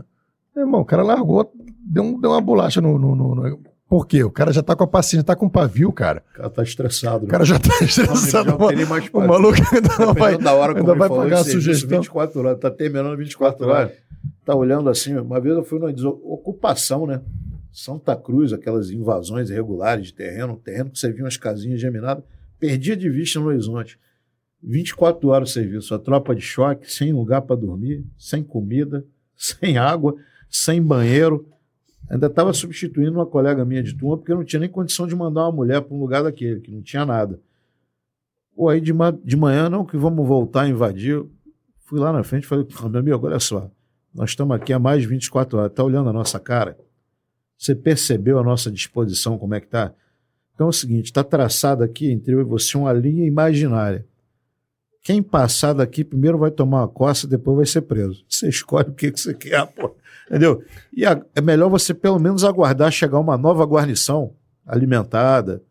Irmão, o cara largou, deu, um, deu uma bolacha no, no, no, no, Por quê? O cara já tá com a paciência, tá com pavio, cara. O cara tá estressado. O cara já tá estressado. Não, mais o maluco ainda não vai, da hora, ainda vai pagar a sugestão. 24 horas, tá terminando 24 horas. Tá olhando assim. Uma vez eu fui numa ocupação, né? Santa Cruz, aquelas invasões irregulares de terreno, terreno que você viu umas casinhas geminadas, perdia de vista no horizonte. 24 horas de serviço, a tropa de choque, sem lugar para dormir, sem comida, sem água, sem banheiro. Ainda estava substituindo uma colega minha de turma porque não tinha nem condição de mandar uma mulher para um lugar daquele, que não tinha nada. Pô, aí de, de manhã, não, que vamos voltar a invadir. Fui lá na frente e falei, meu amigo, olha só, nós estamos aqui há mais de 24 horas, está olhando a nossa cara? Você percebeu a nossa disposição, como é que está? Então é o seguinte, está traçada aqui entre eu e você uma linha imaginária. Quem passar daqui primeiro vai tomar uma coça, depois vai ser preso. Você escolhe o que, que você quer, pô. Entendeu? E a, é melhor você pelo menos aguardar chegar uma nova guarnição alimentada,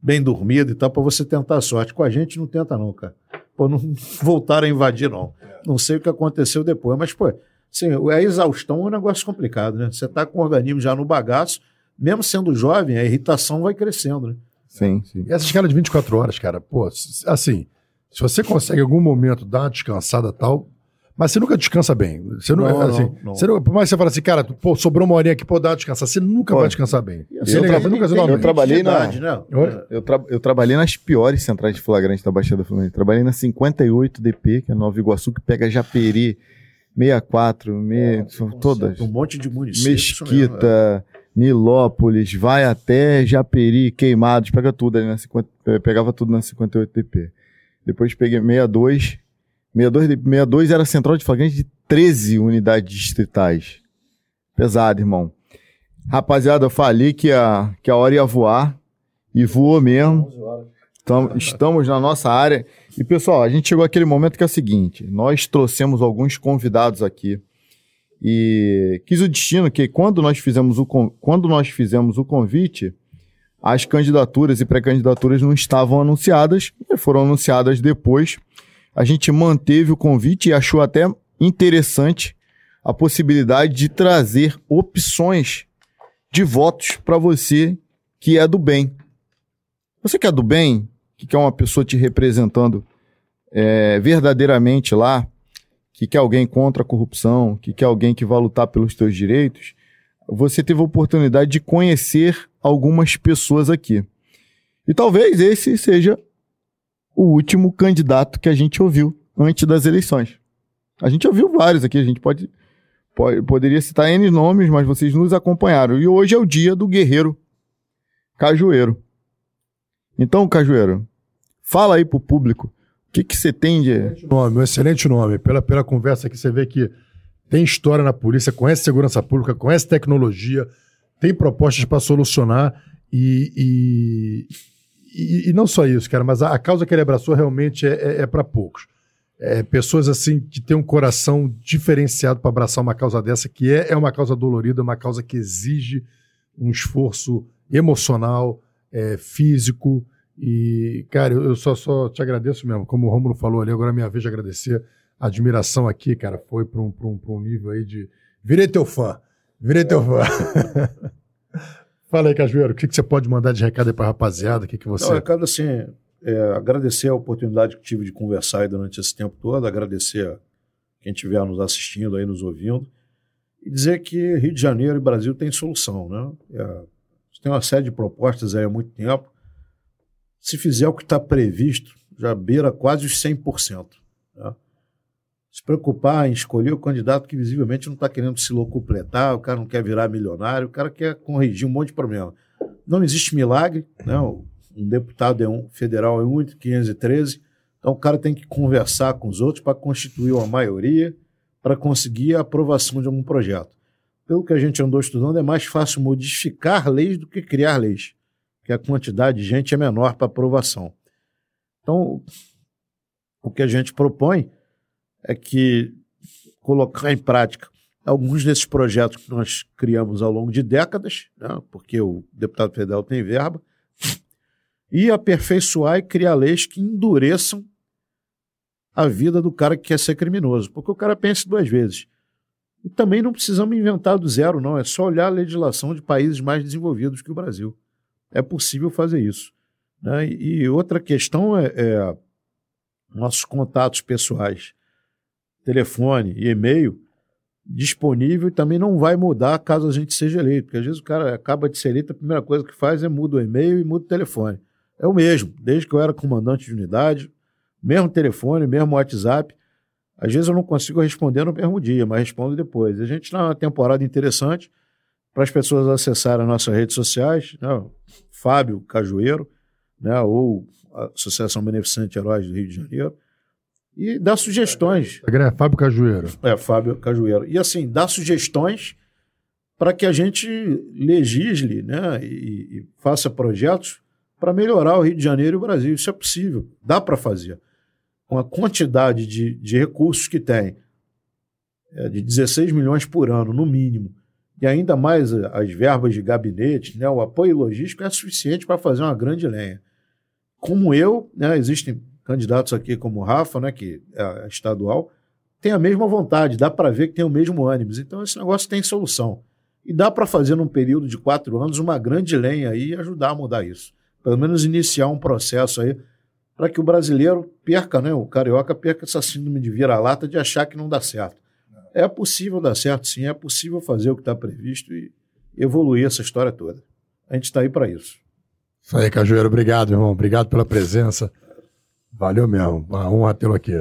bem dormida e tal, para você tentar a sorte. Com a gente não tenta, não, cara. Pô, não voltar a invadir, não. Não sei o que aconteceu depois, mas, pô, assim, a exaustão é um negócio complicado, né? Você tá com o organismo já no bagaço, mesmo sendo jovem, a irritação vai crescendo, né? Sim, sim. E essa escala de 24 horas, cara, pô, assim, se você consegue em algum momento dar uma descansada tal, mas você nunca descansa bem. Você não, não, assim, não, Você não, por mais que você fale assim, cara, pô, sobrou uma horinha aqui, pô, dá uma descansar. Você nunca vai descansar bem. Você eu, tra nunca, eu trabalhei na, né? eu, tra eu, trabalhei nas piores centrais de flagrante da Baixada Fluminense. Trabalhei na 58 DP, que é Nova Iguaçu, que pega Japeri, 64, me... é, todas. Um monte de municípios. Mesquita, é. Nilópolis, vai até Japeri, Queimados, pega tudo ali na 50, pegava tudo na 58 DP. Depois peguei 62. 62, 62 era central de flagrante de 13 unidades distritais. Pesado, irmão. Rapaziada, eu falei que a, que a hora ia voar. E voou mesmo. Então, estamos na nossa área. E, pessoal, a gente chegou àquele momento que é o seguinte: nós trouxemos alguns convidados aqui. E quis o destino que quando nós fizemos o, quando nós fizemos o convite, as candidaturas e pré-candidaturas não estavam anunciadas, foram anunciadas depois. A gente manteve o convite e achou até interessante a possibilidade de trazer opções de votos para você que é do bem. Você que é do bem, que quer uma pessoa te representando é, verdadeiramente lá, que quer alguém contra a corrupção, que quer alguém que vai lutar pelos teus direitos, você teve a oportunidade de conhecer algumas pessoas aqui. E talvez esse seja o último candidato que a gente ouviu antes das eleições. A gente ouviu vários aqui, a gente pode, pode poderia citar N nomes, mas vocês nos acompanharam. E hoje é o dia do guerreiro Cajueiro. Então, Cajueiro, fala aí pro público o que, você tem de. Nome, um excelente nome. Pela, pela conversa que você vê que tem história na polícia, conhece segurança pública, conhece tecnologia, tem propostas para solucionar e, e, e, não só isso, cara, mas a, a causa que ele abraçou realmente é, é, é para poucos. É, pessoas assim que têm um coração diferenciado para abraçar uma causa dessa, que é, é uma causa dolorida, uma causa que exige um esforço emocional, é, físico. E, cara, eu, eu só, só te agradeço mesmo. Como o Romulo falou ali, agora é minha vez de agradecer admiração aqui, cara, foi para um, um, um nível aí de. Virei teu fã. Virei teu fã. Fala aí, Cajueiro, o que, que você pode mandar de recado aí para rapaziada? O que, que você. Não, recado assim, é, agradecer a oportunidade que tive de conversar durante esse tempo todo, agradecer a quem estiver nos assistindo aí, nos ouvindo. e dizer que Rio de Janeiro e Brasil têm solução. Né? É, tem uma série de propostas aí há muito tempo. Se fizer o que está previsto, já beira quase os 100%. Se preocupar em escolher o candidato que visivelmente não está querendo se locupletar, o cara não quer virar milionário, o cara quer corrigir um monte de problema. Não existe milagre, né? um deputado é um, federal é um, 513, então o cara tem que conversar com os outros para constituir uma maioria para conseguir a aprovação de algum projeto. Pelo que a gente andou estudando, é mais fácil modificar leis do que criar leis, porque a quantidade de gente é menor para aprovação. Então, o que a gente propõe é que colocar em prática alguns desses projetos que nós criamos ao longo de décadas, né, porque o deputado federal tem verba, e aperfeiçoar e criar leis que endureçam a vida do cara que quer ser criminoso, porque o cara pensa duas vezes. E também não precisamos inventar do zero, não. É só olhar a legislação de países mais desenvolvidos que o Brasil. É possível fazer isso. Né? E outra questão é, é nossos contatos pessoais, telefone e e-mail disponível e também não vai mudar caso a gente seja eleito, porque às vezes o cara acaba de ser eleito, a primeira coisa que faz é muda o e-mail e muda o telefone. É o mesmo, desde que eu era comandante de unidade, mesmo telefone, mesmo WhatsApp. Às vezes eu não consigo responder no mesmo dia, mas respondo depois. A gente está numa temporada interessante para as pessoas acessarem as nossas redes sociais, né? Fábio Cajueiro, né? ou a Associação Beneficente Heróis do Rio de Janeiro, e dar sugestões. É Fábio Cajueiro. É, Fábio Cajueiro. E assim, dar sugestões para que a gente legisle né? e, e faça projetos para melhorar o Rio de Janeiro e o Brasil. Isso é possível, dá para fazer com a quantidade de, de recursos que tem, é, de 16 milhões por ano, no mínimo, e ainda mais as verbas de gabinete, né, o apoio logístico é suficiente para fazer uma grande lenha. Como eu, né, existem candidatos aqui como o Rafa, né, que é estadual, tem a mesma vontade, dá para ver que tem o mesmo ânimo. Então esse negócio tem solução. E dá para fazer num período de quatro anos uma grande lenha aí e ajudar a mudar isso. Pelo menos iniciar um processo aí para que o brasileiro perca, né, o carioca perca essa síndrome de vira-lata de achar que não dá certo. É possível dar certo, sim, é possível fazer o que está previsto e evoluir essa história toda. A gente está aí para isso. Isso aí, Cajueiro, obrigado, irmão. Obrigado pela presença. Valeu mesmo. Uma honra tê-lo aqui.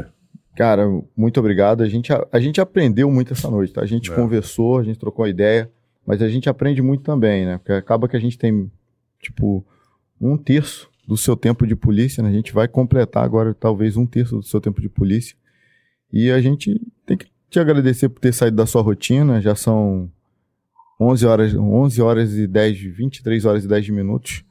Cara, muito obrigado. A gente, a, a gente aprendeu muito essa noite, tá? A gente é. conversou, a gente trocou ideia, mas a gente aprende muito também, né? Porque acaba que a gente tem, tipo, um terço do seu tempo de polícia, né? A gente vai completar agora talvez um terço do seu tempo de polícia. E a gente tem que te agradecer por ter saído da sua rotina, já são 11 horas, 11 horas e 10, 23 horas e 10 minutos.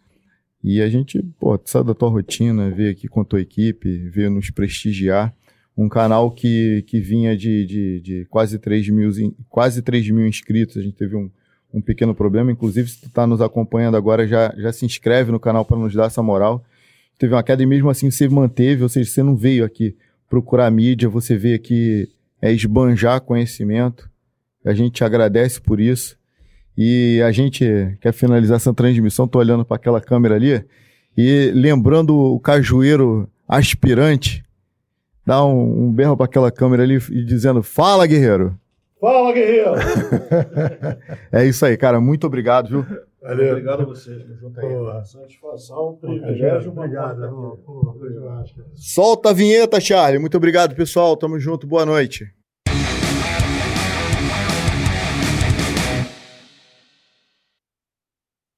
E a gente, pô, sai da tua rotina, veio aqui com a tua equipe, veio nos prestigiar. Um canal que, que vinha de, de, de quase, 3 mil, quase 3 mil inscritos. A gente teve um, um pequeno problema. Inclusive, se tu está nos acompanhando agora, já, já se inscreve no canal para nos dar essa moral. Teve uma queda e mesmo assim você manteve, ou seja, você não veio aqui procurar mídia, você veio aqui é, esbanjar conhecimento. A gente te agradece por isso. E a gente quer finalizar essa transmissão, tô olhando para aquela câmera ali e lembrando o cajueiro aspirante, dá um, um berro para aquela câmera ali e dizendo: Fala, guerreiro! Fala, guerreiro! é isso aí, cara. Muito obrigado, viu? Valeu. Obrigado a vocês. Porra. Satisfação, privilégio. Obrigado. Solta a vinheta, Charlie. Muito obrigado, pessoal. Tamo junto. Boa noite.